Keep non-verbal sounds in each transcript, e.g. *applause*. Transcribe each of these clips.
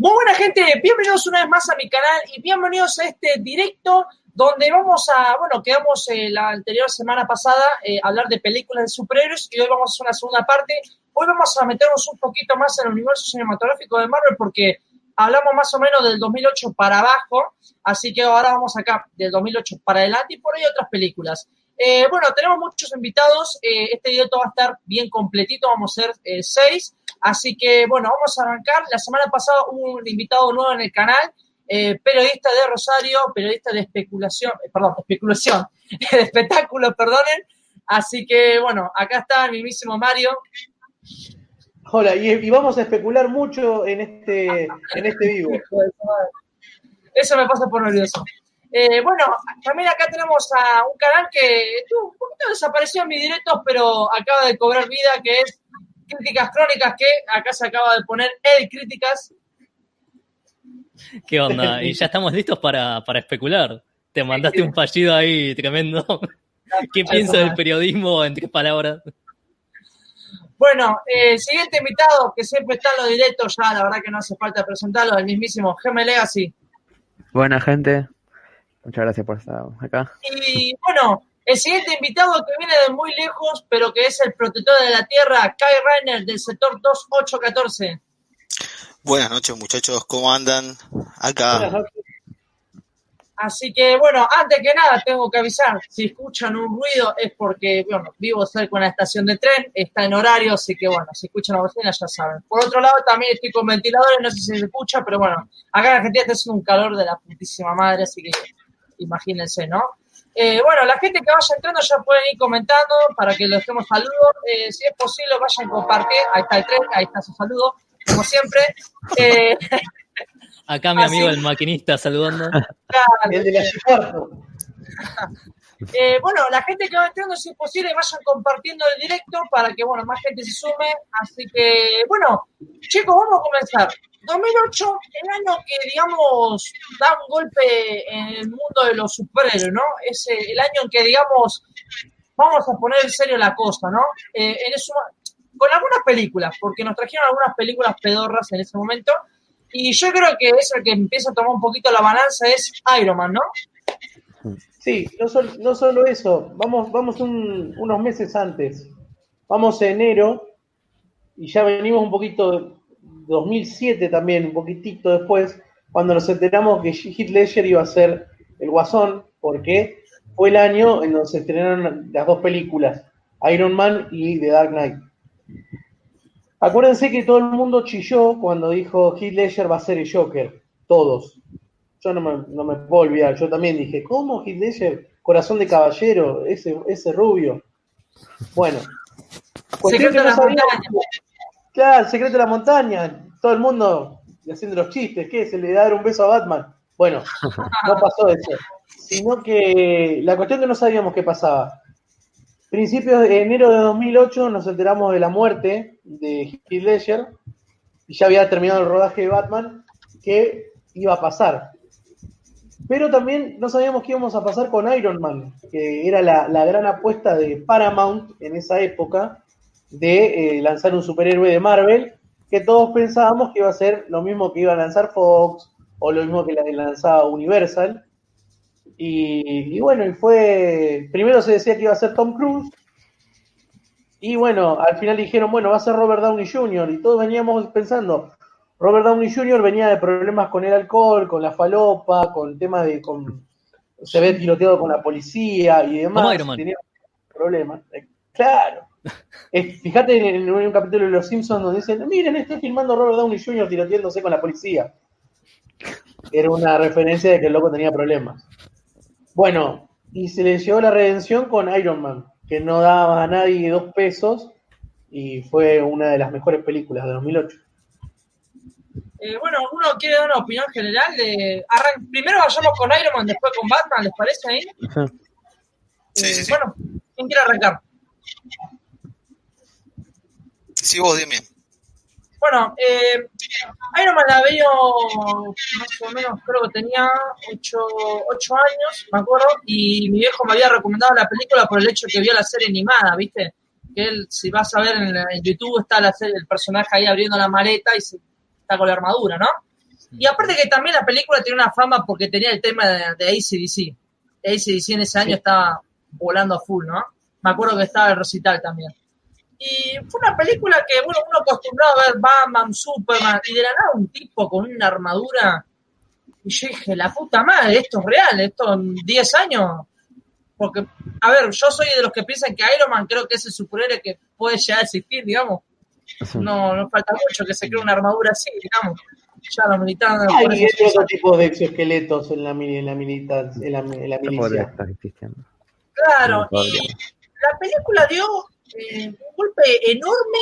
Muy buena gente, bienvenidos una vez más a mi canal y bienvenidos a este directo donde vamos a, bueno, quedamos eh, la anterior semana pasada eh, a hablar de películas de superhéroes y hoy vamos a hacer una segunda parte. Hoy vamos a meternos un poquito más en el universo cinematográfico de Marvel porque hablamos más o menos del 2008 para abajo, así que ahora vamos acá del 2008 para adelante y por ahí otras películas. Eh, bueno, tenemos muchos invitados, este directo va a estar bien completito, vamos a ser seis. Así que, bueno, vamos a arrancar. La semana pasada hubo un invitado nuevo en el canal, eh, periodista de Rosario, periodista de especulación, eh, perdón, especulación, *laughs* de espectáculo, perdonen. Así que, bueno, acá está el mismísimo Mario. Hola, y, vamos a especular mucho en este, en este vivo. *laughs* Eso me pasa por nervioso. Eh, bueno, también acá tenemos a un canal que un poquito desapareció en mis directos, pero acaba de cobrar vida, que es críticas crónicas que acá se acaba de poner el críticas. ¿Qué onda? *laughs* Y ya estamos listos para, especular. Te mandaste un fallido ahí tremendo. *laughs* ¿Qué piensas del periodismo en tres palabras? Bueno, el siguiente invitado, que siempre está en los directos, ya la verdad que no hace falta presentarlo, el mismísimo Geme Legacy. Buena gente, muchas gracias por estar acá. Y bueno, el siguiente invitado que viene de muy lejos, pero que es el protector de la Tierra, Kai Rainer, del sector 2814. Buenas noches, muchachos, ¿cómo andan? Acá. Así que, bueno, antes que nada, tengo que avisar, si escuchan un ruido es porque, bueno, vivo cerca de una estación de tren, está en horario, así que, bueno, si escuchan la bocina ya saben. Por otro lado, también estoy con ventiladores, no sé si se escucha, pero bueno, acá en Argentina está haciendo un calor de la putísima madre, así que imagínense, ¿no? Eh, bueno, la gente que vaya entrando ya pueden ir comentando para que les dejemos saludos. Eh, si es posible, vayan a compartir. Ahí está el tren, ahí está su saludo, como siempre. Eh, *laughs* Acá mi amigo el maquinista saludando. *laughs* el de la *laughs* eh, bueno, la gente que va entrando, si es posible, vayan compartiendo el directo para que, bueno, más gente se sume. Así que, bueno, chicos, vamos a comenzar. 2008, el año que, digamos, da un golpe en el mundo de los superhéroes, ¿no? Es el año en que, digamos, vamos a poner en serio la cosa, ¿no? Eh, en eso, con algunas películas, porque nos trajeron algunas películas pedorras en ese momento. Y yo creo que es el que empieza a tomar un poquito la balanza es Iron Man, ¿no? Sí, no, solo eso, vamos, vamos unos meses antes, vamos enero y ya venimos un poquito 2007 también, un poquitito después, cuando nos enteramos que Heath Ledger iba a ser el Guasón, porque fue el año en donde se estrenaron las dos películas, Iron Man y The Dark Knight. Acuérdense que todo el mundo chilló cuando dijo Heath Ledger va a ser el Joker, todos. Yo no me, no me puedo olvidar, yo también dije, ¿cómo Heath Ledger? Corazón de caballero, ese, ese rubio. Bueno, cuestión que no Claro, el secreto de la montaña. Todo el mundo haciendo los chistes. ¿Qué es? ¿El de dar un beso a Batman? Bueno, *laughs* no pasó eso. Sino que la cuestión que no sabíamos qué pasaba. Principios de enero de 2008 nos enteramos de la muerte de Heath Ledger y ya había terminado el rodaje de Batman. ¿Qué iba a pasar? Pero también no sabíamos qué íbamos a pasar con Iron Man, que era la, la gran apuesta de Paramount en esa época de eh, lanzar un superhéroe de Marvel, que todos pensábamos que iba a ser lo mismo que iba a lanzar Fox o lo mismo que lanzaba Universal. Y, y, bueno, y fue. Primero se decía que iba a ser Tom Cruise. Y bueno, al final dijeron, bueno, va a ser Robert Downey Jr. Y todos veníamos pensando, Robert Downey Jr. venía de problemas con el alcohol, con la falopa, con temas de. Con, se ve tiroteado con la policía y demás. Tenía problemas. Claro. Fíjate en, un capítulo de Los Simpsons donde dicen, miren, estoy filmando Robert Downey Jr. tiroteándose con la policía. Era una referencia de que el loco tenía problemas. Bueno, y se le llevó la redención con Iron Man, que no daba a nadie dos pesos y fue una de las mejores películas de 2008. Eh, bueno, ¿uno quiere dar una opinión general? de Primero vayamos con Iron Man, después con Batman, ¿les parece ahí? Sí, sí, Bueno, ¿quién quiere arrancar? Sí, vos dime. Bueno, eh, Iron Man la veo más o menos, creo que tenía 8, años, me acuerdo, y mi viejo me había recomendado la película por el hecho que vio la serie animada, ¿viste? Que él, si vas a ver en, YouTube, está la serie, el personaje ahí abriendo la maleta y se, está con la armadura, ¿no? Y aparte que también la película tiene una fama porque tenía el tema de, de ACDC. ACDC en ese año estaba volando a full, ¿no? Me acuerdo que estaba el recital también. Y fue una película que, bueno, uno acostumbrado a ver Batman, Superman, y de la nada un tipo con una armadura. Y yo dije, la puta madre, esto es real, esto en 10 años. Porque, a ver, yo soy de los que piensan que Iron Man creo que es el superhéroe que puede llegar a existir, digamos. No, no falta mucho que se cree una armadura así, digamos. Ya la militar. Hay otro tipo de exoesqueletos en la, en la militancia. En la, en la milicia. Claro, y la película dio eh, un golpe enorme,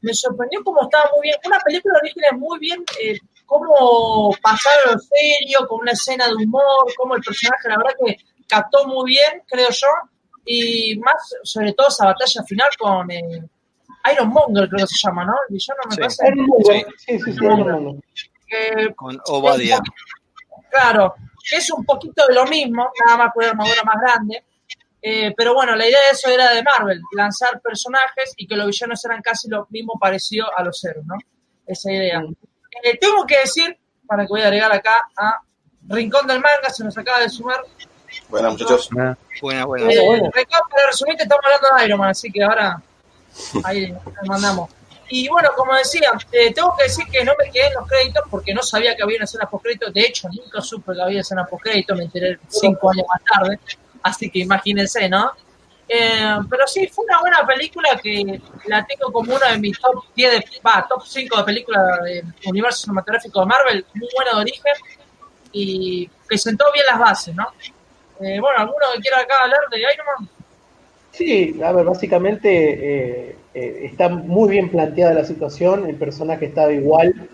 me sorprendió cómo estaba muy bien. Una película original muy bien, eh, cómo pasar lo serio, con una escena de humor, cómo el personaje, la verdad que captó muy bien, creo yo, y más, sobre todo, esa batalla final con eh, Iron Monger, creo que se llama, ¿no? El villano me parece. Sí, sí, sí, sí, con Obadia. Claro, es un poquito de lo mismo, nada más con una armadura más grande eh, pero bueno, la idea de eso era de Marvel, lanzar personajes y que los villanos eran casi lo mismo parecido a los héroes, ¿no? Esa idea. Eh, tengo que decir, para que voy a agregar acá a Rincón del Manga, se nos acaba de sumar. Buenas, muchachos. Buenas, buenas. Eh, Rincón, para resumirte, estamos hablando de Iron Man, así que ahora ahí nos mandamos. Y bueno, como decía, eh, tengo que decir que no me quedé en los créditos porque no sabía que había una escena post-crédito. De hecho, nunca supe que había escena post-crédito, me enteré cinco años más tarde así que imagínense, ¿no? Eh, pero sí, fue una buena película que la tengo como una de mis top 10, de, va, top 5 de películas del universo cinematográfico de Marvel, muy buena de origen y que sentó bien las bases, ¿no? Eh, bueno, ¿alguno que quiera acá hablar de Iron Man? Sí, a ver, básicamente eh, está muy bien planteada la situación, el personaje estaba igual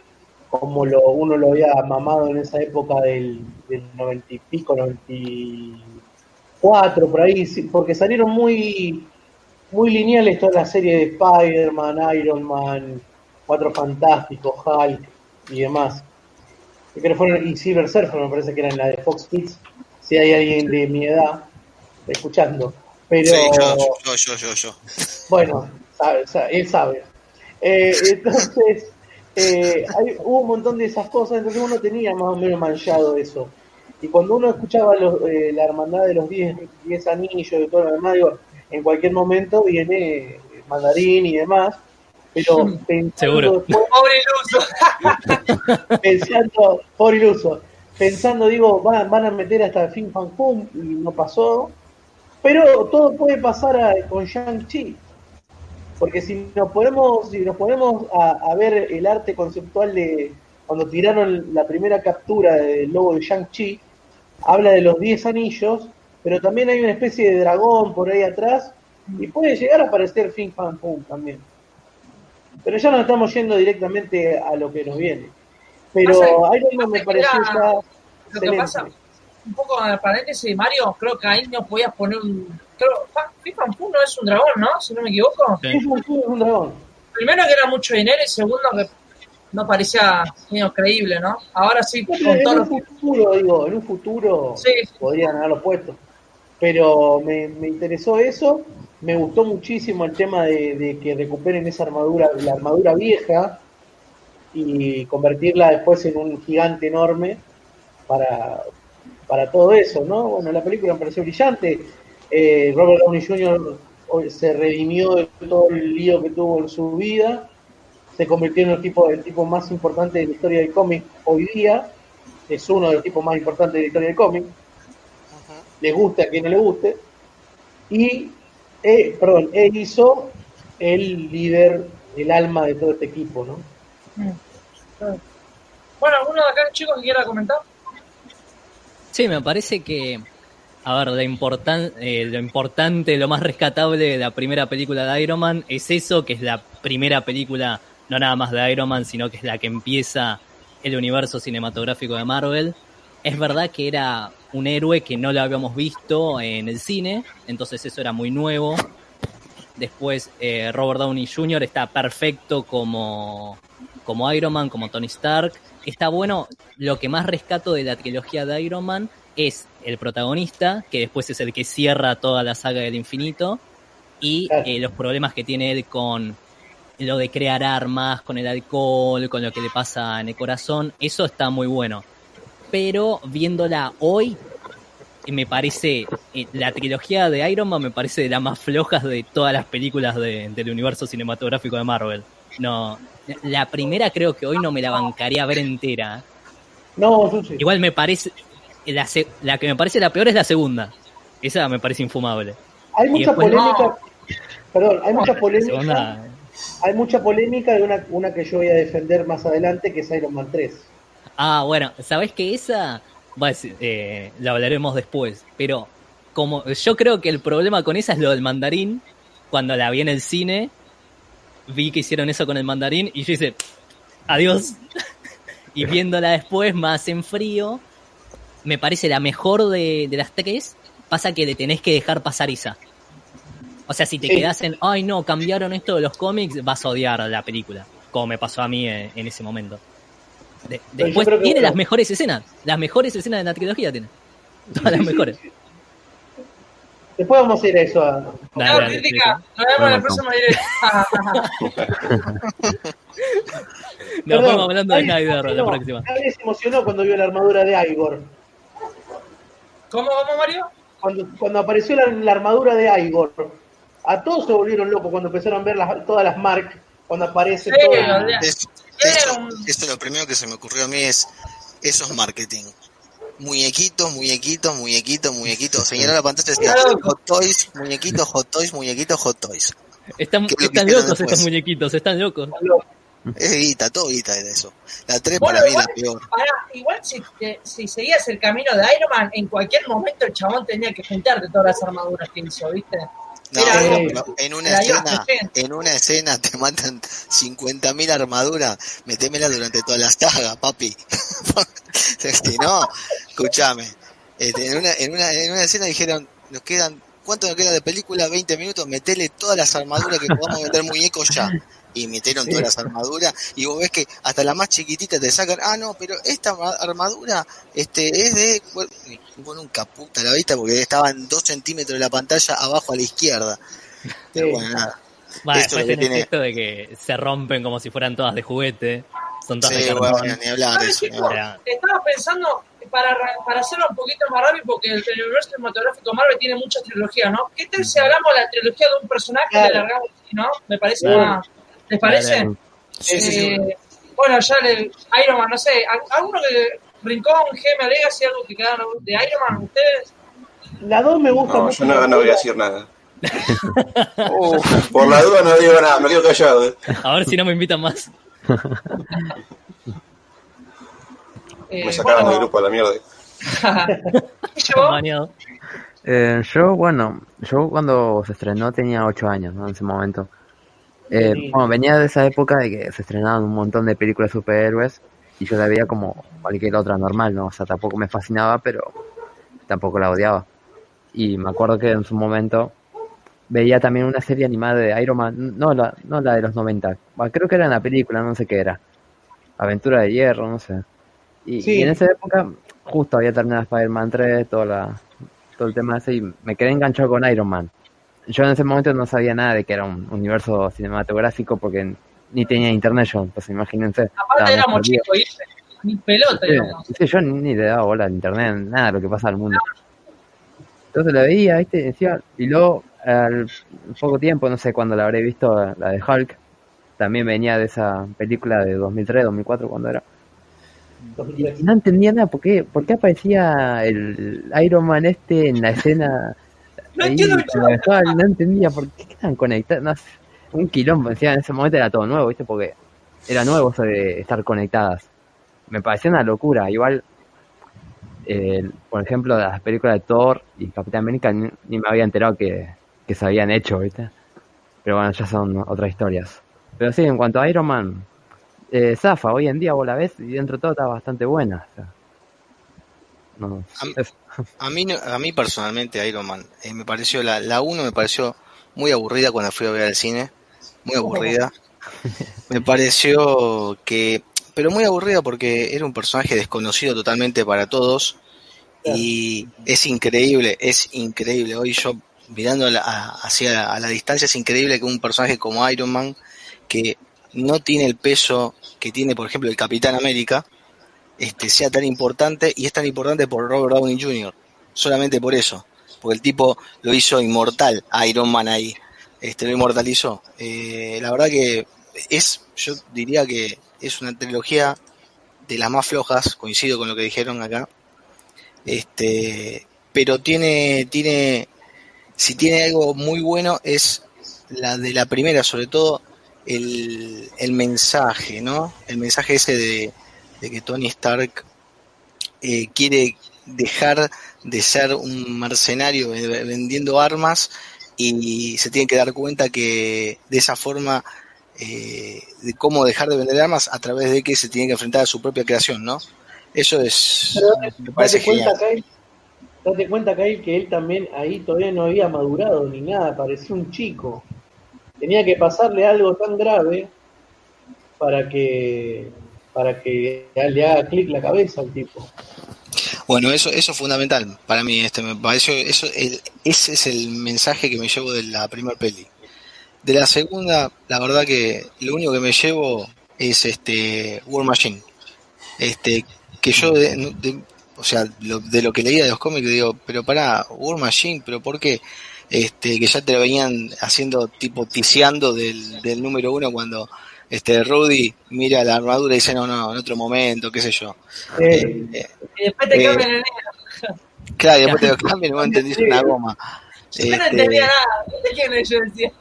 como lo, uno lo había mamado en esa época del, 90 y pico, 90 cuatro por ahí, porque salieron muy, muy lineales toda la serie de Spider-Man, Iron Man, Cuatro Fantásticos, Hulk y demás. creo fueron, y Silver Surfer me parece que eran la de Fox Kids, si hay alguien de mi edad escuchando. Pero, sí, yo, yo, yo, yo, Bueno, él sabe. Eh, *laughs* entonces, eh, hay, hubo un montón de esas cosas, entonces uno tenía más o menos manchado eso. Y cuando uno escuchaba eh, la hermandad de los 10 anillos, de todo lo demás, digo, en cualquier momento viene mandarín y demás, pero *laughs* pensando, *laughs* pobre iluso, *laughs* pensando, pobre iluso, pensando, digo, van, van a meter hasta el fin fan pum y no pasó, pero todo puede pasar con Shang-Chi, porque si nos ponemos, si nos ponemos a, a ver el arte conceptual de cuando tiraron la primera captura del logo de Shang-Chi, habla de los 10 anillos, pero también hay una especie de dragón por ahí atrás y puede llegar a aparecer Fin Fan Pum también. Pero ya nos estamos yendo directamente a lo que nos viene. Pero Iron Man me pareció ya. Lo que pasa, un poco de paréntesis, Mario, creo que ahí no podías poner un. Creo, Fin Fan Pum no es un dragón, ¿no? Si no me equivoco. Sí. Es, un, es un dragón. Primero que era mucho dinero y segundo que no parecía medio creíble, ¿no? Ahora sí, con en todo un futuro, digo, en un futuro Sí. podrían haberlo puesto. Pero me, me interesó eso, me gustó muchísimo el tema de, de que recuperen esa armadura, la armadura vieja, y convertirla después en un gigante enorme para, para todo eso, ¿no? Bueno, la película me pareció brillante. Eh, Robert Downey Jr. se redimió de todo el lío que tuvo en su vida se convirtió en el tipo, el tipo más importante de la historia del cómic hoy día, es uno de los tipos más importantes de la historia del cómic, le guste a quien no le guste, y, eh, perdón, él hizo el líder, el alma de todo este equipo, ¿no? Bueno, ¿alguno de acá, chicos, que quiera comentar? Sí, me parece que, a ver, lo, importan, eh, lo importante, lo más rescatable de la primera película de Iron Man es eso, que es la primera película, no nada más de Iron Man, sino que es la que empieza el universo cinematográfico de Marvel. Es verdad que era un héroe que no lo habíamos visto en el cine, entonces eso era muy nuevo. Después eh, Robert Downey Jr. está perfecto como, como Iron Man, como Tony Stark. Está bueno, lo que más rescato de la trilogía de Iron Man es el protagonista, que después es el que cierra toda la saga del infinito, y eh, los problemas que tiene él con, lo de crear armas con el alcohol, con lo que le pasa en el corazón, eso está muy bueno. Pero viéndola hoy, me parece, eh, la trilogía de Iron Man me parece de las más flojas de todas las películas de- del universo cinematográfico de Marvel. No, la primera creo que hoy no me la bancaría a ver entera. No, Susi. Igual me parece, la, la que me parece la peor es la segunda. Esa me parece infumable. Hay y mucha después- polémica. Perdón, hay mucha polémica. segunda, Hay mucha polémica de una, una que yo voy a defender más adelante, que es Iron Man 3. Ah, bueno, ¿sabés que esa? Eh, la hablaremos después, pero como yo creo que el problema con esa es lo del mandarín. Cuando la vi en el cine, vi que hicieron eso con el mandarín y yo hice, adiós. *laughs* y viéndola después, más en frío, me parece la mejor de, de las tres. Pasa que le tenés que dejar pasar esa. O sea, si te Sí. quedás en, ay no, cambiaron esto de los cómics, vas a odiar la película. Como me pasó a mí en, en ese momento. De- después tiene las mejores escenas. Las mejores escenas de la trilogía tiene. *laughs* Todas las mejores. Después vamos a ir a eso. a- Dale, Claro, dale, crítica. Nos vemos en la Bueno, próxima directa. *laughs* *laughs* Nos vamos hablando de Snyder la próxima. Nadie se emocionó cuando vio la armadura de Igor. ¿Cómo, cómo, Mario? Cuando, cuando apareció la, la armadura de Igor, a todos se volvieron locos cuando empezaron a ver las- todas las marcas, cuando aparece Sí, todo. Es- Esto, esto lo primero que se me ocurrió a mí es, eso es marketing. Muñequitos, muñequitos, muñequitos, muñequitos. Señaló la pantalla y decía, Claro. hot toys, muñequitos, hot toys, muñequitos, hot toys. Están, ¿Qué es están locos después? estos muñequitos, están locos. Es guita, todo guita de eso. La 3 Bueno, para mí igual, la peor. igual si, te- si seguías el camino de Iron Man, en cualquier momento el chabón tenía que juntarte todas las armaduras que hizo, ¿viste? No, algo- pero en una escena, en una escena te matan 50.000 armaduras, metémela durante toda la saga, papi. *laughs* Este, no, escúchame. Este, en, una, en, una, en una escena dijeron, nos quedan, ¿cuánto nos queda de película? 20 minutos, metele todas las armaduras que podamos meter muñecos ya. Y metieron todas las armaduras, y vos ves que hasta la más chiquitita te sacan, ah no, pero esta ma- armadura este es de bueno, un caputa la vista porque estaban dos centímetros de la pantalla abajo a la izquierda. *laughs* Pero Sí. bueno, nada. Esto después tenés tiene- esto de que se rompen como si fueran todas de juguete. Son todas de Sí, bueno, ni hablar de ¿Sabes, eso. ni chicos? hablar. Estaba pensando, para, para hacerlo un poquito más rápido, porque el, el universo cinematográfico Marvel tiene muchas trilogías, ¿no? ¿Qué tal si hablamos la trilogía de un personaje y Claro. así, ¿no? ¿Me parece Claro. más- ¿Les parece? Sí, sí, sí. Eh, bueno, ya le, Iron Man, no sé, ¿al- ¿alguno que Rincón, GM Legacy, algo que quedaron de Iron Man, ustedes? La 2 me gusta No, mucho. yo no, no voy a decir nada. Uf, *laughs* por la duda no digo nada, me quedo callado. eh. A ver si no me invitan más. Eh, Me sacaron bueno, del grupo a la mierda. *laughs* yo. Eh, yo, bueno, yo cuando se estrenó tenía 8 años, ¿no? En ese momento. Eh, Sí. bueno, venía de esa época de que se estrenaban un montón de películas de superhéroes y yo la veía como cualquier otra normal, ¿no? O sea, tampoco me fascinaba, pero tampoco la odiaba. Y me acuerdo que en su momento veía también una serie animada de Iron Man, no la, no la de los 90, Bah, creo que era una película, no sé qué era. Aventura de Hierro, no sé. Y, Sí. y en esa época justo había terminado Spider-Man 3, toda la, todo el tema ese, y me quedé enganchado con Iron Man. Yo en ese momento no sabía nada de que era un universo cinematográfico porque ni tenía internet yo, entonces imagínense. aparte éramos chicos. Ni pelota, Sí, sí, yo ni, ni le daba bola al internet, nada de lo que pasa al mundo. Entonces la veía, ¿viste? Y decía, y luego al poco tiempo, no sé cuándo la habré visto, la de Hulk, también venía de esa película de 2003, 2004, cuando era. Y no entendía nada, ¿por qué, por qué aparecía el Iron Man este en la escena? *laughs* No ahí Hulk? no entendía por qué estaban conectados. No sé, un quilombo, encima en ese momento era todo nuevo, ¿viste? Porque era nuevo eso de estar conectadas. Me parecía una locura. Igual, eh, por ejemplo, las películas de Thor y Capitán América ni, ni me había enterado que, que se habían hecho, ¿viste? Pero bueno, ya son otras historias. Pero sí, en cuanto a Iron Man, eh, Zafa, hoy en día vos la ves y dentro de todo está bastante buena. o sea. no, es- A mí, a mí personalmente Iron Man eh, me pareció, la, la 1 me pareció muy aburrida cuando fui a ver al cine, muy *laughs* aburrida. Me pareció que, pero muy aburrida porque era un personaje desconocido totalmente para todos y es increíble, es increíble. Hoy yo mirando a la- hacia a la distancia es increíble que un personaje como Iron Man que no tiene el peso que tiene, por ejemplo, el Capitán América, este, sea tan importante y es tan importante por Robert Downey Jr. Solamente por eso, porque el tipo lo hizo inmortal a Iron Man ahí, este, lo inmortalizó. Eh, la verdad que es, yo diría que es una trilogía de las más flojas, coincido con lo que dijeron acá, este, pero tiene, tiene, si tiene algo muy bueno es la de la primera, sobre todo el, el mensaje, ¿no? El mensaje ese de, de que Tony Stark eh, quiere dejar de ser un mercenario vendiendo armas y se tiene que dar cuenta que de esa forma eh, de cómo dejar de vender armas a través de que se tiene que enfrentar a su propia creación, ¿no? Eso es Pero me parece date cuenta. Kyle, date cuenta, Kyle, que él también ahí todavía no había madurado ni nada, parecía un chico. Tenía que pasarle algo tan grave para que para que le haga clic la cabeza al tipo. Bueno, eso, eso es fundamental para mí. Este, me pareció, eso, el- ese es el mensaje que me llevo de la primera peli. De la segunda, la verdad que lo único que me llevo es este War Machine. Este, que yo, o sea, lo- de lo que leía de los cómics, digo, pero pará, War Machine, pero ¿por qué? Este, que ya te lo venían haciendo tipo tiseando del, del número uno cuando este Rudy mira la armadura y dice, no, no, en otro momento, qué sé yo. Eh, Eh, Y después te Eh, cambian el negro. Claro, y después te lo cambian y vos entendís una goma. Yo no Este, entendía nada. ¿De quién es? Yo decía.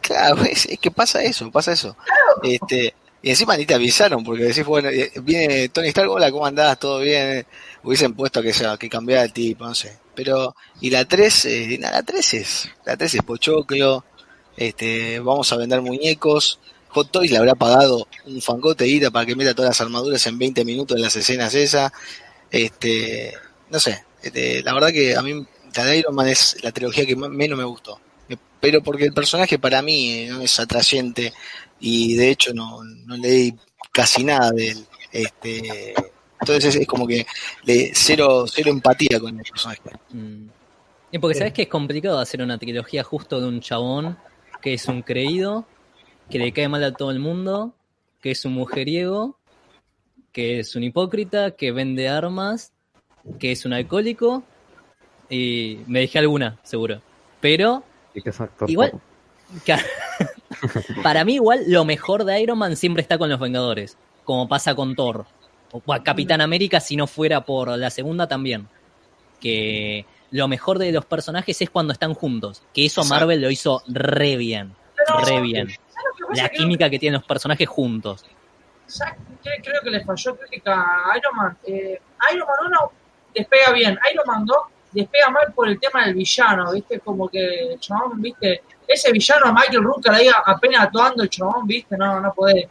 Claro, es, es que pasa eso, pasa eso. Este, y encima ni te avisaron, porque decís, bueno, eh, viene Tony Stark, hola, ¿cómo andás? ¿Todo bien? Hubiesen puesto que sea, que cambiara el tipo, no sé. Pero, y la 3, eh, la 3 es, la 3 es pochoclo, este, vamos a vender muñecos, Hot Toys le habrá pagado un fangote de para que meta todas las armaduras en 20 minutos en las escenas esas, este, no sé, este, la verdad que a mí la de Iron Man es la trilogía que menos me gustó. Pero porque el personaje para mí eh, no es atrayente y de hecho no, no leí casi nada de él. Este, entonces es como que le, cero, cero empatía con el personaje. Mm. Y porque sabes que es complicado hacer una trilogía justo de un chabón que es un creído, que le cae mal a todo el mundo, que es un mujeriego, que es un hipócrita, que vende armas, que es un alcohólico, y me dejé alguna, seguro. Pero Y que es actor Igual-. Claro. *laughs* Para mí igual lo mejor de Iron Man siempre está con los Vengadores, como pasa con Thor. O Capitán América si no fuera por la segunda también. Que lo mejor de los personajes es cuando están juntos, que eso. Marvel lo hizo re bien, re bien. La Que química que tienen los personajes juntos. ¿sabes qué creo que le falló crítica a Iron Man? Eh, Iron Man 1 despega bien, Iron Man 2 despega mal por el tema del villano, ¿viste? Como que el chabón, ¿viste? Ese villano, Michael Rooker ahí apenas actuando el chabón, ¿viste? No, no podés.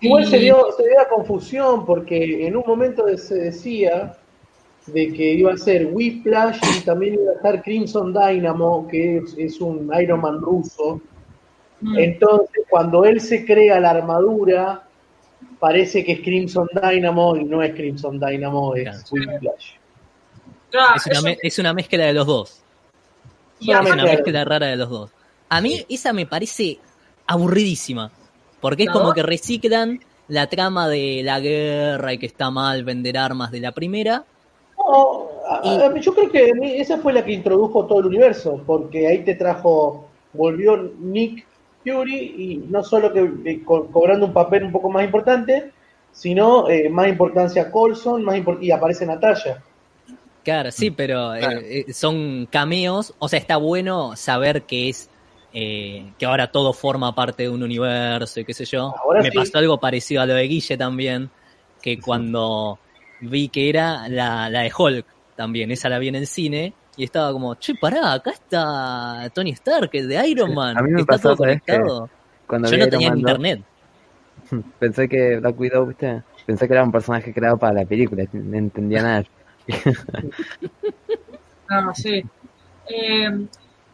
Igual Y- se dio, se dio la confusión porque en un momento se decía de que iba a ser Whiplash y también iba a estar Crimson Dynamo, que es, es un Iron Man ruso. Mm. Entonces, cuando él se crea la armadura, parece que es Crimson Dynamo y no es Crimson Dynamo, es Claro. Whiplash. Claro, Es una, eso- me- es una mezcla de los dos. y Es una mezcla rara de los dos. A mí esa me parece aburridísima. Porque es ¿La como que reciclan la trama de la guerra y que está mal vender armas de la primera. No, a- Y- a- yo creo que a mí esa fue la que introdujo todo el universo, porque ahí te trajo, volvió Nick Fury y no solo que eh, co- cobrando un papel un poco más importante, sino eh, más importancia Colson, más impor- y aparece Natalia. Claro, sí, pero eh, Claro. eh, son cameos. O sea, está bueno saber que es. eh, que ahora todo forma parte de un universo y qué sé yo. Ahora Me sí. pasó algo parecido a lo de Guille también. Que cuando vi que era la, la de Hulk también, esa la vi en el cine. Y estaba como, che, pará, acá está Tony Stark, el de Iron Man. A mí me está pasó, todo ¿sabes qué? conectado. Cuando Yo no tenía Man 2, internet. *laughs* pensé que Black Widow, ¿viste? Pensé que era un personaje creado para la película, no entendía nada. *laughs* No, sí. Eh,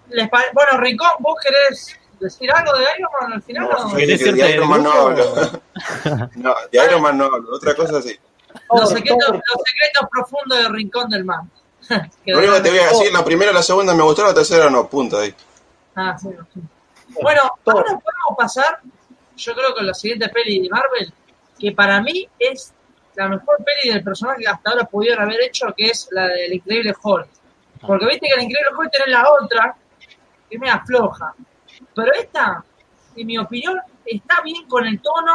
les pare- bueno, Rincón, ¿vos querés decir algo de Iron Man al final? No, o- sí, ¿Querés que irte de del Iron Man no hablo. *laughs* No, de Iron Man no hablo. Otra cosa sí. los, secretos, los secretos profundos de Rincón del Mar. *laughs* Lo único que te voy a decir, la primera, la segunda me gustó, la tercera no, punto ahí. Ah, sí, sí. Bueno, ahora podemos pasar yo creo que la siguiente peli de Marvel, que para mí es la mejor peli del personaje que hasta ahora pudieron haber hecho, que es la del Increíble Hulk. Porque viste que el Increíble Hulk tiene la otra, que es media floja. Pero esta, en mi opinión, está bien con el tono,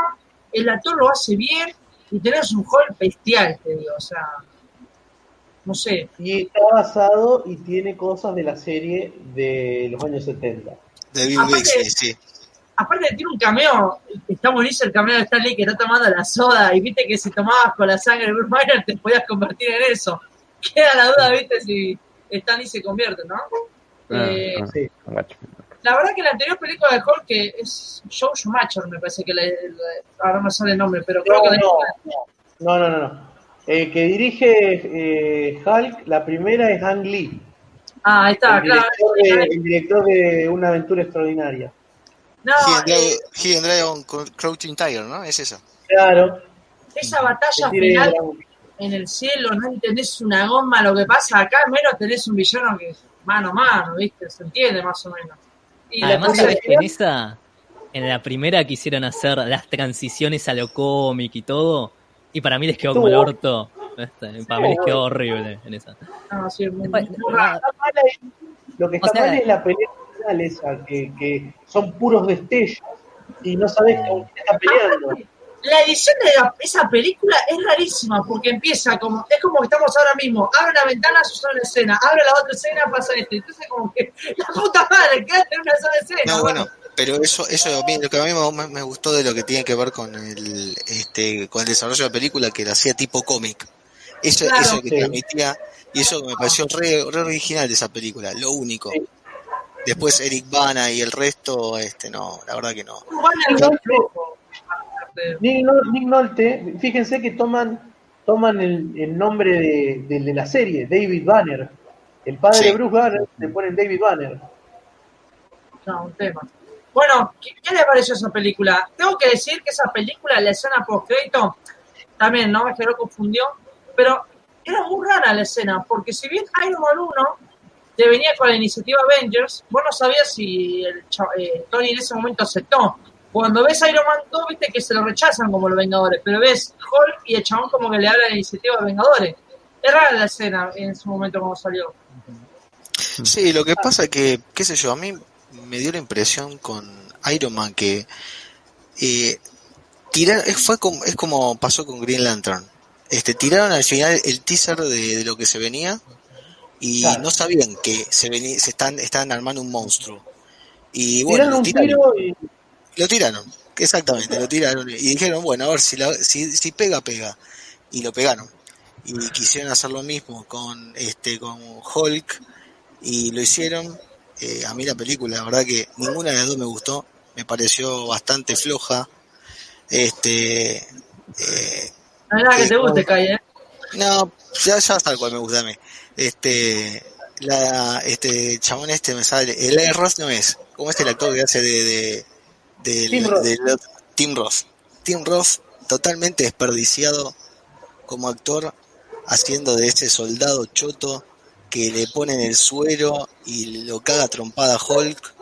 el actor lo hace bien, y tenés un Hulk bestial, te digo, o sea, no sé. Y está basado y tiene cosas de la serie de los años 70. De Bill Aparte- Bixby, sí. Aparte tiene un cameo, está buenísimo el cameo de Stanley que está tomando la soda y viste que si tomabas con la sangre de Bruce Banner te podías convertir en eso. *laughs* Queda la duda, viste, si Stanley se convierte, ¿no? Ah, Eh, ah, Sí. guacho. La verdad que la anterior película de Hulk que es Joe Schumacher, me parece que le, le- ahora no me sale el nombre, pero creo No, que la no, no, no, no. El que dirige eh, Hulk, la primera es Ang Lee, Ah, ahí está, el, claro. director de, el director de Una aventura extraordinaria. No, Hidden eh, Dragon, Hidden Dragon Crouching Tiger, ¿no? Es esa. Claro. esa batalla final en el cielo, no entendés una goma lo que pasa acá, menos tenés un villano que es mano a mano, ¿viste? Se entiende más o menos. Y la Además, que en esa, en la primera quisieron hacer las transiciones a lo cómic y todo, y para mí les quedó como el orto. Este, Para mí les quedó horrible en esa. no, sí, Después, Lo que está O sea- mal es la pelea final esa, que, que son puros destellos y no sabes con quién está peleando. La edición de la- esa película es rarísima porque empieza como, es como que estamos ahora mismo, abre una ventana, sucede una escena, abre la otra escena, pasa esto. Entonces como que, *laughs* la puta madre, quédate en una sola escena. No, bueno, pero eso, eso a mí- lo que a mí me, me gustó de lo que tiene que ver con el, este, con el desarrollo de la película, que lo hacía tipo cómic. Eso, Claro. eso que Sí. transmitía, y eso me pareció re, re original de esa película, lo único. Sí. Después Eric Bana y el resto, este, no, la verdad que no. Nick, Nick Nolte, fíjense que toman toman el, el nombre de, de la serie, David Banner. El padre Sí. de Bruce Banner le ponen David Banner. No, un tema. Bueno, ¿qué, qué le pareció esa película? Tengo que decir que esa película, la escena post crédito, también no me generó confundió, pero era muy rara la escena, porque si bien Iron Man 1 te venía con la iniciativa Avengers, vos no sabías si el eh, Tony en ese momento aceptó. Cuando ves Iron Man 2, viste que se lo rechazan como los Vengadores, pero ves Hulk y el chabón como que le habla la iniciativa de Vengadores. Es rara la escena en su momento cuando salió. Sí, lo que pasa que, qué sé yo, a mí me dio la impresión con Iron Man que eh, tirar, fue como, es como pasó con Green Lantern. Este, tiraron al final el teaser de, de lo que se venía y Claro. no sabían que se venía, se están, estaban armando un monstruo. Y bueno, Tiraron lo tiraron, y lo tiraron, exactamente, lo tiraron y dijeron, bueno, a ver si, la- si, si pega, pega. Y lo pegaron. Y quisieron hacer lo mismo con este con Hulk y lo hicieron. Eh, a mí la película, la verdad que ninguna de las dos me gustó, me pareció bastante floja. Este, eh, No es nada que te guste, bueno. Kai, ¿eh? no, ya, ya tal cual me gusta a mí. Este, la, este chabón este me sale, el Ross no es, ¿cómo es el actor que hace de, de, Tim del- Tim Roth? Tim Roth totalmente desperdiciado como actor, haciendo de ese soldado choto que le ponen el suero y lo caga trompada Hulk.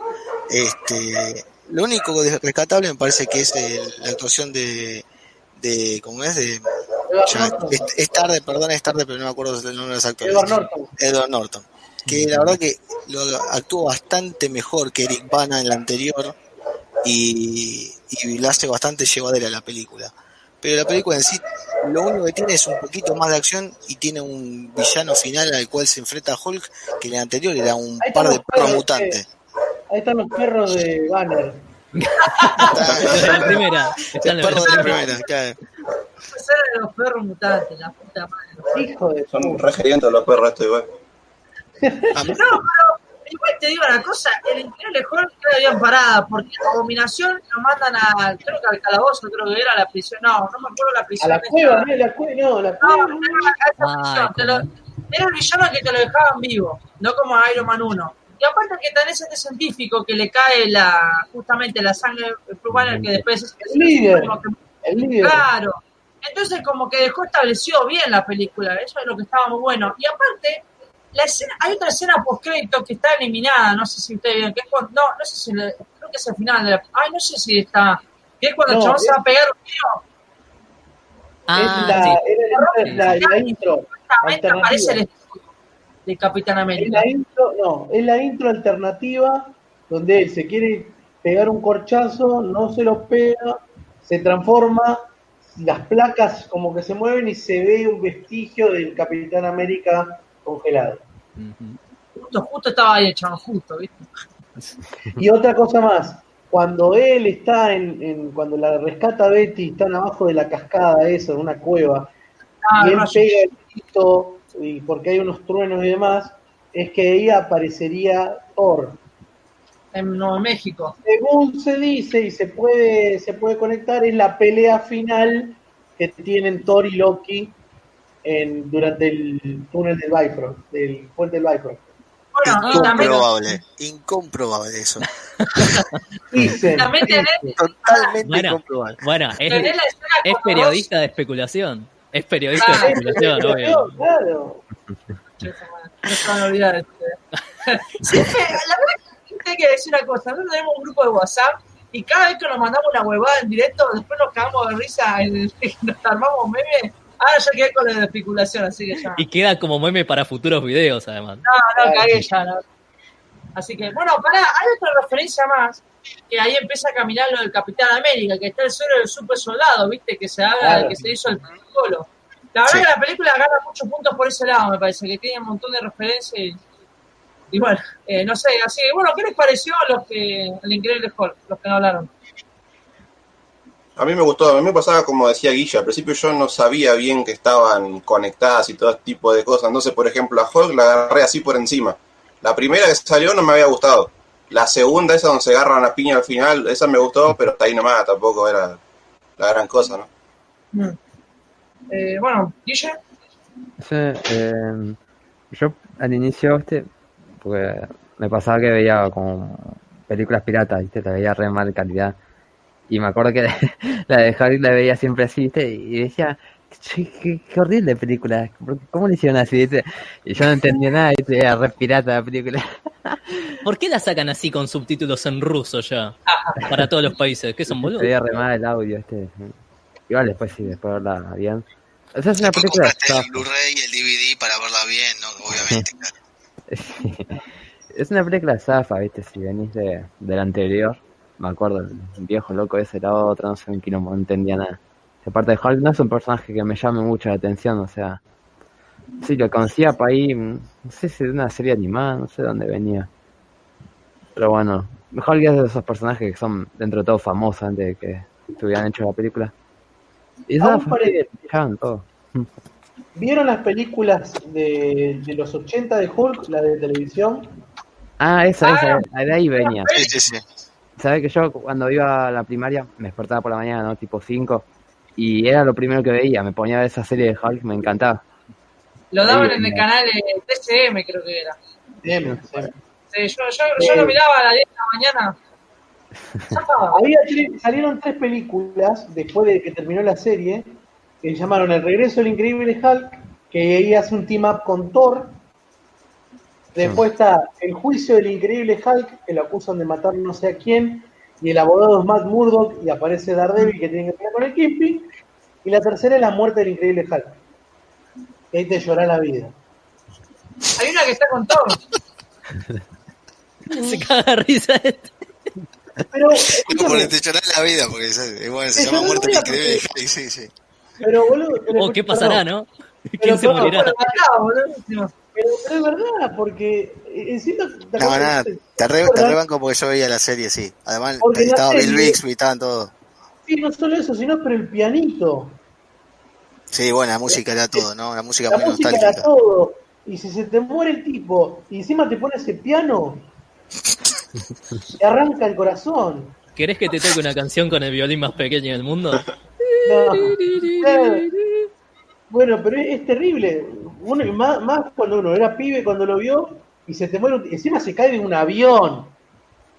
Este, lo único rescatable me parece que es el- la actuación de, de, ¿cómo es? De, ya, es, es tarde, perdón, es tarde, pero no me acuerdo el nombre de los actores. Edward Norton. Edward Norton. Que la verdad que lo actuó bastante mejor que Eric Bana en la anterior y, y la hace bastante llevadera la película. Pero la película en sí, lo único que tiene es un poquito más de acción y tiene un villano final al cual se enfrenta Hulk, que en la anterior era un par están de perros perros, mutantes. Ahí están los perros de Banner. La primera. Está en El la perro de la primera. primera, claro. Ese era de los perros mutantes, la puta madre. Hijo de Son los perros estos igual. A *laughs* mí- No, pero igual te digo una cosa, el increíble Hulk queda bien parada, porque la abominación lo mandan a, creo que al calabozo, creo que era a la prisión, no, no me acuerdo la A prisión. la esta. cueva, no, la cueva, no, la No, cueva. no era a prisión, te lo- era el villano que te lo dejaban vivo, no como a Iron Man 1. Y aparte que tenés este científico que le cae la justamente la sangre plumana que después es El líder. como que El líder. Claro. Entonces como que dejó establecido bien la película, eso es lo que estaba muy bueno. Y aparte, la escena, hay otra escena post crédito que está eliminada, no sé si ustedes vieron, que es cuando- no, no sé si le- creo que es el final de la, ay no sé si está, Que es cuando el No, chabón se es- va a pegar un tiro. Ah, es la, sí. la, la- la intro. Aparece el de Capitán Es América. la intro, no, es la intro alternativa donde él se quiere pegar un corchazo, no se lo pega, se transforma, las placas como que se mueven y se ve un vestigio del Capitán América congelado. Justo, justo estaba ahí el chabón, justo, ¿viste? Y otra cosa más, cuando él está en, en- cuando la rescata Betty, están abajo de la cascada esa, en una cueva, Ah, y él pega el grito, y porque hay unos truenos y demás, es que ahí aparecería Thor. en Nuevo México. Según se dice y se puede, se puede conectar, es la pelea final que tienen Thor y Loki en, durante el túnel del Bifrost, del puente del Bifrost. Bueno, Incomprobable, incomprobable eso. *laughs* Dicen, también tenés, dicen. Totalmente Bueno. incomprobable. Bueno, es, es periodista de especulación. Es periodista Ah, de especulación, obvio. Claro. No se van a olvidar. este. *laughs* Siempre, la verdad que hay que decir una cosa, nosotros tenemos un grupo de WhatsApp y cada vez que nos mandamos una huevada en directo, después nos cagamos de risa, en, nos armamos memes. Ahora ya quedé con la de especulación, así que ya. Y queda como meme para futuros videos, además. No, no, cagué ya. no. Así que, bueno, pará, hay otra referencia más, que ahí empieza a caminar lo del Capitán América, que está el suelo del super soldado, ¿viste? Que se haga, Claro. que se hizo el protocolo. La verdad Sí. que la película gana muchos puntos por ese lado, me parece, que tiene un montón de referencias y, y bueno, eh, no sé, así que, bueno, ¿qué les pareció a los que, el Increíble Hulk, los que no hablaron? A mí me gustó, a mí me pasaba como decía Guilla, al principio yo no sabía bien que estaban conectadas y todo este tipo de cosas. Entonces, por ejemplo, a Hulk la agarré así por encima. La primera que salió no me había gustado. La segunda, esa donde se agarran la piña al final, esa me gustó, pero hasta ahí nomás tampoco era la gran cosa, ¿no? Mm. Eh, bueno, Guille, Sí, eh, yo al inicio, este, porque me pasaba que veía como películas piratas, ¿viste? La veía re mal calidad. Y me acuerdo que *laughs* la de Hulk la veía siempre así, ¿viste? Y decía, "Che, qué, qué horrible película, ¿por qué- ¿cómo le hicieron así, ¿viste? Y yo no entendía nada, ¿viste? Era re pirata la película. *laughs* ¿Por qué la sacan así con subtítulos en ruso ya? Para todos los países. ¿Qué son boludos? veía re mal el audio, ¿viste? Igual después sí, después verla bien. Esa es una película... el. Blu-ray y el DVD para verla bien, ¿no? Obviamente, *laughs* claro. Es una película zafa, ¿viste? Si venís de, del anterior, me acuerdo, el viejo loco ese era otro, no sé, un quilombo, no entendía nada. Aparte de Hulk no es un personaje que me llame mucho la atención, o sea, sí, lo conocía por ahí, mm, no sé si de una serie animada, no sé de dónde venía. Pero bueno, Hulk es de esos personajes que son dentro de todo famosos antes de que estuvieran hecho la película. Y sí, fijaban todo. ¿Vieron las películas de, de los 80 de Hulk, la de televisión? Ah, esa, esa, de ahí venía. Sí, sí, sí. Sabes que yo cuando iba a la primaria me despertaba por la mañana, ¿no? Tipo 5. Y era lo primero que veía. Me ponía a ver esa serie de Hulk, me encantaba. lo daban Ahí en el canal eh, TCM, creo que era. Bien, sí. Sí, yo, yo, yo lo miraba a las 10 de la mañana. *laughs* Había tres- salieron tres películas después de que terminó la serie que se llamaron El regreso del increíble Hulk, que ahí hace un team up con Thor. Después está El juicio del increíble Hulk, que lo acusan de matar no sé a quién, y el abogado es Matt Murdock y aparece Daredevil que tiene que pelear con el Kingpin. Y la tercera es La muerte del increíble Hulk. Que ahí te llora la vida. Hay una que está con Thor. *laughs* Se caga risa este. Pero, No, porque te llorás la vida, porque es- bueno, se llama muerte la el vida increíble. porque- Sí, sí, pero boludo. pero- Oh, ¿qué pasará, no? *laughs* Pero, ¿Quién se pero, morirá? Bueno, mataba, boludo. Pero, pero es verdad, porque eh, encima. ¿te No, nada, te, re, te rebanco porque yo veía la serie, sí. Además, Porque estaba Bill Bixby, estaban todos. Sí, no solo eso, sino pero el pianito. Sí, bueno, la música era todo, ¿no? La música La muy música era nostálgica. todo. Y si se te muere el tipo y encima te pone ese piano, te arranca el corazón. ¿Querés que te toque una canción con el violín más pequeño del mundo? *laughs* No. Bueno, pero es, es terrible. Uno, más, más cuando uno era pibe, cuando lo vio, y se te muere. un- Encima se cae de un avión.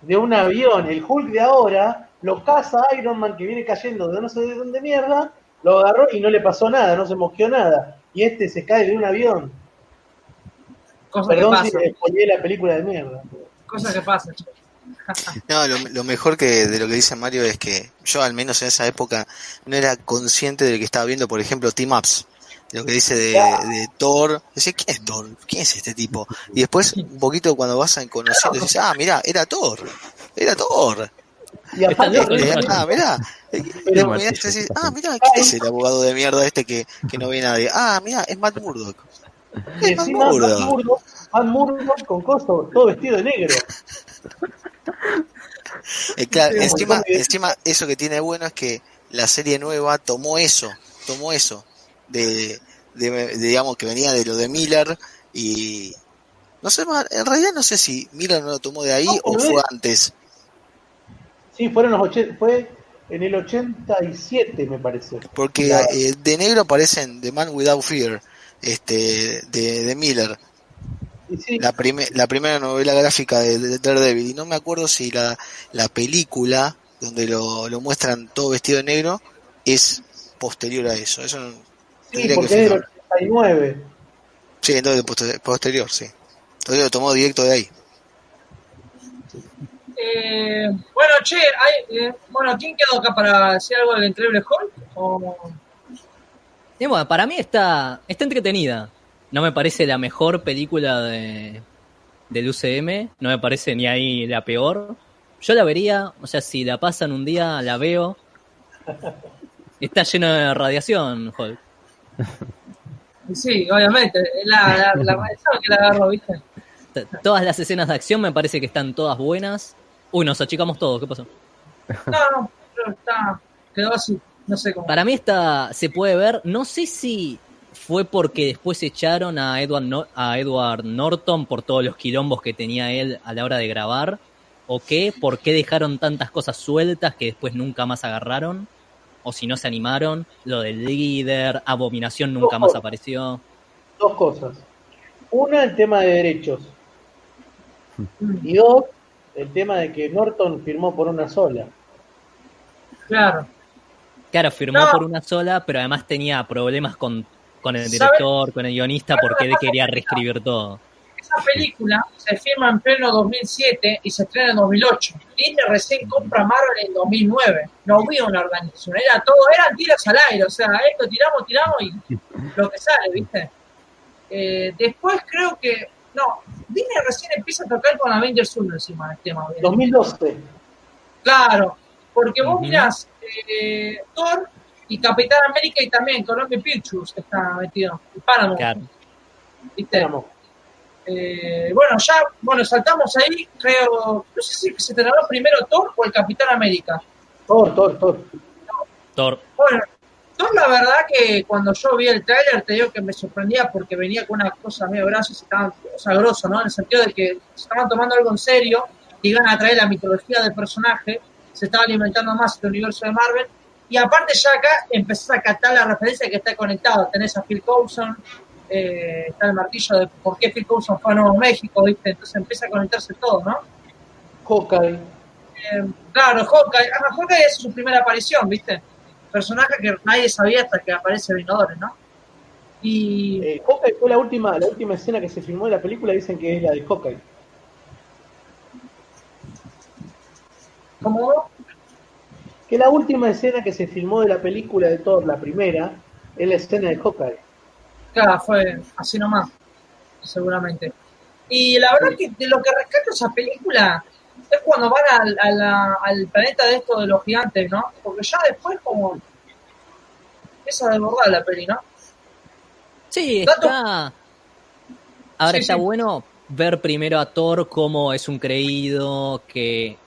De un avión. El Hulk de ahora lo caza Iron Man que viene cayendo de no sé de dónde mierda, lo agarró y no le pasó nada, no se mosqueó nada. Y este se cae de un avión. Cosas que Perdón si spoileé la película de mierda. Cosas que pasan. *laughs* No, lo, lo mejor que de lo que dice Mario es que yo al menos en esa época no era consciente de que estaba viendo, por ejemplo, Team Ups. Lo que dice de, de Thor. Decía, ¿quién es Thor? ¿Quién es este tipo? Y después, un poquito cuando vas a conociendo, dices, ah, mira, era Thor. Era Thor. Y aparte, Eh, ah, mirá. Pero- Mirá, decís, ah, mirá, ¿quién es el abogado de mierda este que, que no ve nadie? Ah, mirá, es Matt Murdock. y Es Matt Murdock. Matt Murdock con coso, todo vestido de negro. *laughs* Eh, claro, encima, encima eso que tiene bueno es que la serie nueva tomó eso, tomó eso, de, de, de, digamos que venía de lo de Miller y no sé en realidad no sé si Miller no lo tomó de ahí No, o fue es- antes. Sí, fueron los 80, fue en el 87, me parece. Porque Claro. eh, de negro aparecen The Man Without Fear, este, de, de Miller, sí, la, prime- la primera novela gráfica de, de Daredevil. Y no me acuerdo si la, la película donde lo, lo muestran todo vestido de negro es posterior a eso. Eso sí, porque es del fijar. 89. Sí, entonces poster- posterior, sí. Entonces lo tomó directo de ahí. Eh, bueno, che, hay, eh, bueno, ¿quién quedó acá para decir algo del Increíble Hulk? O- Y bueno, para mí está, está entretenida. No me parece la mejor película de, del UCM, no me parece ni ahí la peor. Yo la vería, o sea, si la pasan un día, la veo. Está lleno de radiación, Hulk. Sí, obviamente, la, la, que la agarró, ¿viste? Todas las escenas de acción me parece que están todas buenas. Uy, nos achicamos todos, ¿qué pasó? No, no, pero está, quedó así, no sé cómo. Para mí esta se puede ver, no sé si fue porque después echaron a Edward, a Edward Norton por todos los quilombos que tenía él a la hora de grabar, o qué, por qué dejaron tantas cosas sueltas que después nunca más agarraron, o si no se animaron, lo del líder, Abominación nunca más apareció. Dos cosas. Una, el tema de derechos. Mm, Y dos, el tema de que Norton firmó por una sola. Claro. Claro, firmó No. por una sola, pero además tenía problemas con, con el ¿Sabe? director, con el guionista, porque él quería reescribir todo. Esa película se firma en pleno 2007 y se estrena en 2008. Disney recién compra Marvel en 2009. No había una organización, era todo, eran tiras al aire, o sea, esto tiramos, tiramos y lo que sale, ¿viste? Eh, después creo que, no, Disney recién empieza a tocar con Avengers 1 encima del tema. ¿viste? 2012. Claro, porque vos mirás eh, Thor y Capitán América y también Columbia Pictures está metido, y Paramount, Claro. ¿viste? Eh, bueno, ya, bueno, saltamos ahí, creo, no sé si se estrenó primero Thor o el Capitán América. Thor, Thor, Thor. Thor. Bueno, Thor la verdad que cuando yo vi el tráiler te digo que me sorprendía porque venía con una cosa medio grasa, y estaban, o sea, grosso, ¿no? En el sentido de que se estaban tomando algo en serio, iban a traer la mitología del personaje, se estaba alimentando más el universo de Marvel, y aparte ya acá empezás a captar la referencia que está conectado, tenés a Phil Coulson, eh, está el martillo de por qué Phil Coulson fue a Nuevo México, ¿viste? Entonces empieza a conectarse todo, ¿no? Hawkeye. Eh, claro, Hawkeye, ah, Hawkeye es su primera aparición, ¿viste? Personaje que nadie sabía hasta que aparece Vengadores, ¿no? Y Eh, Hawkeye fue la última, la última escena que se filmó de la película, dicen que es la de Hawkeye. como Que la última escena que se filmó de la película de Thor, la primera, es la escena de Hawkeye. Claro, fue así nomás, seguramente. Y la verdad que de lo que rescato esa película es cuando van al, a la- al planeta de esto de los gigantes, ¿no? Porque ya después como empieza a desbordar la peli, ¿no? Sí, está. Ahora Sí, está sí. bueno ver primero a Thor como es un creído, que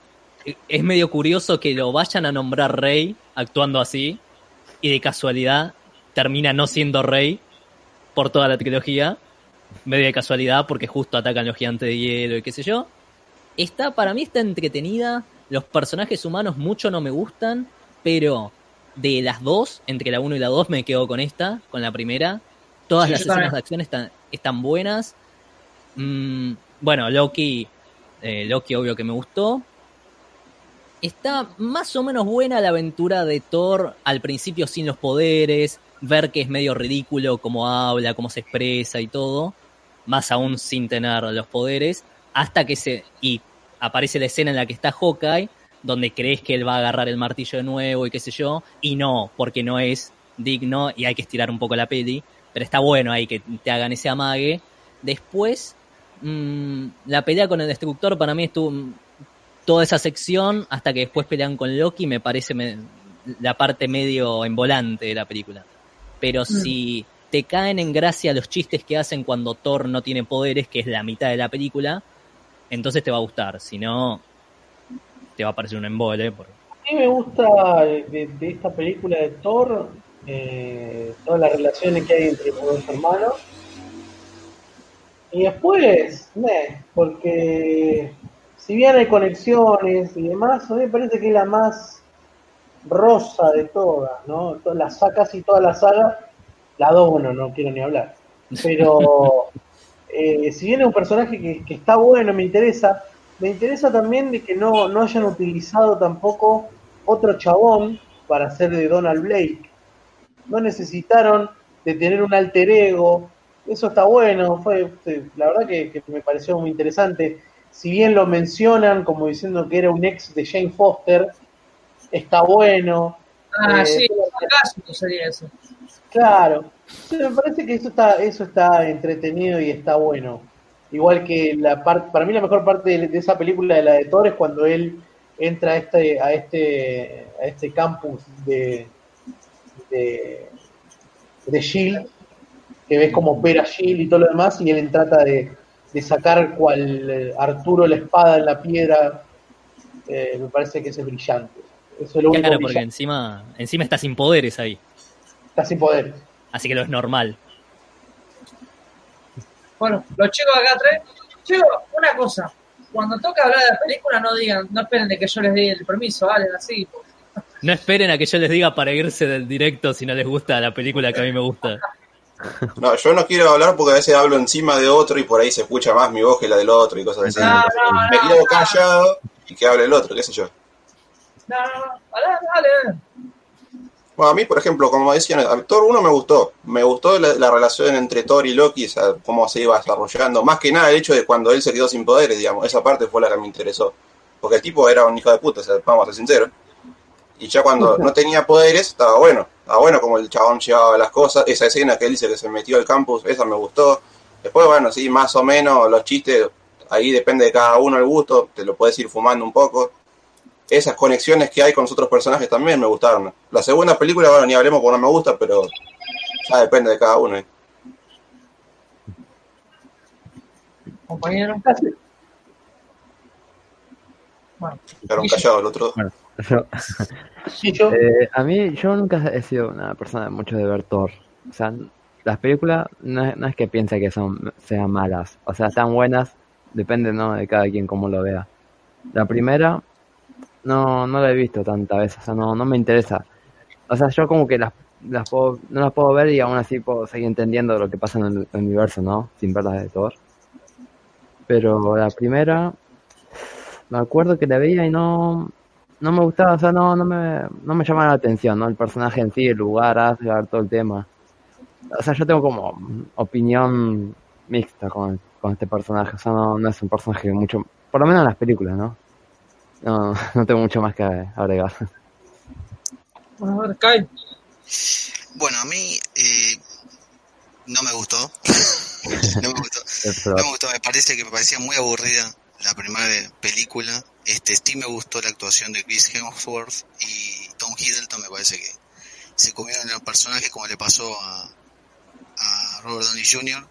es medio curioso que lo vayan a nombrar rey actuando así y de casualidad termina no siendo rey por toda la trilogía, medio de casualidad porque justo atacan los gigantes de hielo y qué sé yo. Está, para mí está entretenida, los personajes humanos mucho no me gustan, pero de las dos, entre la 1 y la 2 me quedo con esta, con la primera. Todas Sí, las también. escenas de acción están, están buenas. Mm, bueno, Loki, eh, Loki obvio que me gustó. Está más o menos buena la aventura de Thor al principio sin los poderes, ver que es medio ridículo cómo habla, cómo se expresa y todo, más aún sin tener los poderes, hasta que se... y aparece la escena en la que está Hawkeye, donde crees que él va a agarrar el martillo de nuevo y qué sé yo, y no, porque no es digno y hay que estirar un poco la peli, pero está bueno ahí que te hagan ese amague. Después, mmm, la pelea con el destructor para mí estuvo toda esa sección hasta que después pelean con Loki me parece la parte medio en volante de la película. Pero mm. si te caen en gracia los chistes que hacen cuando Thor no tiene poderes, que es la mitad de la película, entonces te va a gustar. Si no, te va a parecer un embole. Por... A mí me gusta de, de esta película de Thor eh, todas las relaciones que hay entre los dos hermanos. Y después, porque si bien hay conexiones y demás, a mí me parece que es la más rosa de todas, ¿no? La, casi toda la saga, la 2, bueno, no quiero ni hablar. Pero *laughs* eh, si bien es un personaje que, que, está bueno, me interesa, me interesa también de que no, no hayan utilizado tampoco otro chabón para hacer de Donald Blake no necesitaron de tener un alter ego, eso está bueno, fue la verdad que, me pareció muy interesante. Si bien lo mencionan como diciendo que era un ex de Jane Foster, está bueno. Ah, eh, sí, sería eso. Claro, me parece que eso está, eso está entretenido y está bueno. Igual que la parte, para mí la mejor parte de, esa película de la de Thor es cuando él entra a este, a este, a este campus de, de, de Shield, que ves como opera Shield y todo lo demás, y él trata de, sacar cual eh, Arturo la espada en la piedra. Eh, me parece que es brillante. Eso es lo claro, porque encima, encima está sin poderes ahí. Está sin poderes. Así que lo es normal. Bueno, los chicos acá tres. Chicos, una cosa. Cuando toca hablar de la película, no digan, no esperen de que yo les dé el permiso, vale, así. No esperen a que yo les diga para irse del directo si no les gusta la película que a mí me gusta. *laughs* No, yo no quiero hablar porque a veces hablo encima de otro y por ahí se escucha más mi voz que la del otro y cosas así. me quedo callado y que hable el otro, qué sé yo. No, no, no, dale, dale. Bueno, a mí, por ejemplo, como decían, Thor 1 me gustó. Me gustó la, relación entre Thor y Loki, o sea, cómo se iba desarrollando. Más que nada el hecho de cuando él se quedó sin poderes, digamos. Esa parte fue la que me interesó. Porque el tipo era un hijo de puta, o sea, vamos a ser sinceros. Y ya cuando no tenía poderes, estaba bueno. Estaba bueno como el chabón llevaba las cosas. Esa escena que él dice que se metió al campus, esa me gustó. Después, bueno, sí, más o menos los chistes, ahí depende de cada uno el gusto, te lo puedes ir fumando un poco. Esas conexiones que hay con los otros personajes también me gustaron. La segunda película, bueno, ni hablemos porque no me gusta, pero ya depende de cada uno. Compañero, bueno, quedaron callados el otro. Bueno. Eh, a mí, yo nunca he sido una persona mucho de ver Thor. O sea, las películas no, es que piense que son sean malas. O sea, están buenas, depende ¿no? de cada quien cómo lo vea. La primera, no, no la he visto tantas veces, o sea, no, no me interesa. O sea, yo como que las, las puedo, no las puedo ver y aún así puedo seguir entendiendo lo que pasa en el, universo, ¿no? Sin verlas de Thor. Pero la primera, me acuerdo que la veía y no, no me gustaba, o sea, no, no me, no me llamaba la atención, ¿no? El personaje en sí, el lugar, Asgard, todo el tema. O sea, yo tengo como opinión mixta con, con este personaje, o sea, no, no es un personaje mucho, por lo menos en las películas, ¿no? No, no tengo mucho más que agregar. Bueno, a ver, Kai. Bueno, a mí eh, no me gustó. *laughs* no me gustó. *laughs* No me gustó, me parece que me parecía muy aburrida la primera película este, sí me gustó la actuación de Chris Hemsworth y Tom Hiddleston, me parece que se comieron el personaje como le pasó a, a Robert Downey Jr.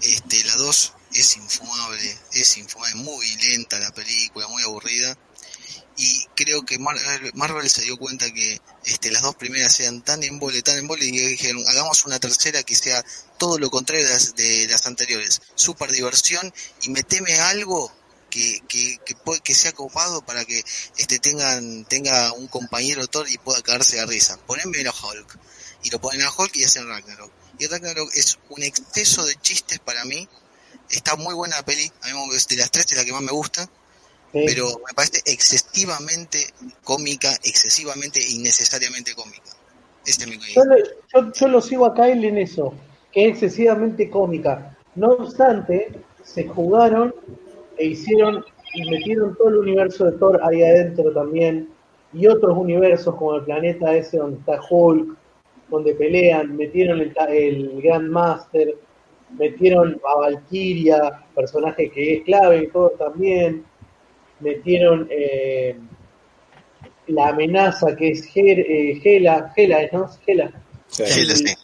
Este, la 2 es infumable, es infumable, muy lenta la película, muy aburrida. Y creo que Marvel se dio cuenta que este, las dos primeras sean tan embole, tan embole, y dijeron, hagamos una tercera que sea todo lo contrario de las, anteriores. Super diversión y meteme algo que, que, que, que sea copado para que este tengan tenga un compañero Thor y pueda caerse de risa. Ponenme a Hulk. Y lo ponen a Hulk y hacen Ragnarok. Y Ragnarok es un exceso de chistes para mí. Está muy buena la peli. A mí de las tres es la que más me gusta. Pero me parece excesivamente cómica, excesivamente innecesariamente cómica. Este es mi yo, yo, yo lo sigo acá en eso, que es excesivamente cómica. No obstante, se jugaron e hicieron y metieron todo el universo de Thor ahí adentro también, y otros universos como el planeta ese donde está Hulk, donde pelean, metieron el, el Grandmaster, metieron a Valkyria, personaje que es clave en todo también, metieron eh, la amenaza que es eh, Gela, Gela, ¿no? Gela. Sí, y, sí.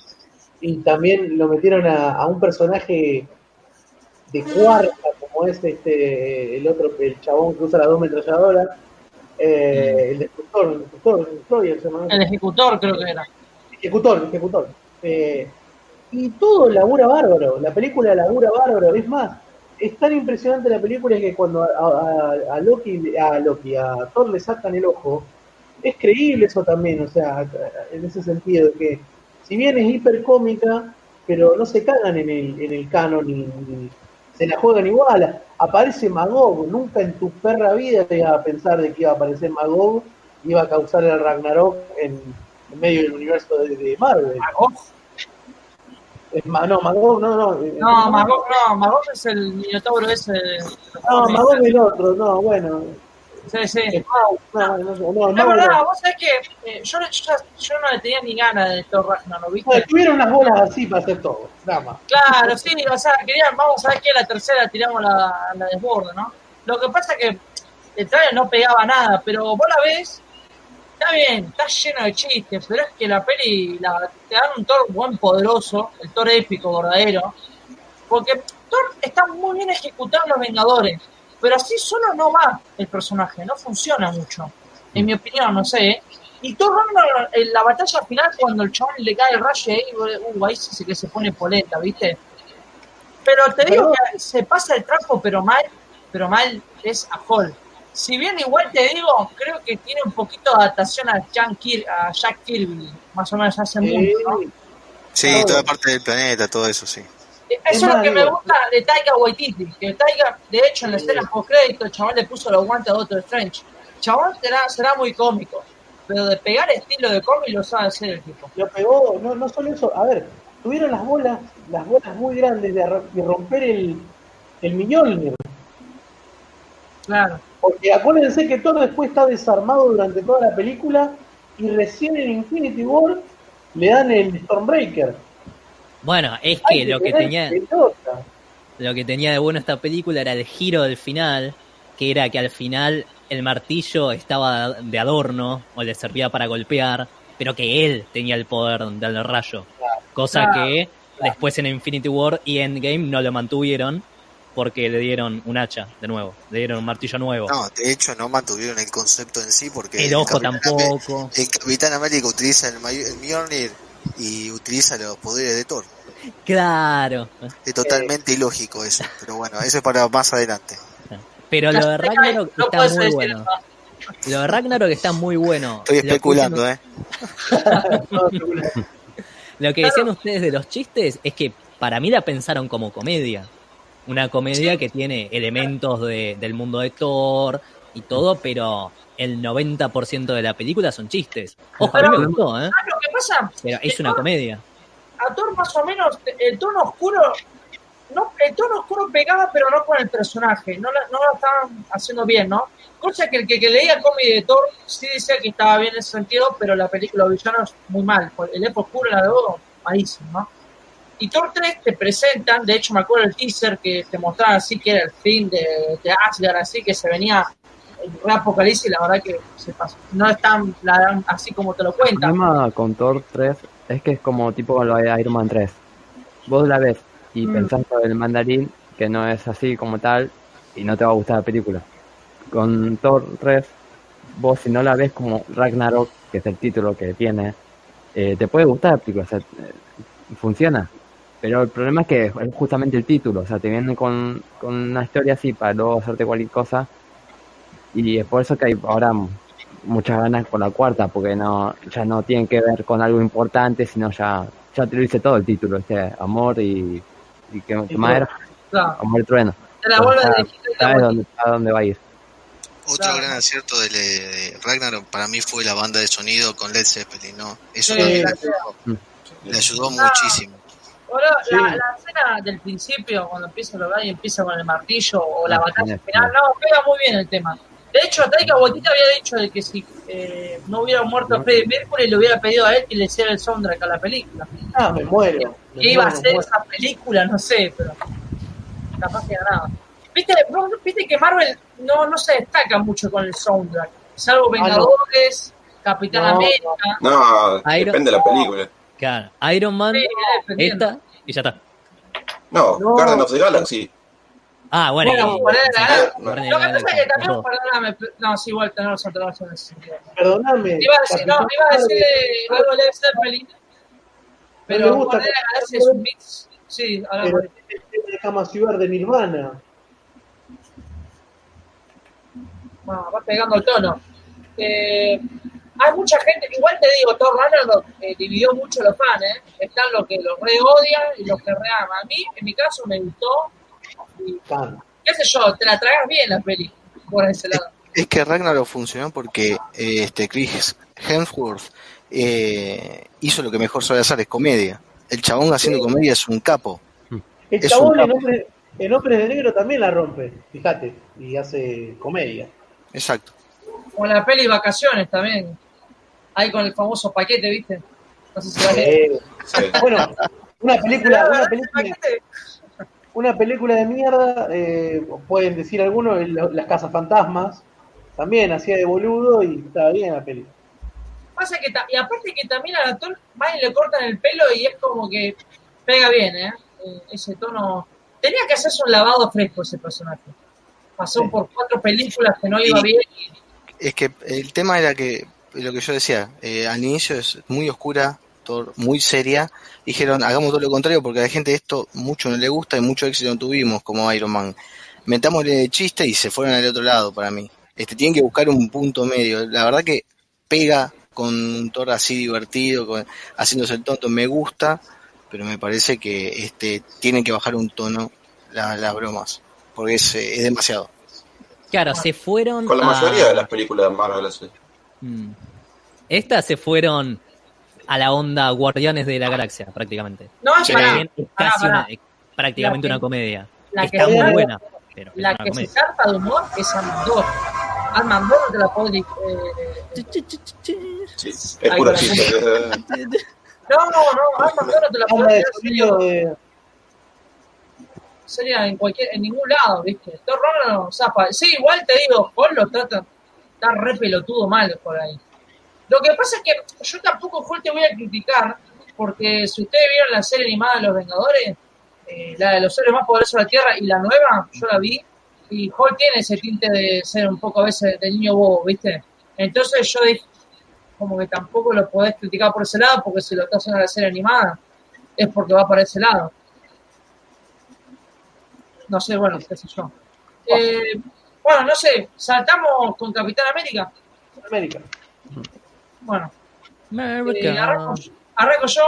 y también lo metieron a, a un personaje de cuarta, como es este el otro, el chabón que usa las dos metralladoras, eh, el destructor, el destructor, el llama. El ejecutor creo que era. Ejecutor, ejecutor. Eh, y todo labura bárbaro, la película labura bárbaro, es más, es tan impresionante la película que cuando a, a- Loki, a Loki, a Thor le sacan el ojo, es creíble eso también, o sea, en ese sentido, que si bien es hipercómica, pero no se cagan en el, en el canon y, se la juegan igual. Aparece Magog, nunca en tu perra vida te iba a pensar de que iba a aparecer Magog y iba a causar el Ragnarok en, en medio del universo de, de Marvel. Magog. No, Magog, no, no. eh, No, Magog no, Magog es el minotauro ese. No, Magog es el otro, no, bueno. Sí, sí. No, no, no, no, verdad, no. vos sabés que eh, yo, yo, yo no le tenía ni ganas de Thor Ragnarok, ¿viste? tuvieron unas bolas así para hacer todo, nada más. Claro, sí, o sea, querían, vamos a ver que la tercera tiramos la, la desborda, ¿no? Lo que pasa es que el trailer no pegaba nada, pero vos la ves, está bien, está lleno de chistes, pero es que la peli la, te dan un Thor buen poderoso, el Thor épico, verdadero, porque Thor está muy bien ejecutado en Los Vengadores, pero así solo no va el personaje, no funciona mucho, en mi opinión, no sé, ¿eh? Y Thor Ragnarok, en la batalla final, cuando el chabón le cae el rayo ahí, uh, ahí sí que se pone polenta, ¿viste? Pero te digo que se pasa el trapo, pero mal, pero mal es a Hall. Si bien igual te digo, creo que tiene un poquito de adaptación a, Jack Kir- a Jack Kirby, más o menos hace mucho, ¿no? Eh, Sí, Claro. toda parte del planeta, todo eso, sí. Eso Es es lo que me gusta de Taika Waititi, que Taika, de hecho, en la escena post crédito, el chabón le puso los guantes a Doctor Strange. Chabón será, será muy cómico, pero de pegar estilo de cómic lo sabe hacer el tipo. lo pegó, no, no solo eso, a ver, tuvieron las bolas, las bolas muy grandes de romper el, el Mjolnir. Claro. Porque acuérdense que Thor después está desarmado durante toda la película y recién en Infinity War le dan el Stormbreaker. Bueno, es que lo que tenía pelota. lo que tenía de bueno esta película era el giro del final, que era que al final el martillo estaba de adorno o le servía para golpear, pero que él tenía el poder del rayo. Cosa Claro, que después en Infinity War y Endgame no lo mantuvieron porque le dieron un hacha de nuevo, le dieron un martillo nuevo. No, de hecho no mantuvieron el concepto en sí porque el ojo Capitán América- tampoco. el Capitán América utiliza el, el Mjolnir y utiliza los poderes de Thor. Claro. Es totalmente ilógico eso, *laughs* pero bueno, eso es para más adelante. Pero lo de Ragnarok No está muy bueno. Lo de Ragnarok está muy bueno. Estoy Lo que especulando, ¿eh? *laughs* Lo que decían ustedes de los chistes es que para mí la pensaron como comedia. Una comedia que tiene elementos de- del mundo de Thor y todo, pero el 90% de la película son chistes. Ojo, a mí me gustó, ¿eh? Lo que pasa Pero es una Thor- comedia. a Thor más o menos el tono oscuro no el tono oscuro pegaba pero no con el personaje no, la- no lo estaban haciendo bien no cosa que el que, que leía cómic de Thor sí decía que estaba bien en ese sentido pero la película Villanos muy mal el Epo oscuro la de Odo malísimo ¿no? Y Thor 3 te presentan de hecho me acuerdo el teaser que te mostraban así que era el fin de, de Asgard así que se venía el apocalipsis y la verdad que se pasó. no es tan la así como te lo El cuentan problema con Thor 3 es que es como tipo lo de Iron Man 3. Vos la ves y Mm. pensás el mandarín, que no es así como tal, y no te va a gustar la película. Con Thor 3, vos si no la ves como Ragnarok, que es el título que tiene, eh, te puede gustar la película, o sea, eh, funciona. Pero el problema es que es justamente el título, o sea, te viene con, con una historia así para luego hacerte cualquier cosa. Y es por eso que hay ahora muchas ganas con la cuarta, porque no ya no tienen que ver con algo importante, sino ya ya te lo dice todo el título, este amor y, y que, que más era amor y trueno. te la vuelve a Sabes dónde, a dónde va a ir. Otro Claro. gran acierto de, de Ragnarok para mí fue la banda de sonido con Led Zeppelin, ¿no? Eso Sí, le, gracias. le ayudó muchísimo. Sí. la, la escena del principio, cuando empieza a lograr y empieza con el martillo o la Ah, batalla final, no, pega muy bien el tema. De hecho, Taika Waititi había dicho de que si eh, no hubiera muerto Freddie Mercury, le hubiera pedido a él que le hiciera el soundtrack a la película. Ah, me muero. me ¿Qué iba a hacer esa película? No sé, pero capaz que ganaba. ¿Viste, vos- viste que Marvel no, no se destaca mucho con el soundtrack, salvo Ah, no. Vengadores, Capitán No, América. No, Iron- depende de la película. Claro, Iron Man, Sí, esta y ya está. No, No. Garden of the Galaxy. Ah, bueno. Bueno, y- por ahí sí, la- Guardianes Lo que pasa es que también, perdóname, no, sí, igual tenés razón, tenés razón en ese sentido. Perdóname. Iba a decir, no, iba a decir algo de Zeppelin, pero me gusta Galaxia es un mix. Sí, ahora el tema de Cama Ciudad de Nirvana. Bueno, va pegando el tono. Eh, hay mucha gente, igual te digo, Thor Ragnarok eh, dividió mucho los fans, ¿eh? Están los que los re odian y los que re aman. A mí, en mi caso, me gustó. Y, qué sé yo, te la tragas bien la peli, por ese lado. Es que Ragnarok funcionó porque eh, este Chris Hemsworth eh, hizo lo que mejor sabe hacer, es comedia. El chabón haciendo comedia es un capo. El Es chabón en capo. Hombres, en Hombres de Negro también la rompe, fíjate, y hace comedia. Exacto. Con la peli Vacaciones también. Ahí con el famoso paquete, ¿viste? No sé si. Eh, Sí. bueno, una película, una ¿Ese película, paquete? una película de mierda, eh, pueden decir algunos, Las Casas Fantasmas, también hacía de boludo y estaba bien la película. Pasa que, y aparte que también al actor van y le cortan el pelo y es como que pega bien, ¿eh? Eh, Ese tono. Tenía que hacerse un lavado fresco ese personaje. Pasó Sí. por cuatro películas que no iba Y- bien. y- Es que el tema era que, lo que yo decía, eh, al inicio es muy oscura, todo- muy seria. Dijeron, hagamos todo lo contrario porque a la gente esto mucho no le gusta y mucho éxito no tuvimos como Iron Man. Metámosle chiste y se fueron al otro lado para mí. Este, tienen que buscar un punto medio. La verdad que pega con un Thor así divertido, con- haciéndose el tonto, me gusta, pero me parece que este, tienen que bajar un tono la- las bromas, porque es, eh, es demasiado. Claro, se fueron. Con la a- mayoría de las películas de Marvel, así. Mm. Estas se fueron a la onda Guardianes de la Galaxia, prácticamente. No, es casi una- es prácticamente La que- una comedia. La que, Está muy se- buena, pero la que se comedia. carta de humor es Almandor. Almandor no te la puedo. eh, Sí, es va. chiste. *laughs* no, no, no, Almandor no te la puedo Habla de decir sonido de, sería en cualquier, en ningún lado, ¿viste? Thor Ragnarok zapa. Sí, igual te digo, Paul lo trata, está re pelotudo mal por ahí. Lo que pasa es que yo tampoco Hulk te voy a criticar, porque si ustedes vieron la serie animada de los Vengadores, eh, la de los héroes más poderosos de la Tierra y la nueva, yo la vi, y Hulk tiene ese tinte de ser un poco a veces de niño bobo, ¿viste? Entonces yo dije, como que tampoco lo podés criticar por ese lado, porque si lo está haciendo la serie animada, es porque va para ese lado. No sé, bueno, qué sé yo. Eh, bueno, no sé, saltamos con Capitán América. América. Bueno, America. eh, arranco, arranco yo.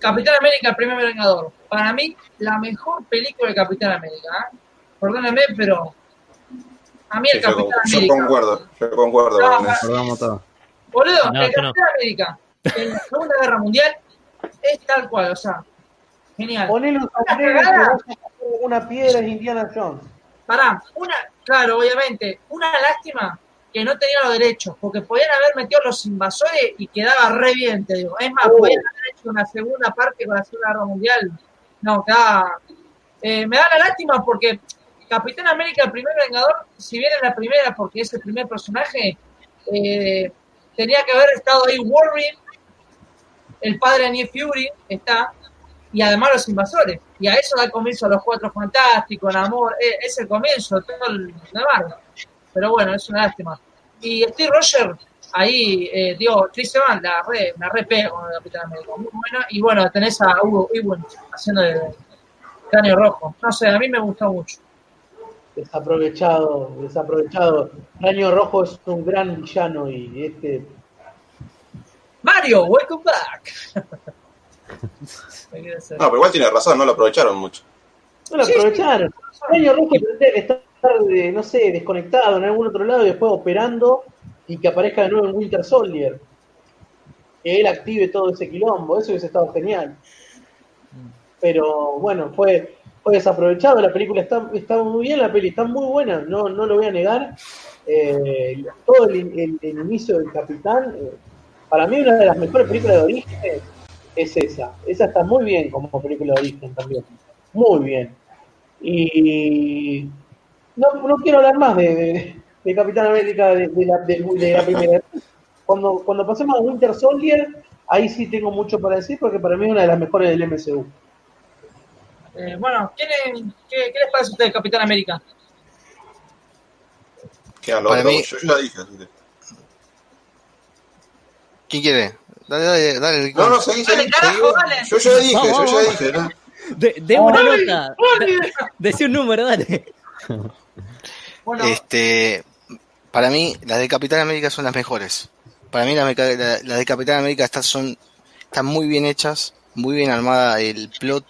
Capitán América, el primer Vengador. Para mí, la mejor película de Capitán América. ¿eh? Perdóname, pero a mí el Sí, yo, Capitán yo América. concuerdo, yo concuerdo No, con eso. Todo. Boludo, No, el yo no. Capitán América en la Segunda Guerra Mundial es tal cual, o sea, genial. Ponele un sombrero una piedra es Indiana Jones. Pará, una, claro, obviamente, una lástima que no tenía los derechos, porque podían haber metido los invasores y quedaba re bien, te digo. Es más, Oh. podían haber hecho una segunda parte con la Segunda Guerra Mundial. No, quedaba. eh, me da la lástima porque Capitán América, el primer Vengador, si bien es la primera, porque es el primer personaje, eh, tenía que haber estado ahí Wolverine, el padre de Nick Fury, está, y además los invasores. Y a eso da comienzo a los Cuatro Fantásticos, Namor, eh, es el comienzo, todo el de Marvel. Pero bueno, es una lástima. Y Steve Roger, ahí, eh, Chris Evans la re, la re pega con el Capitán América, muy buena. Y bueno, tenés a Hugo Ewan haciendo de cráneo rojo. No sé, a mí me gustó mucho. Desaprovechado, desaprovechado. Raño Rojo es un gran villano y este Mario, welcome back. *laughs* No, pero igual tiene razón, no lo aprovecharon mucho. no lo Sí, aprovecharon. Raño Rojo tendría que estar, eh, no sé, desconectado en algún otro lado y después operando y que aparezca de nuevo en Winter Soldier. Que él active todo ese quilombo, eso hubiese estado genial. pero bueno, fue, fue desaprovechado. La película está, está muy bien, la peli está muy buena, no, no lo voy a negar. Eh, todo el, el- el inicio del Capitán, eh, para mí una de las mejores películas de origen es esa. Esa está muy bien como película de origen también. Muy bien. Y no, no quiero hablar más de, de- de Capitán América de, de la, de- de la primera. Cuando, cuando pasemos a Winter Soldier, ahí sí tengo mucho para decir porque para mí es una de las mejores del MCU. Eh, bueno, ¿quién es- qué, qué les parece a ustedes, Capitán América? Quedan los Para mí- Yo, yo ya dije. así que- ¿Quién quiere? Dale, dale, dale. No, no, seguí, Dale, seguí. carajo, seguí. dale. Yo ya dije, Vamos, yo vamos, ya dije. ¿no? De, de una ¡Ay, nota. Decí un número, dale. Bueno, Este, para mí, las de Capitán América son las mejores. Para mí, las, meca- la- las de Capitán América están, son, están muy bien hechas, muy bien armada el plot.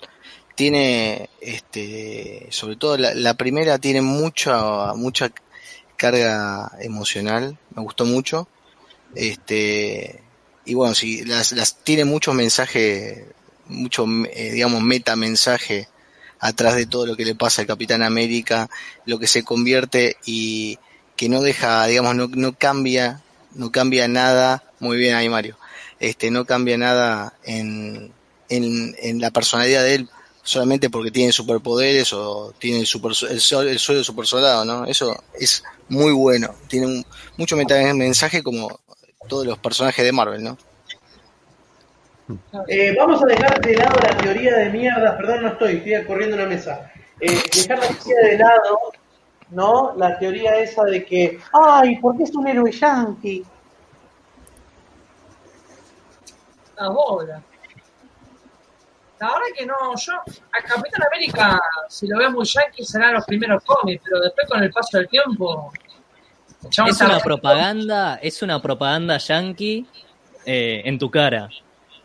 Tiene, este, sobre todo la, la primera tiene mucha, mucha carga emocional. Me gustó mucho. Este, y bueno, sí, las, las tiene muchos mensajes, mucho, eh, digamos, meta mensaje atrás de todo lo que le pasa al Capitán América, lo que se convierte y que no deja, digamos, no, no cambia, no cambia nada, muy bien ahí Mario, este, no cambia nada en, en, en la personalidad de él solamente porque tiene superpoderes o tiene el super el, sol- el suelo super soldado, ¿no? Eso es muy bueno, tiene un, mucho mensaje como todos los personajes de Marvel, ¿no? Eh, vamos a dejar de lado la teoría de mierda, perdón, no estoy, estoy corriendo una mesa. Eh, dejar la teoría de lado, ¿no? La teoría esa de que, ay, ¿por qué es un héroe yankee? la bola. La verdad que no, yo a Capitán América, si lo veo muy yankee, serán los primeros cómics, pero después con el paso del tiempo. Es una propaganda, es una propaganda yankee eh, en tu cara.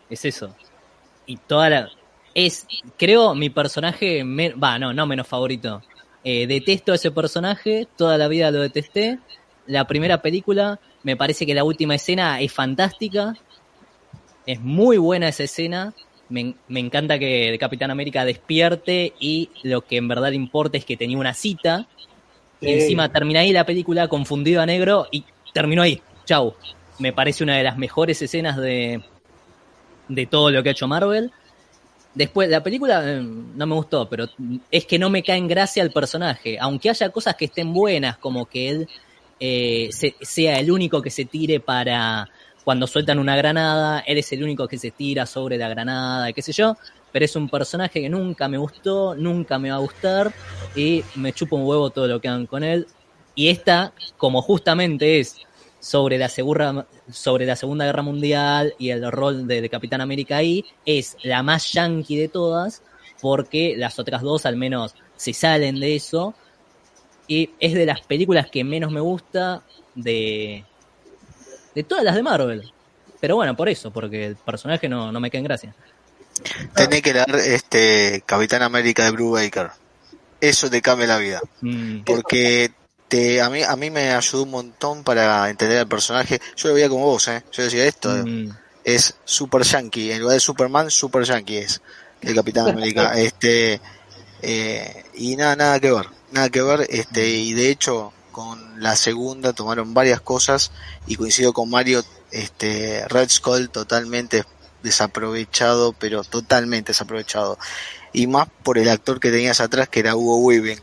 Es eso. Y toda la. Es, creo, mi personaje. Va, no, no menos favorito. Eh, detesto a ese personaje, toda la vida lo detesté. La primera película, me parece que la última escena es fantástica. Es muy buena esa escena. Me, me encanta que Capitán América despierte y lo que en verdad le importa es que tenía una cita. Y Sí. encima termina ahí la película confundido a negro y terminó ahí. Chau. Me parece una de las mejores escenas de, de todo lo que ha hecho Marvel. Después, la película eh, no me gustó, pero es que no me cae en gracia el personaje. Aunque haya cosas que estén buenas, como que él eh, se- sea el único que se tire para cuando sueltan una granada, él es el único que se tira sobre la granada, qué sé yo. Pero es un personaje que nunca me gustó, nunca me va a gustar, y me chupa un huevo todo lo que hagan con él. Y esta, como justamente es sobre la, Segunda Guerra Mundial y el rol de, de Capitán América ahí, es la más yankee de todas, porque las otras dos al menos se salen de eso. Y es de las películas que menos me gusta de, de todas las de Marvel. Pero bueno, por eso, porque el personaje no, no me cae en gracia. Tenés que leer este Capitán América de Blue Baker. Eso te cambia la vida. Mm, Porque te, a mí, a mí me ayudó un montón para entender al personaje. Yo lo veía como vos, eh. Yo decía esto mm. es super yankee. En lugar de Superman, super yankee es el Capitán América. *laughs* este, eh, y nada, nada que ver. Nada que ver, este, y de hecho, con la segunda tomaron varias cosas y coincido con Mario, este, Red Skull totalmente desaprovechado, pero totalmente desaprovechado. Y más por el actor que tenías atrás, que era Hugo Weaving.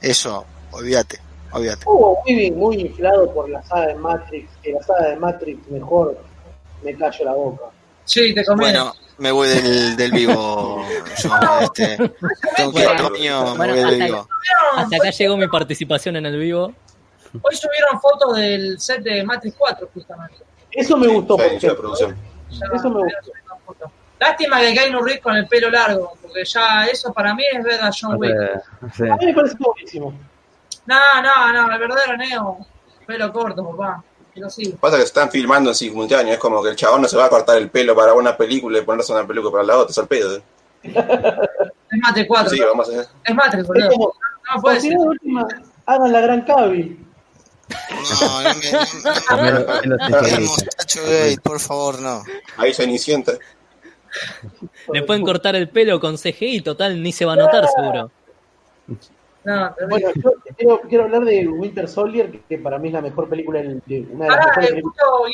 Eso, olvídate, olvídate. Hubo Weaving muy inflado por la saga de Matrix, que la saga de Matrix mejor me callo la boca. Sí, te comí. Bueno, me voy del, del vivo. Yo, *laughs* este, tengo que ir al baño, me Bueno, voy del hasta- vivo. Hasta acá llegó mi participación en el vivo. Hoy subieron fotos del set de Matrix 4, justamente. Eso me gustó, la ejemplo. producción. Ya Eso me fotos. Lástima que Keanu Reeves con el pelo largo, porque ya eso para mí es ver a John Wick. Eh, sí. A mí me parece buenísimo. No, no, no, el verdadero Neo, pelo corto, papá. Pero sí. Pasa que se están filmando en simultáneo, es como que el chabón no se va a cortar el pelo para una película y ponerse una película para la otra, es al pedo. ¿eh? *laughs* Es Matrix 4. Sí, ¿no? vamos a hacer. Es Matrix, Es boludo. como, No puede por si ser. no, última, hagan la gran Cavi. No, no me, no, mostacho gay, por favor, no. Ahí Cenicienta. Le pueden cortar el pelo con CGI, total, ni se va a notar seguro. No, Bueno, yo quiero, hablar de Winter Soldier, que, para mí es la mejor película, en- de- una de las Ahora, eh,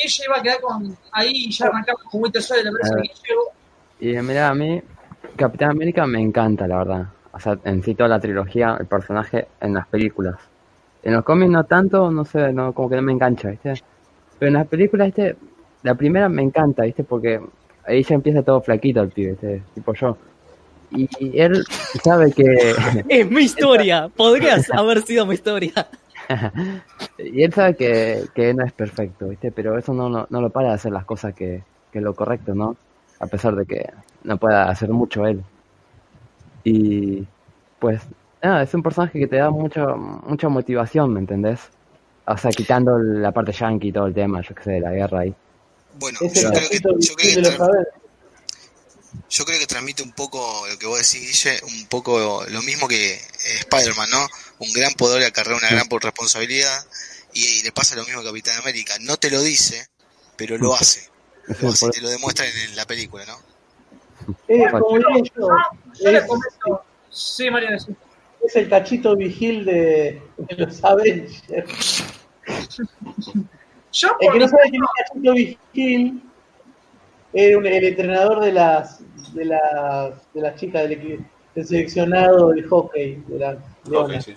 Guille iba a quedar con. Ahí ya arrancamos con Winter Soldier. Y eh, mira, a mí Capitán América me encanta, la verdad. O sea, en sí toda la trilogía, el personaje en las películas. En los cómics no tanto, no sé, no, como que no me engancha, ¿viste? Pero en las películas, ¿viste? La primera me encanta, ¿viste? Porque ahí ya empieza todo flaquito el pibe, ¿viste? Tipo yo. Y, y él sabe que... *laughs* Es mi historia, podrías *laughs* haber sido mi historia. *laughs* y él sabe que, que no es perfecto, ¿viste? Pero eso no, no, no lo para de hacer las cosas que, que es lo correcto, ¿no? A pesar de que no pueda hacer mucho él. Y pues, nada, es un personaje que te da mucha, mucha motivación, ¿me entendés? O sea, quitando la parte yankee y todo el tema, yo qué sé, de la guerra ahí. Bueno, yo creo, que, cachito yo, creo de que los tra- saberes. yo creo que transmite un poco lo que vos decís, Guille, un poco lo mismo que eh, Spider-Man, ¿no? Un gran poder acarrea una gran responsabilidad y, y le pasa lo mismo a Capitán América. No te lo dice, pero lo hace. Lo hace, te lo demuestra en, en la película, ¿no? Eh, como yo, Ah, yo le es, comento. Sí, María, sí. Es el cachito vigil de, de los Avengers. Yo, El que no sabe quién es Cachito Vigil era un- el entrenador de las de las de las chicas del, equi- del seleccionado de hockey de leonas. sí.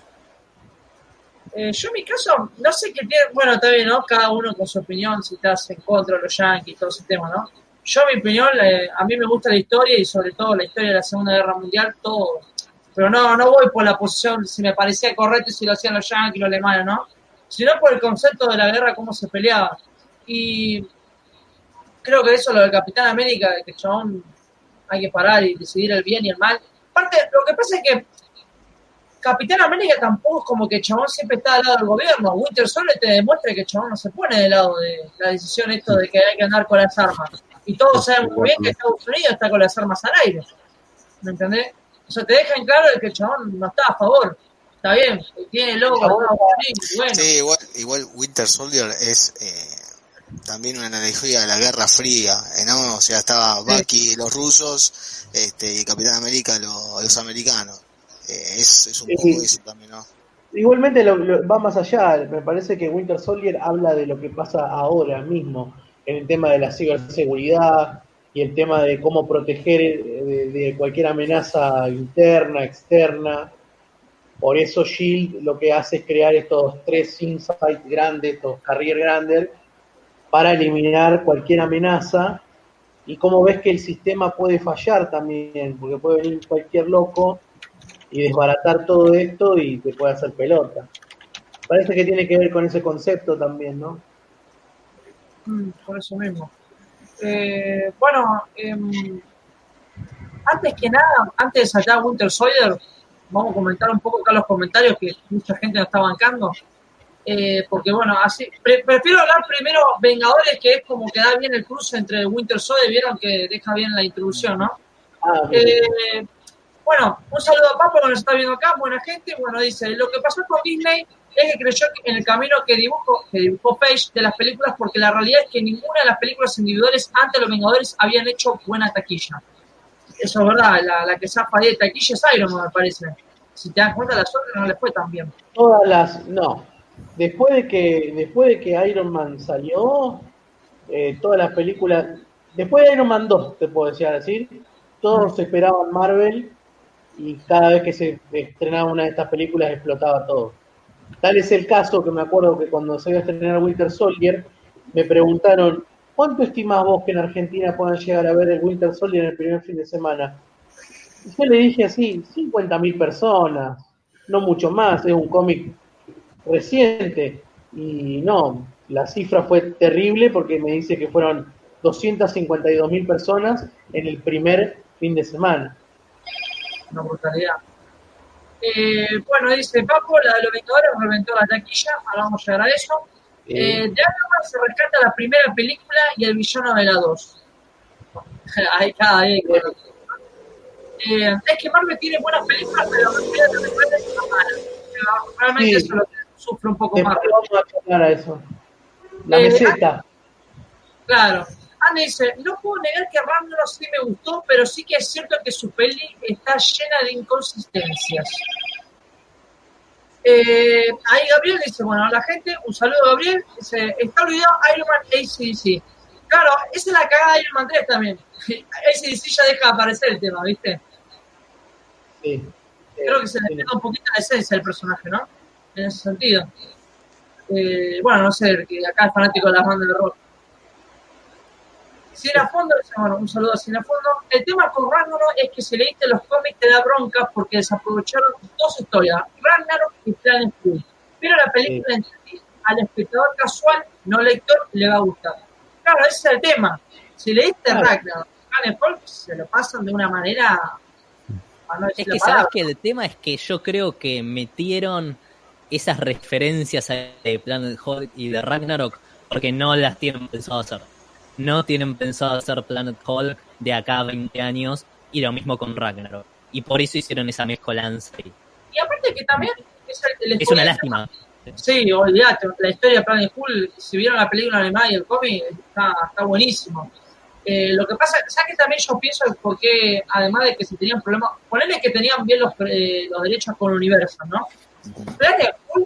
Eh, yo en mi caso, no sé qué tiene, bueno, está bien, ¿no? Cada uno con su opinión, si estás en contra de los yankees, todo ese tema, ¿no? Yo, mi opinión, eh, a mí me gusta la historia y sobre todo la historia de la Segunda Guerra Mundial, todo. Pero no, no voy por la posición, si me parecía correcto y si lo hacían los yankees, los alemanes, ¿no? Sino por el concepto de la guerra, cómo se peleaba. Y creo que eso, lo del Capitán América, que el chabón hay que parar y decidir el bien y el mal. Aparte, lo que pasa es que Capitán América tampoco es como que chabón siempre está al lado del gobierno. Winter Soldier te demuestra que chabón no se pone del lado de la decisión esto de que hay que andar con las armas. Y todos sabemos muy bien que Estados Unidos está con las armas al aire. ¿Me entendés? O sea, te dejan claro de que el chabón no está a favor. Está bien, tiene logo bueno. Sí, igual, igual Winter Soldier es eh, también una analogía de la Guerra Fría, ¿no? O sea, estaba Bucky, los rusos, este, y Capitán América, lo- los americanos. Eh, es, es un Sí. poco eso también, ¿no? Igualmente lo- lo- va más allá, me parece que Winter Soldier habla de lo que pasa ahora mismo en el tema de la ciberseguridad y el tema de cómo proteger eh, de, cualquier amenaza interna, externa. Por eso Shield lo que hace es crear estos tres insights grandes, estos carrier grandes, para eliminar cualquier amenaza. Y cómo ves que el sistema puede fallar también, porque puede venir cualquier loco y desbaratar todo esto y te puede hacer pelota. Parece que tiene que ver con ese concepto también, ¿no? Mm, por eso mismo. Eh, bueno, em, antes que nada, antes de saltar Winter Soldier, vamos a comentar un poco acá los comentarios que mucha gente nos está bancando. Eh, porque bueno, así pre- prefiero hablar primero Vengadores, que es como que da bien el cruce entre Winter Soldier, vieron que deja bien la introducción, ¿no? Ah. Eh, bueno, un saludo a Papo que nos está viendo acá, buena gente. Bueno, dice, lo que pasó con Disney es que creyó que en el camino que dibujó, que dibujó Page de las películas, porque la realidad es que ninguna de las películas individuales antes de los Vengadores habían hecho buena taquilla. Eso es verdad, la, la que zafa de taquilla es Iron Man, me parece. Si te das cuenta, las otras no les fue tan bien. Todas las, no. Después de que, después de que Iron Man salió, eh, todas las películas, después de Iron Man 2, te puedo decir así, todos esperaban Marvel y cada vez que se estrenaba una de estas películas explotaba todo. Tal es el caso que me acuerdo que cuando se iba a estrenar Winter Soldier, me preguntaron, ¿cuánto estimás vos que en Argentina puedan llegar a ver el Winter Soldier en el primer fin de semana? Y yo le dije así, 50.000 personas, no mucho más, es un cómic reciente. Y no, la cifra fue terrible porque me dice que fueron 252.000 personas en el primer fin de semana. Una brutalidad. Eh, bueno, dice Papo, la de los Vengadores reventó la taquilla, ahora vamos a llegar a eso. Eh, de Iron Man se rescata la primera película y el villano de la 2. *laughs* ahí está, ahí. claro. Eh, es que Marvel tiene buenas películas, pero la mayoría de las películas son malas. Realmente Sí. eso es lo que sufre un poco Después Marvel. vamos a a eso. La Eh, meseta. Claro. Anne dice, no puedo negar que Ragnarok sí me gustó, pero sí que es cierto que su peli está llena de inconsistencias. Eh, ahí Gabriel dice, bueno, a la gente, un saludo Gabriel, dice, está olvidado Iron Man ACDC. Claro, esa es la cagada de Iron Man 3 también. *laughs* ACDC ya deja de aparecer el tema, ¿viste? Sí. Creo que se le queda un poquito la esencia del personaje, ¿no? En ese sentido. Eh, bueno, no sé, que acá es fanático de las bandas de rock. Cinefondo, bueno, un saludo a Cinefondo. El tema con Ragnarok es que si leíste los cómics te da bronca porque desaprovecharon dos historias, Ragnarok y Planet Cool. Pero la película en sí, al espectador casual, no lector, le va a gustar. Claro, ese es el tema. Si leíste Claro. Ragnarok Planet Cool, se lo pasan de una manera... no Es que sabes que el tema es que yo creo que metieron esas referencias a- de Planet Hulk y de Ragnarok porque no las tienen pensado hacer. No tienen pensado hacer Planet Hulk de acá a 20 años y lo mismo con Ragnarok. Y por eso hicieron esa mezcolanza. ahí. Y aparte que también es, el, el Es una lástima. Sí, olvidate, la historia de Planet Cool, si vieron la película animada y el cómic, está, está buenísimo. Eh, lo que pasa, ¿sabes que también yo pienso es porque, además de que si tenían problemas, ponele que tenían bien los, eh, los derechos con el universo, ¿no? Planet Cool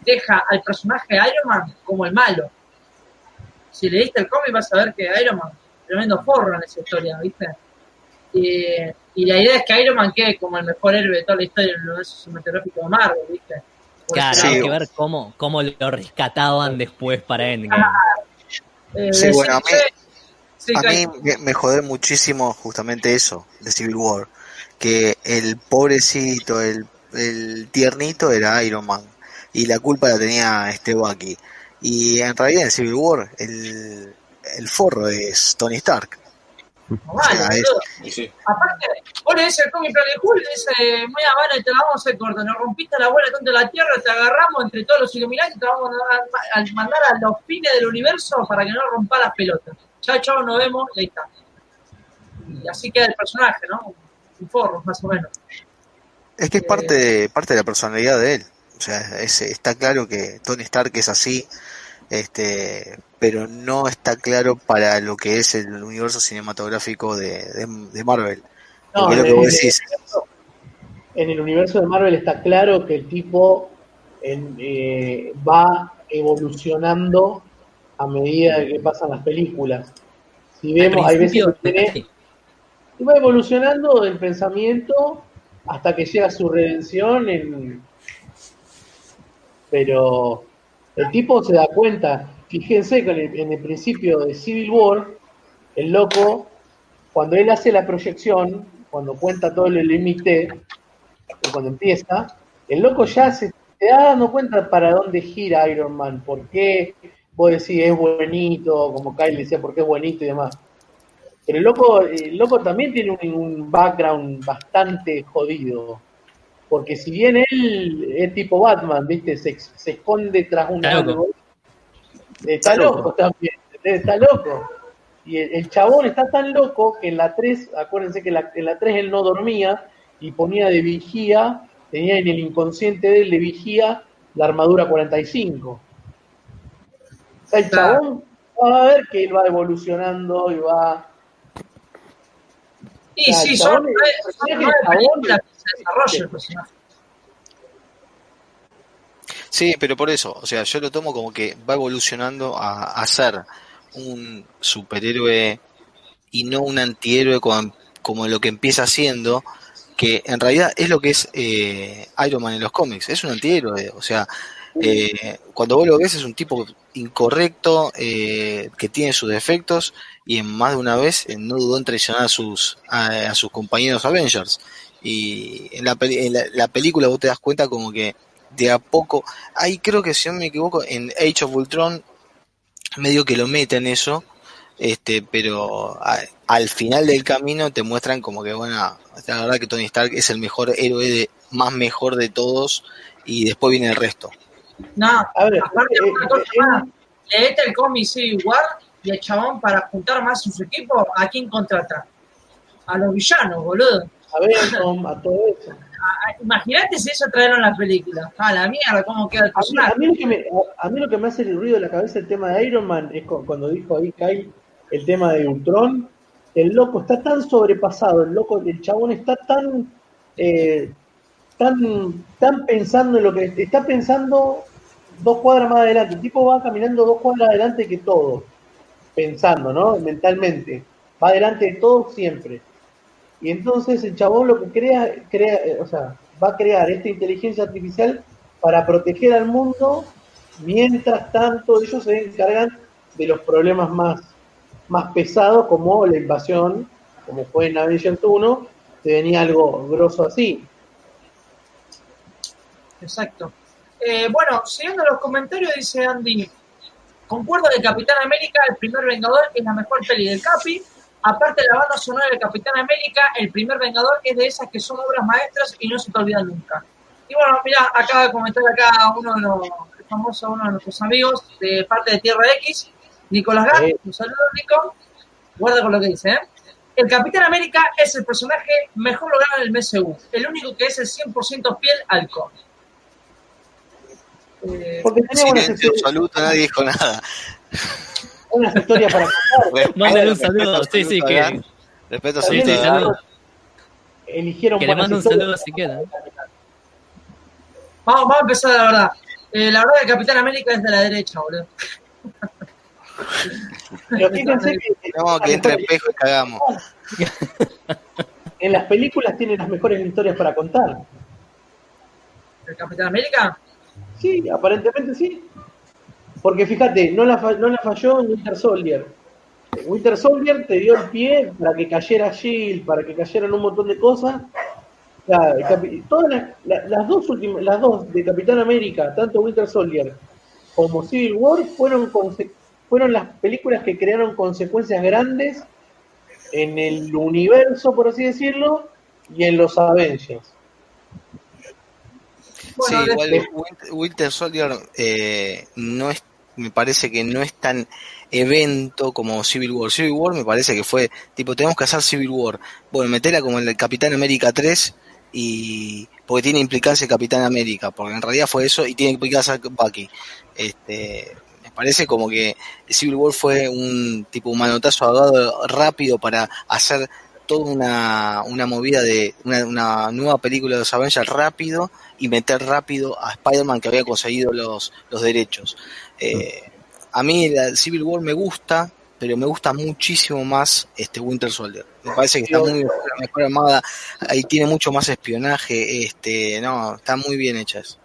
deja al personaje de Iron Man como el malo. Si leíste el cómic vas a ver que Iron Man, tremendo forro en esa historia, ¿viste? Eh, y la idea es que Iron Man quede como el mejor héroe de toda la historia del universo cinematográfico de Marvel, ¿viste? Por Claro, ese Sí. hay que ver cómo, cómo lo rescataban después para Endgame. Eh, Sí, bueno, a mí- che, sí, A Kai, mí me, me jode muchísimo justamente eso de Civil War, que el pobrecito, el, el tiernito era Iron Man y la culpa la tenía este Bucky. Y en realidad en Civil War el, el forro es Tony Stark. o vale, sea, es- boludo. Y sí. Aparte, vos le dices el cómic Planet y dice, muy vale, te la vamos a hacer corta, nos rompiste la buena tonta de la Tierra, te agarramos entre todos los iluminantes y te vamos a, a- a mandar a los fines del universo para que no rompa las pelotas. Chao, chao, nos vemos, y ahí está. Y así queda el personaje, ¿no? Un forro, más o menos. Es que es parte de, parte de la personalidad de él. O sea, es- está claro que Tony Stark es así, este, pero no está claro para lo que es el universo cinematográfico de, de, de Marvel. No, Porque lo en, que el, vos decís, en el universo de Marvel está claro que el tipo en- eh, va evolucionando a medida que pasan las películas. Si vemos, hay veces que tiene, sí. y va evolucionando el pensamiento hasta que llega su redención en pero el tipo se da cuenta fíjense que en el, en el principio de Civil War el loco cuando él hace la proyección cuando cuenta todo el límite cuando empieza el loco ya se te da dando cuenta para dónde gira Iron Man por qué vos decís es buenito como Kyle decía por qué es buenito y demás pero el loco, el loco también tiene un, un background bastante jodido. Porque si bien él es tipo Batman, ¿viste? Se, se esconde tras un Está loco. árbol. Está loco también, está loco. Y el, el chabón está tan loco que en la 3, acuérdense que la- en la 3 él no dormía y ponía de vigía, tenía en el inconsciente de él de vigía la armadura 45. O sea, el chabón va a ver que él va evolucionando y va sí, el son el son el personaje. Sí, pero por eso, o sea, yo lo tomo como que va evolucionando a, a ser un superhéroe y no un antihéroe como, como lo que empieza siendo, que en realidad es lo que es eh, Iron Man en los cómics, es un antihéroe, o sea, eh, cuando vos lo ves es un tipo incorrecto, eh, que tiene sus defectos y en más de una vez no dudó en traicionar a sus, a, a sus compañeros Avengers. Y en la, peli- en la, la película vos te das cuenta como que de a poco, ahí creo que si no me equivoco, en Age of Ultron medio que lo meten eso, este, pero a- al final del camino te muestran como que bueno, la verdad que Tony Stark es el mejor héroe de, más mejor de todos y después viene el resto. No, A ver, aparte, eh, una cosa eh, más, leete el cómic Civil War y el chabón para juntar más sus equipos, ¿a quién contrata? A los villanos, boludo. A Venom, a todo eso. A- Imagínate si eso trajeron la película. A la mierda, cómo queda el A mí, a personaje. mí lo que me, a, a mí lo que me hace el ruido de la cabeza el tema de Iron Man es cu- cuando dijo ahí Kyle el tema de Ultron, el loco está tan sobrepasado, el loco, el chabón está tan, eh, tan, tan pensando en lo que está pensando dos cuadras más adelante. El tipo va caminando dos cuadras adelante que todo, pensando, ¿no? Mentalmente. Va adelante de todo siempre. Y entonces el chabón lo que crea, crea, eh, o sea, va a crear esta inteligencia artificial para proteger al mundo, mientras tanto ellos se encargan de los problemas más, más pesados como la invasión, como fue en Avengers 1, que venía algo grosso así. Exacto. Eh, bueno, siguiendo los comentarios, dice Andy, concuerdo que Capitán América, el primer Vengador, es la mejor peli del Capi. Aparte de la banda sonora de Capitán América, el primer Vengador es de esas que son obras maestras y no se te olvidan nunca. Y bueno, mira, acaba de comentar acá uno de los famosos, uno de nuestros amigos de parte de Tierra X, Nicolás Gant. Un saludo, Nico. Guarda con lo que dice, ¿eh? El Capitán América es el personaje mejor logrado en el MCU, el único que es el 100% piel al cómic. Eh, Porque tenía Silencio absoluto, nadie dijo nada. Unas historias para contar. Mándale un saludo, sí, sí, que. Respeto Sí, sí, saludo. Eligieron Que le buenas mando un saludo si queda. Vamos, vamos a empezar la verdad. Eh, la verdad que el Capitán América es de la derecha, boludo. Pero fíjense que No, que entre espejo y cagamos. *laughs* en las películas tiene las mejores historias para contar. ¿El Capitán América? Sí, aparentemente sí. Porque fíjate, no la, fa- no la falló en Winter Soldier. Winter Soldier te dio el pie para que cayera Shield, para que cayeran un montón de cosas. La- el capi- todas las, la- las dos últimas, las dos de Capitán América, tanto Winter Soldier como Civil War, fueron, conse- fueron las películas que crearon consecuencias grandes en el universo, por así decirlo, y en los Avengers. Bueno, sí, igual Winter, Winter Soldier eh, no es, me parece que no es tan evento como Civil War. Civil War me parece que fue, tipo, tenemos que hacer Civil War. Bueno, metela como el Capitán América 3 y porque tiene implicancia Capitán América, porque en realidad fue eso y tiene implicancia Bucky. Este, me parece como que Civil War fue un tipo un manotazo agarrado rápido para hacer toda una, una movida de una, una nueva película de los Avengers rápido y meter rápido a Spider-Man que había conseguido los, los derechos. Eh, a mí la Civil War me gusta, pero me gusta muchísimo más este Winter Soldier. Me parece que está muy mejor, mejor armada, ahí tiene mucho más espionaje, este, no, está muy bien hecha eso.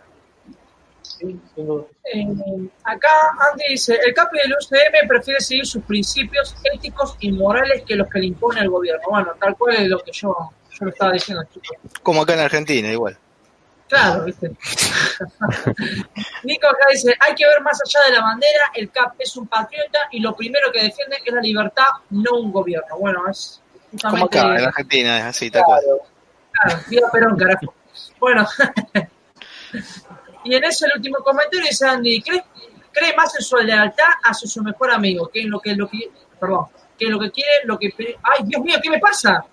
Sí, sin duda. Eh, acá Andy dice, el Capi del UCM prefiere seguir sus principios éticos y morales que los que le impone el gobierno. Bueno, tal cual es lo que yo, yo lo estaba diciendo, chicos. Como acá en Argentina, igual. Claro, viste. Nico acá dice, hay que ver más allá de la bandera, el CAP es un patriota y lo primero que defiende es la libertad, no un gobierno. Bueno, es Como justamente... acá, en Argentina, es así, tal cual. Claro. Perón, carajo. Bueno, *laughs* y en ese el último comentario dice Andy, ¿cree, cree más en su lealtad hacia su mejor amigo, que en lo que, lo que perdón, que en lo que quiere, lo que... Ay, Dios mío, ¿qué me pasa?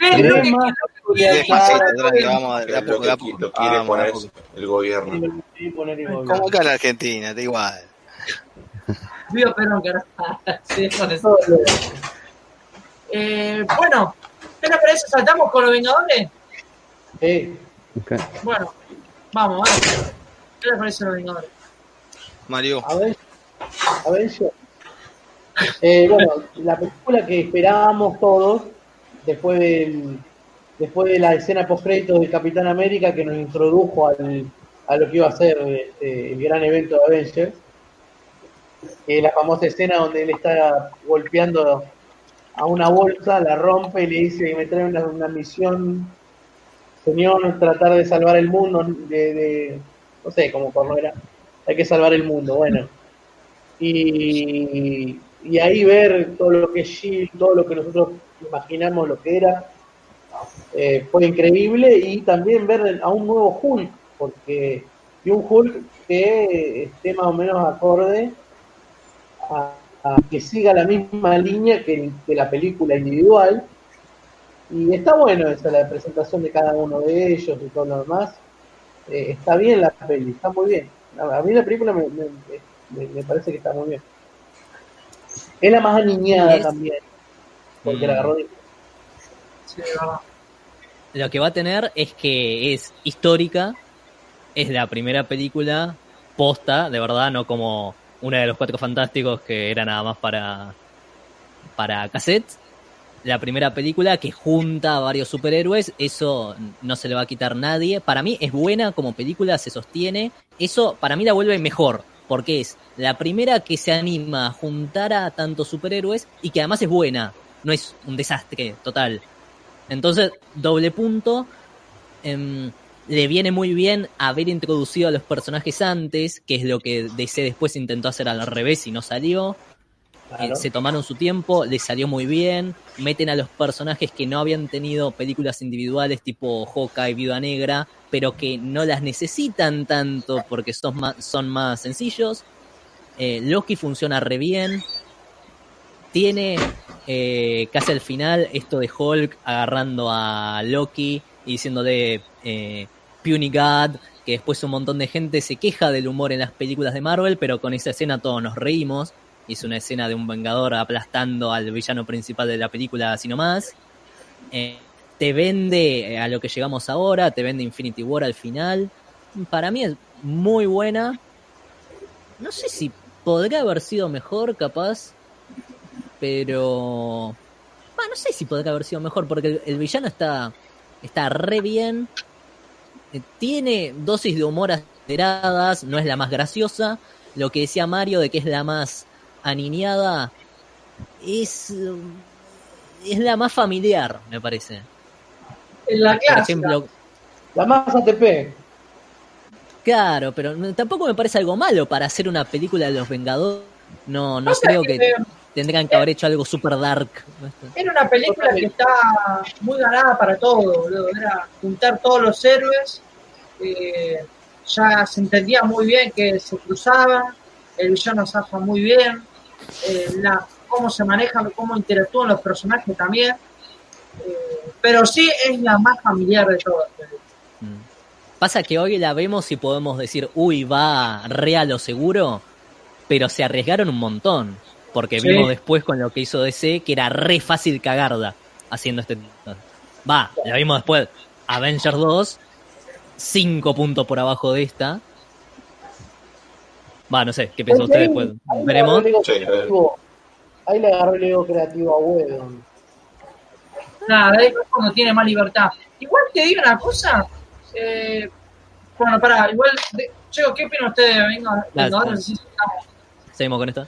¿Cree Cree lo que, más lo que quiere y Despacito, hacia- tranqui, vamos a Lo de a poco, que de a qui- poco. lo quiere Vamos, de poner a poco. el gobierno. Como acá en Argentina, está igual. Viva Perón, Eh, bueno, ¿qué les parece? ¿Saltamos con los Vengadores? Sí. Bueno, vamos, vamos. ¿Qué les parece los Vengadores? Mario, A ver, a ver yo. Eh, bueno, la película que esperábamos todos, después del, después de la escena post del Capitán América que nos introdujo al, a lo que iba a ser este, el gran evento de Avengers, es la famosa escena donde él está golpeando a una bolsa, la rompe y le dice me trae una, misión, señor, tratar de salvar el mundo, de, de no sé cómo no era, hay que salvar el mundo, bueno. Y, ahí ver todo lo que es todo lo que nosotros imaginamos lo que era, eh, fue increíble y también ver a un nuevo Hulk, porque y un Hulk que esté más o menos acorde a, a que siga la misma línea que, que la película individual. Y está bueno esa la presentación de cada uno de ellos y todo lo demás. Eh, está bien la peli, está muy bien. A, mí la película me, me- me- me parece que está muy bien. Es la más aniñada también. Porque Mm. la agarró de- Sí, de verdad. Lo que va a tener es que es histórica, es la primera película posta, de verdad, no como una de los cuatro fantásticos que era nada más para, para cassette. La primera película que junta a varios superhéroes, eso no se le va a quitar nadie. Para mí es buena como película, se sostiene. Eso para mí la vuelve mejor, porque es la primera que se anima a juntar a tantos superhéroes y que además es buena, no es un desastre total. Entonces, doble punto. em, le viene muy bien haber introducido a los personajes antes, que es lo que DC después intentó hacer al revés y no salió. Claro. Eh, se tomaron su tiempo, les salió muy bien. Meten a los personajes que no habían tenido películas individuales tipo Hawkeye, Viuda Negra, pero que no las necesitan tanto porque son más, son más sencillos. Eh, Loki funciona re bien. Tiene eh, casi al final esto de Hulk agarrando a Loki y diciéndole eh, Puny God, que después un montón de gente se queja del humor en las películas de Marvel, pero con esa escena todos nos reímos. Es una escena de un vengador aplastando al villano principal de la película, así nomás. Eh, te vende a lo que llegamos ahora, te vende Infinity War al final. Para mí es muy buena. No sé si podría haber sido mejor, capaz. Pero. No sé si podría haber sido mejor, porque el, el villano está, está re bien. Eh, Tiene dosis de humor aceleradas, no es la más graciosa. Lo que decía Mario de que es la más aniñada, es, eh, es la más familiar, me parece. En la Por clásica. ejemplo, La más ATP. claro, pero tampoco me parece algo malo para hacer una película de los Vengadores. No, no creo que, que tendrían que haber hecho algo super dark. Era una película que está muy ganada para todo, boludo. Era juntar todos los héroes. eh, ya se entendía muy bien que se cruzaban. El villano zafa muy bien. eh, la, cómo se manejan, cómo interactúan los personajes también. eh, pero sí es la más familiar de todas. Mm. Pasa que hoy la vemos y podemos decir, uy, va re a lo seguro, pero se arriesgaron un montón. Porque Sí. vimos después con lo que hizo DC que era re fácil cagarda haciendo este. Va, la vimos después. Avengers 2, 5 puntos por abajo de esta. Va, no sé, ¿qué piensan ustedes después? Ahí le Veremos. Ahí le agarró el ego creativo a Whedon. Nada, es cuando tiene más libertad. Igual te digo una cosa. eh, bueno, pará, igual. De, Chico, ¿qué opinan ustedes? Venga, Vengadores, sí. Seguimos con esta.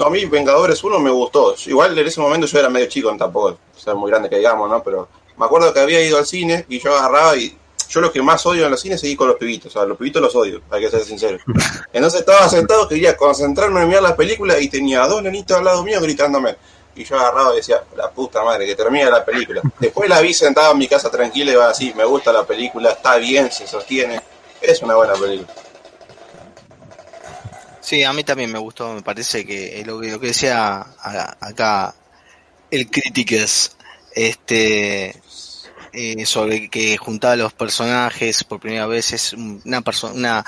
No, a mí Vengadores 1 me gustó. Igual en ese momento yo era medio chico, tampoco ser muy grande que digamos, ¿no? Pero me acuerdo que había ido al cine y yo agarraba y yo lo que más odio en los cines es ir con los pibitos. O sea, los pibitos los odio, hay que ser sincero. *laughs* Entonces estaba sentado, quería concentrarme en mirar la película y tenía dos nenitos al lado mío gritándome. Y yo agarraba y decía, la puta madre, que termine la película. *laughs* Después la vi sentada en mi casa tranquila y va así, me gusta la película, está bien, se sostiene. Es una buena película. Sí, a mí también me gustó, me parece que lo que, lo que decía acá el Critiques, este, eh, sobre que juntaba los personajes por primera vez es un- una persona, una,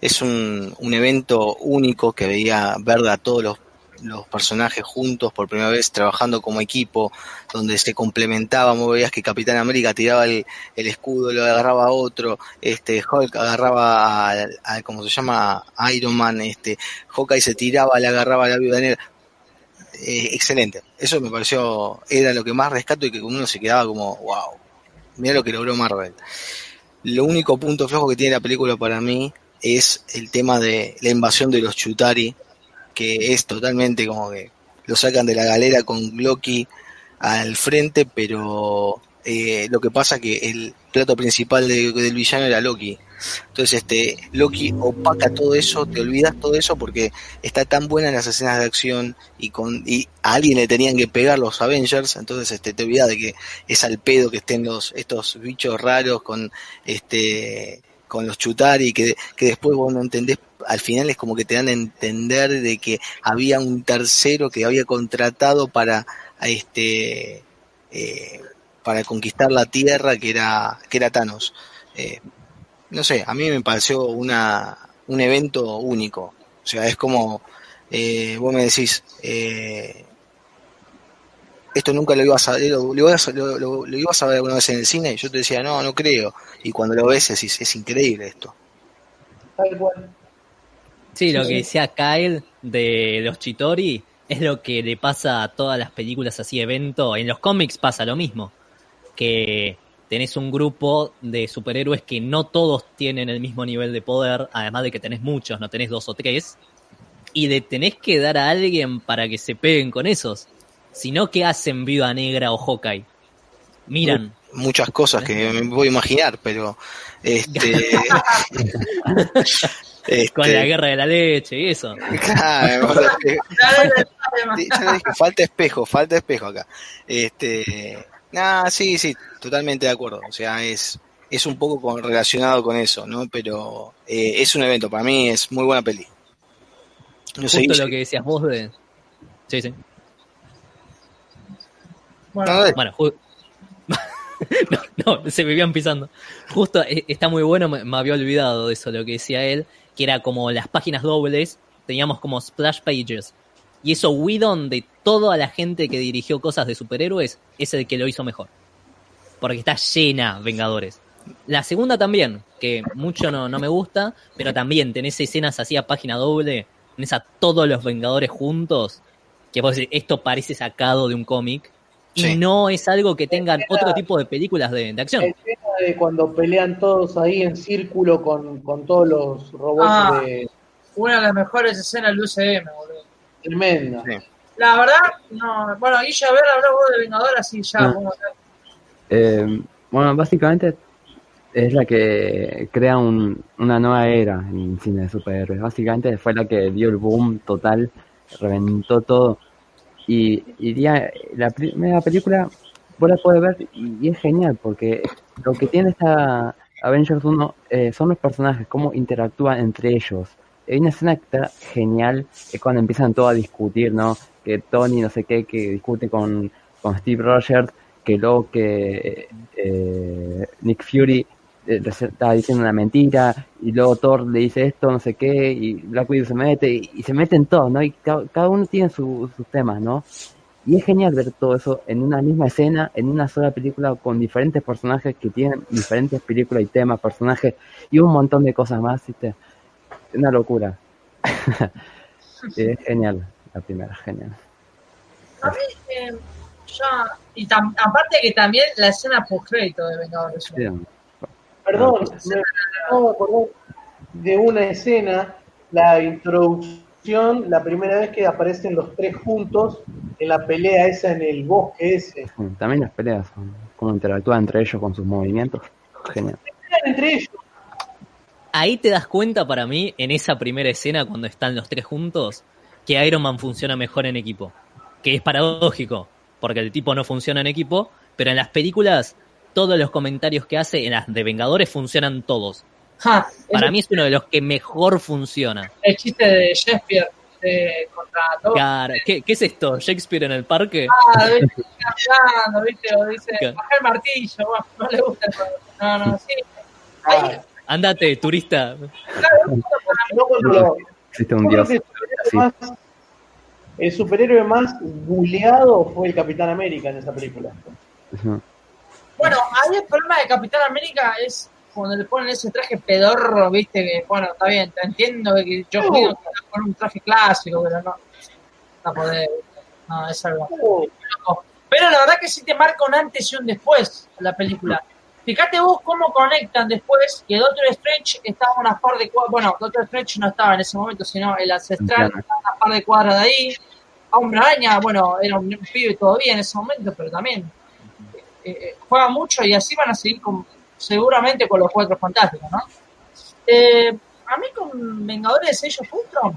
es un, un evento único que veía ver a todos los, los personajes juntos por primera vez trabajando como equipo, donde se complementaban, vos veías que Capitán América tiraba el, el escudo, lo agarraba a otro, este Hulk agarraba a, ¿cómo se llama? Iron Man, este Hawkeye se tiraba, le agarraba a la viuda negra. Eh, excelente. Eso me pareció, era lo que más rescato y que uno se quedaba como, wow, mira lo que logró Marvel. Lo único punto flojo que tiene la película para mí es el tema de la invasión de los Chutari, que es totalmente como que lo sacan de la galera con Loki al frente, pero eh, lo que pasa que el plato principal de- del villano era Loki. Entonces, este, Loki opaca todo eso, te olvidas todo eso porque está tan buena en las escenas de acción y con y a alguien le tenían que pegar los Avengers, entonces este te olvidas de que es al pedo que estén los estos bichos raros con este con los chutari que, que después vos no entendés al final es como que te dan a entender de que había un tercero que había contratado para este eh, para conquistar la tierra que era que era Thanos Eh, no sé a mí me pareció una un evento único o sea es como eh, vos me decís, eh, esto nunca lo ibas a lo, lo- lo- lo ibas a ver alguna vez en el cine, y yo te decía, no, no creo. Y cuando lo ves decís, es increíble esto. Tal cual. Sí, lo que decía Kyle de los Chitori es lo que le pasa a todas las películas así, evento. En los cómics pasa lo mismo. Que tenés un grupo de superhéroes que no todos tienen el mismo nivel de poder, además de que tenés muchos, no tenés dos o tres. Y le tenés que dar a alguien para que se peguen con esos. Si no, ¿qué hacen Viuda Negra o Hawkeye? Miran. Muchas cosas que me puedo imaginar, pero este, *laughs* *laughs* este, Con la guerra de la leche y eso. claro, o sea, que- Dale, dale, dale, Sí, ya lo dije, falta espejo, falta espejo acá. Este, nah, sí, sí, totalmente de acuerdo. O sea, es, es un poco con- relacionado con eso, ¿no? Pero eh, es un evento, para mí es muy buena peli. No sé, Justo lo que decías vos de... Sí, sí. Bueno, No. Bueno, ju- *laughs* no, no, se vivían pisando. Justo eh, está muy bueno, me, me había olvidado de eso, lo que decía él, que era como las páginas dobles, teníamos como splash pages. Y eso, Whedon, de toda la gente que dirigió cosas de superhéroes, es el que lo hizo mejor. Porque está llena Vengadores. La segunda también, que mucho no, no me gusta, pero también tenés escenas así a página doble, tenés a todos los Vengadores juntos, que vos decís, esto parece sacado de un cómic, y Sí. no es algo que tengan otro tipo de películas de, de acción. La escena de cuando pelean todos ahí en círculo con, con todos los robots Ah. de una de las mejores escenas del UCM, boludo. tremenda. Sí. La verdad, no. Bueno, Guilla, a ver, hablá vos de Vengador, así ya. Ah. vamos a ver. Eh, bueno, básicamente es la que crea un- una nueva era en el cine de superhéroes. Básicamente fue la que dio el boom total, reventó todo. Y, ya la primera película, vos la podés ver y, es genial porque lo que tiene esta Avengers 1 eh, son los personajes, cómo interactúan entre ellos. Hay una escena que está genial, es cuando empiezan todos a discutir, ¿no? Que Tony, no sé qué, que discute con, con Steve Rogers, que luego que eh, Nick Fury eh, está diciendo una mentira, y luego Thor le dice esto, no sé qué, y Black Widow se mete, y, y se meten todos, ¿no? Y ca- cada, uno tiene su- sus temas, ¿no? Y es genial ver todo eso en una misma escena, en una sola película, con diferentes personajes que tienen diferentes películas y temas, personajes, y un montón de cosas más, ¿viste? Una locura. *laughs* es genial, la primera, genial. A mí, eh, ya. Y tam- aparte que también la escena post-crédito de Vengadores. Sí, Perdón, me acabo de acordar de una escena, la introducción, la primera vez que aparecen los tres juntos en la pelea esa en el bosque ese. También las peleas, son- cómo interactúan entre ellos con sus movimientos, genial. Entre ellos. Ahí te das cuenta para mí, en esa primera escena, cuando están los tres juntos, que Iron Man funciona mejor en equipo. Que es paradójico, porque el tipo no funciona en equipo, pero en las películas, todos los comentarios que hace, en las de Vengadores, funcionan todos. Ja, Para mí es uno de los que mejor funciona. el chiste de Shakespeare de, contra todo. Claro, ¿Qué, qué es esto? ¿Shakespeare en el parque? Ah, ¿viste? Caminando, ¿viste? O dice, Claro. baja el martillo, bueno, no le gusta el juego. No, no, *laughs* sí. Ah, Ahí, Andate, turista. Existe un dios. el superhéroe más- buleado fue el Capitán América en esa película. Ujú. Bueno, ahí el problema de Capitán América es cuando le ponen ese traje pedorro, viste, que bueno, está bien, te entiendo que yo con un traje clásico, pero no, no podés, no, es algo loco. Pero la verdad que sí te marca un antes y un después la película. Fíjate vos cómo conectan después que Doctor Strange estaba a unas par de cuadras, bueno, Doctor Strange no estaba en ese momento, sino el ancestral Claro. estaba a unas par de cuadras de ahí. Hombre Araña, bueno, era un pibe todavía en ese momento, pero también eh, eh, juega mucho y así van a seguir con, seguramente con los cuatro fantásticos, ¿no? Eh, a mí con Vengadores Age of Ultron,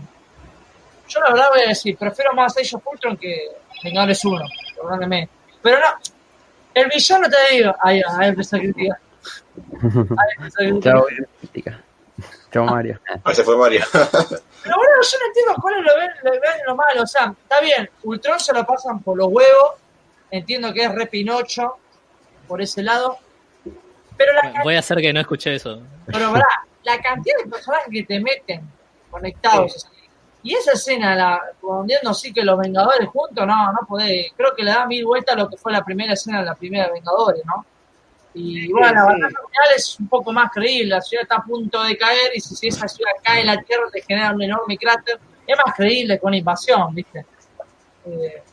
yo la verdad voy a decir, prefiero más Age of Ultron que Vengadores 1, perdóneme. Pero no, el villano te digo, ahí, va, ahí empezó a criticar. *laughs* Ahí empezó a criticar. Chao, crítica. Chao, Mario. Ahí se fue Mario. *laughs* Pero bueno, yo no entiendo cuál es lo, ven- lo, ven lo malo. O sea, está bien, Ultron se lo pasan por los huevos. Entiendo que es re Pinocho por ese lado. Pero la, Voy a hacer que no escuché eso. pero, pará, la cantidad de personajes que te meten conectados Y esa escena, la, poniendo sí que los Vengadores juntos, no, no puede. Creo que le da mil vueltas a lo que fue la primera escena de la primera Vengadores, ¿no? Y bueno, la batalla final es un poco más creíble. La ciudad está a punto de caer y si esa ciudad cae en la tierra te genera un enorme cráter. Es más creíble con invasión, ¿viste? Eh,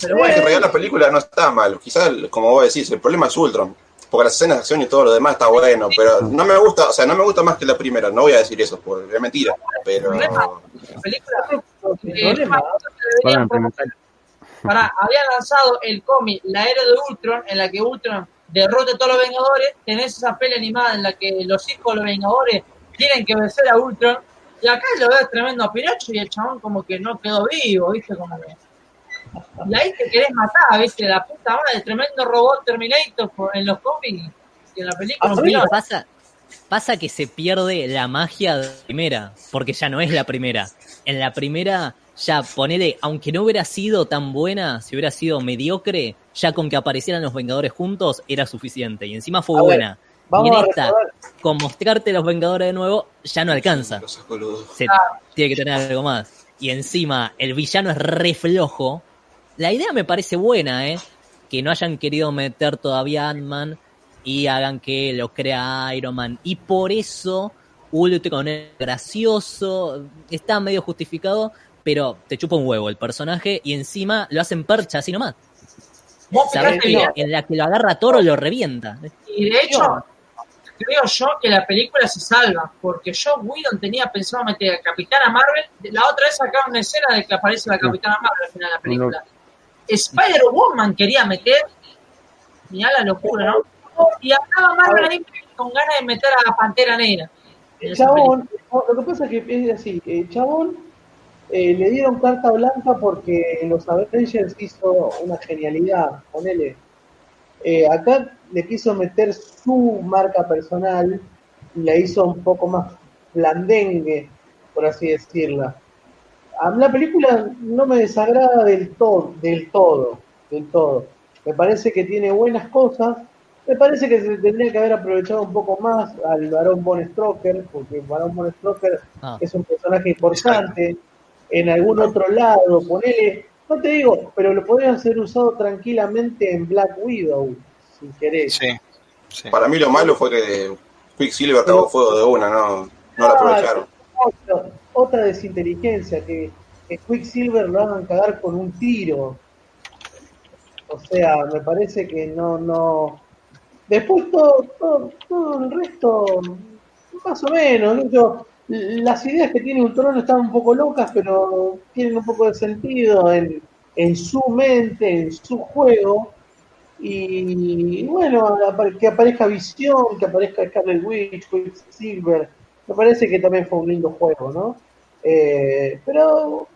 pero bueno. En realidad la película no está mal. Quizás, como vos decís, el problema es Ultron. Porque las escenas de acción y todo lo demás está bueno, pero no me gusta, o sea, no me gusta más que la primera. No voy a decir eso, porque es mentira. Pero. La película. Para, había lanzado el cómic La Era de Ultron, en la que Ultron derrota a todos los Vengadores. Tenés esa peli animada en la que los hijos de los Vengadores tienen que vencer a Ultron. Y acá lo ves tremendo a Piracho y el chabón como que no quedó vivo, ¿viste? Como Y ahí te querés matar, ¿viste? La puta madre, tremendo robot Terminator en los cómics y en la película. No pasa, pasa que se pierde la magia de la primera, porque ya no es la primera. En la primera ya ponele, aunque no hubiera sido tan buena, si hubiera sido mediocre, ya con que aparecieran los Vengadores juntos era suficiente. Y encima fue buena. y en esta, con mostrarte los Vengadores de nuevo, ya no alcanza. Se, tiene que tener algo más. Y encima, el villano es re flojo. La idea me parece buena, ¿eh? Que no hayan querido meter todavía Ant-Man y hagan que lo crea Iron Man. Y por eso Ultron es gracioso, está medio justificado, pero te chupa un huevo el personaje y encima lo hacen percha así nomás. Sabes que en la que lo agarra Toro lo revienta. Y de hecho, creo yo que la película se salva, porque Joe Whedon tenía pensado meter a Capitana Marvel. La otra vez acá una escena de que aparece la Capitana Marvel al final de la película. Spider-Woman quería meter, mira la locura, ¿no? Y acaba Marvel con ganas de meter a la Pantera Negra. El chabón, lo que pasa es que es así, el chabón eh, le dieron carta blanca porque los Avengers hizo una genialidad, ponele. Eh, acá le quiso meter su marca personal y la hizo un poco más blandengue, por así decirla. A la película no me desagrada del todo, del todo, del todo. Me parece que tiene buenas cosas. Me parece que se tendría que haber aprovechado un poco más al varón Von Stroker, porque el varón Von Stroker ah. es un personaje importante en algún otro lado, ponele, no te digo, pero lo podrían ser usado tranquilamente en Black Widow, si querés. Sí, Para mí lo malo fue que Quicksilver acabó fuego de una, no, no lo ah, aprovecharon. Otra, desinteligencia, que, que Quicksilver lo hagan cagar con un tiro. O sea, me parece que no, no. Después todo, todo, todo el resto, más o menos. Yo, las ideas que tiene un trono están un poco locas, pero tienen un poco de sentido en, en su mente, en su juego. Y, bueno, que aparezca Visión, que aparezca Scarlet Witch, Silver, me parece que también fue un lindo juego, ¿no? Eh, pero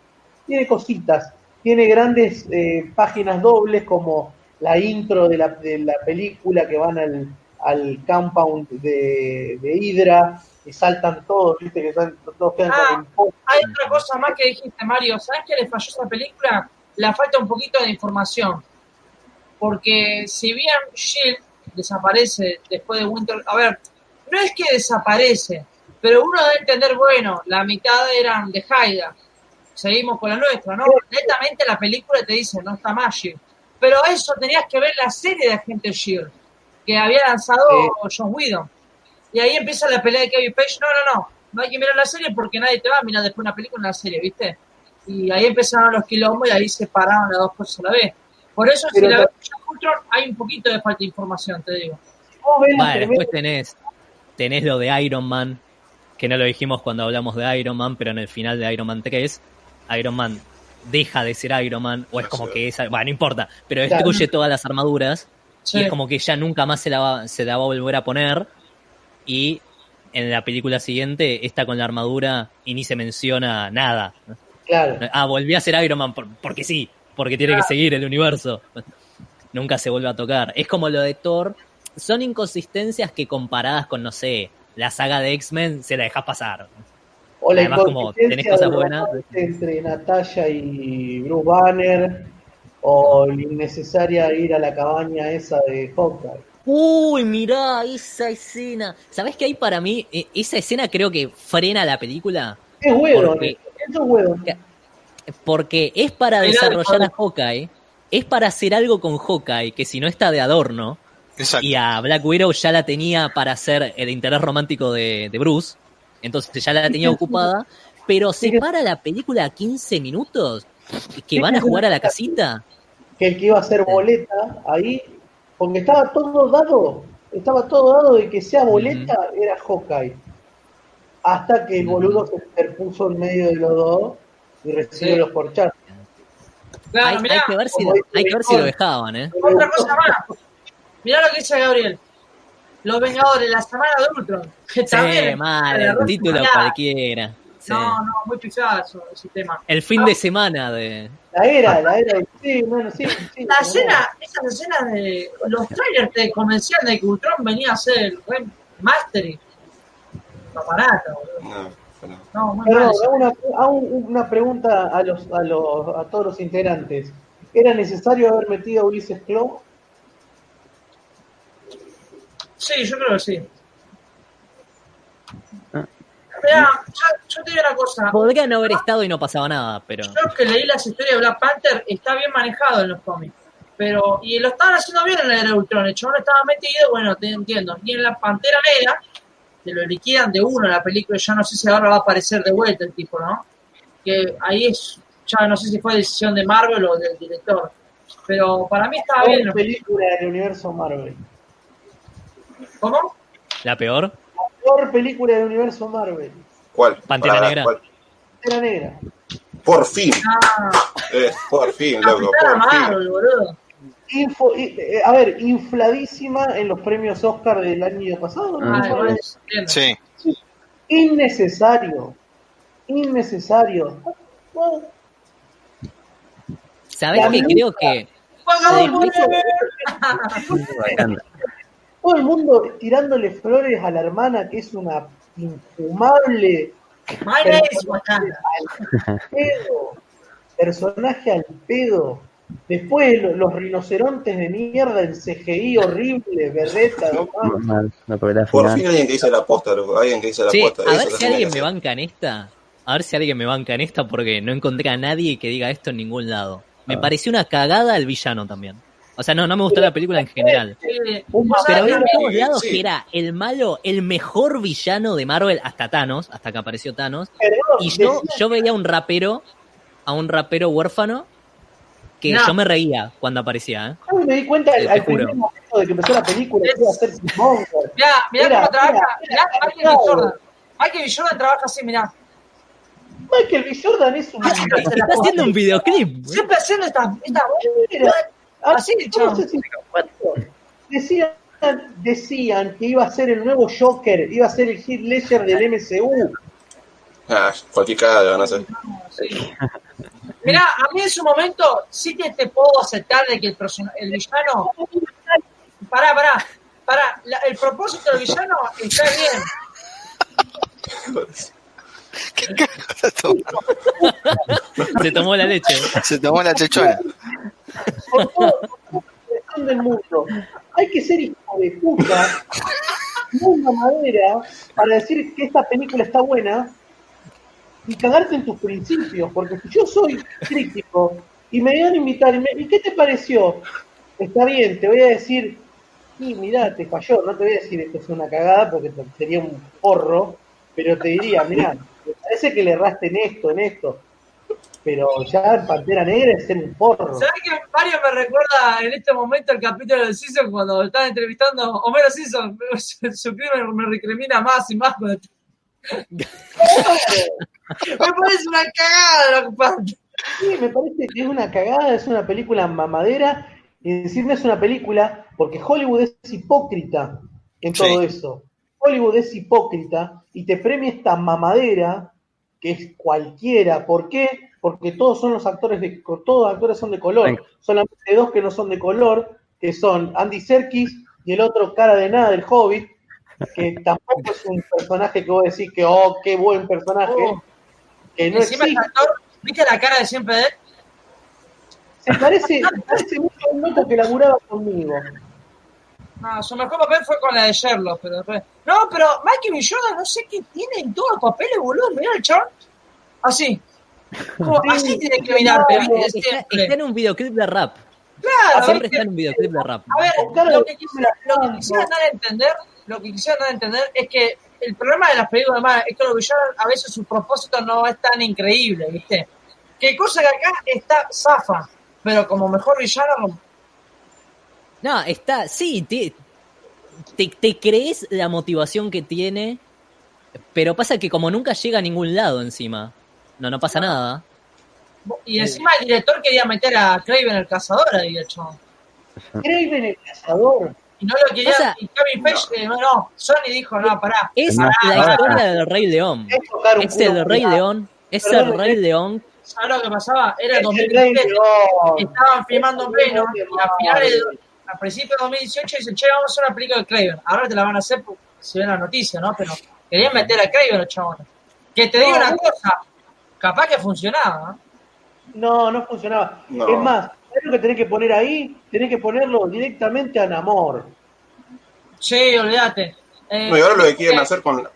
tiene cositas, tiene grandes eh, páginas dobles como la intro de la, de la película que van al, al compound de, de Hydra, y saltan todos, viste, que todos quedan ah, Hay otra cosa más que dijiste, Mario. ¿Sabes qué le falló esa película? Le falta un poquito de información. Porque si bien Shield desaparece después de Winter. A ver, no es que desaparece, pero uno debe entender, bueno, la mitad eran de Haida. Seguimos con la nuestra, ¿no? Netamente la película te dice, no está más Shield. Pero eso tenías que ver la serie de Agente Shield, que había lanzado John Whedon y ahí empieza la pelea de Kevin Page. No, no, no. No hay que mirar la serie porque nadie te va a mirar después una película en la serie, ¿viste? Y ahí empezaron los quilombos y ahí se pararon las dos cosas a la vez. Por eso, si la ves hay un poquito de falta de información, te digo. Vale, después tenés, tenés lo de Iron Man, que no lo dijimos cuando hablamos de Iron Man, pero en el final de Iron Man 3, Iron Man deja de ser Iron Man, o es como que es, bueno, no importa, pero destruye todas las armaduras, y es como que ya nunca más se la, se la va a volver a poner, y en la película siguiente está con la armadura y ni se menciona nada. Claro. Ah, volví a ser Iron Man porque sí, porque tiene que seguir el universo. Nunca se vuelve a tocar. Es como lo de Thor. Son inconsistencias que comparadas con, no sé, la saga de X-Men se la dejas pasar. O la Además, como tenés cosas buenas. Entre Natalia y Bruce Banner, o la innecesaria ir a la cabaña esa de Hawkeye. Uy, mirá esa escena. ¿Sabes qué hay para mí? E, esa escena creo que frena la película. Es huevo, Porque- eso es huevo. Porque es para Mirá, desarrollar a. Hawkeye, es para hacer algo con Hawkeye, que si no está de adorno, Exacto. y a Black Widow ya la tenía para hacer el interés romántico de, de Bruce, entonces ya la tenía ocupada, *laughs* pero se para la película a 15 minutos, que van a jugar a la casita. que el que iba a ser boleta ahí, porque estaba todo dado, estaba todo dado de que sea boleta era Hawkeye. Hasta que el boludo se interpuso en medio de los dos y recibió Sí. los porchazos. Claro, hay, hay que ver si, como dice hay que ver si Nicole. lo dejaban, ¿eh? otra cosa más. Mirá lo que dice Gabriel. Los Vengadores, la semana de Ultron. Que también. Sí, mal, la el título pifiada. cualquiera. Sí. No, no, muy eso, ese tema. El fin de semana de... La era, la era, sí, bueno, sí, sí. La escena, esas escenas de. Los trailers te convencían de que Ultron venía a ser el buen Mastery. Paparata, boludo. No, no. No, muy Perdón, hago una, hago una pregunta a los, a los a todos los integrantes. ¿Era necesario haber metido a Ulises Claw? Sí, yo creo que sí. Ah. Mirá, yo, yo te digo una cosa. Podría no haber estado y no pasaba nada, pero... Yo que leí las historias de Black Panther, está bien manejado en los cómics. Pero, y lo estaban haciendo bien en la era de Ultron. El chabón estaba metido, bueno, te entiendo. Y en la Pantera Negra, te lo liquidan de uno en la película. Ya no sé si ahora va a aparecer de vuelta el tipo, ¿no? Que ahí es, ya no sé si fue decisión de Marvel o del director. Pero para mí estaba bien. Película del universo Marvel. ¿Cómo? ¿La peor? Peor película del universo Marvel. ¿Cuál? Pantera Negra. ¿cuál? Pantera Negra. Por fin, Ah, eh, por fin, loco, por fin. Boludo. Info- eh, a ver, infladísima en los premios Oscar del año pasado. ¿no? Ah, es-. Sí. Innecesario. Innecesario. ¿Sabés La qué? Creo que... *laughs* Todo el mundo tirándole flores a la hermana, que es una infumable is Wakanda. pedo. Personaje al pedo. Después lo- los rinocerontes de mierda en CGI horrible, berreta, no pelea Por fin alguien que dice la posta, loco, alguien que dice la Sí, posta. a ver si que alguien me banca en esta. A ver si alguien me banca en esta porque no encontré a nadie que diga esto en ningún lado. Me Ah. pareció una cagada el villano también. O sea, no, no me gustó la película en general. Pero sabés vi en que a mí- todos lados sí. que era el malo, el mejor villano de Marvel hasta Thanos, hasta que apareció Thanos. Y yo, yo veía a un rapero, a un rapero huérfano, que No. yo me reía cuando aparecía, ¿eh? yo me di cuenta al, Te al primer momento de que empezó la película que iba a ser Killmonger. Mirá, mirá Era- cómo trabaja. era- Mirá, era- Michael B. Jordan. Michael B. Jordan trabaja así, mirá. Michael B. Jordan es un... Está haciendo un videoclip. Siempre haciendo esta. esta Era- Así, no chabón. sé si- Decían, decían que iba a ser el nuevo Joker, iba a ser el Heath Ledger del MCU. Ah, cualquier cagada van a hacer. Mirá, a mí en su momento sí que te puedo aceptar de que el, person- el villano. Pará, pará. Pará, la- el propósito del villano está bien. ¿Qué carajo se *laughs* tomó? Se tomó la leche. Se tomó la chechona. Por toda la del mundo. Hay que ser hijo de puta, muy madera, para decir que esta película está buena y cagarte en tus principios. Porque si yo soy crítico y me van a invitar, y, ¿y qué te pareció? Está bien, te voy a decir, sí, mirá, te falló. No te voy a decir esto es una cagada porque sería un porro, pero te diría, mirá, parece que le erraste en esto, en esto. Pero ya Pantera Negra es ser un porro. ¿Sabés que Mario me recuerda en este momento el capítulo de Simpson cuando están entrevistando a Homero Simpson? *laughs* Su crimen me recrimina más y más. cuando- *laughs* me parece una cagada lo que. Sí, me parece que es una cagada, es una película mamadera y decirme es una película porque Hollywood es hipócrita en todo Sí. eso. Hollywood es hipócrita y te premia esta mamadera que es cualquiera. ¿Por qué? Porque todos son los actores de todos los actores son de color. Venga. Solamente dos que no son de color, que son Andy Serkis y el otro cara de nada del Hobbit, que *laughs* tampoco es un personaje que vos decís que oh, qué buen personaje, Oh. que no Encima el actor, ¿viste la cara de siempre de él? Se parece, parece mucho a un loco que laburaba conmigo. No, su mejor papel fue con la de Sherlock, pero después... No, pero Michael B. Jordan no sé qué tiene en todos los papeles, boludo. Mirá el chabón. Así. Como, así tiene que mirarte, ¿viste? Está, está en un videoclip de rap. Claro, Siempre está en un videoclip de rap. A ver, Claro, lo que, quisiera, lo que quisiera dar a entender, lo que quisiera dar a entender es que el problema de las películas de Marvel es que los villanos a veces su propósito no es tan increíble, ¿viste? Que cosa que acá está zafa, pero como mejor villano, No, está, sí, te, te, te crees la motivación que tiene, pero pasa que como nunca llega a ningún lado encima. No, no pasa nada. y encima el director quería meter a Craven el cazador ahí, de hecho. Craven el cazador. Y no lo quería, O sea, y Kevin Feige, eh, no, no, Sony dijo, no, pará. Es No, la no, historia del Rey León. Es tocar un Es el Rey. León. Es Perdón, el Rey León. ¿Sabes lo que pasaba? Era el Es el Rey 2017, León. estaban filmando en Venom, y a finales, Marvel. a principios de 2018 dicen, che, vamos a hacer una película de Craven. Ahora te la van a hacer porque se ve en la noticia, ¿no? Pero querían meter a Craven los chabones. Que te digo No, una cosa, capaz que funcionaba, ¿eh? No, no funcionaba. No. Es más, ¿sabes lo que tenés que poner ahí? Tenés que ponerlo directamente a Namor. Sí, olvídate. Eh, No, y ahora lo que quieren eh, hacer con.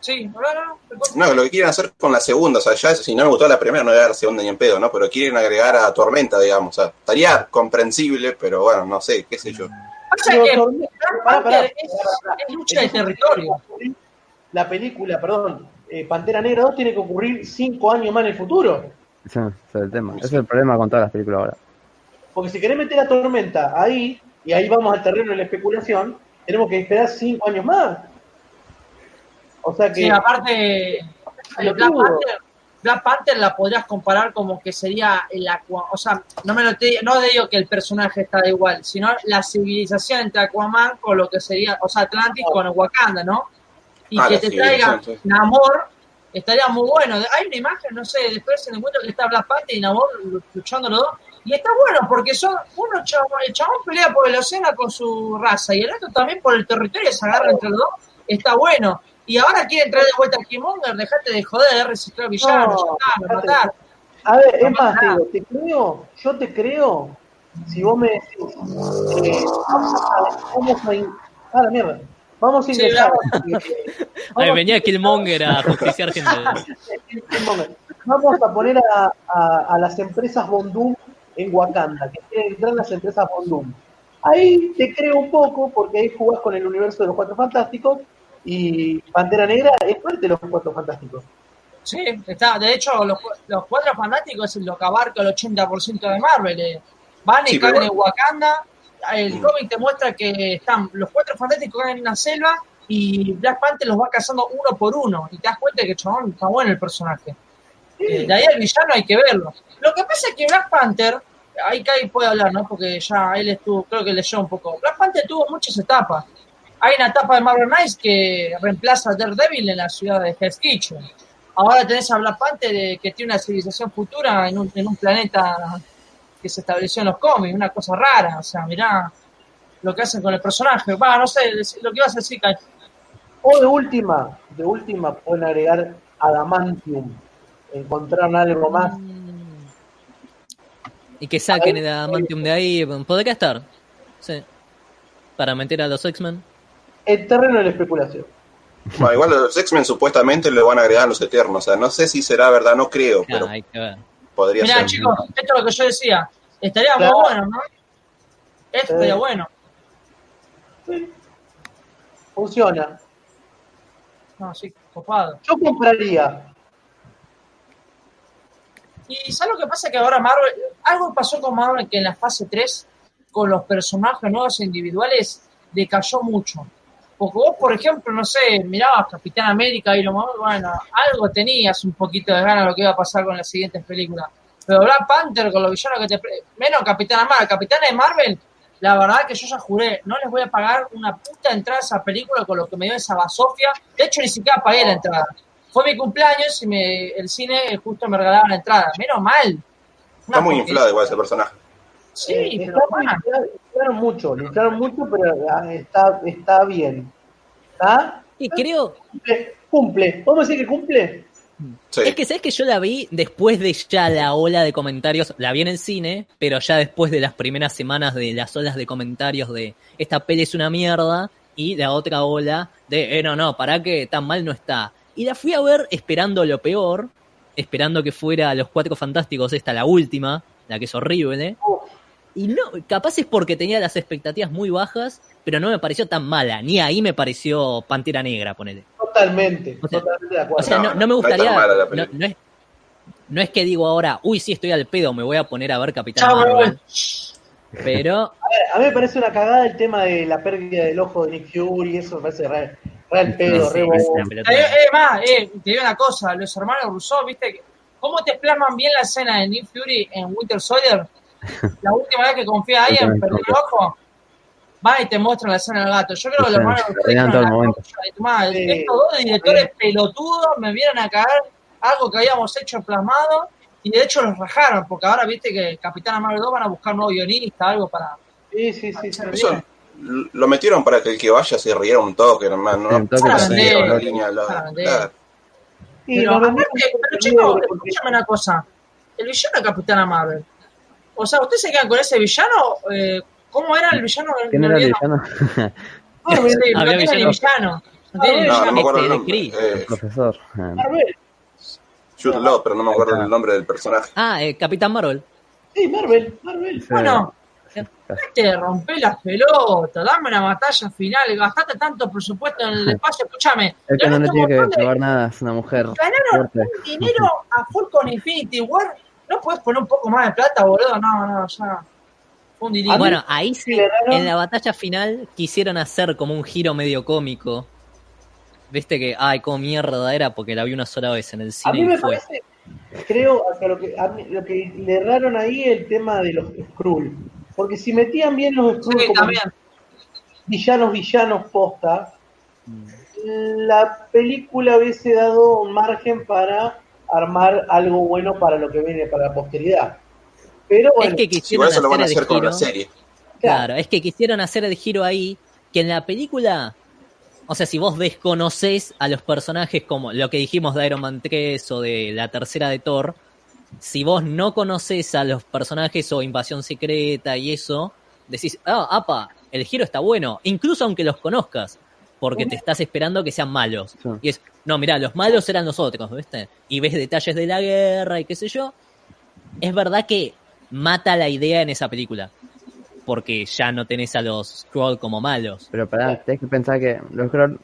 Sí, no, no, no, No, lo que quieren hacer con la segunda, o sea, ya si no me gustó la primera, no voy a dar la segunda ni en pedo, ¿no? Pero quieren agregar a Tormenta, digamos, o sea, estaría comprensible, pero bueno, no sé, qué sé yo. Pasa Pero que Tormenta- pará, pará, es lucha de territorio. La película, perdón, eh, Pantera Negra 2 tiene que ocurrir cinco años más en el futuro. Ese ese es el tema. Ese es el problema con todas las películas ahora. Porque si querés meter a Tormenta ahí, y ahí vamos al terreno de la especulación, tenemos que esperar cinco años más. O sea que. Sí, aparte, eh, Black. Panther, Black Panther la podrías comparar como que sería el Aqua, o sea, no me lo te- no digo que el personaje está de igual, sino la civilización entre Aquaman con lo que sería, o sea, Atlantis con Wakanda, ¿no? Y Ah, que te traiga sí. Namor, estaría muy bueno. Hay una imagen, no sé, después se encuentro que está Black Panther y Namor luchando los dos. Y está bueno porque son uno chabón, el chabón pelea por el océano con su raza y el otro también por el territorio se agarra entre los dos. Está bueno. Y ahora quieren traer de vuelta a Killmonger, dejate de joder, reciclar villanos, No, ya está, me matar. A ver, es No más, te nada. digo, te creo, yo te creo, si vos me decís, eh, vamos a, vamos a, ah, la mierda, vamos a Sí, ingresar, Ahí vamos- *laughs* venía Killmonger a justiciar gente. *laughs* vamos a poner a, a, a las empresas Bondum en Wakanda, que quieren entrar las empresas Bondum. Ahí te creo un poco, porque ahí jugás con el universo de los Cuatro Fantásticos, y Pantera Negra es parte de los Cuatro Fantásticos. Sí, está, de hecho, los, los cuatro fanáticos es lo que abarca el 80% de Marvel. eh. Van y Sí, caen en Wakanda. El cómic te muestra que están los cuatro fanáticos caen en una selva y Black Panther los va cazando uno por uno. Y te das cuenta que chabón está bueno el personaje. Eh, de ahí al villano hay que verlo. Lo que pasa es que Black Panther, ahí Kai puede hablar, ¿no? Porque ya él estuvo, creo que leyó un poco. Black Panther tuvo muchas etapas. Hay una etapa de Marvel Knights que reemplaza a Daredevil en la ciudad de Hell's Kitchen. Ahora tenés a Black Panther eh, que tiene una civilización futura en un, en un planeta que se estableció en los cómics, una cosa rara. O sea, mirá lo que hacen con el personaje. Va, no sé, lo que ibas a decir, Kai. O de última, de última pueden agregar Adamantium. Encontraron algo más. Y que saquen el Adamantium de ahí. Podría estar. Sí. Para meter a los X-Men. El terreno de la especulación. Bueno, igual los X-Men supuestamente le van a agregar a los Eternos, o sea, no sé si será verdad, no creo, Ah, pero hay que ver. Podría Mirá, ser. chicos, esto es lo que yo decía. Estaría Claro. muy bueno, ¿no? Esto estaría Sí. bueno. Sí. Funciona. No, sí, copado. Yo compraría. Y ¿sabes lo que pasa? Que ahora Marvel, algo pasó con Marvel que en la fase 3, con los personajes nuevos e individuales, decayó mucho. Porque vos, por ejemplo, no sé, mirabas Capitán América, Iron Man, bueno, algo tenías un poquito de ganas de lo que iba a pasar con las siguientes películas. Pero Black Panther, con los villanos que te... Menos Capitán América, Capitán de Marvel, la verdad que yo ya juré, no les voy a pagar una puta entrada a esa película con lo que me dio esa basofia. De hecho, ni siquiera pagué la entrada. Fue mi cumpleaños y me, el cine justo me regalaba la entrada. Menos mal. Una Está muy inflado igual ese personaje. Sí, Eh, pero está inflaron mucho, inflaron mucho, pero ah, está, está bien. ¿Está? Y creo. Cumple, cumple. ¿Vamos a decir que cumple? Sí. Es que sabes que yo la vi después de ya la ola de comentarios, la vi en el cine, pero ya después de las primeras semanas de las olas de comentarios de esta peli es una mierda y la otra ola de, eh, no, no, para que tan mal no está. Y la fui a ver esperando lo peor esperando que fuera Los Cuatro Fantásticos, esta la última, la que es horrible. Y no, capaz es porque tenía las expectativas muy bajas, pero no me pareció tan mala. Ni ahí me pareció Pantera Negra, ponele. Totalmente, O sea, totalmente de acuerdo. O sea, no, no me gustaría. No, es, no es que digo ahora, uy, sí, estoy al pedo, me voy a poner a ver Capitán Marvel. Pero A mí me parece una cagada el tema de la pérdida del ojo de Nick Fury, eso me parece re, re al pedo, sé, re. Eh, eh, más, eh, te digo una cosa, los hermanos Rousseau, viste, ¿cómo te plasman bien la escena de Nick Fury en Winter Soldier? La última vez que confía ahí en perder el ojo, va y te muestran la escena del gato. Yo creo que los Sí. estos dos directores pelotudos me vieron a caer algo que habíamos hecho plasmado y de hecho los rajaron, porque ahora viste que Capitana Marvel 2 van a buscar nuevo guionista, algo para... Sí, sí, sí. sí. Eso l- lo metieron para que el que vaya se riera un toque, hermano. Un No toque para vender, la línea al lado. Claro. Sí, Pero lo aparte, pero chicos, escúchame una cosa. El villano de Capitana Marvel. O sea, ¿ustedes se quedan con ese villano? Eh, ¿Cómo era el villano? ¿Quién era el *laughs* villano? No, sí, no Había tiene ni villano. villano. No tiene No, no me acuerdo el Este, nombre. Chris. Eh, Profesor. Ah, Marvel. Jude Law, pero no me acuerdo el nombre del personaje. Ah, eh, Capitán Marvel. Sí, Marvel, Marvel. sí. Bueno, te rompé las pelotas, dame una batalla final, gastate tanto presupuesto en el espacio, escúchame. Es que no tiene que de- probar nada, es una mujer Ganaron fuerte. un dinero a full con Infinity War. ¿No puedes poner un poco más de plata, boludo? No, no, ya. Un. Bueno, ahí sí, en la batalla final quisieron hacer como un giro medio cómico. Viste que, ay, como mierda era porque la vi una sola vez en el A cine mí y me fue. parece, creo, hasta lo que, a mí- lo que le erraron ahí el tema de los Skrull. Porque si metían bien los Skrull sí, como también. villanos, villanos posta, la película hubiese dado un margen para armar algo bueno para lo que viene para la posteridad. Pero bueno, Es que quisieron Igual eso lo van a hacer hacer el con giro. la serie. Claro, es que quisieron hacer el giro ahí, que en la película, o sea, si vos desconoces a los personajes como lo que dijimos de Iron Man 3 o de la tercera de Thor, si vos no conoces a los personajes o Invasión Secreta y eso, decís, ah, apa, el giro está bueno, incluso aunque los conozcas, porque te estás esperando que sean malos. Sí. Y es, no, mirá, los malos eran los otros, ¿viste? Y ves detalles de la guerra y qué sé yo. Es verdad que mata la idea en esa película porque ya no tenés a los Skrull como malos. Pero pará, tenés que pensar que los Skrull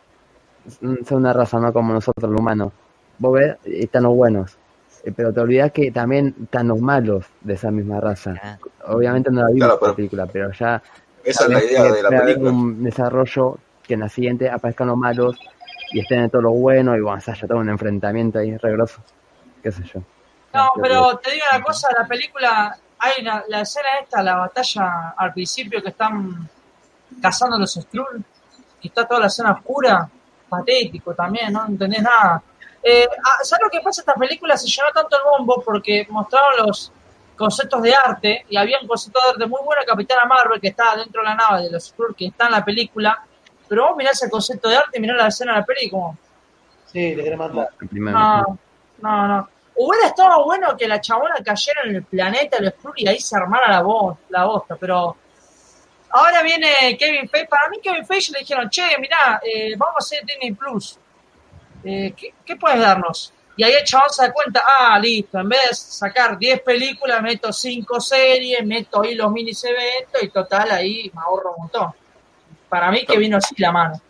son una raza, no como nosotros los humanos. Vos ves, están los buenos. Eh, Pero te olvidás que también están los malos de esa misma raza. Ah. Obviamente no la vimos Claro, la película, pero ya Esa es la idea de la película. un desarrollo que en la siguiente aparezcan los malos y estén en todo lo bueno y bueno, se haya todo un enfrentamiento ahí regroso. Qué sé yo. No, pero te digo una cosa, la película, hay una- la escena esta, la batalla al principio que están cazando a los Skrull, que está toda la escena oscura, patético también, no entendés nada. Eh, ah, ¿Sabes lo que pasa? Esta película se llenó tanto el bombo porque mostraron los conceptos de arte y había un concepto de arte muy bueno, Capitana Marvel, que estaba dentro de la nave de los Skrull, que está en la película, pero vos mirás el concepto de arte y mirás la escena de la peli y como, sí, le querés matar. El primero. no, no, no. Hubiera estado bueno que la chabona cayera en el planeta los Skrull y ahí se armara la, voz, la bosta, pero ahora viene Kevin Feige. Para mí Kevin Feige le dijeron, che, mirá, eh, vamos a hacer Disney Plus. Eh, ¿qué, qué puedes darnos? Y ahí el chabón se da cuenta, ah, listo, en vez de sacar 10 películas, meto 5 series, meto ahí los mini eventos y total, ahí me ahorro un montón. Para mí que vino así la mano.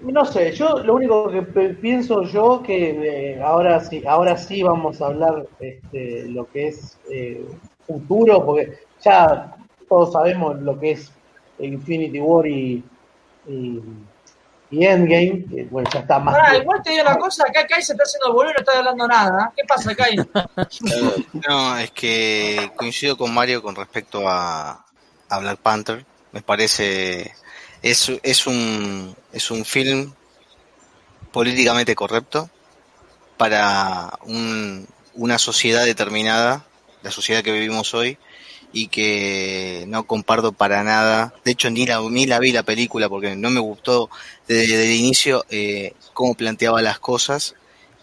No sé, yo lo único que pe- pienso yo que eh, ahora sí, ahora sí vamos a hablar este, lo que es eh, futuro, porque ya todos sabemos lo que es Infinity War y, y, y Endgame, que bueno, ya está más. Que- igual te digo una cosa, acá Kai se está haciendo boludo y no está hablando nada. ¿eh? ¿Qué pasa, Kai? *laughs* No, es que coincido con Mario con respecto a, a Black Panther. Me parece es, es un es un film políticamente correcto para un- una sociedad determinada, la sociedad que vivimos hoy y que no comparto para nada. De hecho, ni la, ni la vi la película porque no me gustó desde, el inicio eh, cómo planteaba las cosas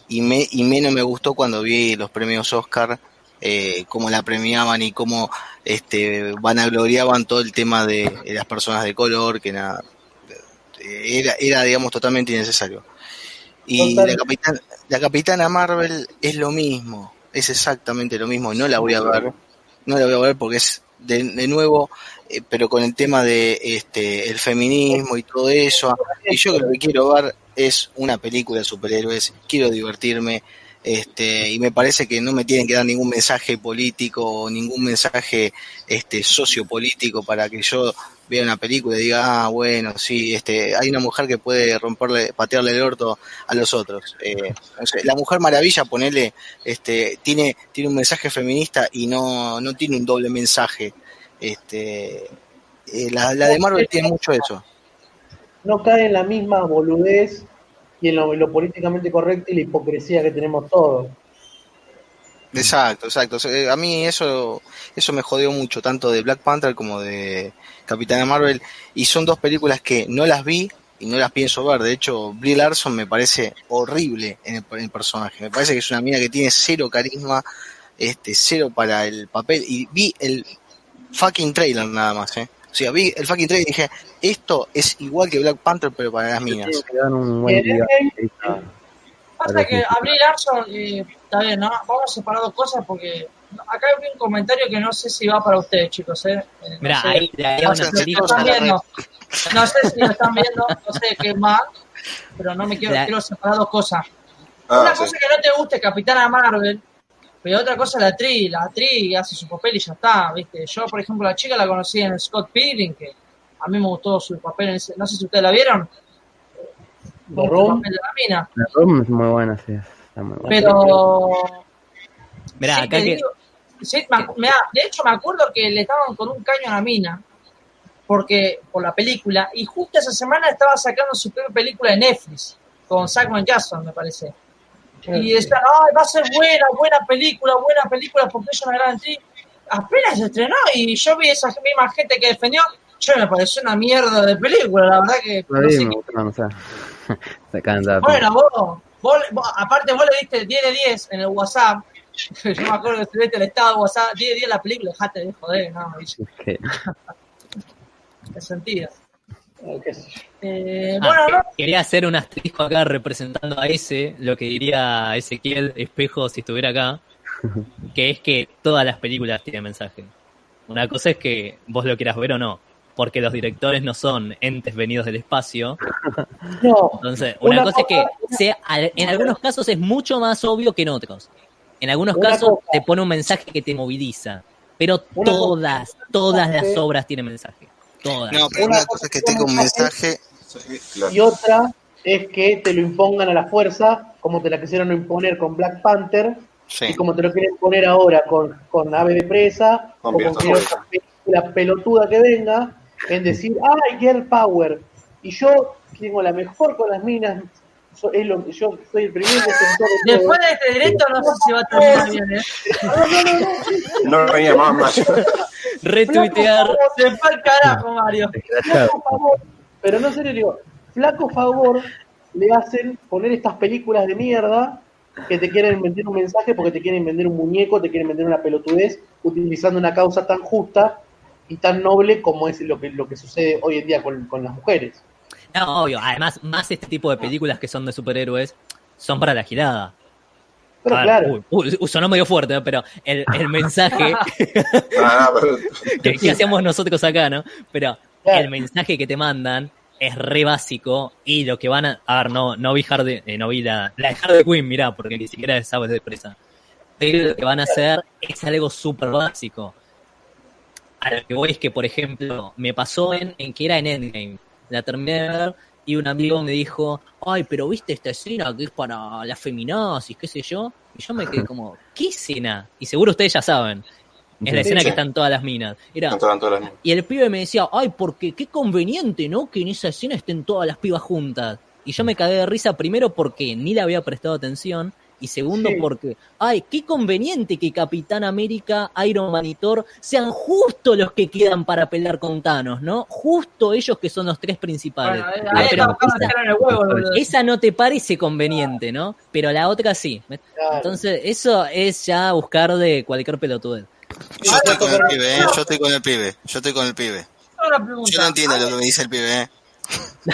y, me, y menos me gustó cuando vi los premios Oscar, eh, cómo la premiaban y cómo este, vanagloriaban todo el tema de, de las personas de color, que nada, eh, era, era digamos totalmente innecesario. Y la, capitana, la capitana Marvel es lo mismo. es exactamente lo mismo, no la voy a ver, no la voy a ver porque es de, de nuevo, eh, pero con el tema de este el feminismo y todo eso, y yo lo que quiero ver es una película de superhéroes, quiero divertirme, este, y me parece que no me tienen que dar ningún mensaje político o ningún mensaje este sociopolítico para que yo vea una película y diga, ah, bueno, sí, este, hay una mujer que puede romperle, patearle el orto a los otros. Eh, la Mujer Maravilla, ponele, este, tiene, tiene un mensaje feminista y no, no tiene un doble mensaje. Este, eh, la, la de Marvel tiene mucho eso. No cae en la misma boludez y en lo, lo políticamente correcto y la hipocresía que tenemos todos. Exacto, exacto. Eh, A mí eso, eso me jodió mucho, tanto de Black Panther como de Capitana Marvel. Y son dos películas que no las vi y no las pienso ver. De hecho, Brie Larson me parece horrible en el, en el personaje. Me parece que es una mina que tiene cero carisma, este, cero para el papel. Y vi el fucking trailer nada más, ¿eh? O sea, vi el fucking trailer y dije, esto es igual que Black Panther, pero para las minas. Dar un buen día. Pasa que Abril Larson, eh, está bien, ¿no? Vamos a separar dos cosas porque acá hay un comentario que no sé si va para ustedes, chicos, ¿eh? Eh, no Mira, sé. ahí No una sé, Lo están viendo. No sé si lo están viendo, no sé qué más, pero no me quiero, La- quiero separar dos cosas. Ah, Una sí. cosa que no te guste Capitana Marvel, pero otra cosa es la actriz. La actriz hace su papel y ya está, ¿viste? Yo, por ejemplo, la chica la conocí en Scott Pilgrim, que a mí me gustó su papel en ese, no sé si ustedes la vieron. ¿De El Rom? papel de la mina. La es muy buena, sí. Está muy buena. Pero Mira, Sí, acá que. digo, sí, me ac- me da- de hecho, me acuerdo que le estaban con un caño a la mina porque por la película y justo esa semana estaba sacando su propia película de Netflix con Sackman Jackson, me parece. Y decían, ay, va a ser buena, buena película, buena película porque es una gran actriz. Apenas se estrenó y yo vi esa misma gente que defendió, yo me pareció una mierda de película, la verdad que no sé. *laughs* Se canta. Bueno, vos, vos, vos- aparte vos le diste 10 de 10 en el WhatsApp. *laughs* Yo me acuerdo que estuviste el estado de WhatsApp, 10 de 10 la película, dejate de joder, no, y- que- en sentido. Eh, qué sé yo. Eh, Ah, bueno, que- no, Quería hacer un asterisco acá representando a ese, lo que diría Ezequiel Espejo si estuviera acá, *laughs* que es que todas las películas tienen mensaje. Una cosa es que vos lo quieras ver o no, porque los directores no son entes venidos del espacio. *laughs* No, Entonces, una, Una cosa es que sea, en algunos casos es mucho más obvio que en otros. En algunos Una casos cosa- te pone un mensaje que te moviliza, pero Una cosa- todas, todas las obras tienen mensaje. Todas. No, pero Una una cosa es que tenga un mensaje, y otra es que te lo impongan a la fuerza, como te la quisieron imponer con Black Panther, sí. y como te lo quieren poner ahora con, con Ave de Presa, Con o con Piratas cualquier otra película pelotuda que venga, en decir, ay, Girl Power, y yo tengo la mejor con las minas, so- es lo yo soy el primer defensor de después de este directo no sé si va a terminar bien, ¿eh? No venía más mayo. Retuitear. Se fue al carajo, Mario. Flaco favor, pero no serio, digo, flaco favor le hacen poner estas películas de mierda que te quieren vender un mensaje porque te quieren vender un muñeco, te quieren vender una pelotudez, utilizando una causa tan justa y tan noble como es lo que, lo que sucede hoy en día con, con las mujeres. No, obvio. Además, más este tipo de películas que son de superhéroes son para la girada. Pero Ah, claro, uy, uy, sonó medio fuerte, pero el, el mensaje *laughs* Ah, *laughs* que, que hacemos nosotros acá, ¿no? Pero el mensaje que te mandan es re básico y lo que van a... A ver, no, no vi, Hardy- eh, no vi la, la de Harley Quinn, mirá, porque ni siquiera sabes de presa. Pero lo que van a hacer es algo súper básico. A lo que voy es que, por ejemplo, me pasó en, en que era en Endgame. La terminé de ver y un amigo me dijo, ay, pero viste esta escena que es para las feminazis, qué sé yo. Y yo me quedé como, ¿qué escena? Y seguro ustedes ya saben. Es la Sí. escena que están todas las minas. Era, todas- las- y el pibe me decía, ay, porque qué conveniente, ¿no? Que en esa escena estén todas las pibas juntas. Y yo me cagué de risa primero porque ni le había prestado atención. Y segundo Sí. porque, ay, qué conveniente que Capitán América, Iron Man y Thor sean justo los que quedan para pelear con Thanos, ¿no? Justo ellos que son los tres principales. Bueno, ahí pero está buscando esa, en el huevo, boludo. esa no te parece conveniente, ¿no? Pero la otra sí. Claro. Entonces, eso es ya buscar de cualquier pelotudez. Yo estoy con el pibe, ¿eh? Yo estoy con el pibe. Yo estoy con el pibe. Yo no entiendo lo que me dice el pibe, ¿eh? No,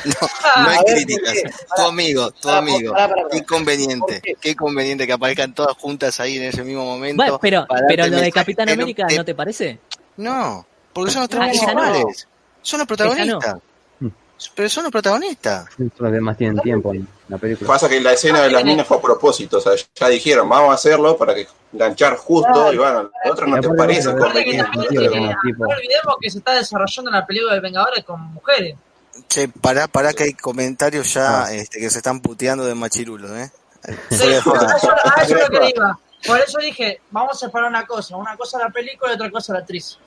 no *laughs* hay críticas. Tu amigo, tu amigo. Qué conveniente, ¿Por qué? qué conveniente que aparezcan todas juntas ahí en ese mismo momento. Bueno, pero, pero lo de *laughs* Capitán que América, te- ¿no te parece? No, porque son los Ah, esa no. principales. Son los protagonistas. no. Pero son los protagonistas. Los demás tienen tiempo en la película. Pasa que la escena de las minas fue a propósito, o sea, ya dijeron, vamos a hacerlo para que enganchar justo, Claro. y bueno, la otra no te parece que no olvidemos que se está desarrollando la película de Vengadores con mujeres. Che, pará, pará que hay comentarios ya Ah. este, que se están puteando de machirulos, ¿eh? Sí, *laughs* a eso, a eso es lo que iba. Por eso dije, vamos a separar una cosa. Una cosa la película y otra cosa la actriz.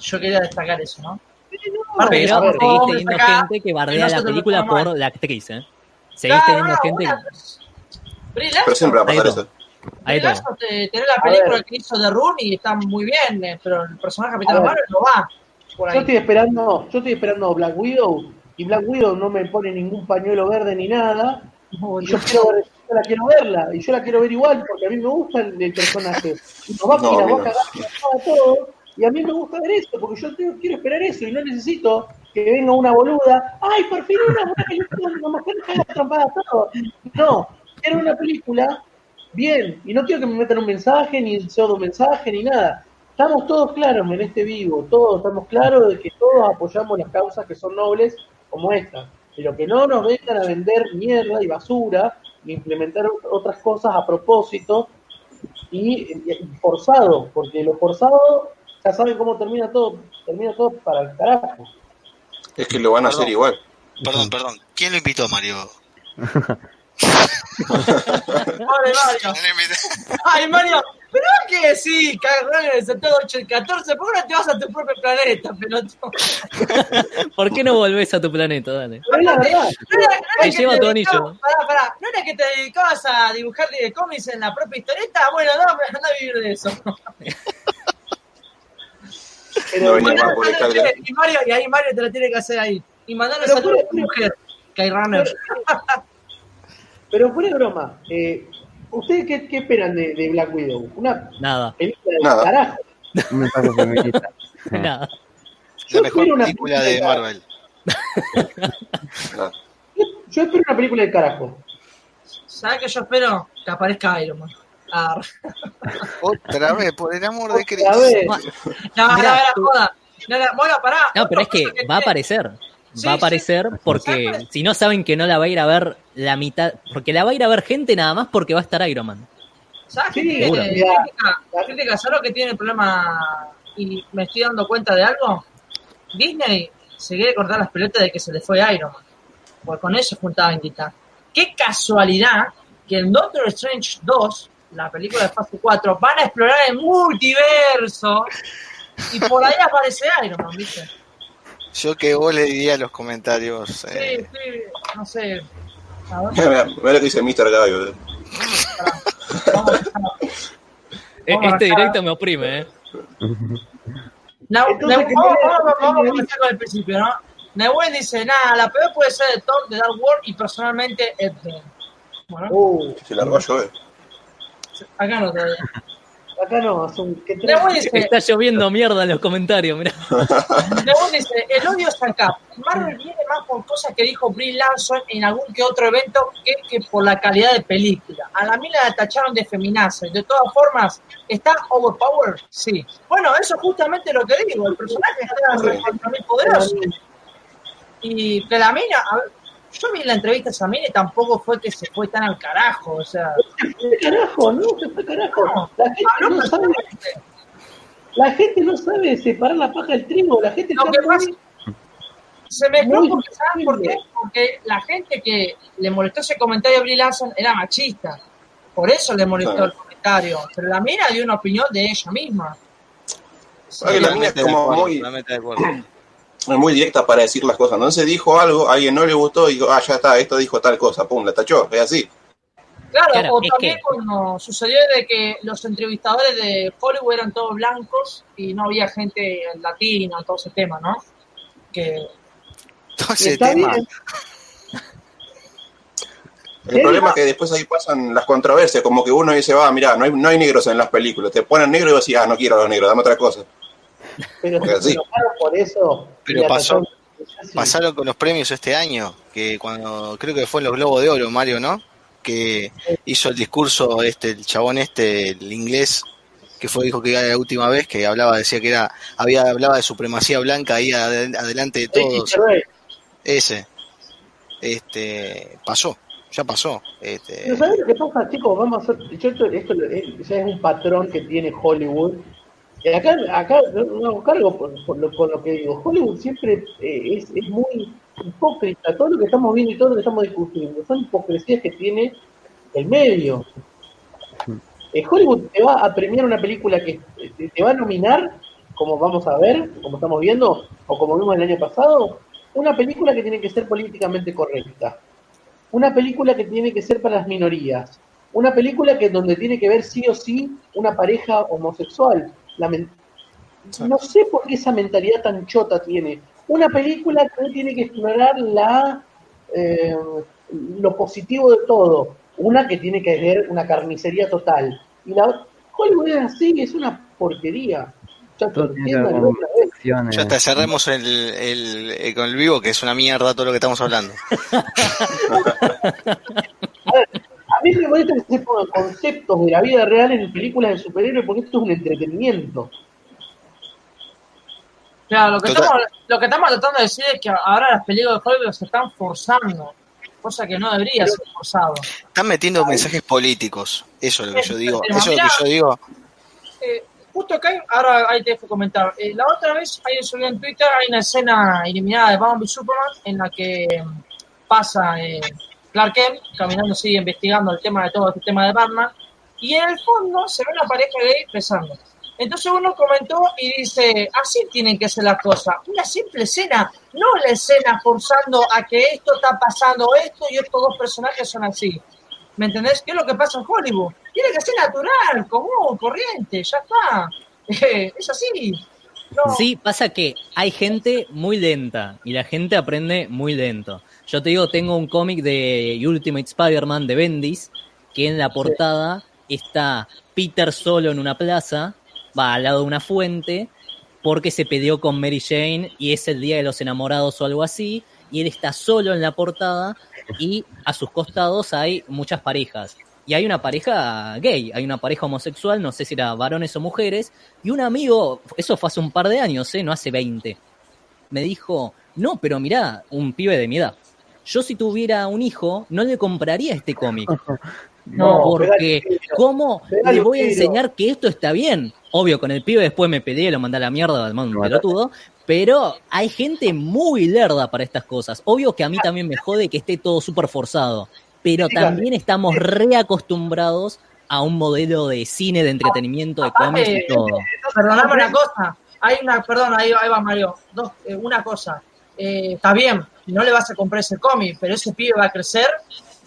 Yo quería destacar eso, ¿no? Que Pero ver, seguís teniendo acá, gente que bardea la película por mal. la actriz, ¿eh? Seguís Claro, teniendo no, gente una- Brie Pero siempre va a pasar Ahí eso. Ahí está. Larson te- tenés la película que hizo de Rune y está muy bien, eh, pero el personaje Capitán. Marvel no va Yo estoy esperando, yo estoy esperando Black Widow y Black Widow no me pone ningún pañuelo verde ni nada. Y yo quiero ver, yo la quiero verla y yo la quiero ver igual porque a mí me gusta el, personaje. Y nos va, No, a a no. a todo. Y a mí me gusta ver eso porque yo tengo- quiero esperar eso y no necesito que venga una boluda. Ay, por fin una buena película donde una mujer caga trompada a todo. No, quiero una película bien y no quiero que me metan un mensaje ni pseudo mensaje ni nada. Estamos todos claros en este vivo, todos estamos claros de que todos apoyamos las causas que son nobles como esta, pero que no nos vengan a vender mierda y basura y implementar otras cosas a propósito y, y forzado, porque lo forzado ya saben cómo termina todo, termina todo para el carajo. Es que lo van a hacer igual. Perdón, perdón. ¿Quién lo invitó, Mario? *laughs* Pobre Mario. Ay, Mario, pero es que sí, cagón en el sector 8 y 14, ¿por qué no te vas a tu propio planeta, pelotudo? *laughs* ¿Por qué no volvés a tu planeta? Dale. No no era Te lleva tu anillo. Pará, pará, ¿no era que te dedicabas a dibujar de cómics en la propia historieta? Bueno, no, anda a vivir de eso. *laughs* pero No más por y Mario, y ahí Mario te lo tiene que hacer ahí. Y mandale Pero saludos a tu mujer, Runner. pero fuera broma, eh, ¿ustedes qué, qué esperan de, de Black Widow? Una Nada, película de Nada. carajo. Un mensaje feminista. *laughs* nada. Yo La mejor espero una película de Marvel. Yo, yo espero una película de carajo. ¿Sabes qué yo espero? Que aparezca Iron Man. Ah, Otra vez, por el amor de Cristo. No, no, tú- joda. No, no, bueno, pará. No, pero es que va a aparecer. Sí, Va a aparecer porque si no saben que no la va a ir a ver la mitad, porque la va a ir a ver gente nada más porque va a estar Iron Man. ¿Sabes qué tiene? seguro. Crítica, la crítica, ¿sabes lo que tiene el problema? Y me estoy dando cuenta de algo. Disney se quiere cortar las pelotas de que se le fue Iron Man. Porque con eso juntaba Indita. Qué casualidad que en Doctor Strange 2, la película de fase 4, van a explorar el multiverso y por ahí aparece Iron Man, ¿viste? Yo que vos le diría los comentarios. Sí, eh, sí, no sé. Mira, lo que dice Mr. Gallo. eh. vamos E- Vamos Este directo me oprime, ¿eh? No, Entonces, ne- ¿qué vamos, tiene- vamos, vamos a tiene- comenzar con el principio, ¿no? Nehuen dice, nada, la peor puede ser de Thor, de Dark World y personalmente Ed-Man. Bueno, uh, Se largó a llover. acá no todavía. Acá no, son que tres. Nehuen dice, Está lloviendo mierda en los comentarios, mira. Nehuen dice, el odio está acá. Marvel viene más por cosas que dijo Brie Larson en algún que otro evento que, que por la calidad de película. A la mina la tacharon de feminaza. y De todas formas, ¿está overpowered? Sí. Bueno, eso es justamente lo que digo. El personaje está Sí. muy poderoso. Y que la mina, a ver, yo vi la entrevista a esa mina y tampoco fue que se fue tan al carajo, o sea, ¿Qué carajo? No, se fue carajo. no, La gente no sabe, la gente no sabe separar la paja del trigo. La gente Lo que pasa- muy- Se mezcló porque, ¿saben por qué? Porque la gente que le molestó ese comentario a Brie Larson era machista. Por eso le molestó Claro. el comentario. Pero la mina dio una opinión de ella misma. Que la mina es como muy, muy directa para decir las cosas. Entonces dijo algo, a alguien no le gustó y dijo, ah, ya está, esto dijo tal cosa, pum, la tachó, es así. Claro, Claro, o es también que- cuando sucedió de que los entrevistadores de Hollywood eran todos blancos y no había gente latina, todo ese tema, ¿no? Que Todo ese tema. bien. El problema es que después ahí pasan las controversias, como que uno dice, va, mira, no hay, no hay negros en las películas, te ponen negro y vos decís, ah, no quiero a los negros, dame otra cosa. Pero se sí. enojaron por eso. Pero pasó. pasaron con los premios este año, que cuando creo que fue en los Globos de Oro, Mario, ¿no? Que hizo el discurso este, el chabón este, el inglés, que fue dijo que era la última vez, que hablaba, decía que era, había hablaba de supremacía blanca ahí adel- adelante de todos. Ese, este, pasó, ya pasó. Este, ¿No sabes lo que pasa, chicos? Vamos a hacer. Yo esto, esto es- ya es un patrón que tiene Hollywood. Acá, acá no cargo por, por lo, por lo que digo. Hollywood siempre eh, es, es muy hipócrita. Todo lo que estamos viendo y todo lo que estamos discutiendo son hipocresías que tiene el medio. Eh, Hollywood te va a premiar una película que te, te va a nominar, como vamos a ver, como estamos viendo, o como vimos el año pasado, una película que tiene que ser políticamente correcta una película que tiene que ser para las minorías, una película que donde tiene que ver sí o sí una pareja homosexual. La men- no sé por qué esa mentalidad tan chota tiene. Una película que tiene que explorar la eh, lo positivo de todo, una que tiene que ver una carnicería total. Y la Hollywood es así, es una porquería. Ya te ver cerremos el, el- el- con el vivo, que es una mierda todo lo que estamos hablando. *laughs* A mí me molesta que se pongan conceptos de la vida real en películas de superhéroes porque esto es un entretenimiento. Claro, lo que, Total. estamos, lo que estamos tratando de decir es que ahora las películas de Hollywood se están forzando, cosa que no debería ser forzado. Están metiendo mensajes políticos, eso es lo que yo digo, Pero eso es lo mirá, que yo digo. Eh, justo acá, ahora ahí te dejo comentar. Eh, la otra vez, alguien subió en Twitter, hay una escena eliminada de Batman v Superman en la que mm, pasa eh, Clark Kent caminando, sigue investigando el tema de todo este tema de Batman, y en el fondo se ve una pareja gay besando. Entonces uno comentó y dice, así tienen que ser las cosas. Una simple escena, no la escena forzando a que esto está pasando esto y estos dos personajes son así. ¿Me entendés? ¿Qué es lo que pasa en Hollywood? Tiene que ser natural, común, corriente, ya está. *laughs* Es así. No, Sí, pasa que hay gente muy lenta y la gente aprende muy lento. Yo te digo, tengo un cómic de Ultimate Spider-Man de Bendis que en la portada está Peter solo en una plaza, va al lado de una fuente, porque se peleó con Mary Jane y es el día de los enamorados o algo así, y él está solo en la portada y a sus costados hay muchas parejas. Y hay una pareja gay, hay una pareja homosexual, no sé si era varones o mujeres, y un amigo, eso fue hace un par de años, ¿eh? no hace 20, me dijo, no, pero mirá, un pibe de mi edad. Yo si tuviera un hijo, no le compraría este cómic. *laughs* No, porque. ¿cómo le voy a enseñar que esto está bien? Obvio, con el pibe después me peleé, lo mandé a la mierda, al un pelotudo, pero hay gente muy lerda para estas cosas. Obvio que a mí también me jode que esté todo súper forzado, pero también estamos reacostumbrados a un modelo de cine, de entretenimiento, de cómics y todo. perdoname una cosa. Hay una, perdón, ahí, ahí va Mario. Dos, eh, una cosa. Eh, está bien, no le vas a comprar ese cómic, pero ese pibe va a crecer,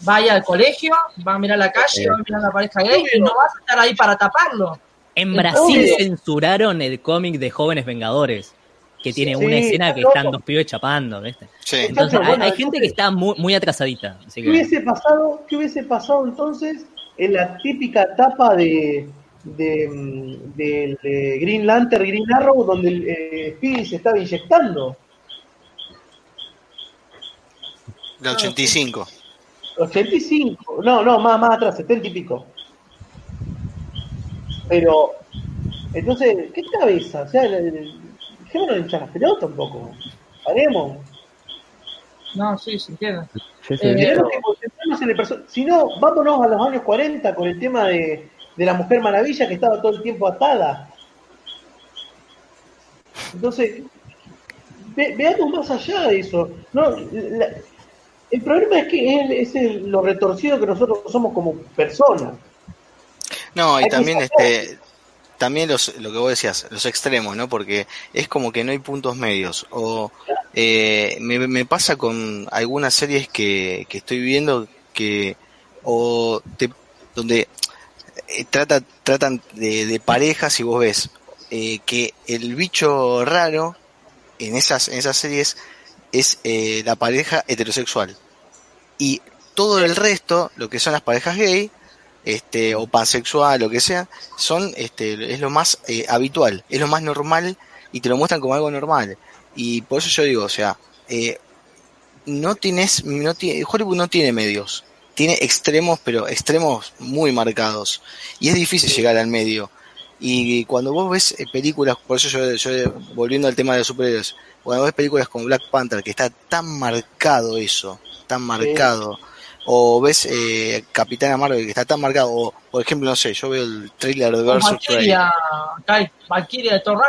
va a ir al colegio, va a mirar la calle, va a mirar la pareja gay y no vas a estar ahí para taparlo. En Brasil obvio. censuraron el cómic de Jóvenes Vengadores, que tiene Sí, una escena que está están dos pibes chapando, ¿viste? Sí. Entonces, hay, gente que está muy, muy atrasadita. Así ¿Qué que, hubiese pasado, qué hubiese pasado entonces en la típica etapa de, de, mm, Green Lantern, Green Arrow, donde el eh, Speedy se estaba inyectando? La 85. 85, no, no, más, más atrás, 70 y pico. Pero, entonces, ¿qué cabeza? O sea, dejémonos de hinchar las pelotas un poco. Paremos. No, sí, se entiende. Sí, sí, Eh, Si no, vámonos a los años 40 con el tema de, de la Mujer Maravilla que estaba todo el tiempo atada. Entonces, ve- veamos más allá de eso. No, la- el problema es que el- es el- lo retorcido que nosotros somos como personas. No, y Hay también este también los, lo que vos decías, los extremos, ¿no? Porque es como que no hay puntos medios. O eh, me, me pasa con algunas series que, que estoy viendo que o te, donde eh, trata, tratan de, de parejas y vos ves eh, que el bicho raro en esas, en esas series es eh, la pareja heterosexual. Y todo el resto, lo que son las parejas gay, este, o pansexual, lo que sea, son, este, es lo más eh, habitual, es lo más normal y te lo muestran como algo normal. Y por eso yo digo, o sea, eh, no tienes, no tiene, Hollywood no tiene medios, tiene extremos, pero extremos muy marcados. Y es difícil llegar al medio. Y cuando vos ves eh, películas, por eso yo, yo volviendo al tema de los superhéroes, cuando ves películas como Black Panther, que está tan marcado eso, tan marcado, o ves eh, Capitana Marvel, que está tan marcado, o por ejemplo, no sé, yo veo el trailer de Versus. Valkyria, Valkyria de Thor.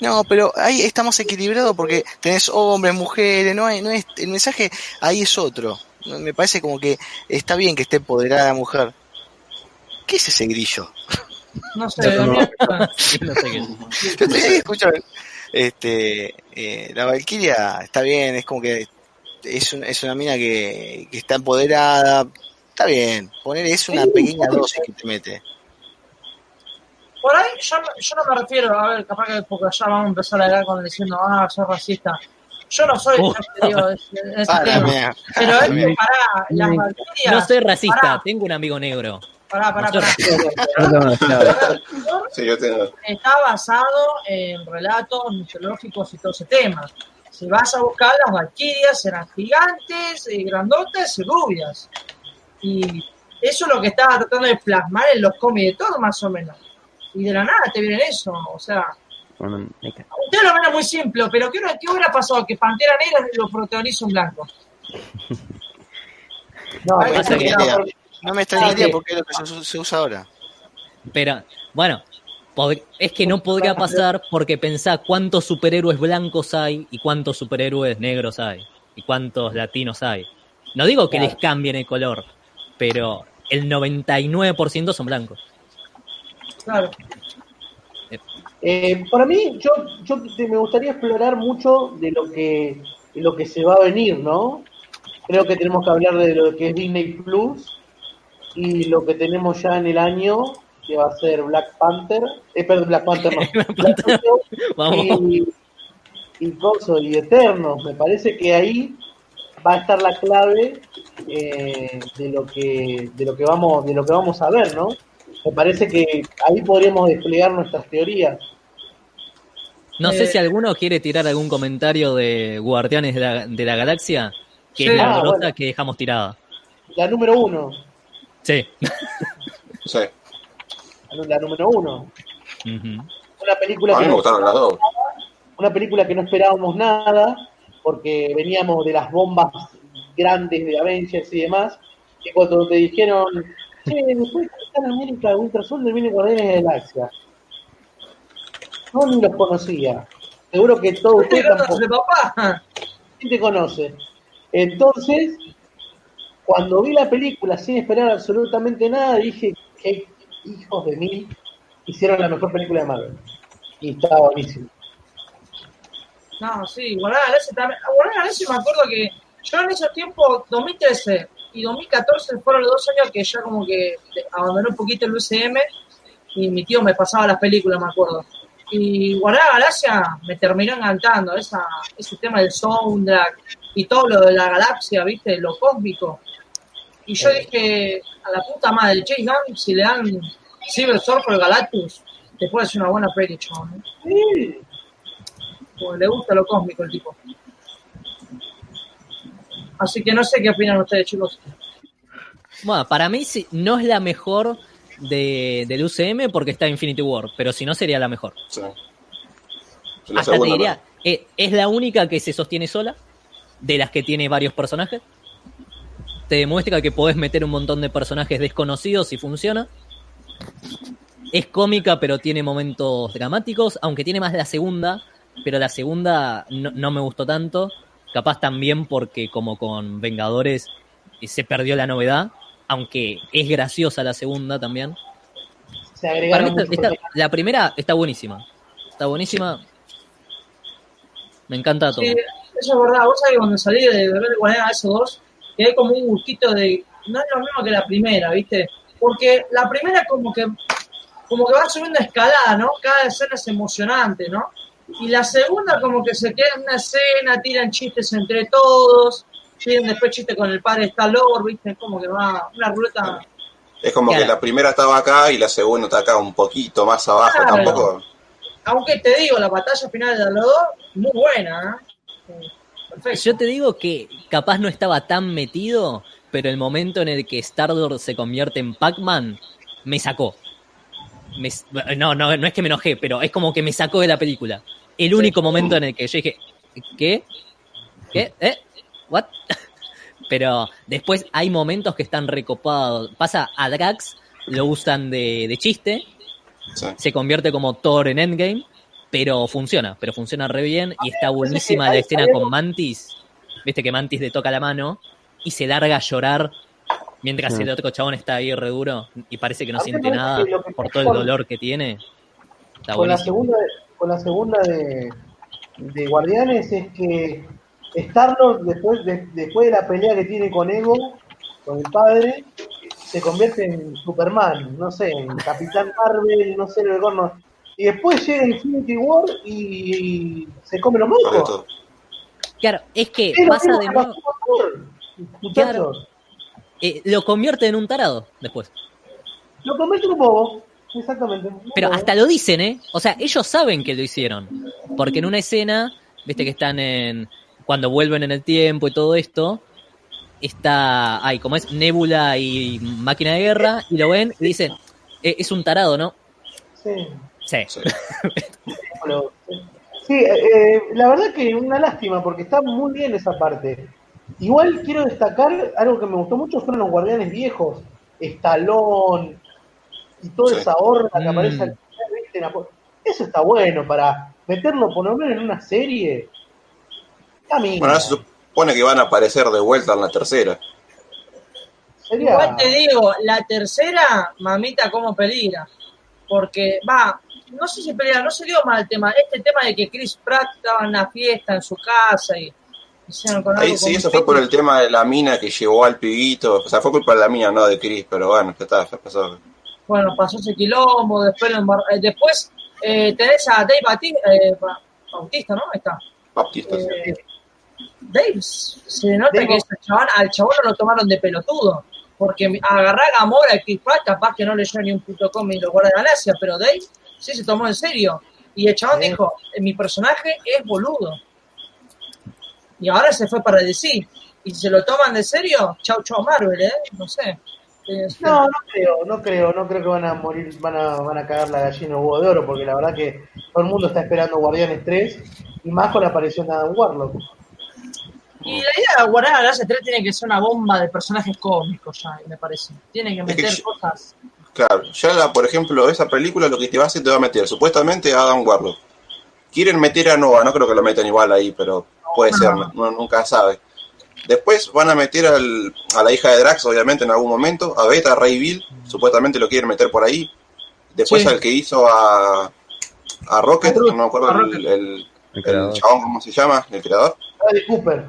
No, pero ahí estamos equilibrados porque tenés hombres, mujeres, no hay, no es, el mensaje ahí es otro. Me parece como que está bien que esté empoderada la mujer. ¿Qué es ese grillo? No sé, mí- *laughs* No sé qué. Te *laughs* escucho, este, eh, la Valkyria está bien, es como que es, un- es una mina que, que está empoderada, está bien, poner es una pequeña dosis que te mete. Por ahí yo, no- yo no me refiero, a ver, capaz que porque ya vamos a empezar a hablar con diciendo, ah, soy racista. Yo no soy, Uh. yo te digo, es- *laughs* es- ese Para, tema. mira. Pero es que pará, las Mm. Valkyrias. No soy racista, Pará, tengo un amigo negro. Pará, pará, No pará. Perdón, claro. Sí, yo tengo. Está basado en relatos mitológicos y todo ese tema. Si vas a buscar, las Valkyrias eran gigantes, grandotes y rubias. Y eso es lo que estaba tratando de plasmar en los cómics de todo, más o menos. Y de la nada te viene eso, o sea, Bueno, me ca- Usted lo ven muy simple, pero ¿qué, hubiera- qué hubiera pasado? Que Pantera Negra lo protagoniza un blanco. No, no, porque- No me extrañaría Ah, porque es lo que se, se usa ahora. Pero, bueno, es que no podría pasar porque pensá cuántos superhéroes blancos hay y cuántos superhéroes negros hay y cuántos latinos hay. No digo que Claro. les cambien el color, pero el 99% son blancos. Claro. Eh, para mí, yo, yo te- me gustaría explorar mucho de lo que de lo que se va a venir, ¿no? Creo que tenemos que hablar de lo que es Disney Plus y lo que tenemos ya en el año, que va a ser Black Panther, eh, perdón, Black Panther no, *laughs* Black Widow *laughs* Vamos. y, y Coso, y Eternos. Me parece que ahí va a estar la clave eh, de lo que de lo que vamos de lo que vamos a ver, ¿no? Me parece que ahí podríamos desplegar nuestras teorías. No sé Eh, si alguno quiere tirar algún comentario de Guardianes de la, de la Galaxia, que Sí. es la Ah, brota bueno. que dejamos tirada. La número uno, Sí. Sí. la número uno. Una película A mí que me no, gustaron las dos. una película que no esperábamos nada, porque veníamos de las bombas grandes de Avengers y demás, que cuando te dijeron, che, después de Capitán América, Winter Soldier viene Guardianes de la Galaxia. No ni los conocía. Seguro que todos ¿Qué ustedes tampoco. de papá? ¿Quién te conoce? Entonces, cuando vi la película sin esperar absolutamente nada, dije, qué hijos de mí hicieron la mejor película de Marvel. Y estaba buenísimo. No, sí, Guardián Galaxia también. Galaxia me acuerdo que yo en esos tiempos, 2013 y 2014 fueron los dos años que ya como que abandoné un poquito el UCM y mi tío me pasaba las películas, me acuerdo. Y Guardián Galaxia me terminó encantando, esa, ese tema del soundtrack y todo lo de la galaxia, ¿viste? Lo cósmico. Y yo dije, a la puta madre, James Gunn, si le dan Cyber Surfer Galactus, te puede hacer una buena peli, chabón. ¿eh? Porque le gusta lo cósmico el tipo. Así que no sé qué opinan ustedes, chicos. Bueno, para mí sí, no es la mejor de, del UCM porque está Infinity War, pero si no sería la mejor. Sí. Hasta te diría, eh, es la única que se sostiene sola, de las que tiene varios personajes. Te demuestra que podés meter un montón de personajes desconocidos y funciona. Es cómica, pero tiene momentos dramáticos, aunque tiene más la segunda, pero la segunda no, no me gustó tanto. Capaz también porque, como con Vengadores, eh, se perdió la novedad, aunque es graciosa la segunda también. se Para mí la primera está buenísima. Está buenísima. Me encanta todo. Sí, eso es verdad. Vos sabés que cuando salí de ver el Guardián a esos dos, quedé como un gustito de. No es lo mismo que la primera, ¿viste? Porque la primera, como que. Como que va subiendo escalada, ¿no? Cada escena es emocionante, ¿no? Y la segunda, como que se queda en una escena, tiran chistes entre todos, tienen después chistes con el padre Star-Lord, ¿viste? Como que va una ruleta. Es como Claro. que la primera estaba acá y la segunda está acá un poquito más abajo. Claro. Tampoco. Aunque te digo, la batalla final de los dos, muy buena, ¿eh? Perfecto. Yo te digo que capaz no estaba tan metido, pero el momento en el que Star-Lord se convierte en Pac-Man me sacó. Me- no, no, no es que me enojé, pero es como que me sacó de la película. El único momento en el que yo dije, ¿qué? ¿Qué? ¿Eh? ¿What? *laughs* Pero después hay momentos que están recopados. Pasa a Drax, lo usan de, de chiste, Sí. se convierte como Thor en Endgame, pero funciona, pero funciona re bien y está buenísima la escena con Mantis. Viste que Mantis le toca la mano y se larga a llorar mientras Sí. el otro chabón está ahí re duro y parece que no siente nada por todo el dolor que tiene. Está con la segunda, con la segunda de, de Guardianes es que Star-Lord, después de, después de la pelea que tiene con Ego, con el padre, se convierte en Superman, no sé, en Capitán Marvel, no sé, el gorno. Y después llega Infinity War y se come los mocos. Claro, es que Es pasa de nuevo, eh, lo convierte en un tarado después. lo convierte en un bobo. Exactamente. un Pero hasta lo dicen, ¿eh? O sea, ellos saben que lo hicieron. Porque en una escena, viste que están en. Cuando vuelven en el tiempo y todo esto, está. Ay, como es Nebula y Máquina de Guerra, y lo ven y dicen: "Eh, Es un tarado, ¿no? Sí. Sí. Sí. Bueno, *laughs* Sí, eh, la verdad que una lástima porque está muy bien esa parte. Igual quiero destacar algo que me gustó mucho fueron los guardianes viejos, Estalón y toda Sí. esa horda que Mm. aparece al final, Eso está bueno para meterlo por lo menos en una serie. Camina. Bueno, ahora se supone que van a aparecer de vuelta en la tercera. Sería- Igual te digo, la tercera, mamita, cómo peligra. Porque, va, no sé si peligra, no se dio mal el tema. Este tema de que Chris Pratt estaba en una fiesta en su casa y hicieron con Ahí algo sí, eso fue por el tema de la mina que llevó al pibito. O sea, fue culpa de la mina, no de Chris, pero bueno, ya está, ya pasó. Bueno, pasó ese quilombo, después, lo embar- eh, después eh, tenés a Dave Bati- eh, Ba- Bautista, ¿no? Ahí está. Baptista, sí. Eh, Dave, se nota Dave que ese chabón, al chabón no lo tomaron de pelotudo. Porque agarrar a Gamora y Chris Pratt, capaz que no leyó ni un puto cómic y lo guarda de Galaxia, pero Dave sí se tomó en serio. Y el chabón Sí. dijo, "Eh, mi personaje es boludo. Y ahora se fue para DC. Y si se lo toman de serio, chau chau Marvel, ¿eh? No sé. *laughs* No, no creo, no creo, no creo que van a morir, van a, van a cagar la gallina huevo de oro, porque la verdad que todo el mundo está esperando Guardianes 3 y más con la aparición de Adam Warlock. Y la idea de guardar a Galaxia 3 tiene que ser una bomba de personajes cómicos ya, me parece. Tiene que Es que meter yo- cosas. Claro, ya la, por ejemplo, esa película lo que te va a hacer te va a meter supuestamente a Adam Warlock. Quieren meter a Nova, no creo que lo metan igual ahí, pero puede No. ser, no- uno nunca sabe. Después van a meter al- a la hija de Drax, obviamente, en algún momento, a Beta, Ray Bill, supuestamente lo quieren meter por ahí. Después Sí. al que hizo a, a Rocket, A no me acuerdo a el, el- El el creador. chabón, ¿cómo se llama? El creador. Bradley Cooper.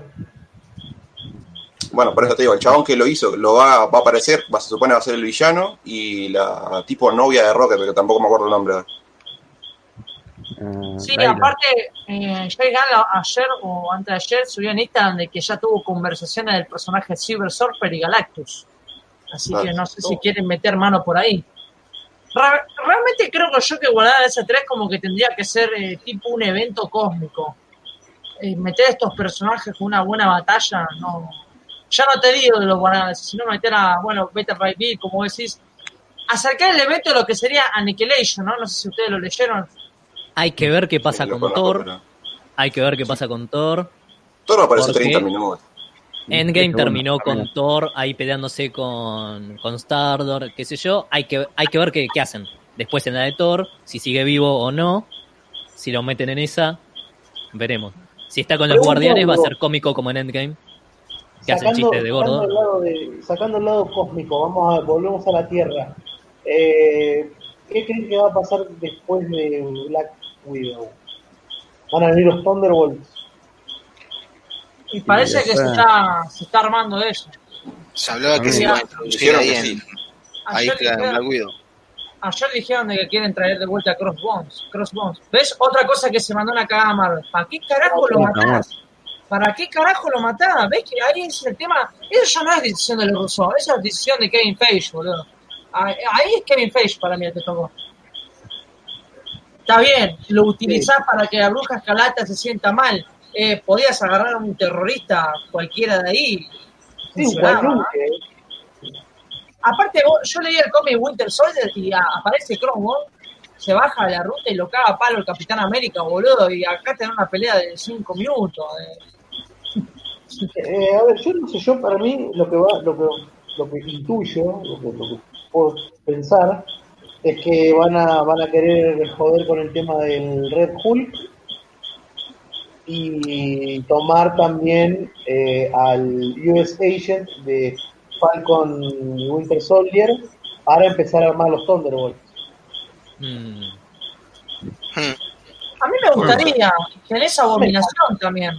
Bueno, por eso te digo, el chabón que lo hizo lo va, va a aparecer, va, se supone va a ser el villano, y la tipo novia de Rocket, que tampoco me acuerdo el nombre. Ah, Sí, aparte, eh, Jay Gunn ayer o antes de ayer subió en Instagram de que ya tuvo conversaciones del personaje Silver Surfer y Galactus. Así Claro. que no sé si quieren meter mano por ahí. Realmente creo que yo que guardar ese 3 como que tendría que ser eh, tipo un evento cósmico. Eh, meter estos personajes con una buena batalla, no. Ya no te digo de los guardanes, sino meter a, bueno, Beta Ray Bill, como decís, acercar el evento de lo que sería Annihilation, ¿no? No sé si ustedes lo leyeron. Hay que ver qué pasa Sí, con Thor. pero- Hay que ver qué pasa con Thor. Thor aparece ¿Por qué? 30 minutos. Endgame terminó con. Thor ahí peleándose con, con Stardor, qué sé yo. Hay que, hay que ver qué, qué hacen. Después en la de Thor, si sigue vivo o no. Si lo meten en esa, veremos. Si está con los Pregunto guardianes, va a ser cómico como en Endgame. Que hacen chistes de gordo. Sacando el, lado de- sacando el lado cósmico, vamos a, volvemos a la Tierra. Eh, ¿Qué creen que va a pasar después de Black Widow? Van a venir los Thunderbolts. Y parece que se está. está, se está armando eso. Se hablaba que Ah, se iba a introducir ahí que en, sí. ahí claro, en Black Widow. Ayer dijeron de que quieren traer de vuelta a Crossbones. Crossbones. ¿Ves? Otra cosa que se mandó una cagada Marvel. ¿Para qué carajo lo matás? ¿Para qué carajo lo matás? ¿Ves que ahí es el tema? Eso ya no es decisión de los rusos, esa es decisión de Kevin Feige, boludo. Ahí es Kevin Feige para mí el que tocó. Está bien, lo utilizás para que la bruja escalata se sienta mal, eh, podías agarrar a un terrorista cualquiera de ahí. Sí, un. Aparte, yo leí el cómic Winter Soldier y aparece Cromwell, se baja de la ruta y lo caga a palo el Capitán América, boludo, y acá tenés una pelea de 5 minutos. Eh, a ver, yo no sé, yo para mí lo que va, lo que, lo que intuyo, lo que, lo que puedo pensar, es que van a, van a querer joder con el tema del Red Hulk y tomar también eh, al US Agent de Falcon y Winter Soldier para empezar a armar los Thunderbolts. Mm. A mí me gustaría, tenés Abominación también,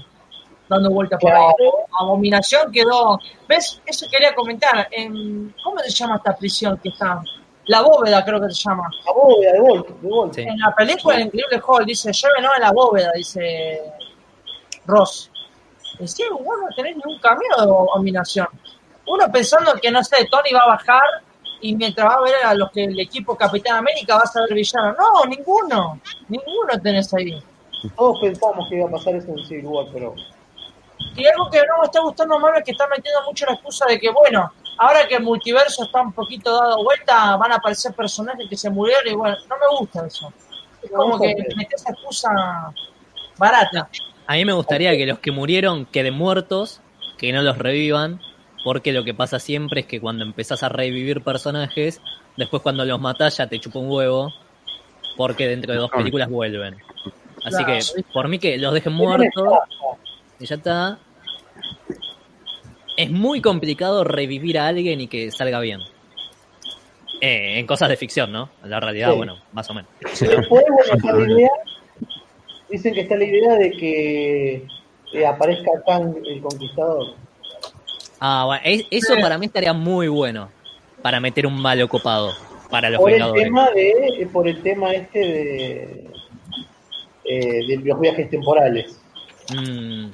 dando vueltas por ahí. Abominación quedó, ¿ves? Eso quería comentar, en, ¿cómo se llama esta prisión que está? La bóveda creo que se llama. La bóveda de Volt, de Volt. Sí. En la película El Increíble Hall dice, llévenos a la bóveda, dice Ross. Sí, vos no tenés ningún camino de abominación. Uno pensando que, no sé, Tony va a bajar y mientras va a ver a los que el equipo Capitán América va a saber villano. No, ninguno. Ninguno tenés ahí. Todos pensamos que iba a pasar eso en Civil War, pero Y algo que no me está gustando más es que está metiendo mucho la excusa de que, bueno, ahora que el multiverso está un poquito dado vuelta, van a aparecer personajes que se murieron y bueno, no me gusta eso. Es como que metes esa excusa barata. A mí me gustaría que los que murieron queden muertos, que no los revivan, porque lo que pasa siempre es que cuando empezás a revivir personajes, después cuando los matás ya te chupa un huevo, porque dentro de dos películas vuelven. Así que por mí que los dejen muertos y ya está. Es muy complicado revivir a alguien y que salga bien. Eh, en cosas de ficción, ¿no? En la realidad, Sí. bueno, más o menos. Después, bueno, está la idea, dicen que está la idea de que eh, aparezca Kang el Conquistador. Ah, bueno, es- eso Sí. para mí estaría muy bueno. Para meter un malo copado. Para los Por el tema de, eh, por el tema este de, eh, de los viajes temporales. Mm.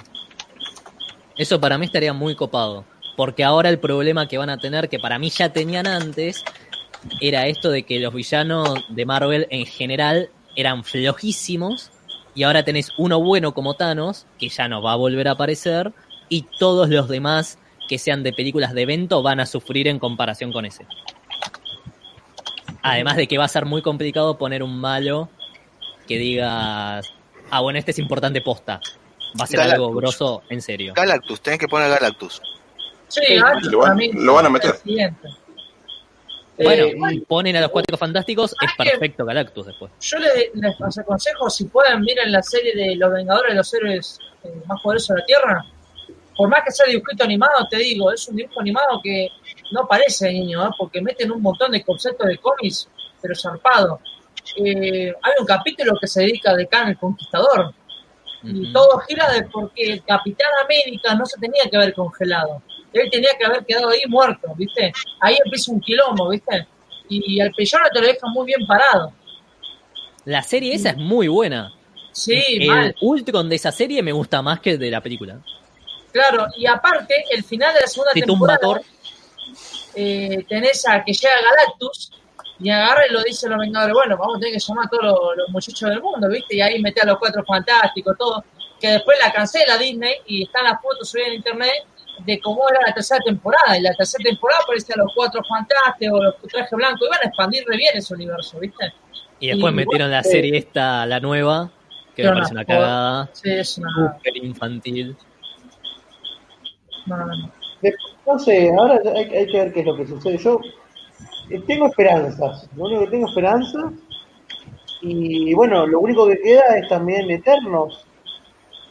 Eso para mí estaría muy copado. Porque ahora el problema que van a tener, que para mí ya tenían antes, era esto de que los villanos de Marvel en general eran flojísimos. Y ahora tenés uno bueno como Thanos, que ya no va a volver a aparecer. Y todos los demás que sean de películas de evento van a sufrir en comparación con ese. Además de que va a ser muy complicado poner un malo que digas, ah, bueno, este es importante posta. Va a ser Galactus. algo grosso en serio. Galactus, tenés que poner Galactus. Sí, Sí, Galactus lo van- lo a meter. Bueno, Eh, ponen a los cuatro fantásticos, es perfecto Galactus después. yo les, les aconsejo, si pueden, miren la serie de Los Vengadores, los héroes eh, más poderosos de la Tierra. Por más que sea dibujito animado, te digo, es un dibujo animado que no parece niño, ¿eh? porque meten un montón de conceptos de cómics, pero zarpado. Eh, hay un capítulo que se dedica de Khan el Conquistador, y todo gira de porque el Capitán América no se tenía que haber congelado. Él tenía que haber quedado ahí muerto, ¿viste? Ahí empieza un quilombo, ¿viste? Y al pillón te lo deja muy bien parado. La serie esa es muy buena. Sí, el mal. Ultron de esa serie me gusta más que el de la película. Claro, y aparte, el final de la segunda Te temporada, eh, tenés a que llega Galactus y agarra y lo dice los Vengadores, bueno, vamos a tener que llamar a todos los, los muchachos del mundo, ¿viste? Y ahí mete a los cuatro fantásticos, todo, que después la cancela Disney y están las fotos subidas en internet de cómo era la tercera temporada. Y la tercera temporada aparecían los cuatro fantásticos, los trajes blancos, iban a expandir re bien ese universo, ¿viste? Y después Y metieron la serie esta, la nueva, que me parece una cagada. Sí, es una... Infantil. No, no, sé, ahora hay, hay que ver qué es lo que sucede. Yo eh, tengo esperanzas, lo único que tengo esperanza. Y bueno, lo único que queda es también Eternos.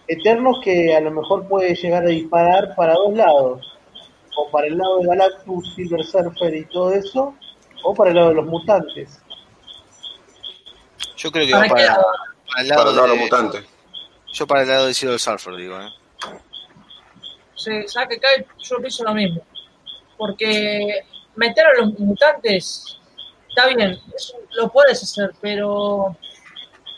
Eternos que a lo mejor puede llegar a disparar para dos lados. O para el lado de Galactus, Silver Surfer y todo eso, o para el lado de los mutantes. Yo creo que ¿Para va para, lado? para el Para lado los de, mutantes. Yo para el lado de Silver Surfer, digo, ¿eh? ¿Sabes que cae? Yo pienso lo mismo. Porque meter a los mutantes está bien, lo puedes hacer, pero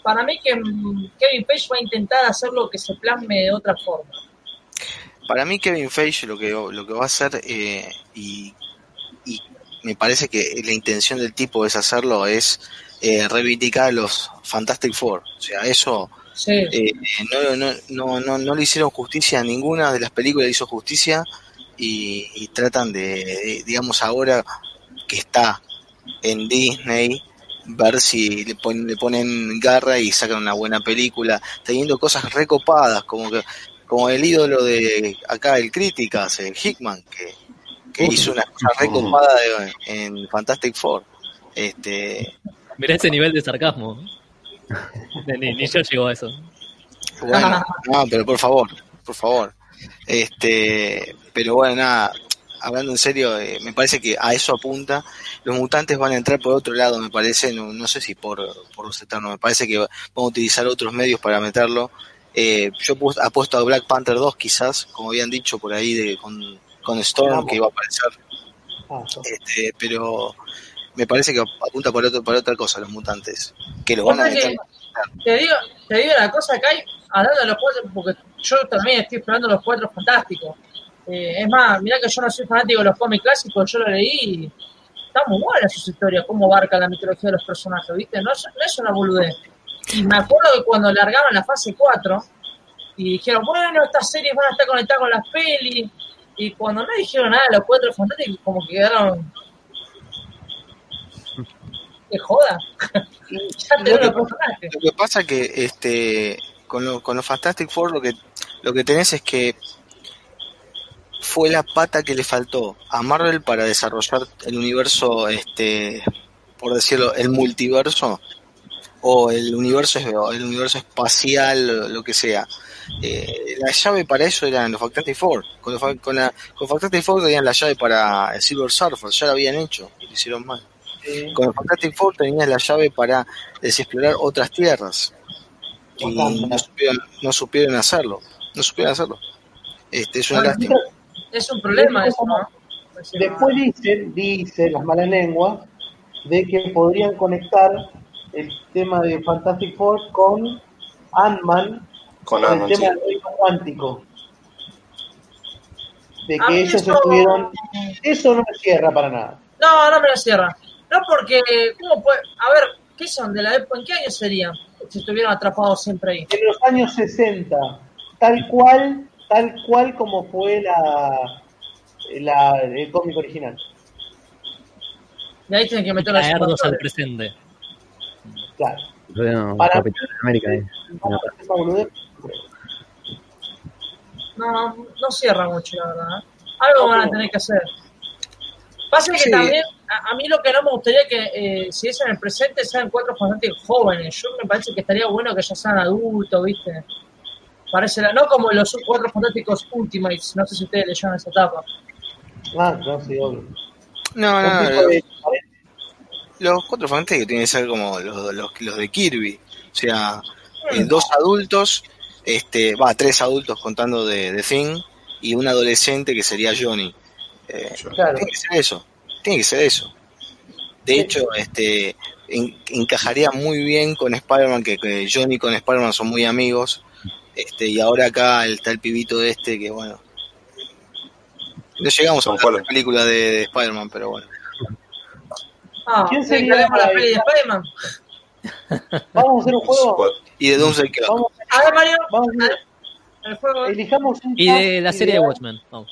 para mí que Kevin Page va a intentar hacer lo que se plasme de otra forma. Para mí Kevin Feige lo que, lo que va a hacer, eh, y, y me parece que la intención del tipo es hacerlo, es eh, reivindicar a los Fantastic Four. O sea, eso Sí. Eh, no, no, no, no, no le hicieron justicia a ninguna de las películas, le hizo justicia y, y tratan de, de, digamos, ahora que está en Disney, ver si le, pon- le ponen garra y sacan una buena película, teniendo cosas recopadas, como que como el ídolo de acá, el Críticas, el Hickman, que, que hizo una cosa recopada de- en Fantastic Four. Este, Mirá ese nivel de sarcasmo. *laughs* Ni, ni yo llego a eso. Bueno, *laughs* no, pero por favor, por favor. Este, pero bueno, nada, hablando en serio, eh, me parece que a eso apunta. Los mutantes van a entrar por otro lado, me parece, no, no sé si por, por los eternos, me parece que van a utilizar otros medios para meterlo. Eh, yo pu- apuesto a Black Panther 2 quizás, como habían dicho por ahí de, con, con Storm, que iba a aparecer, este, pero me parece que apunta para, otro, para otra cosa los mutantes, que lo van a meter. Te digo, te digo la cosa que hay, hablando de los cuatro, porque yo también estoy esperando los cuatro fantásticos. Eh, es más, mirá que yo no soy fanático de los cómics clásicos, yo lo leí y está muy buena sus historias, cómo abarca la mitología de los personajes, ¿viste? No es, no es una boludez. Y me acuerdo que cuando largaban la fase 4 y dijeron, bueno, estas series van a estar conectadas con las pelis, y cuando no dijeron nada los cuatro fantásticos, como que quedaron. Que joda. *laughs* ya Lo que los. Lo que pasa que este con, lo- con los Fantastic Four lo que lo que tenés es que fue la pata que le faltó a Marvel para desarrollar el universo este por decirlo el multiverso o el universo el universo espacial lo que sea Eh, la llave para eso eran los Fantastic Four con, los con, la, con Fantastic Four tenían la llave para el Silver Surfer ya lo habían hecho y lo hicieron mal con el Fantastic Four tenías la llave para desexplorar otras tierras. Y no supieron, no supieron hacerlo. No supieron hacerlo. Este, es una lástima. Es un problema eso, ¿no? Después dicen, dicen las malas lenguas, de que podrían conectar el tema de Fantastic Four con Ant-Man, Con el tema del reino cuántico. De que ellos eso- estuvieron. Eso no me cierra para nada. No, no me la cierra. No porque, ¿cómo puede? A ver, ¿qué son? ¿De la época? ¿En qué año serían? Si estuvieron atrapados siempre ahí. En los años 60, tal cual, tal cual como fue la, la el cómic original. Y ahí tienen que meter Traerlos al presente. Claro. Bueno, Para- Capitán América. eh. No, no cierra mucho, la verdad. ¿eh? Algo van a tener que hacer. Pasa que Sí. también, a, a mí lo que no me gustaría que, eh, si es en el presente, sean cuatro bastante jóvenes. Yo me parece que estaría bueno que ya sean adultos, ¿viste? Parece, la- no como los cuatro fantásticos Ultimates, no sé si ustedes leyeron esa etapa. Ah, no, sí, obvio. No, no, Los, de- los cuatro fantásticos tienen que ser como los, los, los de Kirby. O sea, eh, dos adultos, este, va, tres adultos contando de, de Thing y un adolescente que sería Johnny. Eh, Claro. Tiene que ser eso. Tiene que ser eso. De hecho, este en- encajaría muy bien con Spider-Man, que, que Johnny con Spider-Man son muy amigos. Este, y ahora acá está el pibito de este que bueno. No llegamos a la película de, de Spider-Man, pero bueno. Ah, ¿Quién sería la el- peli de Spider-Man. *laughs* Vamos a hacer un juego. Y de Doomsday Clock. Vamos, A ver, Mario, vamos a hacer- el juego. elijamos un Y de la serie de Watchmen. Vamos.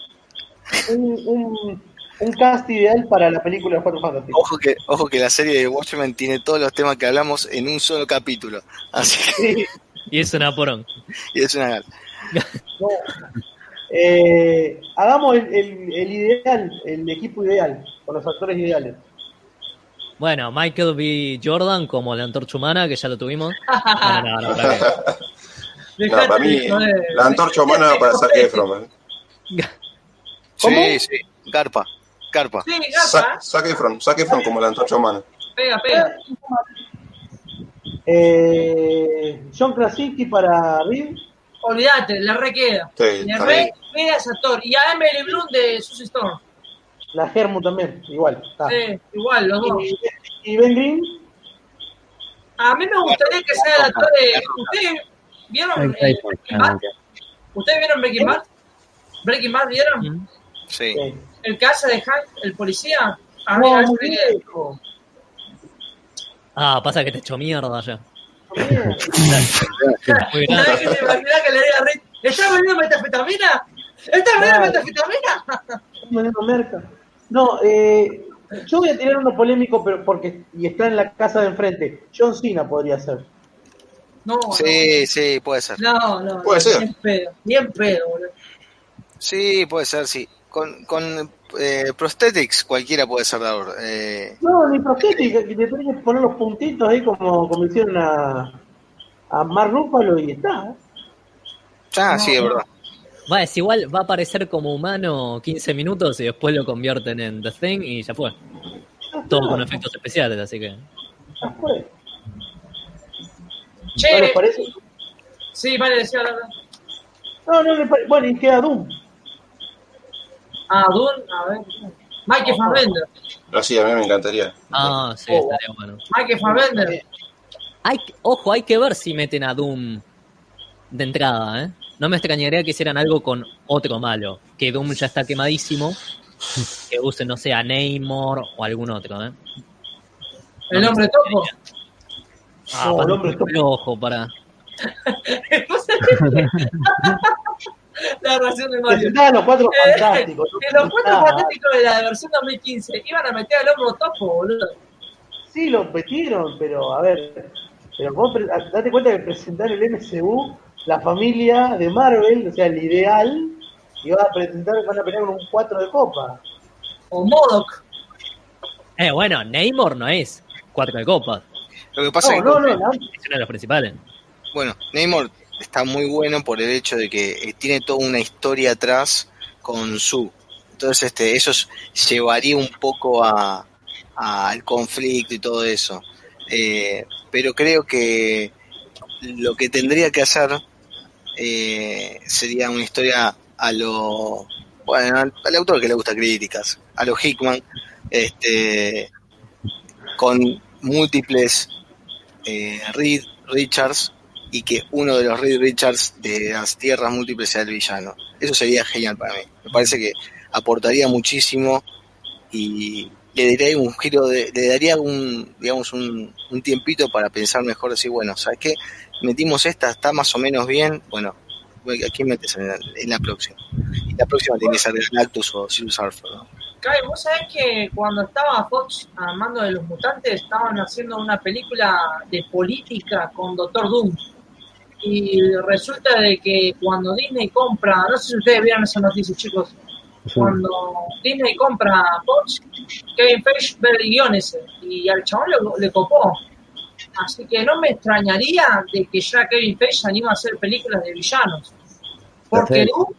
Un, un, un cast ideal para la película de Cuatro Fantásticos. Ojo que, ojo que la serie de Watchmen tiene todos los temas que hablamos en un solo capítulo. Así que Sí, Y es una porón. *laughs* y es una *laughs* no. Eh, hagamos el, el, el ideal, el equipo ideal, con los actores ideales. Bueno, Michael B. Jordan como la antorcha humana, que ya lo tuvimos. No, no, no, para *laughs* qué. No, para mí, la antorcha humana para Zac Efron. ¿eh? Sí, sí. Garpa. Garpa. Sí, Zac Zac Efron, Zac Efron como la antorcha humana. pega, pega. Eh, John Krasinski para Reed. Olvídate, le re queda. Sí, Le re queda ese actor. Y a Emily Bloom de Susie Storm. La Germu también, igual. está. Sí, igual, los dos. Y, y Ben Green, A mí me gustaría que sea el actor de. ¿Ustedes vieron eh, Breaking Bad? ¿Ustedes vieron Breaking Bad? ¿Breaking Bad vieron? Mm. Sí. El que hace de Hank, el policía. A mí no, parece que- viejo. Ah, pasa que te echó mierda ya. mierda. *laughs* Muy ¿Sabes grande. qué se imagina que le diga a Rick? ¿Estás vendiendo metafetamina? ¿Estás vendiendo metafetamina? Vendiendo merca. No, eh, yo voy a tirar uno polémico, pero porque y está en la casa de enfrente. John Cena podría ser. No, Sí, sí, puede ser. no, no, no. Puede ser. Ni en pedo, ni en pedo, boludo. Sí, puede ser, sí. Con, con eh, prosthetics cualquiera puede ser dador. Eh, No, ni prostética, que te tenés que poner los puntitos ahí como, como hicieron a, a Mark Ruffalo y está. ah, sí, es verdad. Va, es igual, va a aparecer como humano 15 minutos y después lo convierten en The Thing y ya fue. Todo con efectos especiales, así que. ya fue. Che, ¿No les parece? sí, vale, decía la verdad. No, no me parece. Bueno, y queda Doom. Ah, Dune, a ver. Mike Fassbender. Así, a mí me encantaría. Ah, sí, Oh. estaría bueno. Mike Fassbender. Hay, ojo, hay que ver si meten a Doom de entrada, ¿eh? No me extrañaría que hicieran algo con otro malo. Que Doom ya está quemadísimo. Que usen, no sé, a Namor o algún otro, ¿eh? El hombre topo. Ah, No, para- el hombre topo. ojo, para. *laughs* *laughs* la relación de Mario. Presentaban los cuatro Eh, fantásticos. *laughs* En los cuatro Ah, fanáticos de la versión 2015 iban a meter al hombro topo, boludo. Sí, lo metieron, pero a ver. Pero vos pre- date cuenta que presentar el MCU, la familia de Marvel, o sea, el ideal, y van a presentar, van a pelear con un 4 de copa. O Modoc. Eh, bueno, Namor no es cuatro de copas. Lo que pasa No, es no, que, no, no. Es uno de los principales. bueno, Namor está muy bueno por el hecho de que eh, tiene toda una historia atrás con su. Entonces, este, eso es- llevaría un poco a al conflicto y todo eso. Eh, pero creo que lo que tendría que hacer eh, sería una historia a lo bueno al, autor que le gusta críticas a lo Hickman este con múltiples Richards y que uno de los Reed Richards de las tierras múltiples sea el villano eso sería genial para mí me parece que aportaría muchísimo y le daría un giro de, le daría un digamos un, un tiempito para pensar mejor decir bueno sabes qué metimos esta está más o menos bien bueno aquí metes en la, próxima y la próxima tiene que ser Galactus o Silver Surfer ¿no? Kai, vos sabés que cuando estaba Fox a mando de los mutantes, estaban haciendo una película de política con Doctor Doom. Y resulta de que cuando Disney compra, no sé si ustedes vieron esa noticia, chicos, cuando Disney compra Fox, Kevin Feige ve el guion ese y al chabón le, le copó. Así que no me extrañaría de que ya Kevin Feige se anima a hacer películas de villanos. Porque. Doom,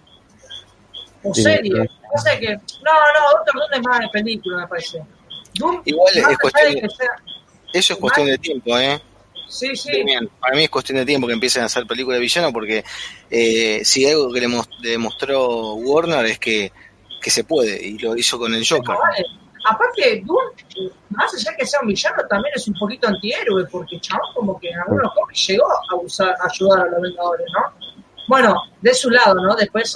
o Sí, serie, sí. no sé que, no, no, Doctor Doom es más de película, me parece. Doom, Igual es cuestión de de- que sea- eso es cuestión de tiempo ¿eh? Sí, sí, Bien, Para mí es cuestión de tiempo que empiecen a hacer películas de villano porque eh, si algo que le, mos- le demostró Warner es que, que se puede y lo hizo con el Joker. Aparte, Doom, más allá que sea un villano, también es un poquito antihéroe, porque chabón como que en algunos cómics llegó a usar, a ayudar a los Vengadores, ¿no? Bueno, de su lado, ¿no? Después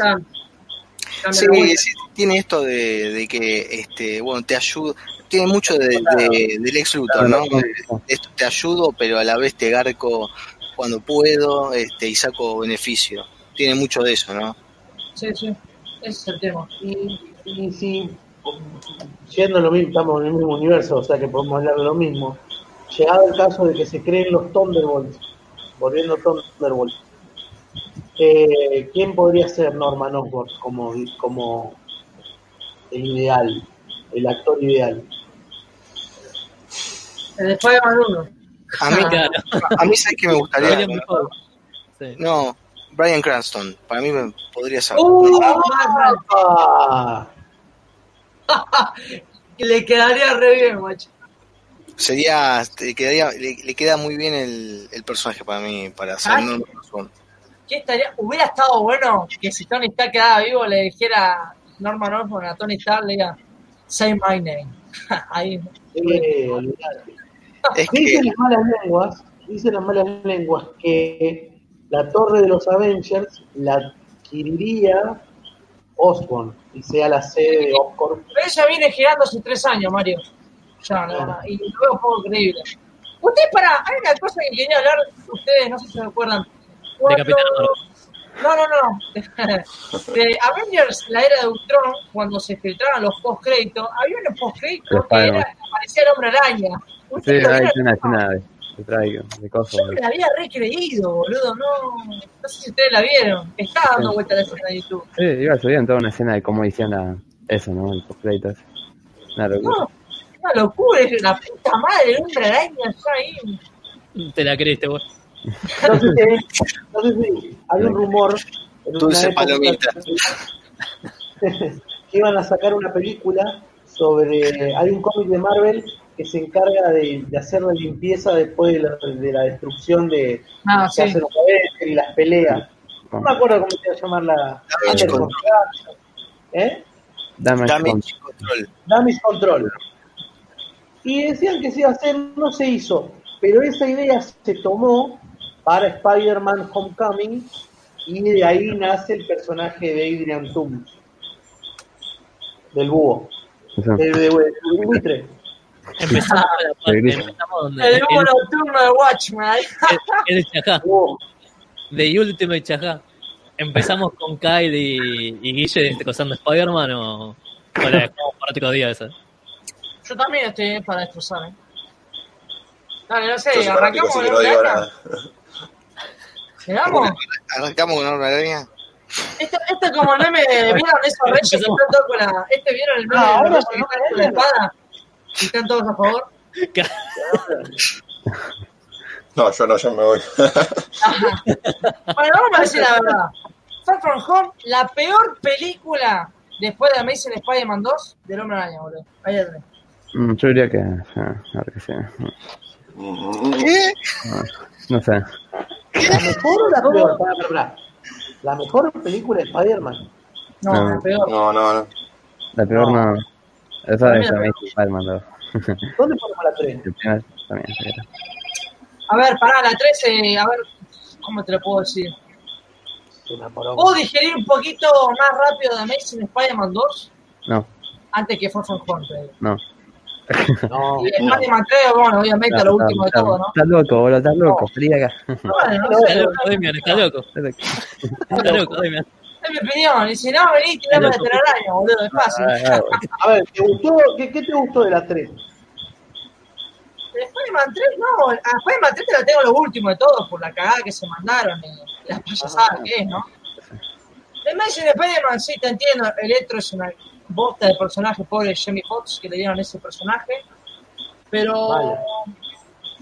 cambia Sí, sí, tiene esto de, de que este bueno te ayuda, tiene mucho de, de- del ex Luthor, ¿no? Esto te ayudo, pero a la vez te garco cuando puedo este, y saco beneficio. Tiene mucho de eso, ¿no? Sí, sí, ese es el tema. Y, y si, siendo lo mismo, estamos en el mismo universo, o sea que podemos hablar de lo mismo, llegado el caso de que se creen los Thunderbolts, volviendo Thunderbolts, eh, ¿quién podría ser Norman Osborn como, como el ideal, el actor ideal? El de 1. A mí, *laughs* Claro. a mí sabes que me gustaría. Sí. No, Brian Cranston, para mí me podría ser. ¡Uh! Ah, *laughs* Le quedaría re bien, macho. Sería, le, quedaría, le, le queda muy bien el, el personaje para mí, para ser Ah, Norman Osborn. ¿Qué estaría? Hubiera estado bueno que si Tony Stark quedaba vivo le dijera Norman Osborn a Tony Stark, le diga, say my name. *laughs* Ahí. eh, Es que, Dicen las malas lenguas, dicen las malas lenguas que la torre de los Avengers la adquiriría Osborn y sea la sede de Oscorp. Pero ella viene girando hace tres años, Mario. Ya, la verdad. Y lo veo poco creíble. Ustedes, para, hay una cosa que quería hablar, ustedes no sé si se acuerdan. De Cuando- Capitán Marvel. No, no, no. *laughs* De Avengers, la era de Ultron, cuando se filtraban los post-créditos, había un post-crédito que era, aparecía el hombre araña. Sí, hay *laughs* una escena de, traigo, de cosas. Yo me la había recreído, boludo. No, no sé si ustedes la vieron. Está dando Sí. vuelta la escena de YouTube. Sí, iba subían toda una escena de cómo hicieron la, eso, ¿no? El postcrédito. Una locura. No, una locura, es la puta madre, hombre araña está ahí. Te la creíste vos. No sé si, no sé si hay un rumor en una Dulce palomita. *laughs* que iban a sacar una película sobre hay un cómic de Marvel que se encarga de, de hacer la limpieza después de la, de la destrucción de Ah, sí. y las peleas. No me acuerdo cómo se iba a llamar la. Damage Control. ¿Eh? Damage Damage Control. Damage Control. Y decían que se iba a hacer, no se hizo, pero esa idea se tomó para Spider-Man Homecoming y de ahí nace el personaje de Adrian Toomes, del búho, Eso. de, de- del buitre. *laughs* Empezamos con la parte, donde El humo nocturno de Watchmen. el, el chajá, Búho. de Ultimate Chajá. Empezamos con Kyle y, y Guille descosando Spider-Man o, o la dejamos para otro día esa. Yo también estoy para destrozar, ¿eh? Dale, no sé, arrancamos. Arrancamos con Araña. Esto, esto es como el meme de, ¿vieron esos reyes que están todos con la... Este, ¿vieron el meme Ah, de los con la espada? Y están todos a favor. No, yo no, yo me voy. Bueno, vamos a decir la verdad. Far From Home, la peor película después de Amazing Spider-Man 2 del Hombre Araña, boludo. Ahí atrás. Mm, yo diría que. ah, a ver qué sea. ¿Qué? No sé. ¿La mejor o la peor? Pará, pará. La mejor película de Spider-Man. No, No. la peor. No, no, no. La peor No. no. Esa Para es mí la también peor. Spider-Man 2. ¿Dónde ponemos la 3? El primer también. A ver, pará, la 13, a ver, ¿cómo te lo puedo decir? ¿Puedo digerir un poquito más rápido de Amazing Spider-Man 2 No, antes que Home? te digo? no. *laughs* No, Y Spider-Man 3, bueno, obviamente lo último de todo, ¿no? está loco, boludo, está loco. De acá. Bueno, no No, *laughs* sé, Está loco, Demian, está loco. Está loco. Está loco, Demian. Es mi opinión. Y si no, vení, tirame de telaraña, boludo, es fácil. Ah, ah. A ver, ¿te gustó? ¿Qué, qué te gustó de la 3? De Spider-Man 3, no, a Spider-Man 3 te la tengo lo último de todo, por la cagada que se mandaron y la payasada que es, ¿no? De Amazing Spider-Man, sí, te entiendo, Electro es una bosta de personaje, pobre Jamie Foxx, que le dieron ese personaje, pero Vale.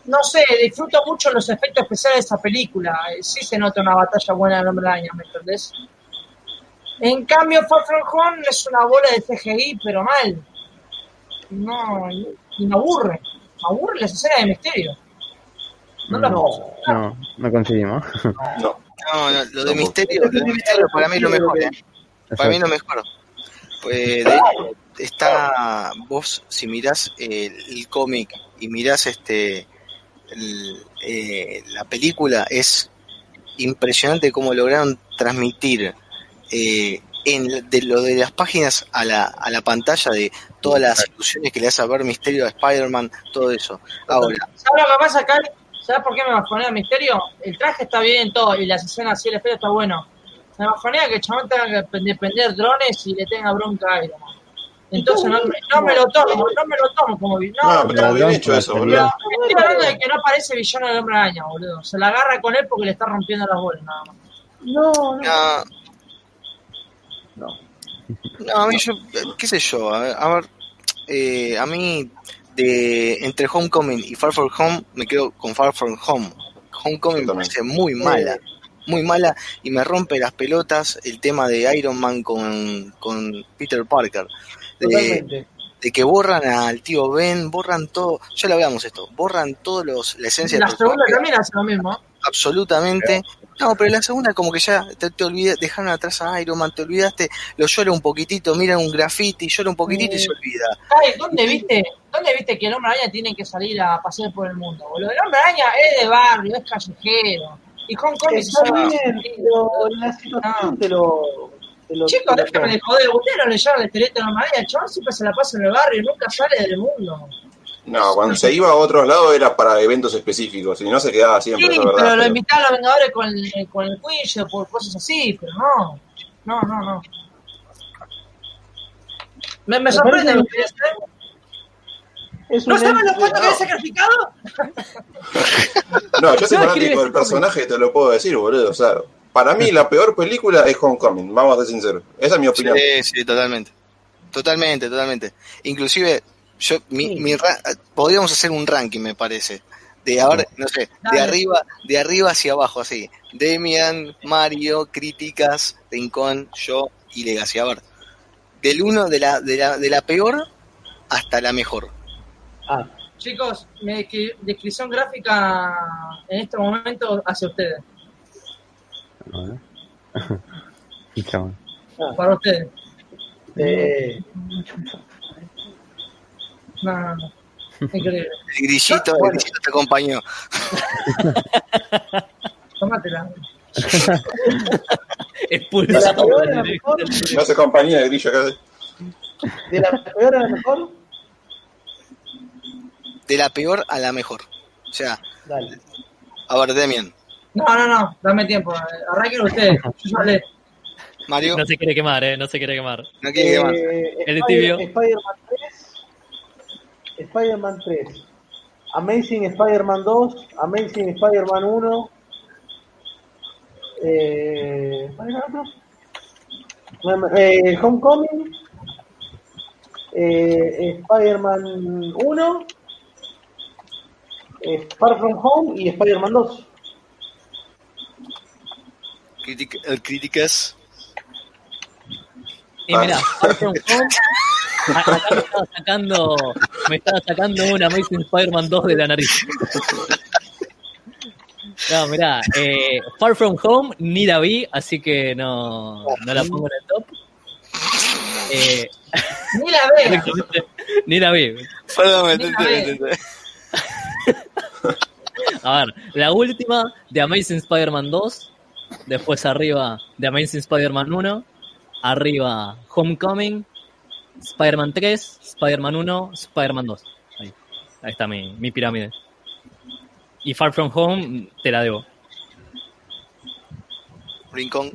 no sé, disfruto mucho los efectos especiales de esa película, sí se nota una batalla buena del Hombre Araña, ¿me entendés? En cambio, Far From Home es una bola de CGI, pero mal. No, y me aburre. Me aburre las escenas de misterio. No puedo soportar. No, no conseguimos. No. No, no, lo de misterio, lo de misterio para mí es lo mejor, ¿eh? Para mí es lo mejor. Pues, de hecho, está, vos, si mirás el, el cómic y mirás este, el, eh, la película, es impresionante cómo lograron transmitir eh, en, de lo de las páginas a la, a la pantalla de todas las ilusiones que le hace a ver Misterio a Spider-Man, todo eso. Ahora, ¿Sabes lo que pasa acá? ¿Sabes por qué me bajonea misterio? El traje está bien, todo, y las escenas así, el efecto está bueno. Me bajonea que el chabón tenga que depender drones y le tenga bronca a Iron Man. Entonces no, me- no me lo tomo, no me lo tomo como vi- No, No, pero bien hecho eso, boludo. estoy hablando de que no parece villano del hombre araña, boludo. Se la agarra con él porque le está rompiendo las bolas, nada más. No, no. no, no. No, a mí yo, qué sé yo, a ver, a, ver, eh, a mí de entre Homecoming y Far From Home me quedo con Far From Home. Homecoming me parece muy mala, muy mala y me rompe las pelotas el tema de Iron Man con, con Peter Parker. De, Totalmente. de que borran al tío Ben, borran todo, ya lo hablamos esto, borran todos los, la esencia La segunda también hace lo mismo. Absolutamente. No, pero la segunda como que ya te, te olvidas, dejaron atrás a Iron Man, te olvidaste, lo llora un poquitito, mira un graffiti, llora un poquitito y se olvida. Ay, ¿dónde viste, ¿dónde viste que el hombre araña tiene que salir a pasear por el mundo? Boludo? El hombre araña es de barrio, es callejero. Y Hong Kong pero la situación te lo. Te lo Chicos, déjame de joder, ustedes no le llaman el estereotipo del hombre araña, el chaval siempre se la pasa en el barrio, nunca sale del mundo. No, cuando se iba a otros lados era para eventos específicos, y no se quedaba siempre, Sí, eso es verdad. pero lo invitaban a los Vengadores con el, con el Quincy por cosas así, pero no. No, no, no. Me, me sorprende lo que ¿eh? Es ¿No saben los cuantos que he sacrificado? No, yo soy fanático del personaje, te lo puedo decir, boludo. O sea, para mí la peor película es Homecoming, vamos a ser sinceros. Esa es mi opinión. Sí, sí, totalmente. Totalmente, totalmente. Inclusive, yo, mi, Sí. mi ra- podríamos hacer un ranking, me parece. De ahora, no sé, de arriba, de arriba hacia abajo, así. Demian, Mario, Críticas, Rincón, yo y Legacy. A ver, del uno, de la, de la, de la peor hasta la mejor. Ah, Chicos, mi descri- descripción gráfica en este momento hacia ustedes, *laughs* para ustedes. eh, No, no, no. Increíble. El grillito, el Bueno. grillito te acompañó. *laughs* Tómatela. *laughs* de Expulsado. la peor a la mejor, No hace compañía de grillo acá. de la peor a la mejor, De la peor a la mejor. O sea, dale. a ver, Demian, No, no, no. Dame tiempo. Arranquen ustedes. Yo ya hablé. Mario, No se quiere quemar, eh, no se quiere quemar. no quiere que más. Eh, El de Spider- tibio. Spider-Man 3, Spider-Man 3, Amazing Spider-Man 2, Amazing Spider-Man 1, eh. Eh, Homecoming, eh, Spider-Man 1, eh, Far From Home y Spider-Man 2. Critic- el Críticas. Y mira, Far From Home, *laughs* acá me estaba sacando, me estaba sacando un Amazing Spider-Man 2 de la nariz. No, mirá, eh, Far From Home ni la vi, así que no, no la pongo en el top. Eh, Ni la directamente, ni la vi. Perdón, ve. me intenté. A ver, la última de Amazing Spider-Man 2, después arriba de Amazing Spider-Man 1, arriba Homecoming, Spider-Man 3, Spider-Man 1, Spider-Man 2. Ahí, ahí está mi, mi pirámide. Y Far From Home te la debo. Rincón.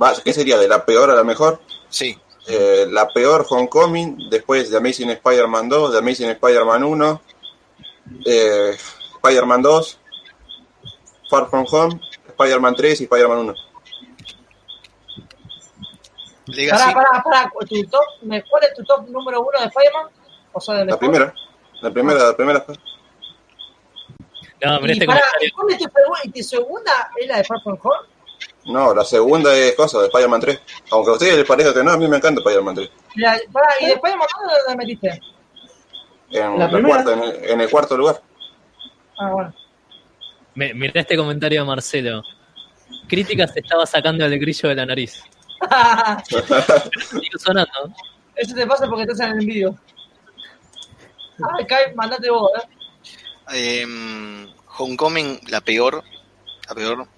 Va, ¿Qué sería? ¿De la peor a la mejor? Sí. Eh, la peor Homecoming, después de Amazing Spider-Man 2, de Amazing Spider-Man 1, eh, Spider-Man 2, Far From Home, Spider-Man 3 y Spider-Man 1. Legacy. Pará, pará, pará. Tu top, ¿Cuál es tu top número uno de Spider-Man? O sea, de La primera, la primera, la primera. No, mira Y, este. ¿y cuál es tu, segunda? ¿Es la de Far From Home? No, la segunda es cosa de Spider-Man 3. Aunque a ustedes les parezca que no, a mí me encanta Spider-Man 3. Y la- pará, ¿y de Spider-Man dónde la metiste? En, La la cuarta, en, el, en el cuarto lugar. Ah, bueno. Me- Mirá este comentario de Marcelo. Crítica se estaba sacando el grillo de la nariz. Sigue sonando. Eso te pasa porque estás en el envío. Ay, Kai, mandate vos, ¿eh? Em, Homecoming, la peor. La peor.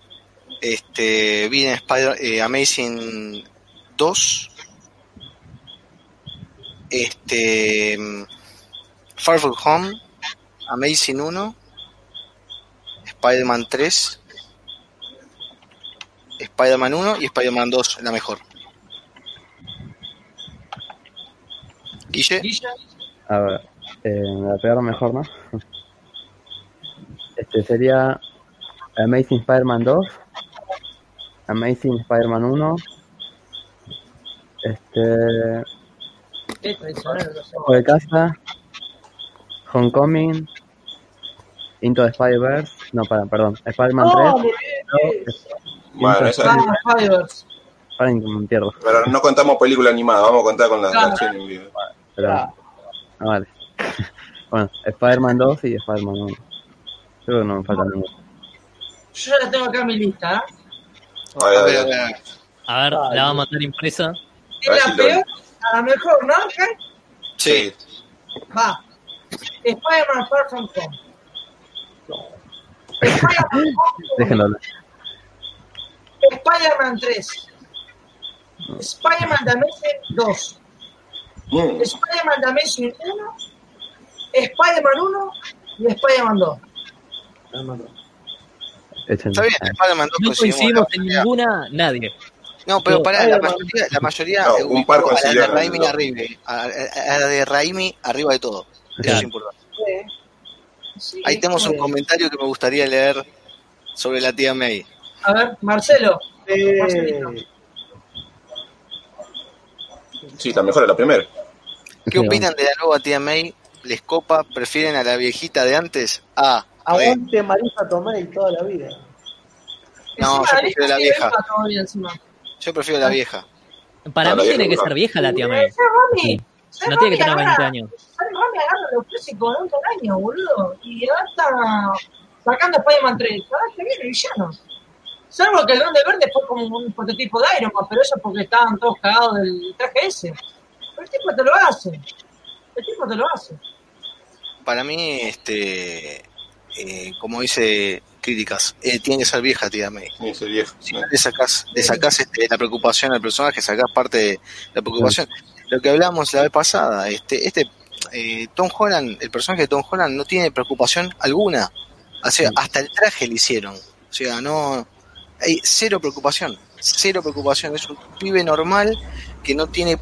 Este, vi en Spider, eh, Amazing 2. Este, em, Far From Home, Amazing 1, Spider-Man 3, Spider-Man 1 y Spider-Man 2, la mejor. Guille. A ver, eh, la peor mejor, ¿no? Este sería Amazing Spider-Man 2, Amazing Spider-Man 1, este. Juego de casa, Homecoming, Into the Spider-Verse, no, para, perdón, Spider-Man No, 3, me olvidé. Bueno. Paren que me pierdo, pero no contamos película animada, vamos a contar con la, la Claro. acción en vivo. pero, Ah, vale. *laughs* bueno, Spider-Man 2 y Spider-Man 1. Creo que no me falta ninguno. Yo ya la tengo acá en mi lista, ¿eh? A ver, a ver, a ver, A ver, la va a mandar impresa. Es la si lo- peor a la mejor, ¿no? Kai? sí, Va. Spider-Man Far From Home. Spider-Man *laughs* Home. Déjenlo hablar. Spider-Man 3. Spider-Man Amazing 2. Mm, Spider-Man Amazing 1. Spider-Man 1 y Spider-Man 2. Echen- Está bien, Spider-Man 2 No coincidimos la en mayoría. ninguna, nadie. No, pero No, para la mayoría, la mayoría No, eh, un par a la de Raimi dos. arriba, a, a- la de Raimi arriba de todo. Eso Claro. es importante. Sí, Ahí tenemos un eh, comentario que me gustaría leer sobre la tía May. A ver, Marcelo. Eh, Sí, la mejor es la primera. ¿Qué opinan de la nueva tía May? ¿Les copa? ¿Prefieren a la viejita de antes? Ah, aguante Marisa Tomei toda la vida. No, Encima, yo prefiero la sí, vieja. Yo prefiero la vieja. Para No, la mí tiene vieja que mejor. ser vieja la tía May. Rami, ese No tiene que Rami tener 20 agarra- años. Rami agarra los clásicos de un año, boludo. Y ahora está sacando Spider-Man 3. Ahora está bien el villano. Salvo que el Duende Verde fue como un prototipo de Iron Man, pero eso porque estaban todos cagados del traje ese. Pero el tipo te lo hace. El tipo te lo hace. Para mí, este, eh, como dice críticas, eh, tiene que ser vieja tía May. Sí, es el viejo. Si no le sacás, le sacás este, la preocupación al personaje, sacás parte de la preocupación. Lo que hablamos la vez pasada, este, este eh, Tom Holland, el personaje de Tom Holland no tiene preocupación alguna. O sea, hasta el traje le hicieron. O sea, no hay cero preocupación, cero preocupación. Es un pibe normal que no tiene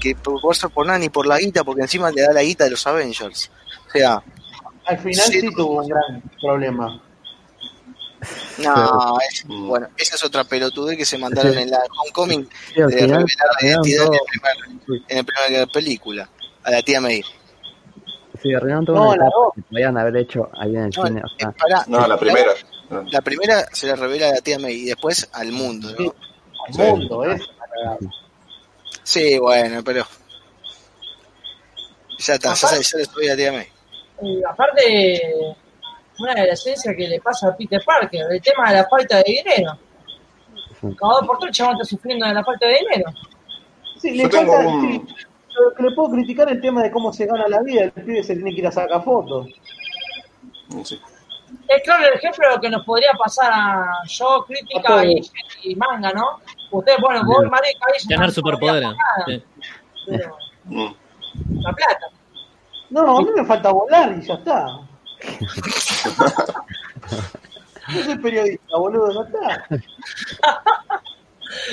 que preocuparse por nada ni por la guita, porque encima le da la guita de los Avengers. O sea, Al final Sí. tuvo un gran problema. no, es- bueno, esa es otra pelotudez que se mandaron en la Homecoming de final revelar la identidad en, todo. el primer- en la primera película, a la tía May. Sí, arruinaron toda No, una la etapa dos. que podían haber hecho ahí en el No, cine. O eh, sea, No, la primera. La primera se la revela a la tía May y después al mundo, ¿no? Sí. Al Sí. mundo, cagada. Sí, bueno, pero. Ya está, ya, ya le subí a la tía May. Aparte, una de las esencias que le pasa a Peter Parker, el tema de la falta de dinero. Cada dos por tres el chabón está sufriendo de la falta de dinero. Sí, le Yo tengo falta, un- sí, lo que le puedo criticar el tema de cómo se gana la vida. El pibe se tiene que ir a sacar fotos. Sí. Es claro el ejemplo de lo que nos podría pasar a yo, crítica y, y manga, ¿no? Ustedes, bueno, vos, marica, ahí Tener superpoderes. Sí. Pero Mm. la plata. No, a mí me falta volar y ya está. Yo soy periodista, boludo, ya está. *laughs*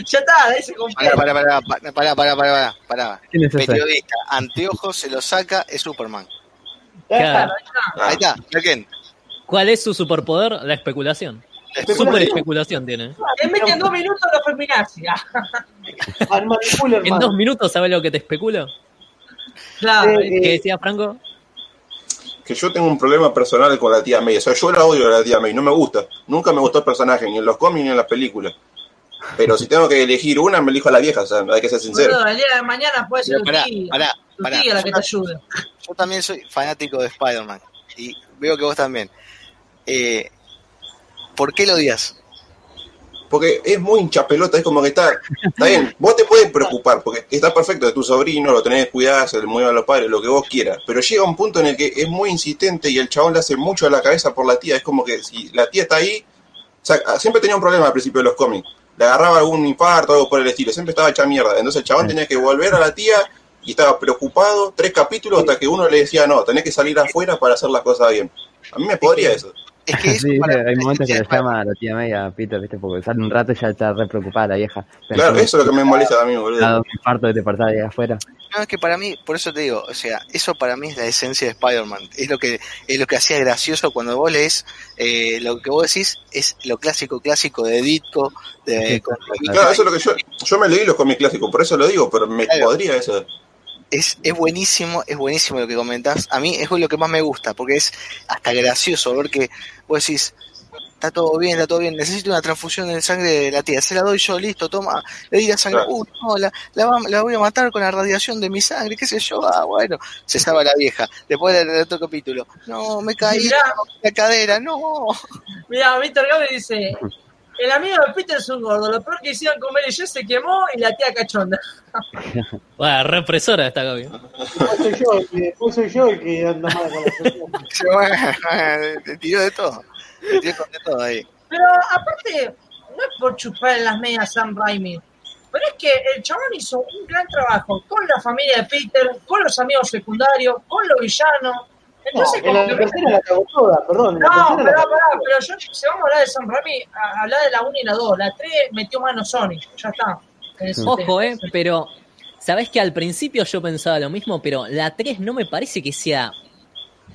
Ya está, ahí se Pará, completa. pará, pará, pará, pará, pará, pará, pará. ¿Quién es ese? Periodista, anteojos, se lo saca, es Superman. Claro. está. Ah, Ahí está. ¿Cuál es su superpoder? La especulación. Super especulación tiene. Le meten dos minutos la feminacia. *laughs* En dos minutos, ¿sabes lo que te especulo? Claro, Eh, ¿Qué decía Franco? que yo tengo un problema personal con la tía May. O sea, yo la odio a la tía May, no me gusta. Nunca me gustó el personaje, ni en los cómics ni en las películas. Pero si tengo que elegir una, me elijo a la vieja, o sea, hay que ser sincero. el día de mañana puede ser Pero tu pará, tía. pará, Tu pará. tía la que Yo te ayude. Yo también soy fanático de Spider-Man. Y veo que vos también. Eh, ¿Por qué lo odias? Porque es muy hinchapelota, es como que está, está bien, vos te puedes preocupar, porque está perfecto de tu sobrino, lo tenés que cuidar, se le mueve a los padres, lo que vos quieras, pero llega un punto en el que es muy insistente y el chabón le hace mucho a la cabeza por la tía, es como que si la tía está ahí, o sea, siempre tenía un problema al principio de los cómics, le agarraba algún infarto o algo por el estilo, siempre estaba hecha mierda, entonces el chabón tenía que volver a la tía y estaba preocupado, tres capítulos hasta que uno le decía, no, tenés que salir afuera para hacer las cosas bien. A mí me podría eso. Es que *laughs* eso Sí, para- hay momentos que le llama a la tía May a Peter, ¿viste? Porque sale un rato y ya está re preocupada la vieja. Claro, eso es lo que me molesta a mí, Ha boludo. dado un infarto de despertar ahí afuera. No, es que para mí, por eso te digo, o sea, eso para mí es la esencia de Spider-Man. Es lo que es lo que hacía gracioso cuando vos lees eh, lo que vos decís es lo clásico clásico de Ditko, de Sí, Claro, eso es lo que yo, yo me leí los cómics clásicos, por eso lo digo, pero me Claro. podría eso. Es, es buenísimo, es buenísimo lo que comentás. A mí es lo que más me gusta, porque es hasta gracioso ver que vos decís, está todo bien, está todo bien, necesito una transfusión de sangre de la tía, se la doy yo, listo, toma, le di la sangre, Claro. uy, no, la, la, va- la voy a matar con la radiación de mi sangre, qué sé yo, ah, bueno, se estaba la vieja, después del del otro capítulo, no, me caí Mirá. la cadera, no, Mira, Víctor Gaby dice: El amigo de Peter es un gordo. Lo peor que hicieron con Mary Jane se quemó y la tía cachonda. *laughs* Bueno, represora esta Gaby. Después soy yo, el que- después soy yo el que anda mal con la sociedad. *laughs* te tiró de todo, te tiró de todo ahí. Pero aparte, no es por chupar en las medias Sam Raimi. Pero es que el chabón hizo un gran trabajo con la familia de Peter, con los amigos secundarios, con los villanos. Entonces, en la tercera la cagó toda, perdón. No, pero, pará, yo, si vamos a hablar de San Raimi, a- hablar de la 1 y la 2. La 3 metió mano Sony, ya está. Es- Ojo, eh, es- pero sabés que al principio yo pensaba lo mismo, pero la 3 no me parece que sea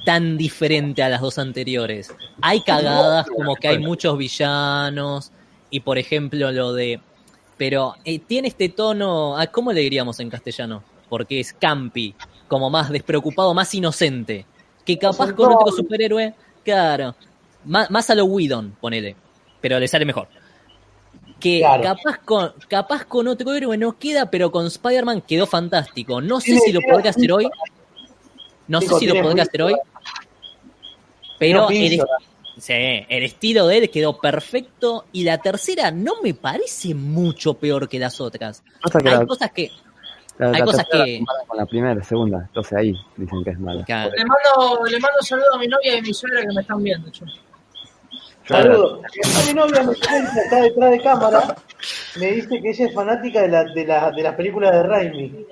tan diferente a las dos anteriores. Hay cagadas como que hay muchos villanos y por ejemplo lo de pero eh, tiene este tono, ah, ¿cómo le diríamos en castellano? Porque es campi, como más despreocupado, más inocente. Que capaz con otro superhéroe, claro, más, más a lo Whedon, ponele, pero le sale mejor. Que Claro. capaz, con, capaz con otro héroe no queda, pero con Spider-Man quedó fantástico. No sé si lo podrá hacer hoy. No sé si lo muy- hacer hoy. Pero el, Sí, el estilo de él quedó perfecto y la tercera no me parece mucho peor que las otras. Hay cosas que... la- hay la cosas que- con la primera, segunda, entonces ahí dicen que es mala. Claro. Le mando, le mando un saludo a mi novia y a mi suegra que me están viendo. yo. Saludos. Mi novia me cuenta, está detrás de cámara, me dice que ella es fanática de la, de la, de las películas de Raimi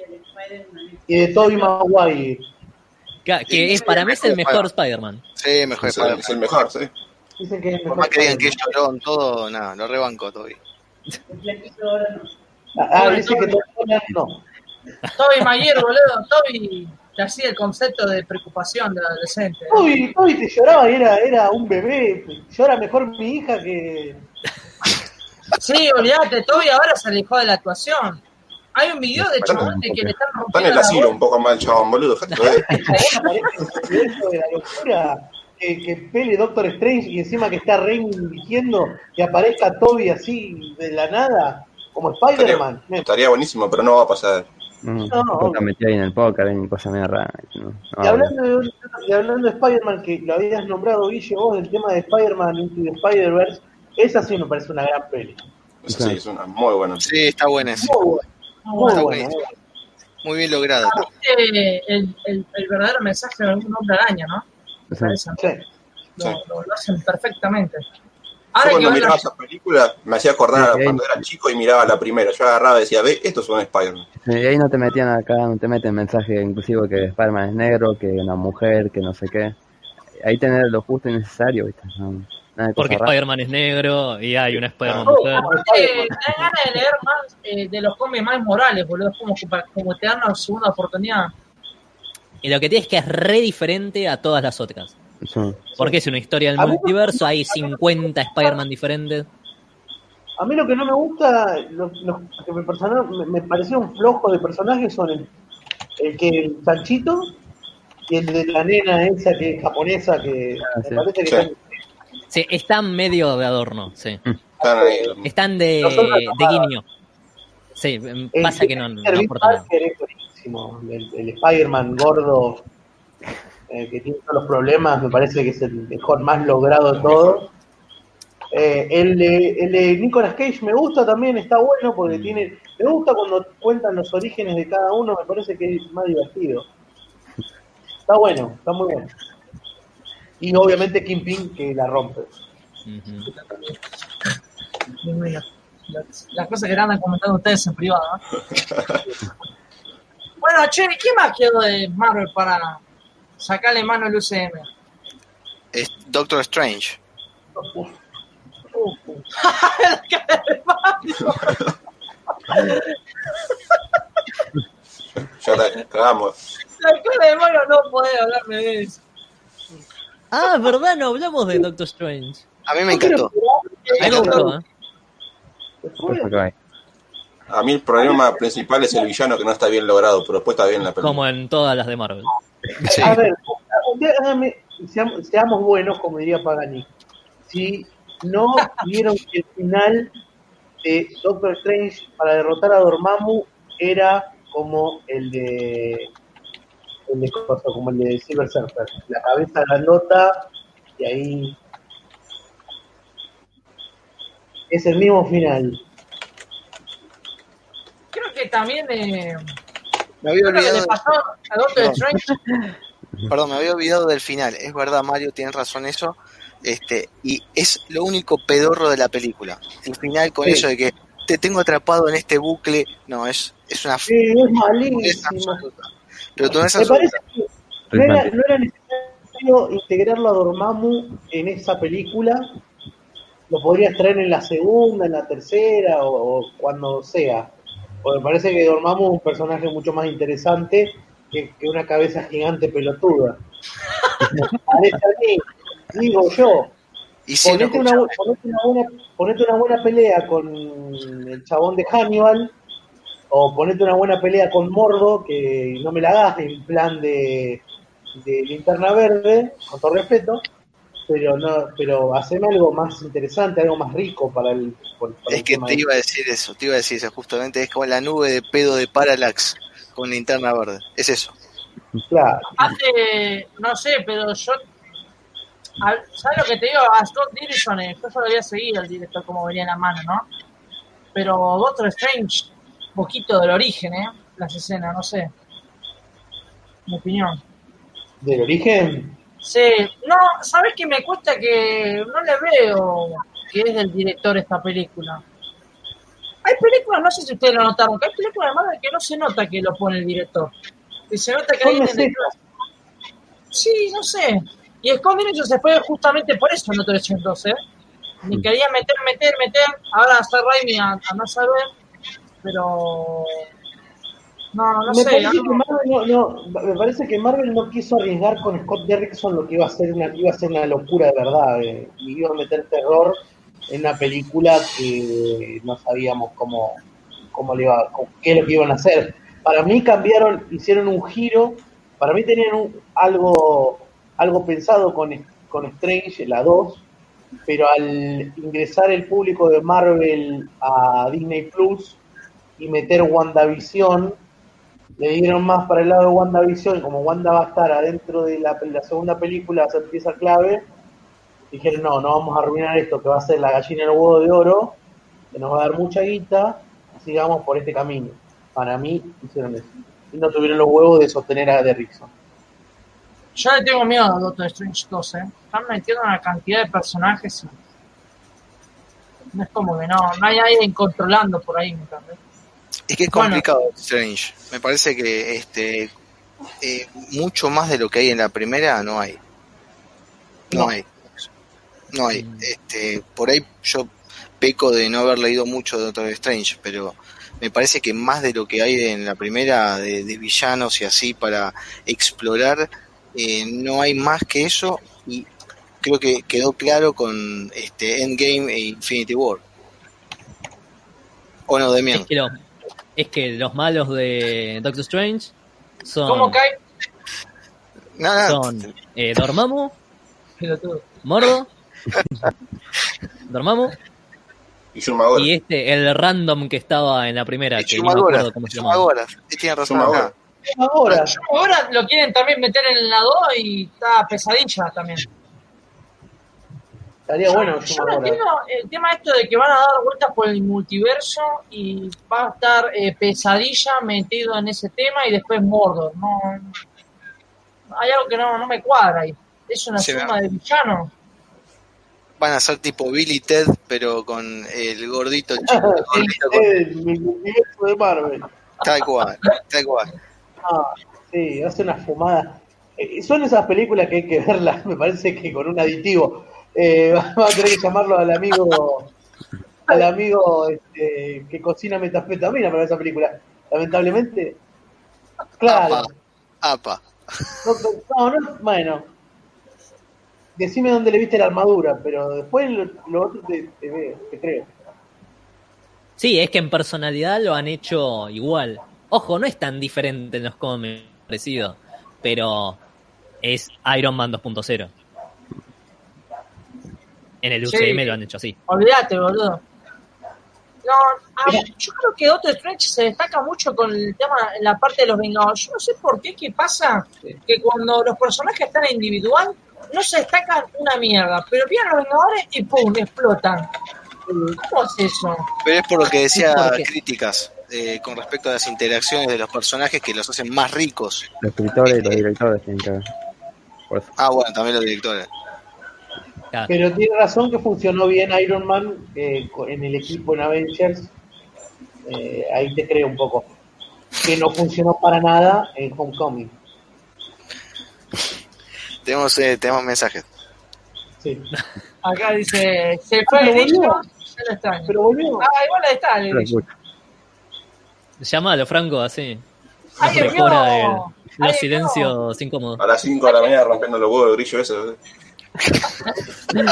y de Tobey Maguire. Ca- Que es, para mí es el mejor Spider-Man. Sí, mejor Es el, es el mejor, sí. Dicen que es Por mejor más que digan que llorón, todo, nada, lo rebanco todavía. *laughs* Ah, dice que Tobey no. Toby Mayer, boludo. Toby te hacía el concepto de preocupación del adolescente. Toby, Toby te lloraba y era, era un bebé. Llora mejor mi hija que. Sí, olvídate, Toby ahora se alejó de la actuación. Hay un video de chabón de que le están Está en rompiendo el asilo un poco mal, chabón, boludo. de la locura que, que pele Doctor Strange y encima que está Raimi dirigiendo que aparezca Toby así de la nada como Spider-Man. Me- Estaría buenísimo, pero no va a pasar. Mm, No, no, metido ahí en el póker, hay cosas medio raras. No, no, Y hablando, de, y hablando de Spider-Man, que lo habías nombrado, Guille, vos, del tema de Spider-Man Into the Spider-Verse, esa sí me parece una gran peli. Sí, es una muy buena. Sí, está buena, sí. Muy buena, muy Está buena. buenísimo. Muy bien lograda. Eh, el, el, el verdadero mensaje de un hombre araña, ¿no? Me Sí. parece. Sí. Lo, Sí. lo- lo hacen perfectamente. Yo Ahora que cuando miraba la- esa película me hacía acordar Sí, cuando era chico y miraba la primera. Yo agarraba y decía, ve, estos son Spider-Man. Sí, y ahí no te metían acá, no te meten mensaje inclusive que Spider-Man es negro, que una mujer, que no sé qué. Ahí tener lo justo y necesario, ¿viste? No, Porque. Spider-Man es negro y hay una Spider-Man Oh, mujer. me da ganas de leer más eh, de los cómics más morales, boludo. Es como, que para- como te dan una segunda oportunidad. Y lo que tiene es que es re diferente a todas las otras. Sí. Porque es una historia del A mí- multiverso, hay 50 Spider-Man diferentes. A mí lo que no me gusta, lo, lo que me, personal, me, me parecieron flojos de personajes son el, el que el Sanchito y el de la nena esa que es japonesa, que Ah, me sí. parece que Sí. están- Sí, están medio de adorno, sí. Están ahí. Están de, de guiño. Sí, em, el pasa que no, no Peter aporta nada. Parker es buenísimo. El, el Spider-Man gordo eh, que tiene todos los problemas, me parece que es el mejor, más logrado de todos. Eh, el, de, el de Nicolas Cage me gusta también, está bueno porque tiene. Me gusta cuando cuentan los orígenes de cada uno, me parece que es más divertido. Está bueno, está muy bueno. Y obviamente Kingpin que la rompe. Dios mío. Las, cosas que andan comentando ustedes en privado. ¿no? *laughs* bueno, che, ¿qué más quedó de Marvel para sacarle mano al UCM? Es Doctor Strange. Ya te cagamos. La cara de Mario no puede hablarme de eso. Ah, ¿verdad? No hablamos de Doctor Strange. A mí me encantó. Me gustó, ¿eh? Después, Eso que hay. A mí el problema principal es el villano que no está bien logrado, pero después está bien la película. Como en todas las de Marvel. Sí. A ver, déjame, seamos, seamos buenos, como diría Pagani. Si no vieron que el final de Doctor Strange para derrotar a Dormammu era como el de el de como el de Silver Surfer, la cabeza grandota y ahí es el mismo final. Creo que también eh, Me había olvidado. le pasó a Doctor No. Strange. *laughs* Perdón, me había olvidado del final. Es verdad, Mario, tienes razón eso. Este, y es lo único pedorro de la película. El final con Sí. eso de que te tengo atrapado en este bucle. No, es, es una Sí, es es malísimo. absoluta. Pero tú no era, no era necesario necesario integrarlo a Dormammu en esa película. Lo podrías traer en la segunda, en la tercera o, o cuando sea. Porque me parece que Dormammu es un personaje mucho más interesante que, que una cabeza gigante pelotuda. *laughs* Parece a mí, digo yo. Y si no, Ponete una, bu- ponete, una buena, ponete una buena pelea con el chabón de Hannibal o ponete una buena pelea con Mordo que no me la hagas en plan de, de linterna verde, con todo respeto, pero no, pero haceme algo más interesante, algo más rico para el, para es el que te de- iba a decir eso, te iba a decir eso, justamente es como la nube de pedo de Parallax con linterna verde, es eso. Claro. Hace, no sé, pero yo. ¿Sabes lo que te digo? A Scott Derrickson, eh, yo solo había seguido el director como venía en la mano, ¿no? Pero Doctor Strange, un poquito del origen, ¿eh? Las escenas, no sé. Mi opinión. Del origen, Sí, no, ¿sabes que me cuesta que no le veo que es del director esta película? Hay películas, no sé si ustedes lo notaron, que hay películas de Marvel que no se nota que lo pone el director. Y se nota que alguien detrás. Sí, no sé. Y Scott Derrickson se fue justamente por eso en otro 82, ¿eh? Ni quería meter, meter, meter. Ahora hacer Raimi a, a no saber. Pero. No, no me, sé. parece algo- que Marvel no, no- me parece que Marvel no quiso arriesgar con Scott Derrickson lo que iba a ser una, iba a ser una locura de verdad, eh, y iba a meter terror en una película que no sabíamos cómo, cómo le iba, cómo- qué es lo que iban a hacer. Para mí cambiaron, hicieron un giro, para mí tenían un- algo, algo pensado con, con Strange, la 2, pero al ingresar el público de Marvel a Disney Plus y meter WandaVision, le dieron más para el lado de WandaVision, como Wanda va a estar adentro de la, segunda película, se empieza clave, dijeron, no, no vamos a arruinar esto, que va a ser la gallina en el huevo de oro, que nos va a dar mucha guita, sigamos por este camino. Para mí hicieron eso. Y no tuvieron los huevos de sostener a Derrickson. Yo le tengo miedo a Doctor Strange 2, ¿eh? Están metiendo una cantidad de personajes. No es como que no, no hay alguien controlando por ahí, ¿me? Es que es Bueno. complicado Strange. Me parece que este eh, mucho más de lo que hay en la primera no hay. No, No. hay. No hay. Este, por ahí yo peco de no haber leído mucho de Doctor Strange, pero me parece que más de lo que hay en la primera de, de villanos y así para explorar, eh, no hay más que eso y creo que quedó claro con este Endgame e Infinity War. ¿O no, Demian? Es que, lo- es que los malos de Doctor Strange son, ¿Cómo cae? Nada, son eh, Dormammu. Mordo, Dormammu Y y este, el random que estaba en la primera, que ni me acuerdo cómo se llamaba. Shumagora, sí, tiene razón acá. Ahora, Ahora lo quieren también meter en la 2 y está pesadilla también. Estaría bueno Yo Shumagora. no entiendo el tema esto de que van a dar vueltas por el multiverso y va a estar eh, pesadilla metido en ese tema y después Mordor. No, hay algo que no, no me cuadra ahí. Es una Sí, suma de villano. Van a ser tipo Billy Ted, pero con el gordito chico. *laughs* el gordito con- el universo de Marvel. Tal cual, tal cual. *laughs* Ah, sí, hace una fumada. Eh, son esas películas que hay que verlas, *laughs* me parece que con un aditivo. Eh, *laughs* vamos a tener que llamarlo al amigo al amigo este, que cocina metanfetamina para esa película. Lamentablemente. Claro. Apa, apa. No, no, no, bueno. Decime dónde le viste la armadura, pero después lo, lo otro te, te veo, te creo. Sí, es que en personalidad lo han hecho igual. Ojo, no es tan diferente en los cómics, parecido, pero es Iron Man 2.0. En el Sí. UCM lo han hecho así. Olvídate, boludo. No, a- yo creo que Doctor Strange se destaca mucho con el tema en la parte de los Vengadores. Yo no sé por qué, qué pasa que cuando los personajes están individual no se destacan una mierda, pero vienen los Vengadores y ¡pum! explotan. ¿Cómo es eso? Pero es por lo que decía críticas eh, con respecto a las interacciones de los personajes que los hacen más ricos. Los escritores y los directores tienen que ver. Ah, bueno, también los directores. Claro. Pero tiene razón que funcionó bien Iron Man eh, en el equipo en Avengers. Eh, ahí te creo un poco. Que no funcionó para nada en Homecoming. Tenemos, eh, tenemos mensajes. Sí. *laughs* Acá dice, se fue Ah, el pero dicho, volvió. ya. Pero volvió. Ah, igual está el. Llámalo, Franco, así. ¡Ay! Mejora el- ¡Ay, los Dios silencios incómodos. A las 5 de la mañana rompiendo los huevos de grillo ese. De.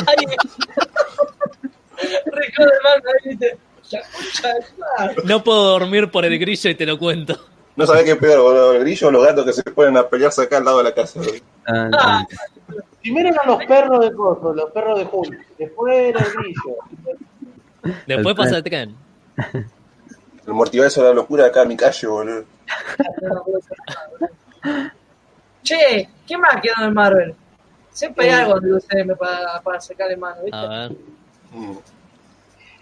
No puedo dormir por el grillo y te lo cuento. No sabés qué es peor, boludo, el grillo o los gatos que se ponen a pelearse acá al lado de la casa. boludo. Ah, Ah, Primero eran los perros de Coso, los perros de Hulk. Después era el grillo. Después pasa el tren. El multiverso de la locura acá en mi calle, boludo. Che, ¿qué más quedó en Marvel? Siempre hay algo de UCM para, para sacarle mano, ¿viste? A ver. Mm.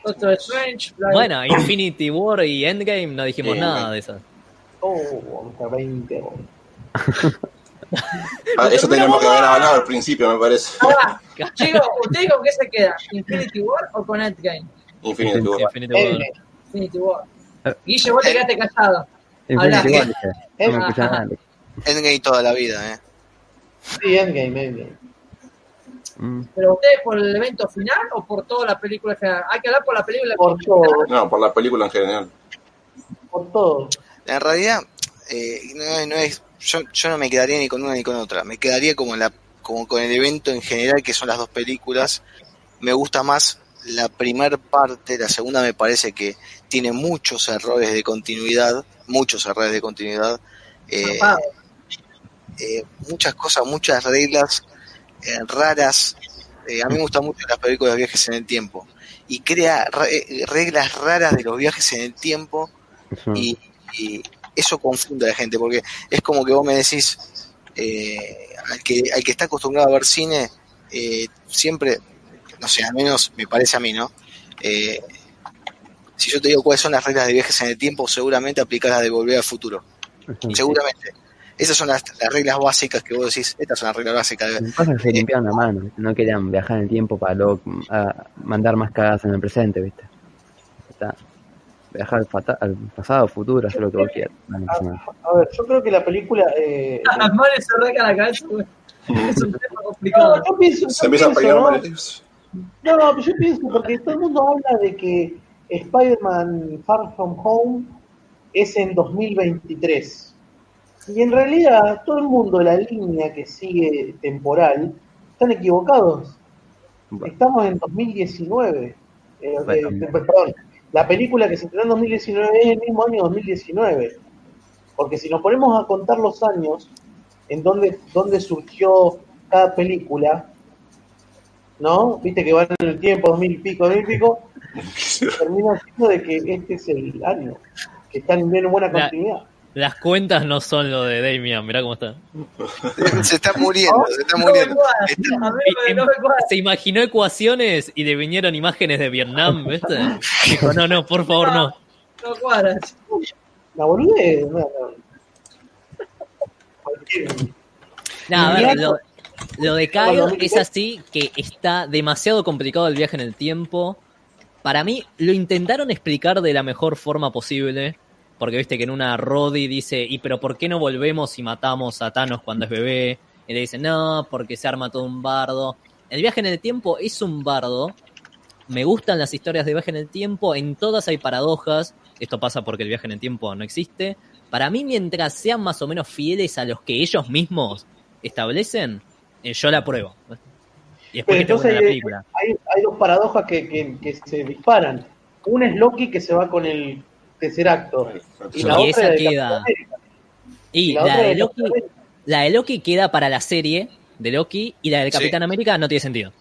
Doctor Strange, Black- Bueno, Infinity War y Endgame no dijimos nada de eso. Oh, hasta 20 horas. Ah, eso teníamos que haber hablado al principio, me parece. Ahora, *laughs* chicos, ¿ustedes con qué se queda? ¿Infinity War o con Endgame? Infinity War. Infinity War. Endgame. Infinity War. Eh. Guille, vos te quedaste callado. Infinity Habla. War. No me escucha nada. Endgame toda la vida, ¿eh? Sí, Endgame, Endgame. Mm. ¿Pero ustedes por el evento final o por toda la película en general? Hay que hablar por la película Por en todo, general. No, por la película en general. por todo. En realidad, eh, no, es- no es, yo, yo no me quedaría ni con una ni con otra. Me quedaría como, la, como con el evento en general, que son las dos películas. Me gusta más la primera parte, la segunda me parece que tiene muchos errores de continuidad, muchos errores de continuidad. Eh. Eh, muchas cosas, muchas reglas eh, raras. Eh, a mí me gustan mucho las películas de viajes en el tiempo. Y crea re- reglas raras de los viajes en el tiempo y, y eso confunde a la gente porque es como que vos me decís eh, al, que, al que está acostumbrado a ver cine eh, siempre no sé al menos me parece a mí no Eh, si yo te digo cuáles son las reglas de viajes en el tiempo seguramente aplicás las de volver al futuro. Seguramente esas son las, las reglas básicas que vos decís estas son las reglas básicas Lo que pasa es que se limpiaron la mano, no querían viajar en el tiempo para luego a mandar más cagadas en el presente, ¿viste? Está. Viajar al, pasado, futuro, hacer lo que vos quieras. No, no. A ver, yo creo que la película. Eh, Las manos se arrancan la cabeza, güey. *laughs* Es un tema no, complicado. yo pienso. Se yo empieza a pienso, ¿no? No, no, yo pienso porque todo el mundo habla de que Spider-Man Far From Home es en 2023. Y en realidad todo el mundo, la línea que sigue temporal, están equivocados. Bueno, Estamos en 2019. Eh, Bueno. eh, perdón, la película que se estrenó en 2019 es el mismo año 2019. Porque si nos ponemos a contar los años en donde, donde surgió cada película, ¿no? Viste que van en el tiempo, 2000 y pico, 2000 y pico, *laughs* termina siendo de que este es el año, que están en buena La- continuidad. Las cuentas no son lo de Damian, mirá cómo está. *laughs* se está muriendo se está muriendo no me- no me. Se imaginó ecuaciones y le vinieron imágenes de Vietnam, ¿viste? Dijo, no, no, por favor, no. No cuadra. La boludez, no, no. Cualquier- No, a ver, lo, lo de me- es así que está demasiado complicado el viaje en el tiempo. Para mí, lo intentaron explicar de la mejor forma posible. Porque viste que en una Roddy dice, ¿y pero por qué no volvemos y matamos a Thanos cuando es bebé? Y le dice, no, porque se arma todo un bardo. El viaje en el tiempo es un bardo. Me gustan las historias de viaje en el tiempo. En todas hay paradojas. Esto pasa porque el viaje en el tiempo no existe. Para mí, mientras sean más o menos fieles a los que ellos mismos establecen, eh, yo la apruebo. Y después que te la hay, película. hay, hay dos paradojas que, que, que se disparan. Una es Loki que se va con el tercer acto. Y la Y otra esa de queda. Y Y la de de Loki, la de Loki queda para la serie de Loki y la del Sí. Capitán América no tiene sentido.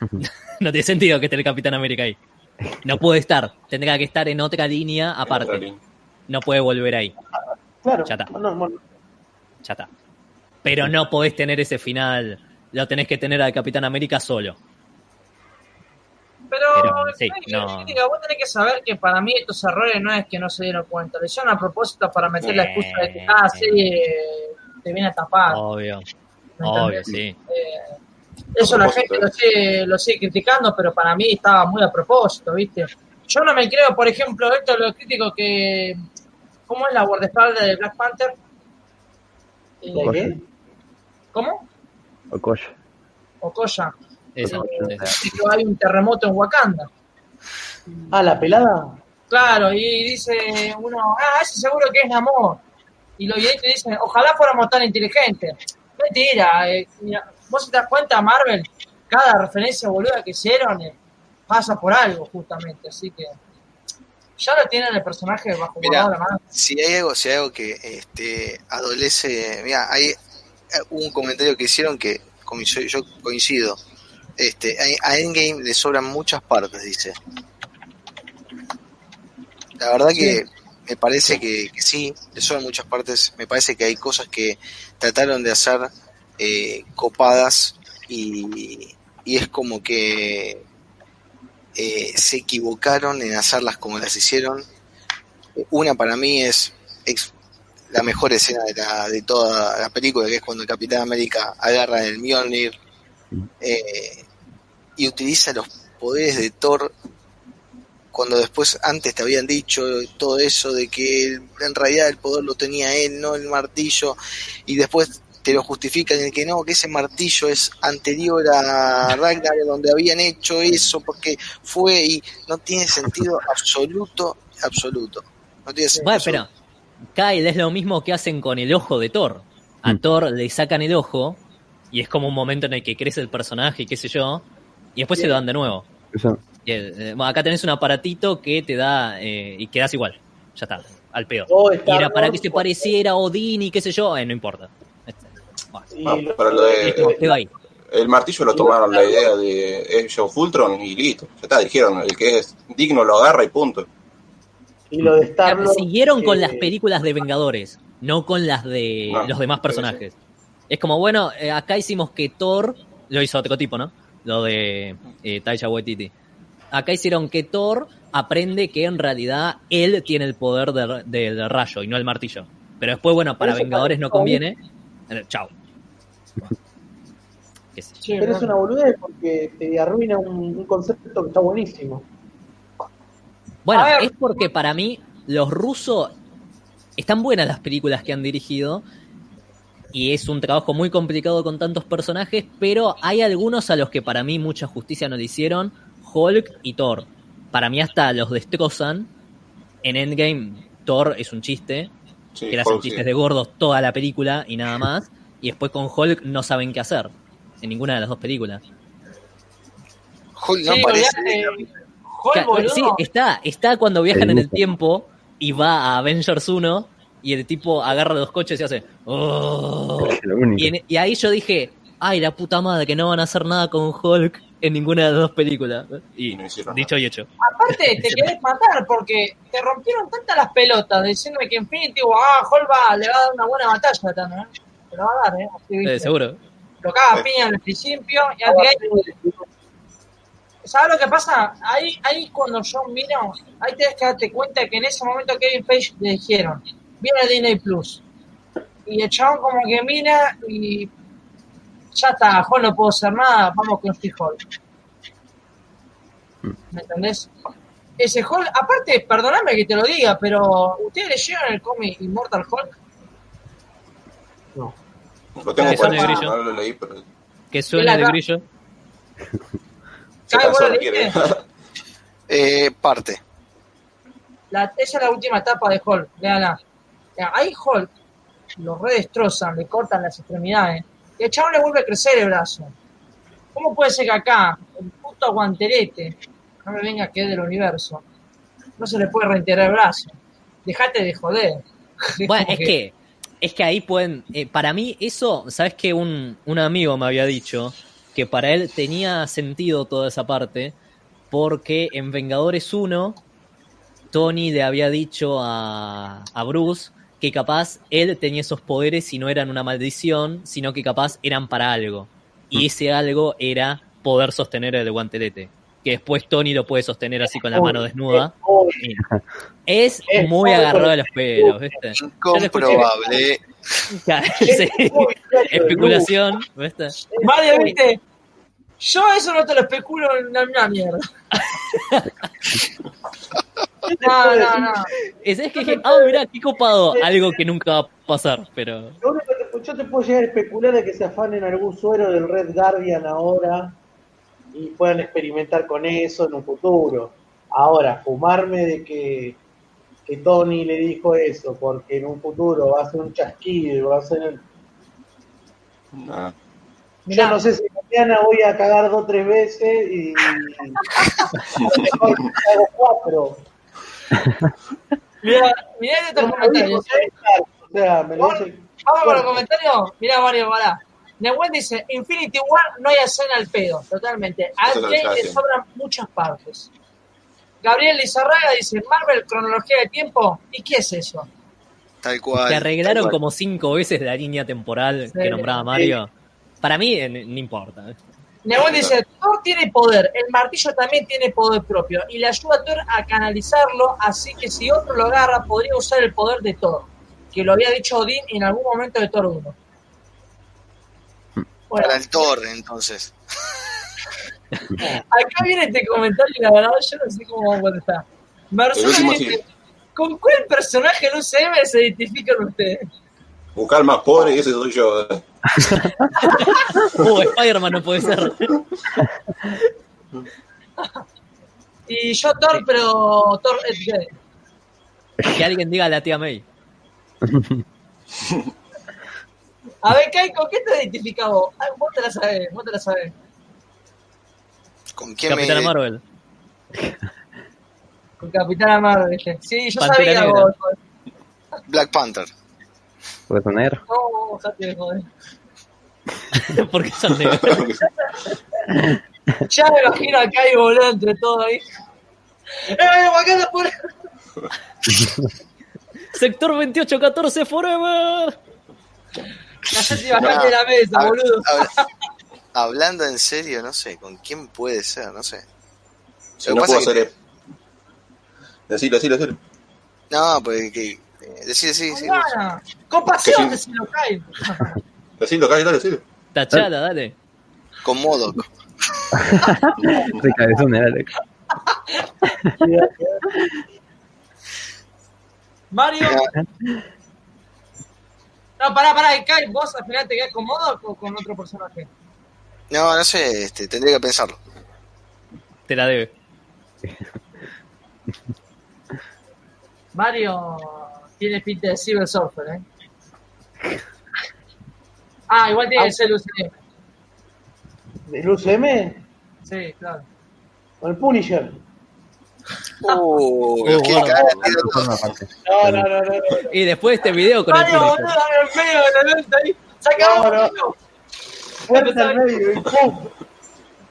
*laughs* no tiene sentido que esté el Capitán América ahí. No puede estar. Tendrá que estar en otra línea aparte. No puede volver ahí. Claro. Ya está. No, no, Ya está. Pero no podés tener ese final. Lo tenés que tener al Capitán América solo. Pero, Pero, sí, no. crítica, vos tenés que saber que para mí estos errores no es que no se dieron cuenta, le hicieron a propósito para meter la excusa de que, ah, sí. eh, te viene a tapar. Obvio. ¿me Obvio, sí. Eh, eso la gente lo sigue, lo sigue criticando, pero para mí estaba muy a propósito, ¿viste? Yo no me creo, por ejemplo, esto es lo crítico que. ¿Cómo es la guardaespaldas de Black Panther? Eh. ¿Cómo? Okoye. Okoya, Hay un terremoto en Wakanda. Ah, la pelada. Claro, y dice uno, ah, ese seguro que es Namor. Y los videntes dicen, ojalá fuéramos tan inteligentes. Mentira, eh, mira, vos te das cuenta, Marvel, cada referencia boluda que hicieron eh, pasa por algo, justamente. Así que ya lo tienen el personaje bajo la mano. si hay algo, si hay algo que este, adolece, mira, hay eh, un comentario que hicieron que yo coincido. Este, a Endgame le sobran muchas partes, dice. La verdad que me parece que, que sí, le sobran muchas partes. Me parece que hay cosas que trataron de hacer eh, copadas y, y es como que eh, se equivocaron en hacerlas como las hicieron. Una para mí es, ex- la mejor escena de, la, de toda la película, que es cuando el Capitán América agarra el Mjolnir eh, y utiliza los poderes de Thor cuando después antes te habían dicho todo eso de que él- en realidad el poder lo tenía él, no el martillo, y después te lo justifican en que no, que ese martillo es anterior a Ragnarok donde habían hecho eso porque fue y no tiene sentido *laughs* absoluto, absoluto. No tiene sentido. Bueno, pero Kyle es lo mismo que hacen con el ojo de Thor. A Mm. Thor le sacan el ojo y es como un momento en el que crece el personaje y qué sé yo, y después se lo dan de nuevo. Y, eh, acá tenés un aparatito que te da eh, y quedas igual. Ya está, al pedo. Oh, Y era para que se pareciera a Odín y qué sé yo, eh, no importa. Este, bueno, Ah, lo- pero lo de- listo, quedó ahí. El martillo lo tomaron la idea de Age of Ultron y listo. Ya está, dijeron, el que es digno lo agarra y punto. y lo de Star Lord, Siguieron con eh, las películas de Vengadores, no con las de No, los demás personajes. Es como, bueno, acá hicimos que Thor, lo hizo otro tipo, ¿no? Lo de eh, Taika Waititi. Acá hicieron que Thor aprende que en realidad él tiene el poder de- del rayo y no el martillo. Pero después, bueno, para Vengadores no conviene. Eh, Chao. Pero es una boludez porque te arruina un, un concepto que está buenísimo. Bueno, es porque para mí los rusos están buenas las películas que han dirigido y es un trabajo muy complicado con tantos personajes, pero hay algunos a los que para mí mucha justicia no le hicieron, Hulk y Thor. Para mí hasta los destrozan. En Endgame Thor es un chiste, Sí, que le hacen sí. chistes de gordos toda la película y nada más, y después con Hulk no saben qué hacer en ninguna de las dos películas. Hulk no Sí, aparece. Hulk, boludo. Sí, está, está cuando viajan en el tiempo y va a Avengers 1 y el tipo agarra los coches y hace... "Oh". Y, en- y ahí yo dije, ay, la puta madre, que no van a hacer nada con Hulk en ninguna de las dos películas. Y Y no hicieron dicho y hecho. Aparte, te querés matar porque te rompieron tantas las pelotas diciéndome que Infinity ah, Hulk va, le va a dar una buena batalla a Thanos, ¿eh? Te lo va a dar, ¿eh? Así, Eh, seguro. Lo caga piña al principio y al final ¿Sabes lo que pasa? Ahí, ahí cuando yo miro, ahí tenés que darte cuenta que en ese momento Kevin Feige le dijeron, viene Disney Plus. Y el chabón como que mira y ya está, Hulk no puedo hacer nada, vamos con She-Hulk. ¿Me entendés? Ese Hulk, aparte, perdóname que te lo diga, pero ¿ustedes leyeron el cómic Immortal Hulk? No. Lo tengo Que por ahí, grillo. no lo leí, pero Que suena de grillo. *laughs* ¿Sabes vos leíste? *laughs* Eh, parte. La- esa es la última etapa de Hulk, véanla. Ahí Hulk lo redestrozan, le cortan las extremidades y el chabón le vuelve a crecer el brazo. ¿Cómo puede ser que acá, el puto guantelete, no me venga que es del universo, no se le puede reintegrar el brazo? Dejate de joder. *laughs* Bueno, es que, es que ahí pueden. eh, para mí, eso, ¿sabes que un, un amigo me había dicho que para él tenía sentido toda esa parte? Porque en Vengadores 1, Tony le había dicho a, a Bruce que capaz él tenía esos poderes y no eran una maldición, sino que capaz eran para algo. Y ese algo era poder sostener el guantelete. Que después Tony lo puede sostener así con la mano desnuda. Es Es muy agarrado de los pelos, ¿viste? Incomprobable. *laughs* Sí, especulación, ¿viste? Viste. Yo eso no te lo especulo en una mierda. *laughs* No, no, no. Es, es que dije, ah, mirá, qué copado, algo que nunca va a pasar, pero... Lo único que te yo te puedo llegar a especular de que se afanen algún suero del Red Guardian ahora y puedan experimentar con eso en un futuro. Ahora, fumarme de que, que Tony le dijo eso, porque en un futuro va a ser un chasquido, va a ser... el- Nah. Yo Mirá. no sé si mañana voy a cagar dos o tres veces y *laughs* a lo mejor hago cuatro. *laughs* Mirá, mirá estos comentarios. ¿eh? o sea, me lo dice Vamos con los comentarios. Mirá, Mario, pará. Nehuen dice, Infinity War no hay escena al pedo, totalmente. A Jay le sobran muchas partes. Gabriel Lizarraga dice, Marvel, cronología de tiempo. ¿Y qué es eso? Tal cual. Que arreglaron cual. como cinco veces la línea temporal Sí. que nombraba Mario. Para mí, eh, no importa. Nehuen dice, Thor tiene poder, el martillo también tiene poder propio y le ayuda a Thor a canalizarlo, así que si otro lo agarra podría usar el poder de Thor, que lo había dicho Odín en algún momento de Thor 1. Bueno, Para el Thor, entonces. *laughs* acá viene este comentario y la verdad yo no sé cómo vamos a contestar. Sí. ¿con cuál personaje del UCM se identifican ustedes? Buscar más pobre y ese soy yo. *laughs* Uh, Spider-Man no puede ser. *laughs* Y yo Thor, pero Thor es gay. Que alguien diga a la tía May. A ver, Kai, ¿con qué te identificas vos? Ah, vos te la sabés, vos te la sabés. ¿Con quién Capitana me.? Marvel. Con Capitana Marvel, ¿viste? Sí, yo Pantera sabía Negra. vos. Black Panther. Poner. No, de joder. *laughs* Porque son negros. *laughs* Ya me imagino a Kai volando entre todo ahí. ¡Eh, Wakanda por... *laughs* Sector 2814 Forever. Y bajate de la mesa, Hab- boludo. hab- Hablando en serio, no sé, ¿con quién puede ser? No sé. Si Lo no puedo hacer es. Decilo, decilo, decilo. No, pues eh, Con sí. ganas. Con pasión, Que *laughs* decilo, Kai. Decilo, cállate, decilo. Tachala, dale. Con Modoc. De cabezón era Alex. Mario. No, pará, pará, Kai, vos al final te quedás con Modo o con otro personaje. No, no sé, este, tendría que pensarlo. Te la debe. Mario tiene pinta de Cyber Surfer, ¿eh? Ah, igual tiene que ser UCM. ¿Del UCM? Sí, claro. ¿O el Punisher? Uh, los quiere guarda. cagar a tiro Forma todos. parte. No, no, no, no. no. Y después de este video con el Punisher. boludo, en medio de la lenta ahí. Saca No, no. uno. Fuerte al medio y ¡pum!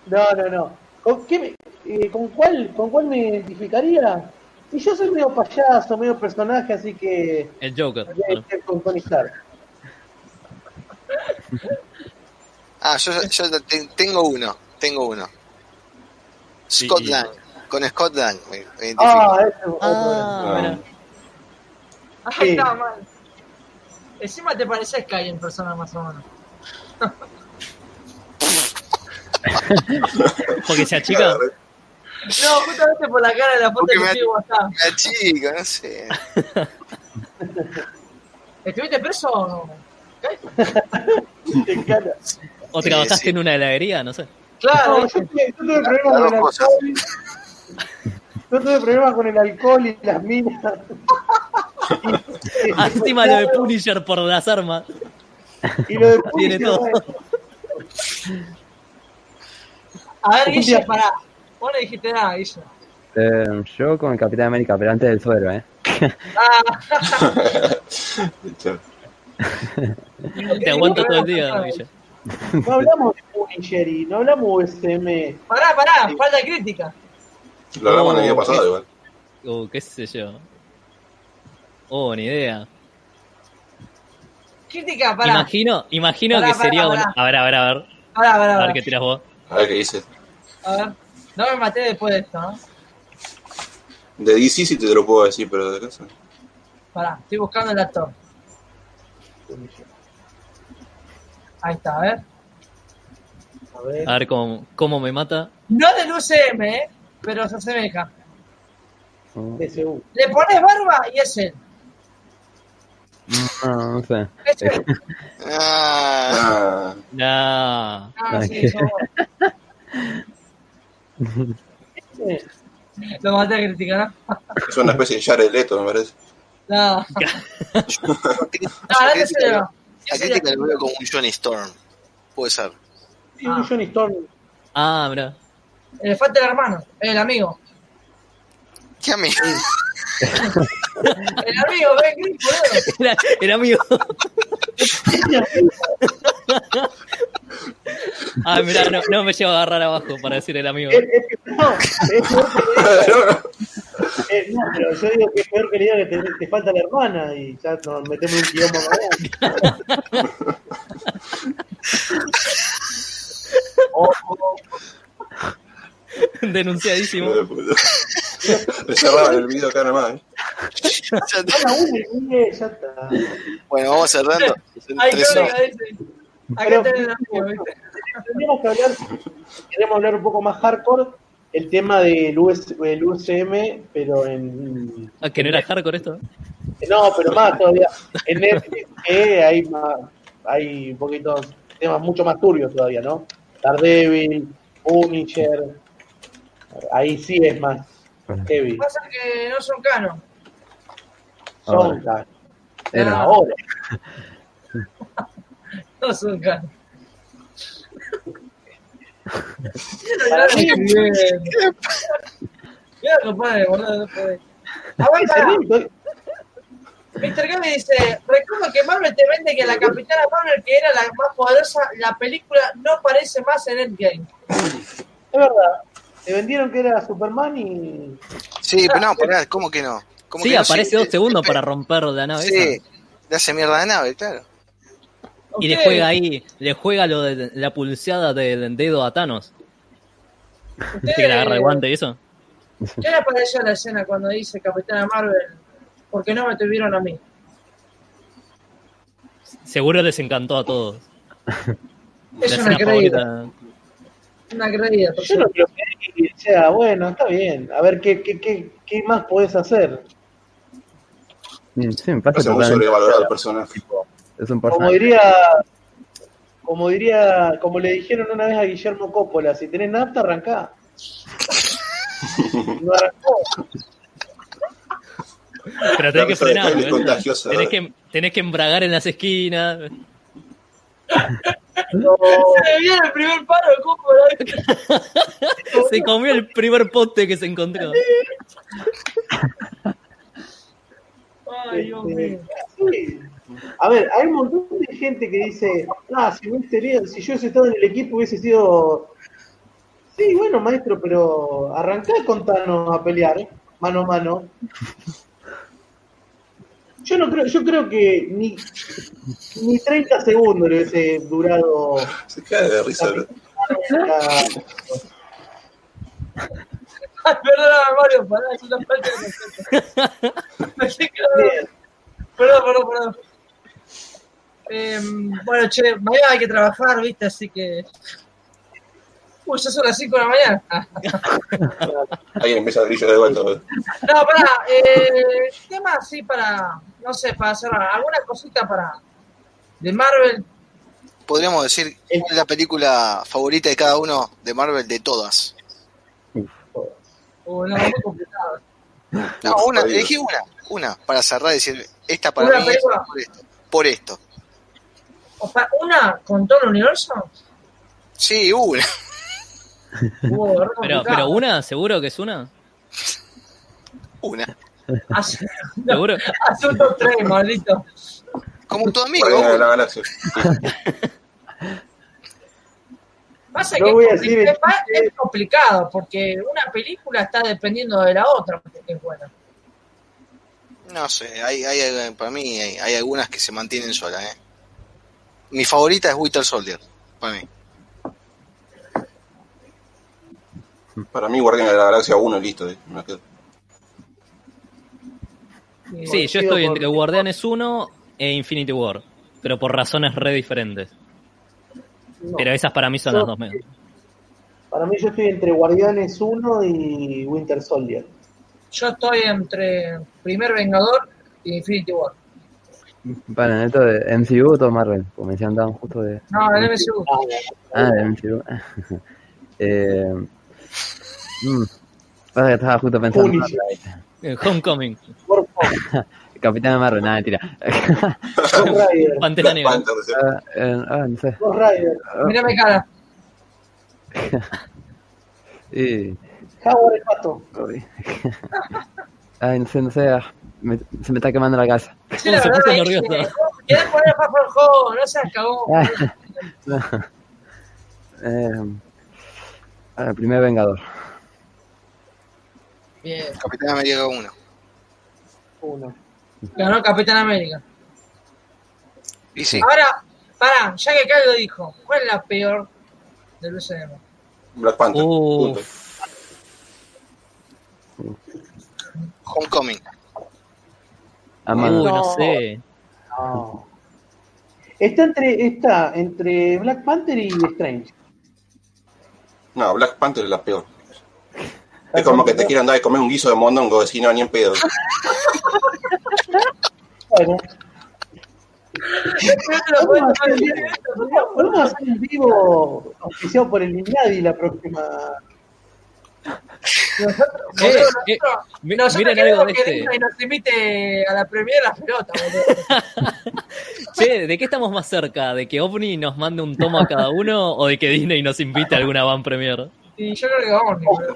No, no, no. ¿Con, qué me- eh, ¿con, cuál, ¿Con cuál me identificaría? Y yo soy medio payaso, medio personaje, así que El Joker. voy a Bueno, ir con Tony Stark. Ah, yo, yo te- tengo uno, tengo uno. Sí, Scott y- Lang. Con Scott Lang me, me. Ah, ese es otro. Ah, mira. Ahí Sí. está, mal. Encima te pareces Kai en persona más o menos. *laughs* Porque se achica. *laughs* No, justamente por la cara de la foto Porque que me- WhatsApp. La chica, no sé. *laughs* ¿Estuviste preso o no? Kai? Te encanta. O Sí, trabajaste sí. en una heladería, no sé. Claro, No, yo, tuve, yo tuve problemas con el alcohol. Yo tuve problemas con el alcohol y las minas. *laughs* Encima lo de Punisher por las armas. Y lo de Tiene Punisher, todo. bueno, A ver, Guille, día- Vos no dijiste nada, Guille. Eh, yo con el Capitán América, pero antes del suero, ¿eh? Ah, *laughs* Te aguanta todo el día. No hablamos de Punisher y no hablamos USM. Pará, pará, falta de crítica. Lo hablamos el año pasado igual. Uh, qué sé yo. Oh, ni idea. Crítica, pará. Imagino, imagino Pará, que pará, sería pará. una. A ver, a ver, a ver. Pará, pará, A pará. ver qué tiras vos. A ver qué dice. A ver. No me maté después de esto, ¿no? De DC sí te lo puedo decir, pero de casa. Pará, estoy buscando el actor. Ahí está, a ver. A ver, A ver cómo, cómo me mata. No del UCM, ¿eh? Pero se asemeja. DCU. Le pones barba y es él. No, no sé. Ese- *laughs* Ah, Ah, No. Ah, sí. *laughs* *laughs* Lo maté a criticar, ¿no? es una especie de Jared Leto, me parece. No, *laughs* no, no a crítica lo veo como un Johnny Storm. Puede ser. Sí, un Johnny Storm. Ah, mira. El elefante del hermano, el amigo. ¿Qué amigo? *laughs* El amigo, ven, Chris, boludo. Era, era amigo. Ah, mira, no, no me llevo a agarrar abajo para decir el amigo. Es, es que- no, es peor que *laughs* eh, no, pero yo digo que es peor que le diga que te, te falta la hermana y ya nos metemos un quilombo más *laughs* o, o- *laughs* Denunciadísimo. Le cerraban el video acá nomás. ¿eh? Ya está. Bueno, vamos cerrando. Ay. Acá. Tendríamos que hablar, queremos hablar un poco más hardcore, el tema del, US, el UCM, pero en... Ah, que no era hardcore esto. No, pero más todavía. En Netflix hay más, hay un poquito temas mucho más turbios todavía, ¿no? Daredevil, Punisher, ahí sí es más heavy. Pasa que no son canon. Son las- Era. ahora. *laughs* No son canon. *laughs* Para mí, Mira, compadre, boludo, no podés. A ver, pará. Mr. Gaby dice, recuerdo que Marvel te vende que la Capitana Marvel, que era la más poderosa, la película no aparece más en Endgame. Es verdad. Te vendieron que era Superman y. Sí, pero no, pará, ¿cómo que no? ¿Cómo Sí, que no? aparece dos eh, segundos para romper la nave. Sí, esa. le hace mierda la nave, claro. Y le juega ahí, le juega lo de la pulseada del dedo a Thanos. ustedes- ¿Viste que le agarra el guante y eso? ¿Qué le pareció la escena cuando dice Capitana Marvel? Porque no me tuvieron a mí. Seguro les encantó a todos. Es una creída, una creída. Yo no creo que sea bueno, está bien. A ver qué, qué, qué, qué más podés hacer. Mm, Sí, me pasa personaje. Es un Como personaje. diría, como diría, como le dijeron una vez a Guillermo Coppola, si tenés nafta, arrancá. *laughs* No arrancó. Pero tenés que frenar. Tenés que, tenés que embragar en las esquinas. *laughs* No, Se me viene el primer paro de. Se comió el primer poste que se encontró. Ay, Dios mío. sí. A ver, hay un montón de gente que dice, ah, si, hubiese tenido- si yo hubiese estado en el equipo hubiese sido... Sí, bueno, maestro, pero arrancá con Thanos a pelear, mano a mano. Yo no creo, yo creo que ni, ni 30 segundos le hubiese durado Se cae de risa. Ay, perdóname, Mario, pará, es una falta de respeto. Perdón, perdón, perdón. Eh, bueno, che, mañana hay que trabajar, ¿viste? Así que. Uy, ya son las 5 de la mañana. Ah, *laughs* Ahí empieza el grillo de vuelta. ¿no? Pará, eh, tema así para, no sé, para cerrar. ¿Alguna cosita para. de Marvel? Podríamos decir cuál es la película favorita de cada uno de Marvel de todas. O no, muy complicado. No, una, elegí una, una, para cerrar y decir, esta para ¿Una mí es película? por esto. Por esto. O sea, ¿una con todo el universo? Sí, una. Pero, pero una, seguro que es una. Una. Hace, *laughs* Seguro. hace un top 3, maldito. Como tu amigo. Guardianes de la una. galaxia. *laughs* Pasa No que voy a es, decir es complicado, porque una película está dependiendo de la otra, porque es buena. No sé, hay, hay, para mí hay, hay algunas que se mantienen solas. ¿eh? Mi favorita es Winter Soldier, para mí. Para mí, Guardianes de la Galaxia 1 listo. ¿eh? Me quedo. Y- Sí, yo estoy entre Guardianes 1 e Infinity War. Pero por razones re diferentes. no. Pero esas para mí son Yo- las dos mejores. Para mí yo estoy entre Guardianes 1 y Winter Soldier. Yo estoy entre Primer Vengador y Infinity War. Bueno, esto de MCU o todo Marvel, como mencionaban andaban justo de. No, el MCU. Ah, de MCU. *laughs* eh, mm, pasa que estaba justo pensando. en. Marvel. Eh, Homecoming. Por favor, *laughs* Capitán Marvel, nada, mentira. *laughs* Pantera Negra. Ah, eh, ah, no sé. Ghost Rider. Mírame cara. *laughs* Howard el pato. Ay, no sé, no sé. ah, me- se me está quemando la casa. Sí, la se verdad, puso ahí, nervioso. ¿Quieres poner a Fafo el juego? No seas cagón. Ah, no. Eh, el primer Vengador. Bien. Capitán América 1. Uno. Ganó Capitán América. Y sí, Ahora, pará, ya que Cal lo dijo, ¿cuál es la peor del UCM? Black Panther. Punto. Homecoming. Ama- Uy, no No. sé. No. Está entre, está entre Black Panther y Strange. No, Black Panther es la peor. Es como que te quieran dar de comer un guiso de mondongo, decir no, ni en pedo. Bueno, podemos hacer, podemos un vivo oficiado por el Minadi la próxima. Nosotros, Eh, eh, nosotros- miren algo de que este. Disney nos invite a la premier la pelota, boludo. Che, ¿de qué estamos más cerca? ¿De que OVNI nos mande un tomo a cada uno o de que Disney nos invite a alguna van premier? Y yo creo que vamos, no, yo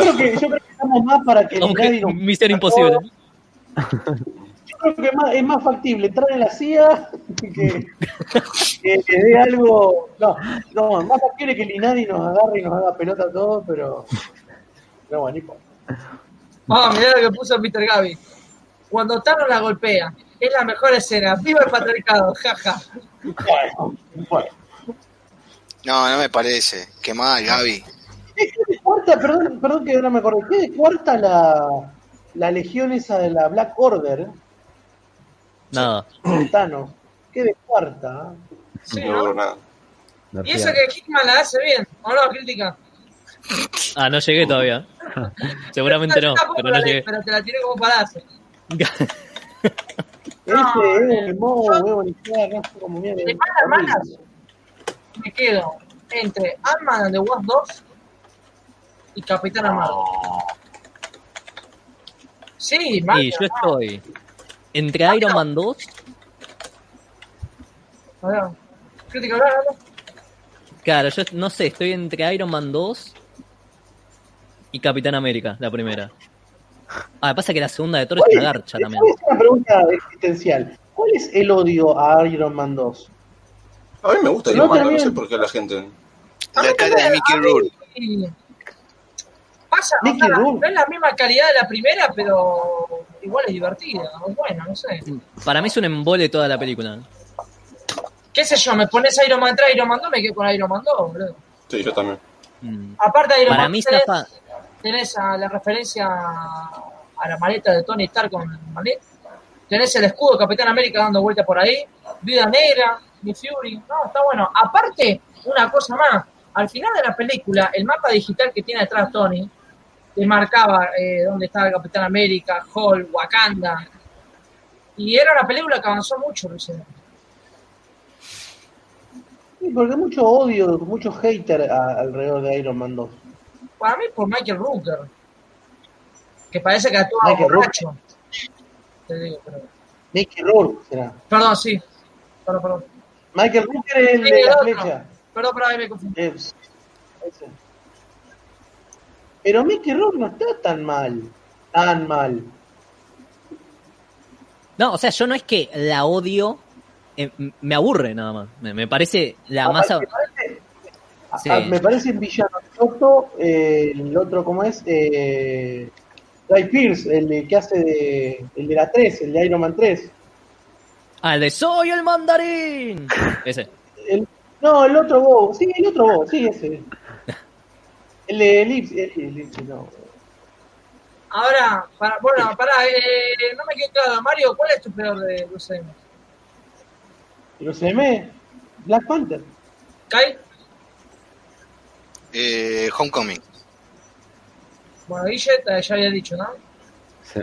creo que yo creo que estamos más para que nos- Misión Imposible. Yo creo que más- es más factible entrar en la CIA que, que, que dé algo. No, no, más factible que el Inadi nos agarre y nos haga pelota a todos, pero. Pero bueno, no importa. Vamos, mirá lo que puso Mr. Gaby. Cuando Thanos la golpea, es la mejor escena. ¡Viva el patriarcado! *laughs* Jaja. Bueno, bueno. No, no me parece. Qué mal, Gaby. ¿Qué de cuarta? Perdón, perdón que no me acuerdo. ¿Qué de cuarta la, la legión esa de la Black Order? Nada. Thanos. ¿Qué de cuarta? ¿eh? Sí, No ¿no? nada. Y eso que Hickman la hace bien. ¿O no, crítica? Ah, no llegué todavía. *laughs* Seguramente no, pero no llegué. Pero te la tiré como palazo. *laughs* Ese es el modo, huevo, ni siquiera acá, como mierda. De malas, malas. Me quedo entre Ant-Man and the Wasp 2 y Capitana Marvel. Sí, Y Marvel. yo estoy entre Iron Man 2, A ver, Crítica, hablar, hablar. claro, yo no sé, estoy entre Iron Man 2 y Capitán América, la primera. Ah, pasa que la segunda de Thor es una garcha también. es una pregunta existencial. ¿Cuál es el odio a Iron Man 2? A mí me gusta No Iron Man, no sé por qué la gente. La cara de Mickey Rourke. Pasa, o sea, no es la misma calidad de la primera, pero igual es divertida. Bueno, no sé. Para mí es un embole toda la película. ¿Qué sé yo? Me pones Iron Man 3, Iron Man 2, me quedo con Iron Man 2, boludo. Sí, yo también. Mm. Aparte de Iron Para Man mí 3, zafa- tenés a la referencia a la maleta de Tony Stark con el maleta. Tenés el escudo de Capitán América dando vuelta por ahí. Vida Negra, Nick Fury. No, está bueno. Aparte, una cosa más. Al final de la película, el mapa digital que tiene detrás Tony te marcaba eh, dónde estaba el Capitán América, Hulk, Wakanda. Y era una película que avanzó mucho, Luciano. Sí, porque mucho odio, mucho hater a- alrededor de Iron Man 2. Para mí, por Michael Rooker. Que parece que actúa Michael borracho. Te digo, pero... Mickey Rourke será. Perdón, sí. Perdón, perdón. Michael Rooker es el de la flecha. Perdón, perdón, ahí me confundí. Es- ese. Pero Mickey Rourke no está tan mal. Tan mal. No, o sea, yo no es que la odio, eh, me aburre nada más. Me, me parece la Ah, más... me parece, Sí. me parece villano choto. eh, el otro, ¿cómo es? Eh, Guy Pierce, el de- que hace de, el de la 3, el de Iron Man 3. Ah, el de Soy el mandarín. *laughs* Ese. El- no, el otro Bob. Sí, el otro Bob, sí, ese. El de Lips, el, el- el- no. Ahora, para, bueno, pará, eh, no me quedó claro. Mario, ¿cuál es tu peor de UCM? Pero se me. Black Panther. ¿Kai? Eh, Homecoming. Bueno, Guille, te- ya había dicho, ¿no? Sí.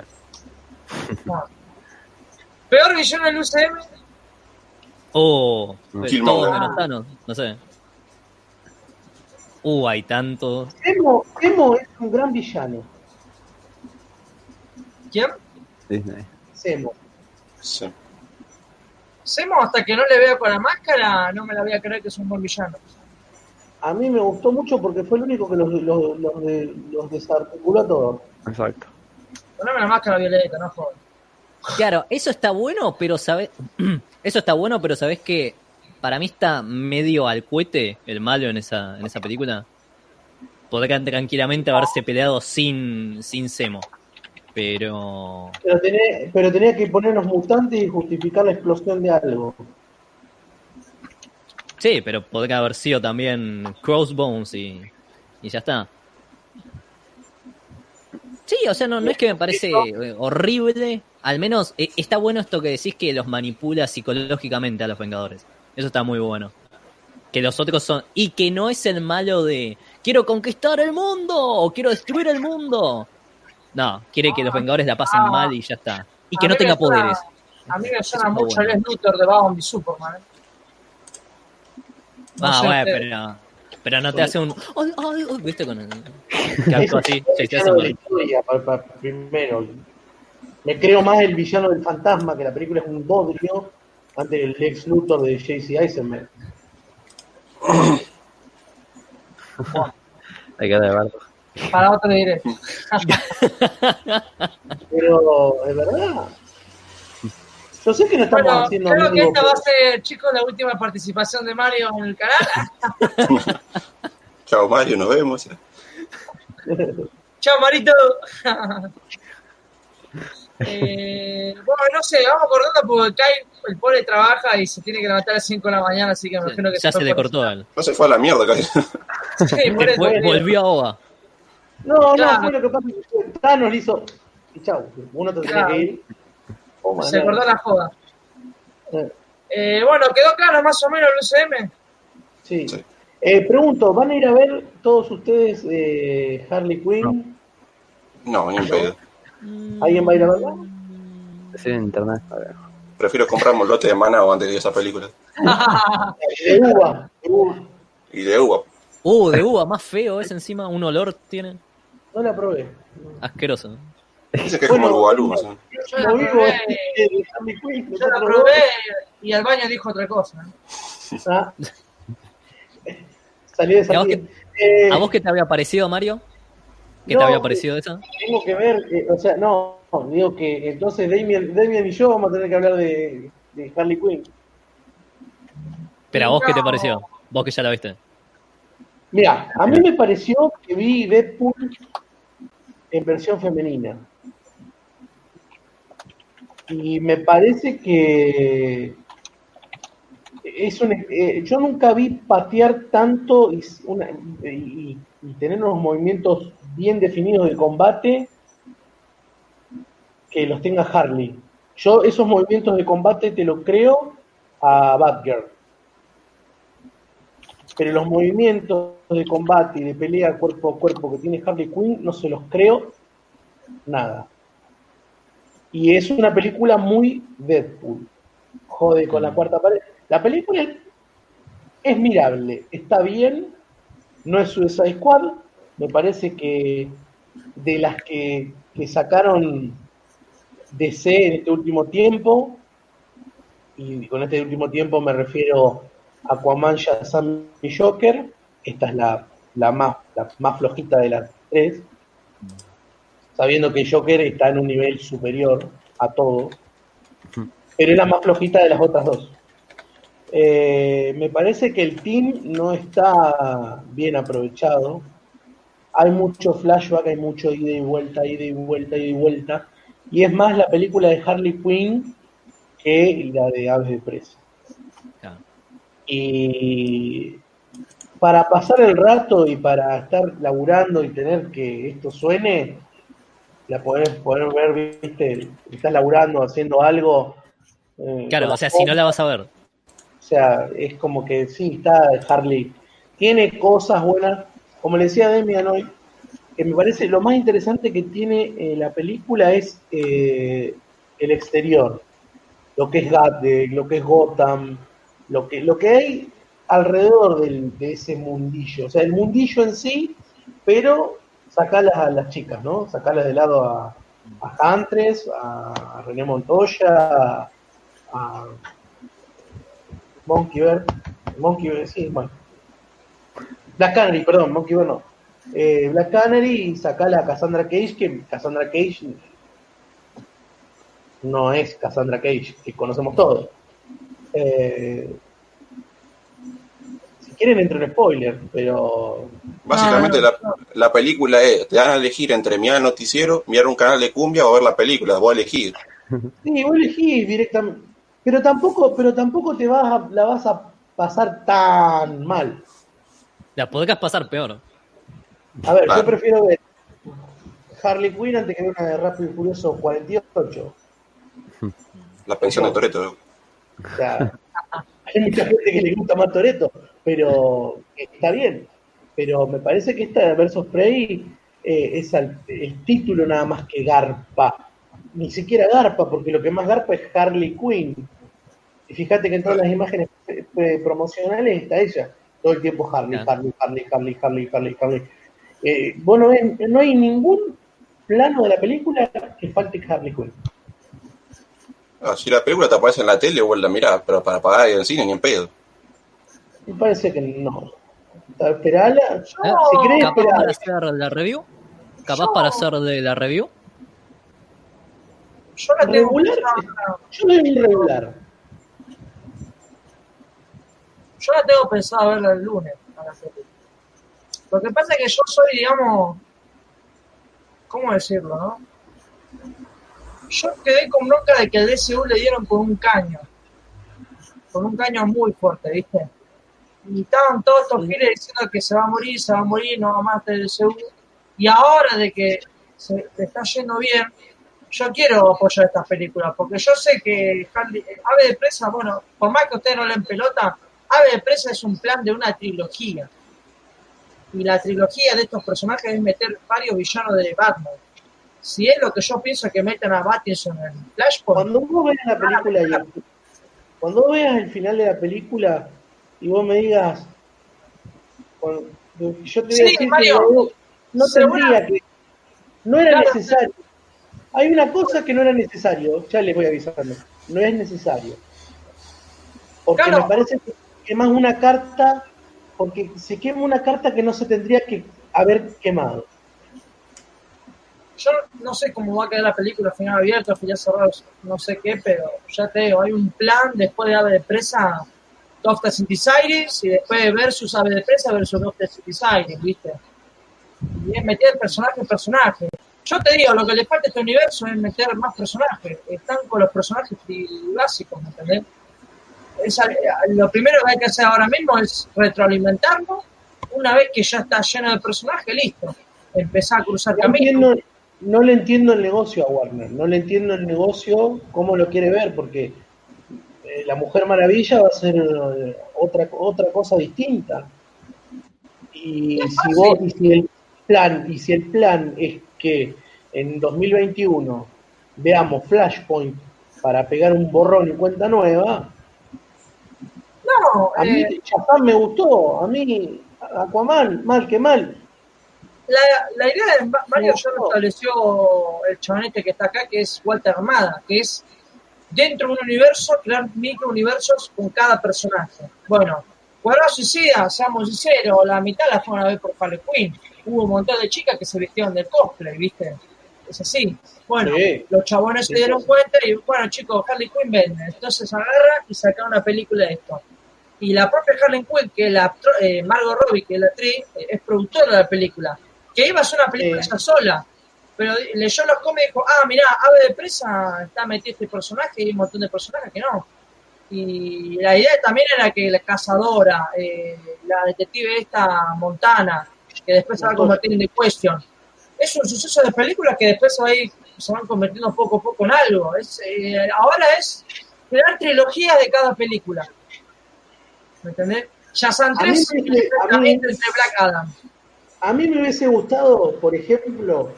Bueno. *laughs* Peor villano del UCM. Oh, Killmonger. todo menos Thanos, no sé. Uh, hay tanto. Zemo, Zemo es un gran villano. ¿Quién? Disney. Zemo. Sí. Semo, hasta que no le vea con la máscara, no me la voy a creer que es un buen villano. A mí me gustó mucho porque fue el único que los, los, los, de- los desarticuló a todos. Exacto. Poneme la máscara violeta, no jodas. Claro, eso está bueno, pero sabes. *clears throat* Eso está bueno, pero sabes que para mí está medio al cohete el malo en esa, en esa película. Podrían tranquilamente haberse peleado sin, sin Semo. Pero. Pero tenía, pero tenía que ponernos mutantes y justificar la explosión de algo. Sí, pero podría haber sido también Crossbones y, y ya está. Sí, o sea, no, no es que me parece horrible. Al menos eh, está bueno esto que decís que los manipula psicológicamente a los Vengadores. Eso está muy bueno. Que los otros son. Y que no es el malo de. Quiero conquistar el mundo o quiero destruir el mundo. No, quiere que los Vengadores la pasen Ah. mal y ya está. Y que no tenga poderes. A mí me suena mucho bueno. el Luthor de Batman v Superman. ¿eh? No ah, bueno, ustedes. pero. Pero no te hace un. Ay, ay, ay, ¿Viste? Con el. *laughs* Que así. Sí, te hace mal. historia, primero. Me creo más el villano del fantasma, que la película es un bodrio, antes del Lex Luthor de J.C. Eisenberg. Hay que verdad. Para otro diré. *laughs* Pero, de verdad. Yo sé que no estamos Bueno, haciendo creo que esta va a ser, chicos, la última participación de Mario en el canal. *laughs* Chao Mario, nos vemos. *laughs* Chao, Marito. Eh, bueno, no sé, vamos cortando porque Kai, el pobre trabaja y se tiene que levantar a las 5 de la mañana, así que me imagino que Ya se fue le cortó él. No se fue a la mierda, casi. *laughs* Sí, por eso. Vol- Volvió a OVA. No, no, fue lo que pasa que Thanos le hizo. Y chau, uno te Claro. tiene que ir. Oh, Se cortó la joda. eh, Eh, bueno, quedó claro más o menos el UCM. Sí. Sí. Eh, pregunto, ¿van a ir a ver todos ustedes eh, Harley Quinn? No, ni en pedo. ¿Alguien va a ir a verla? Sí, en internet. a ver. Prefiero comprar un lote de mana o antes de esa película. De uva. de uva. Y de uva. Uh, de uva, más feo es encima, un olor tiene No la probé. asqueroso. Dice que es Bueno, como el Bugalú. ¿sí? Yo la probé, yo la probé y al baño dijo otra cosa. Ah. Salió de ¿Y a vos. Eh, ¿A vos qué te había parecido, Mario? ¿Qué No, te había parecido eso? Tengo que ver, eh, o sea, no, digo que entonces Damien, Damien y yo vamos a tener que hablar de, de Harley Quinn. Pero a vos qué te pareció? Vos que ya la viste. Mira, a mí me pareció que vi Deadpool en versión femenina. Y me parece que es un, eh, yo nunca vi patear tanto y, una- y- y tener unos movimientos bien definidos de combate que los tenga Harley. Yo esos movimientos de combate te los creo a Batgirl. Pero los movimientos de combate y de pelea cuerpo a cuerpo que tiene Harley Quinn no se los creo nada. Y es una película muy Deadpool. Jode con la cuarta pared. La película es mirable, está bien, no es Suicide Squad, me parece que de las que, que sacaron DC en este último tiempo, y con este último tiempo me refiero a Aquaman, Shazam y Joker, esta es la, la, más, la más flojita de las tres, sabiendo que Joker está en un nivel superior a todo, pero es la más flojita de las otras dos. Eh, me parece que el team no está bien aprovechado. Hay mucho flashback, hay mucho ida y vuelta, ida y vuelta, ida y vuelta. Y es más la película de Harley Quinn que la de Aves de Presa. Claro. Y para pasar el rato y para estar laburando y tener que esto suene, la poder, poder ver, viste, estás laburando, haciendo algo. eh, Claro, o sea, si no la vas a ver. o sea, es como que sí, está Harley. Tiene cosas buenas, como le decía Demian hoy, que me parece lo más interesante que tiene eh, la película es eh, el exterior. lo que es Gat, de, lo que es Gotham, lo que, lo que hay alrededor de ese mundillo. O sea, el mundillo en sí, pero sacarlas a las chicas, ¿no? Sacarlas de lado a, a Huntress, a René Montoya, a, a Monkey Bear, Monkey Bear, sí, bueno. Black Canary, perdón, Monkey Bear no. Eh, Black Canary y sacarla a Cassandra Cage, que Cassandra Cage no es Cassandra Cage, que conocemos todos. Eh, si quieren entro en spoiler, pero Básicamente la, la película es, te dan a elegir entre mirar el noticiero, mirar un canal de cumbia o ver la película, vos elegir. *laughs* sí, vos elegís directamente, pero tampoco, pero tampoco te vas a, la vas a pasar tan mal. La podrías pasar peor. A ver, yo prefiero ver Harley Quinn antes que ver una de Rápido y Furioso 48. La pensión de Toreto. O sea, hay mucha gente que le gusta más Toreto, pero está bien. Pero me parece que esta de Versus Prey eh, es el título nada más que garpa. Ni siquiera garpa, porque lo que más garpa es Harley Quinn. Y fíjate que en todas las imágenes eh, promocionales está ella. Todo el tiempo Harley. Harley, Harley, Harley, Harley, Harley, Harley. Eh, vos no, no hay ningún plano de la película que falte Harley Quinn. Ah, si la película te aparece en la tele, vos la mirás, pero para pagar ahí en el cine ni en pedo. Me parece que no. Esperala. ¿Eh? Si querés, Capaz para hacer la review. Capaz Yo- para hacer de la review. Yo la tengo Regular, yo no vi regular. Yo la tengo pensada verla el lunes. a la serie. Lo que pasa es que yo soy, digamos, ¿cómo decirlo, no? Yo quedé con bronca de que al DCU le dieron con un caño. Con un caño muy fuerte, ¿viste? Y estaban todos estos giles diciendo que se va a morir, se va a morir, no va más del DCU. Y ahora de que se está yendo bien, yo quiero apoyar estas películas, porque yo sé que Harley- eh, Ave de Presa, bueno, por más que ustedes no le den pelota, Ave de Presa es un plan de una trilogía. Y la trilogía de estos personajes es meter varios villanos de Batman. Si es lo que yo pienso que metan a Battinson en Flashpoint, Cuando vos veas la película y el- cuando vos veas el final de la película y vos me digas, yo te voy Sí, a decir que Mario, no, no tendría que, no era Claro. necesario. Hay una cosa que no era necesario, ya les voy avisando, no es necesario. Porque Claro. me parece que quemas una carta, porque se quema una carta que no se tendría que haber quemado. yo no sé cómo va a quedar la película, final abierto, final cerrado, no sé qué, pero ya te digo, hay un plan después de Ave de Presa, Doctor Synthesizers, y después de Versus Ave de Presa versus Doctor Synthesizers, ¿viste? Y es meter personaje en personaje. Yo te digo, lo que le falta a este universo es meter más personajes. Están con los personajes básicos, ¿me entendés? Esa- lo primero que hay que hacer ahora mismo es retroalimentarnos. Una vez que ya está lleno de personajes, listo. Empezar a cruzar No, caminos. entiendo- no le entiendo el negocio a Warner, no le entiendo el negocio, cómo lo quiere ver, porque eh, la Mujer Maravilla va a ser eh, otra, otra cosa distinta. Y si, vos, y si el plan, y si el plan es que en 2021 veamos Flashpoint para pegar un borrón y cuenta nueva, No, a mí eh, Shazam me gustó, a mí Aquaman, mal que mal, la, la idea de Ma- Mario ya lo estableció el chavonete que está acá, que es Walter Armada, que es dentro de un universo crear microuniversos con cada personaje. Bueno, Cuadrado Suicida, seamos sinceros, la mitad la fueron a ver por Harley Quinn. Hubo un montón de chicas que se vistieron del cosplay, ¿viste? Es así. Bueno, Sí. los chabones Sí, se dieron cuenta y, bueno, chicos, Harley Quinn vende. Entonces agarra y saca una película de esto. Y la propia Harley Quinn, que es la eh, Margot Robbie, que es la actriz, eh, es productora de la película. Que iba a ser una película ella sola. Pero leyó los cómics y dijo, ah, mirá, Ave de Presa está metido este personaje y hay un montón de personajes que no. Y la idea también era que la cazadora, eh, la detective esta Montana, que después se va a convertir en The Question, es un suceso de películas que después se, va a ir- se van convirtiendo poco a poco en algo. Es, eh, ahora es crear trilogías de cada película. ¿Me entendés? Shazam A mí 3 me- es el enfrentamiento entre Black Adam. A mí me hubiese gustado, por ejemplo,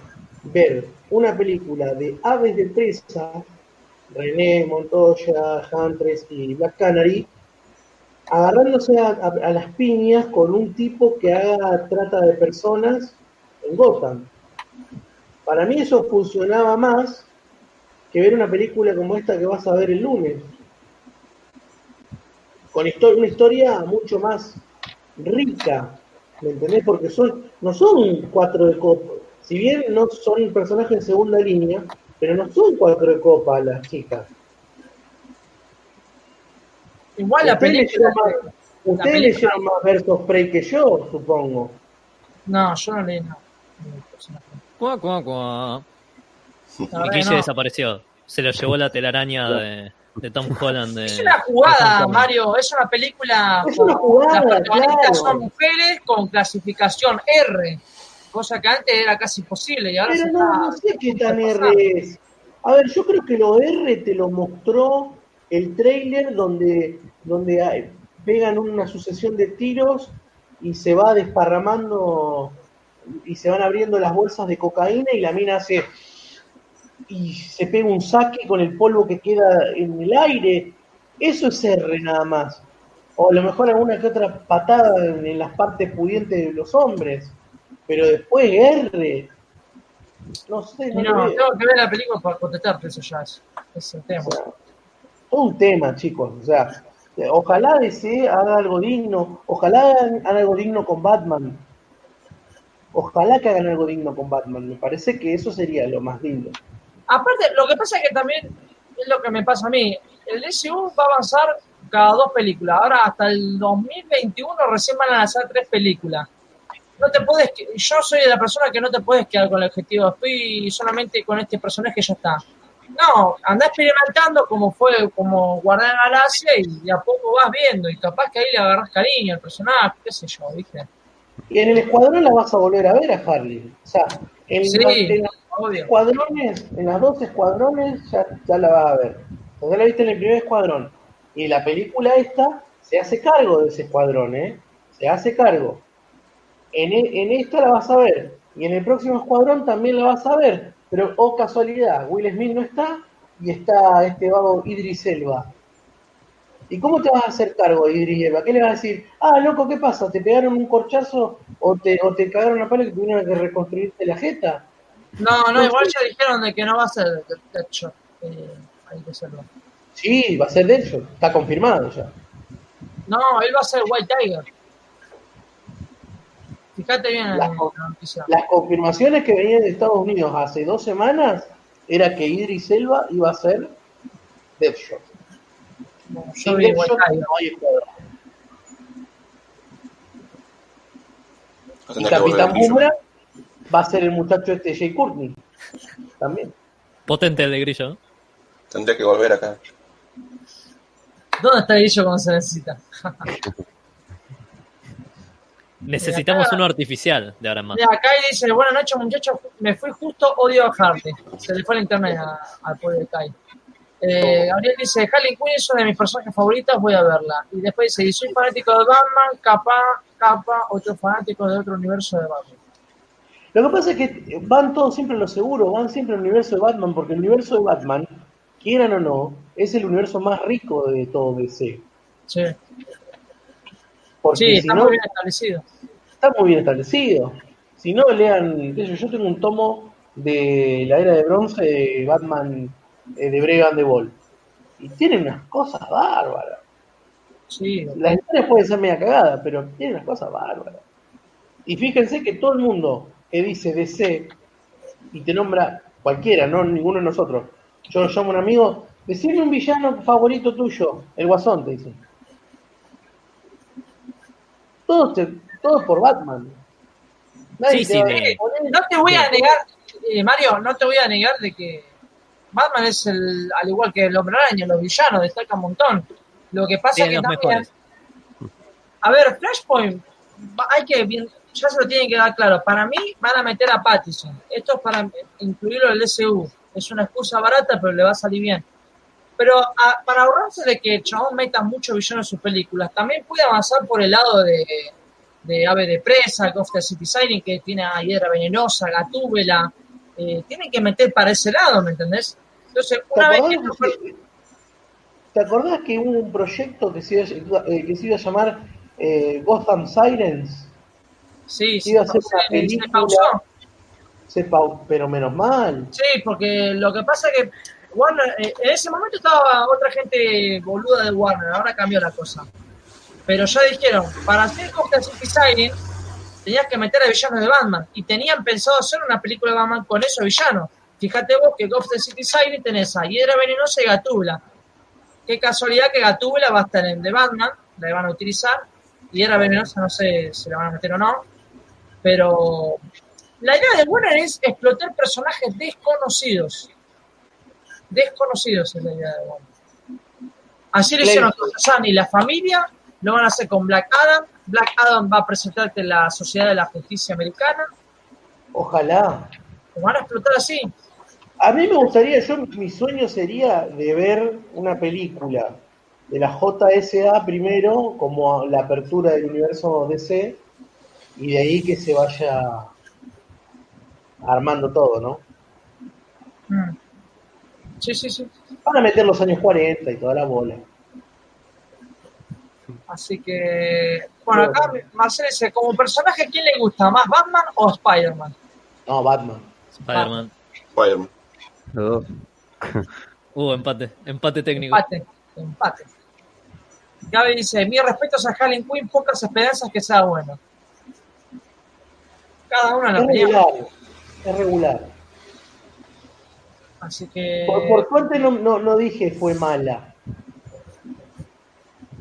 ver una película de aves de presa René, Montoya, Huntress y Black Canary, agarrándose a, a- a las piñas con un tipo que haga trata de personas en Gotham. Para mí eso funcionaba más que ver una película como esta que vas a ver el lunes. Con histo- una historia mucho más rica, ¿me entendés? Porque son, no son cuatro de copa. Si bien no son personajes de segunda línea, pero no son cuatro de copa las chicas. Igual la Ustedes película. leyeron más- Ustedes película- leyeron más versos Prey que yo, supongo. No, yo no leí nada. Cuá, cuá, cuá. La Y Guille no. desapareció. Se lo llevó la telaraña de, de Tom Holland. de- Es una jugada. Mario, es una película. Es una jugada, Las protagonistas claro. son mujeres con clasificación R, cosa que antes era casi imposible y ahora Pero se no, está. no sé qué tan. R es. A ver, yo creo que lo R te lo mostró el trailer donde, donde hay- pegan una sucesión de tiros y se va desparramando y se van abriendo las bolsas de cocaína y la mina hace y se pega un saque con el polvo que queda en el aire. Eso es R nada más. O a lo mejor alguna que otra patada en, en las partes pudientes de los hombres. Pero después R. No sé, no, tengo que ver la película para contestarte, eso ya es, es el tema. O sea, un tema, chicos. O sea, ojalá DC haga algo digno. Ojalá hagan algo digno con Batman. Ojalá que hagan algo digno con Batman. Me parece que eso sería lo más digno. Aparte, lo que pasa es que también es lo que me pasa a mí. El SU va a avanzar cada dos películas. Ahora, hasta el 2021 recién van a lanzar tres películas. No te puedes, yo soy de la persona que no te puedes quedar con el objetivo. Estoy solamente con este personaje y ya está. No, anda experimentando como fue, como Guardián Galaxia y de a poco vas viendo y capaz que ahí le agarras cariño al personaje, qué sé yo, ¿viste? Y en el escuadrón la vas a volver a ver a Harley. O sea, en, Sí, en. Escuadrones, en las dos escuadrones ya, la vas a ver. O sea, la viste en el primer escuadrón. Y la película esta se hace cargo de ese escuadrón, ¿eh? Se hace cargo. En, e- en esta la vas a ver. Y en el próximo escuadrón también la vas a ver. Pero, oh casualidad, Will Smith no está y está este vago Idris Elba. ¿Y cómo te vas a hacer cargo Idris Elba? ¿Qué le vas a decir? Ah, loco, ¿qué pasa? ¿Te pegaron un corchazo o te, o te cagaron a palo que tuvieron que reconstruirte la jeta? No, no, igual ya dijeron de que no va a ser Deadshot. Eh, hay que hacerlo. Sí, va a ser de hecho, está confirmado ya. No, él va a ser White Tiger. Fíjate bien en La- noticia. Las confirmaciones que venían de Estados Unidos hace dos semanas era que Idris Elba iba a ser Deathshot. Yo Sin vi White Deathshot Tiger. no hay Capitán. Boomerang va a ser el muchacho este Jay Courtney. También. Potente el de Grillo. ¿no? Tendría que volver acá. ¿Dónde está Guillo cuando se necesita? *laughs* Necesitamos acá- uno artificial de ahora en más. Mira, acá y dice, buenas noches muchachos, me fui justo, odio Harley. Se le fue el internet al pobre de Kai. Eh, Gabriel dice, Harley Quinn es una de mis personajes favoritas, voy a verla. Y después dice, y soy fanático de Batman, capa, capa, otro fanático de otro universo de Batman. Lo que pasa es que van todos siempre a lo seguro, van siempre al universo de Batman, porque el universo de Batman, quieran o no, es el universo más rico de todo DC. Sí, Porque sí si está no, muy bien establecido. está muy bien establecido. Si no, lean, yo tengo un tomo de la era de bronce de Batman eh, de Bregan de Ball. Y tiene unas cosas bárbaras. Sí, Las historias pueden ser media cagada, pero tiene unas cosas bárbaras. Y fíjense que todo el mundo que dice DC y te nombra cualquiera, no ninguno de nosotros. Yo llamo a un amigo, decime un villano favorito tuyo, el Guasón, te dice. Todos, te- todos por Batman. Nadie Sí, te sí, No te voy a negar, eh, Mario, no te voy a negar de que Batman es el, al igual que el hombre araña, los villanos destacan un montón. Lo que pasa es que también, mejores. a ver, Flashpoint, hay que ya se lo tienen que dar claro. Para mí van a meter a Pattison. Esto es para incluirlo en el SU. Es una excusa barata, pero le va a salir bien. Pero a- para ahorrarse de que el chabón meta mucho villano en sus películas, también puede avanzar por el lado de, de Ave de Presa, Ghost City Siren, que tiene a Hiedra Venenosa, Gatúbela. Eh, tienen que meter para ese lado, ¿me entendés? Entonces, ¿Te una vez que que, ¿Te acordás que hubo un proyecto que se iba, a- eh, que se iba a llamar eh, Gotham Sirens? Sí, sí, se- se pausó. Se pau- pero menos mal. Sí, porque lo que pasa es que Warner, eh, en ese momento estaba otra gente boluda de Warner, ahora cambió la cosa. Pero ya dijeron, para hacer Gotham City Sirens tenías que meter a villanos de Batman. Y tenían pensado hacer una película de Batman con esos villanos. Fíjate vos que Gotham City Sirens tenés a Hiedra Venenosa y Gatúbela. Qué casualidad que Gatúbela va a estar en de Batman, la van a utilizar. Hiedra Venenosa no sé si la van a meter o no. Pero la idea de Warner es explotar personajes desconocidos. Desconocidos es la idea de Warner. Así lo hicieron con Shazam y la familia, lo van a hacer con Black Adam. Black Adam va a presentarte la Sociedad de la Justicia Americana. Ojalá. Lo van a explotar así. A mí me gustaría, yo mi sueño sería de ver una película de la JSA primero, como la apertura del universo DC, y de ahí que se vaya armando todo, ¿no? Mm. Sí, sí, sí. Van a meter los años 40 y toda la bola. Así que, bueno, acá Marcel dice, como personaje, ¿quién le gusta más, Batman o Spider-Man? No, Batman. Spider-Man. Spider-Man. Los dos. Uh, empate. Empate técnico. Empate, empate. Gaby dice, mi respetos a Harley Quinn, pocas esperanzas que sea bueno. Cada uno en la regular. Es regular. Así que... Por, por suerte no, no, no dije fue mala.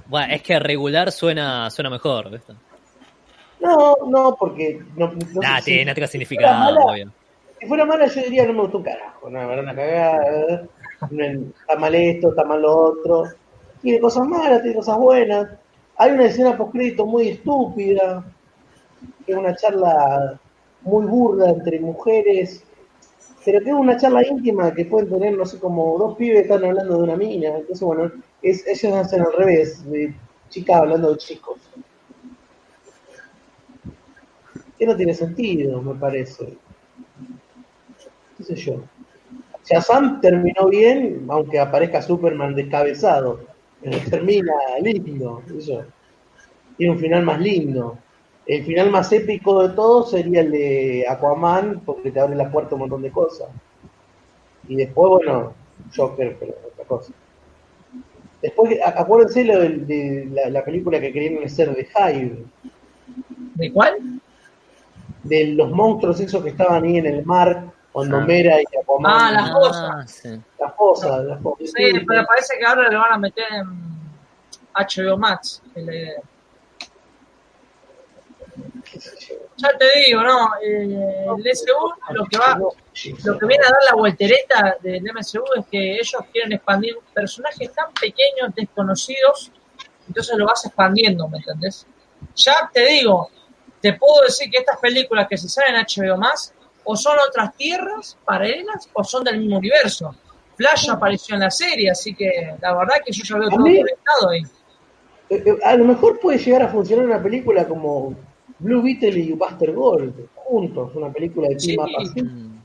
Bueno, es que regular suena, suena mejor. ¿viste? No, no, porque... No, no Nah, tiene si, otro fuera significado, mala, obvio. si fuera mala yo diría no me gustó un carajo. No, era una cagada. no, Está mal esto, está mal lo otro. Tiene cosas malas, tiene cosas buenas. Hay una escena postcrédito muy estúpida. Es una charla muy burda entre mujeres. Pero que es una charla íntima que pueden tener, no sé, como dos pibes están hablando de una mina. Entonces, bueno, es, ellos hacen al revés, de chicas hablando de chicos. Que no tiene sentido, me parece. ¿Qué sé yo? Shazam terminó bien, aunque aparezca Superman descabezado. Termina lindo, sé yo. Tiene un final más lindo. El final más épico de todos sería el de Aquaman, porque te abre la puerta a un montón de cosas. Y después, bueno, Joker, pero otra cosa. Después, acuérdense lo de, la, la película que querían hacer de Hive, ¿De cuál? de los monstruos esos que estaban ahí en el mar, cuando Ah. Mera y Aquaman, Ah, las cosas. Ah, sí. las cosas, las cosas. Sí, pero parece que ahora lo van a meter en HBO Max. que le- Ya te digo, no, eh, el DCU lo que va, lo que viene a dar la voltereta del MCU es que ellos quieren expandir personajes tan pequeños, desconocidos, entonces lo vas expandiendo, ¿me entendés? Ya te digo, te puedo decir que estas películas que se salen en HBO más, o son otras tierras paralelas, o son del mismo universo. Flash apareció en la serie, así que la verdad que yo ya veo todo conectado ahí. Eh, eh, A lo mejor puede llegar a funcionar una película como Blue Beetle y Buster Gold juntos, una película de. Tim. Mm.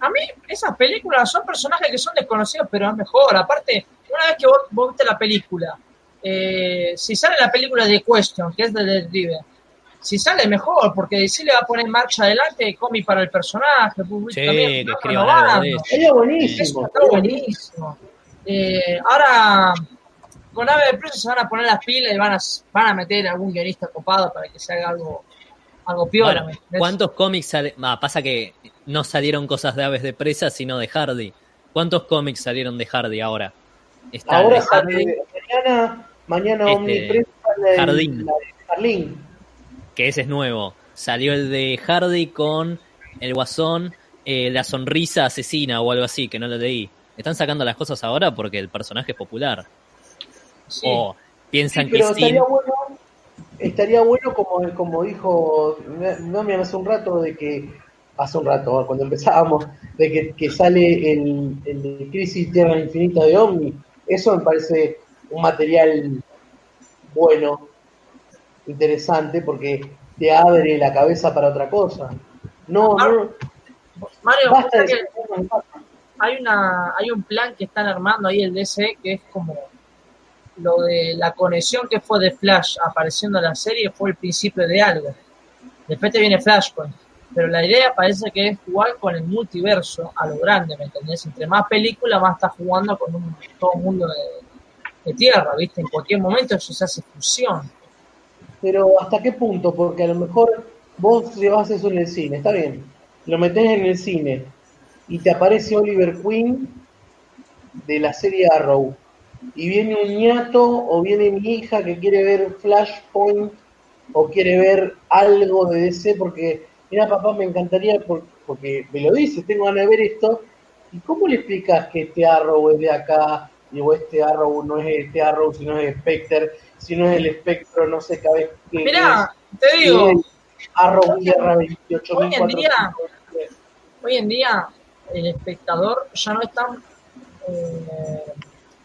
A mí, esas películas son personajes que son desconocidos, pero es mejor. Aparte, una vez que vos, vos viste la película, eh, si sale la película de Question, que es de Detective, si sale mejor, porque DC le va a poner en marcha adelante cómic para el personaje, Sí, también, que algo de eso. Sería Eso buenísimo. está buenísimo. Eh, ahora, con Ave de Presa se van a poner las pilas y van a, van a meter algún guionista copado para que se haga algo, algo. ¿Cuántos cómics sale- ah, pasa que no salieron cosas de aves de presa, sino de Hardy. ¿Cuántos cómics salieron de Hardy ahora? Está Ahora de Hardy, sale, mañana, mañana Este, sale el- Jardín. la de Jardín. que ese es nuevo. Salió el de Hardy con el Guasón, eh, la sonrisa asesina o algo así, que no lo leí. Están sacando las cosas ahora porque el personaje es popular. Sí. O piensan Sí, que pero sin... estaría bueno, estaría bueno como, como dijo Nomi hace un rato de que hace un rato cuando empezábamos de que, que sale el, el de Crisis Tierra Infinita de Omni eso me parece un material bueno interesante porque te abre la cabeza para otra cosa no, no Mario, basta de que- hay una hay un plan que están armando ahí el DC que es como lo de la conexión que fue de Flash apareciendo en la serie fue el principio de algo. Después te viene Flashpoint. Pero la idea parece que es jugar con el multiverso a lo grande, ¿me entendés? Entre más películas, más estás jugando con un, todo un mundo de, tierra, ¿viste? En cualquier momento eso se hace fusión. Pero ¿hasta qué punto? Porque a lo mejor vos llevas eso en el cine, está bien. Lo metés en el cine y te aparece Oliver Queen de la serie Arrow. Y viene un ñato o viene mi hija que quiere ver Flashpoint o quiere ver algo de DC porque, mira papá, me encantaría por- porque me lo dices, tengo ganas de ver esto. ¿Y cómo le explicas que este Arrow es de acá? Y o este Arrow no es este Arrow, sino es Spectre, si no es el espectro, no sé qué vez qué Mirá, es. te digo, Arrow Guerra 28.400. hoy en día el espectador ya no es tan, eh,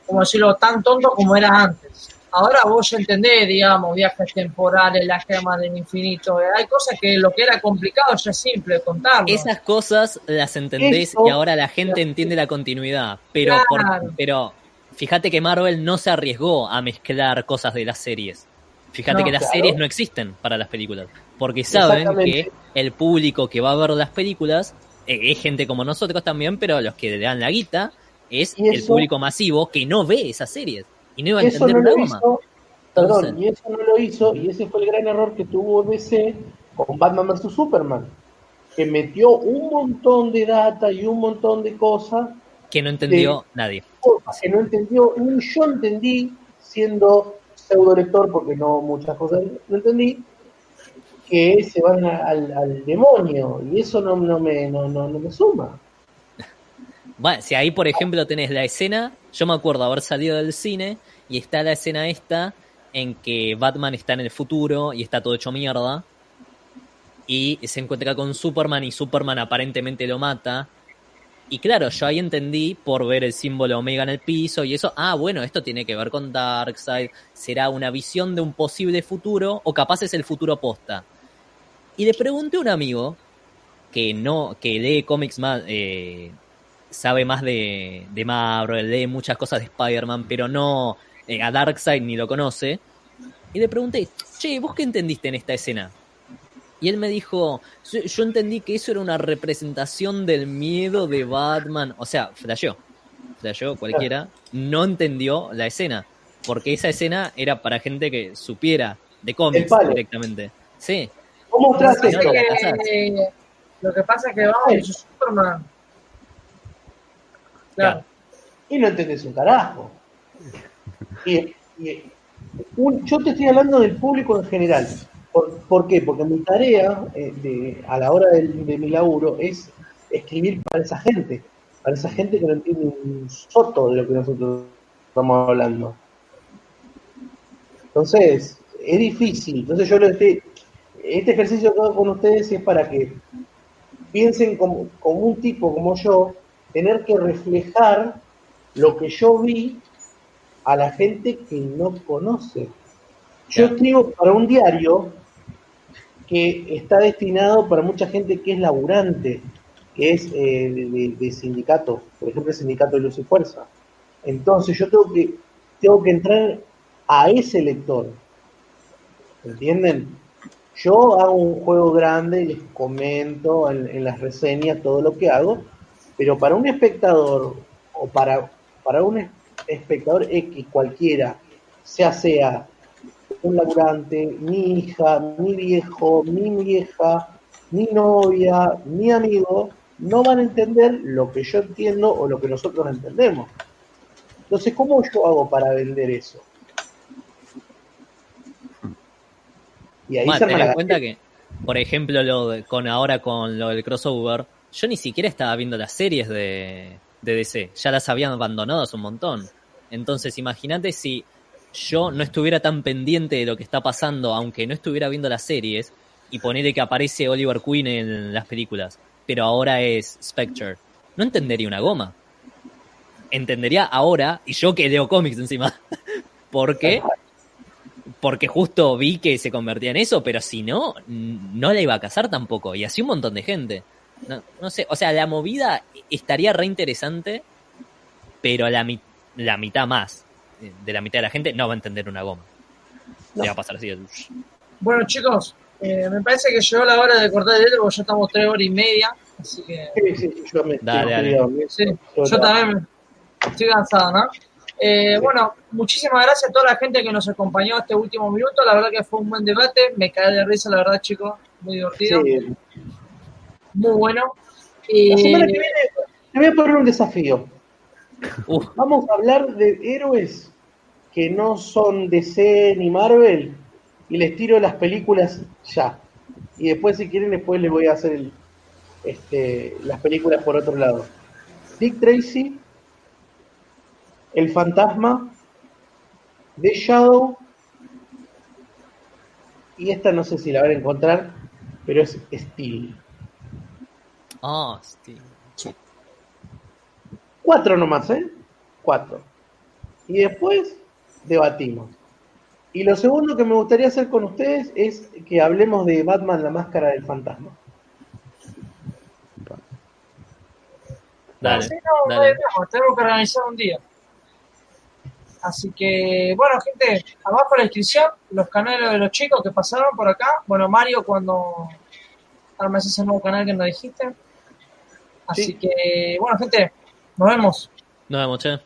como decirlo, tan tonto como era antes. Ahora vos entendés, digamos, viajes temporales, la gema del infinito. Hay cosas que lo que era complicado ya es simple contarlo. Esas cosas las entendés Eso- y ahora la gente entiende la continuidad. Pero, por- pero fíjate que Marvel no se arriesgó a mezclar cosas de las series. Fíjate No, que las claro. series no existen para las películas. Porque saben que el público que va a ver las películas eh, es gente como nosotros también, pero los que le dan la guita es el público masivo que no ve esas series. Y no iba a entender no una goma. hizo, perdón, Entonces- y eso no lo hizo, y ese fue el gran error que tuvo DC con Batman vs Superman, que metió un montón de data y un montón de cosas Que no entendió nadie. que no entendió, ni yo entendí, siendo pseudo lector, porque no muchas cosas no entendí, que se van a- al, al demonio, y eso no, no, me, no, no, no me suma. Si ahí, por ejemplo, tenés la escena, yo me acuerdo haber salido del cine y está la escena esta en que Batman está en el futuro y está todo hecho mierda y se encuentra con Superman y Superman aparentemente lo mata. Y claro, yo ahí entendí por ver el símbolo Omega en el piso y eso, ah, bueno, esto tiene que ver con Darkseid, será una visión de un posible futuro o capaz es el futuro posta. Y le pregunté a un amigo que no, que lee cómics más, eh, sabe más de, de Marvel, lee muchas cosas de Spider-Man, pero no eh, a Darkseid ni lo conoce. Y le pregunté, che, ¿vos qué entendiste en esta escena? Y él me dijo, yo, yo entendí que eso era una representación del miedo de Batman. O sea, flasheó. Flasheó cualquiera. No entendió la escena. Porque esa escena era para gente que supiera de cómics directamente. Sí. ¿Cómo Lo que mostraste pasa no, que- lo que pasa es que vamos, es Superman. Y no entendés un carajo. Y, un- yo te estoy hablando del público en general. ¿Por, qué? Porque mi tarea eh, a la hora de, mi laburo es escribir para esa gente, para esa gente que no entiende un soto de lo que nosotros estamos hablando. Entonces, es difícil. Entonces yo lo estoy, este ejercicio que hago con ustedes es para que piensen como, como un tipo como yo, tener que reflejar lo que yo vi a la gente que no conoce. Yo escribo para un diario que está destinado para mucha gente que es laburante, que es eh, de, de- de sindicato, por ejemplo el sindicato de Luz y Fuerza. Entonces yo tengo que, tengo que entrar a ese lector. ¿Entienden? Yo hago un juego grande y les comento en, en las reseñas todo lo que hago, pero para un espectador o para, para un es- espectador X cualquiera, sea sea un laburante, mi hija, mi viejo, mi vieja, mi novia, mi amigo, no van a entender lo que yo entiendo o lo que nosotros entendemos. Entonces, ¿cómo yo hago para vender eso? Y ahí se ten en cuenta que, por ejemplo, lo de- con ahora con lo del crossover, yo ni siquiera estaba viendo las series de, DC, ya las habían abandonado un montón. Entonces, imagínate si yo no estuviera tan pendiente de lo que está pasando, aunque no estuviera viendo las series, y ponerle que aparece Oliver Queen en las películas, pero ahora es Spectre, no entendería una goma. Entendería ahora, y yo que leo cómics encima, *laughs* porque porque justo vi que se convertía en eso, pero si no, no la iba a casar tampoco, y así un montón de gente. No, no sé, o sea, la movida estaría re interesante, pero la, mi- la mitad más eh, de la mitad de la gente no va a entender una goma. Le va a pasar así. el- Bueno, chicos, eh, me parece que llegó la hora de cortar el dedo porque ya estamos tres horas y media. Así que, Sí, sí, yo me Dale, dale. sí, Yo también estoy cansado, ¿no? Eh, bueno, muchísimas gracias a toda la gente que nos acompañó este último minuto. La verdad que fue un buen debate. Me caí de risa, la verdad, chicos. Muy divertido. Sí. Muy bueno. La semana que Y viene te voy a poner un desafío. Uf, Vamos a hablar de héroes que no son DC ni Marvel y les tiro las películas ya. Y después, si quieren, después les voy a hacer el- este, las películas por otro lado. Dick Tracy, El Fantasma, The Shadow, y esta no sé si la van a encontrar, pero es Steel. Ah, sí. Cuatro nomás, ¿eh? Cuatro. Y después debatimos. Y lo segundo que me gustaría hacer con ustedes es que hablemos de Batman, la máscara del fantasma. Dale, Sí, no, dale. drama, tenemos que organizar un día. Así que, bueno, gente, abajo en la descripción, los canales de los chicos que pasaron por acá. Bueno, Mario, cuando armes ese nuevo canal que nos dijiste. Así Sí. que, bueno, gente, nos vemos. Nos vemos, che.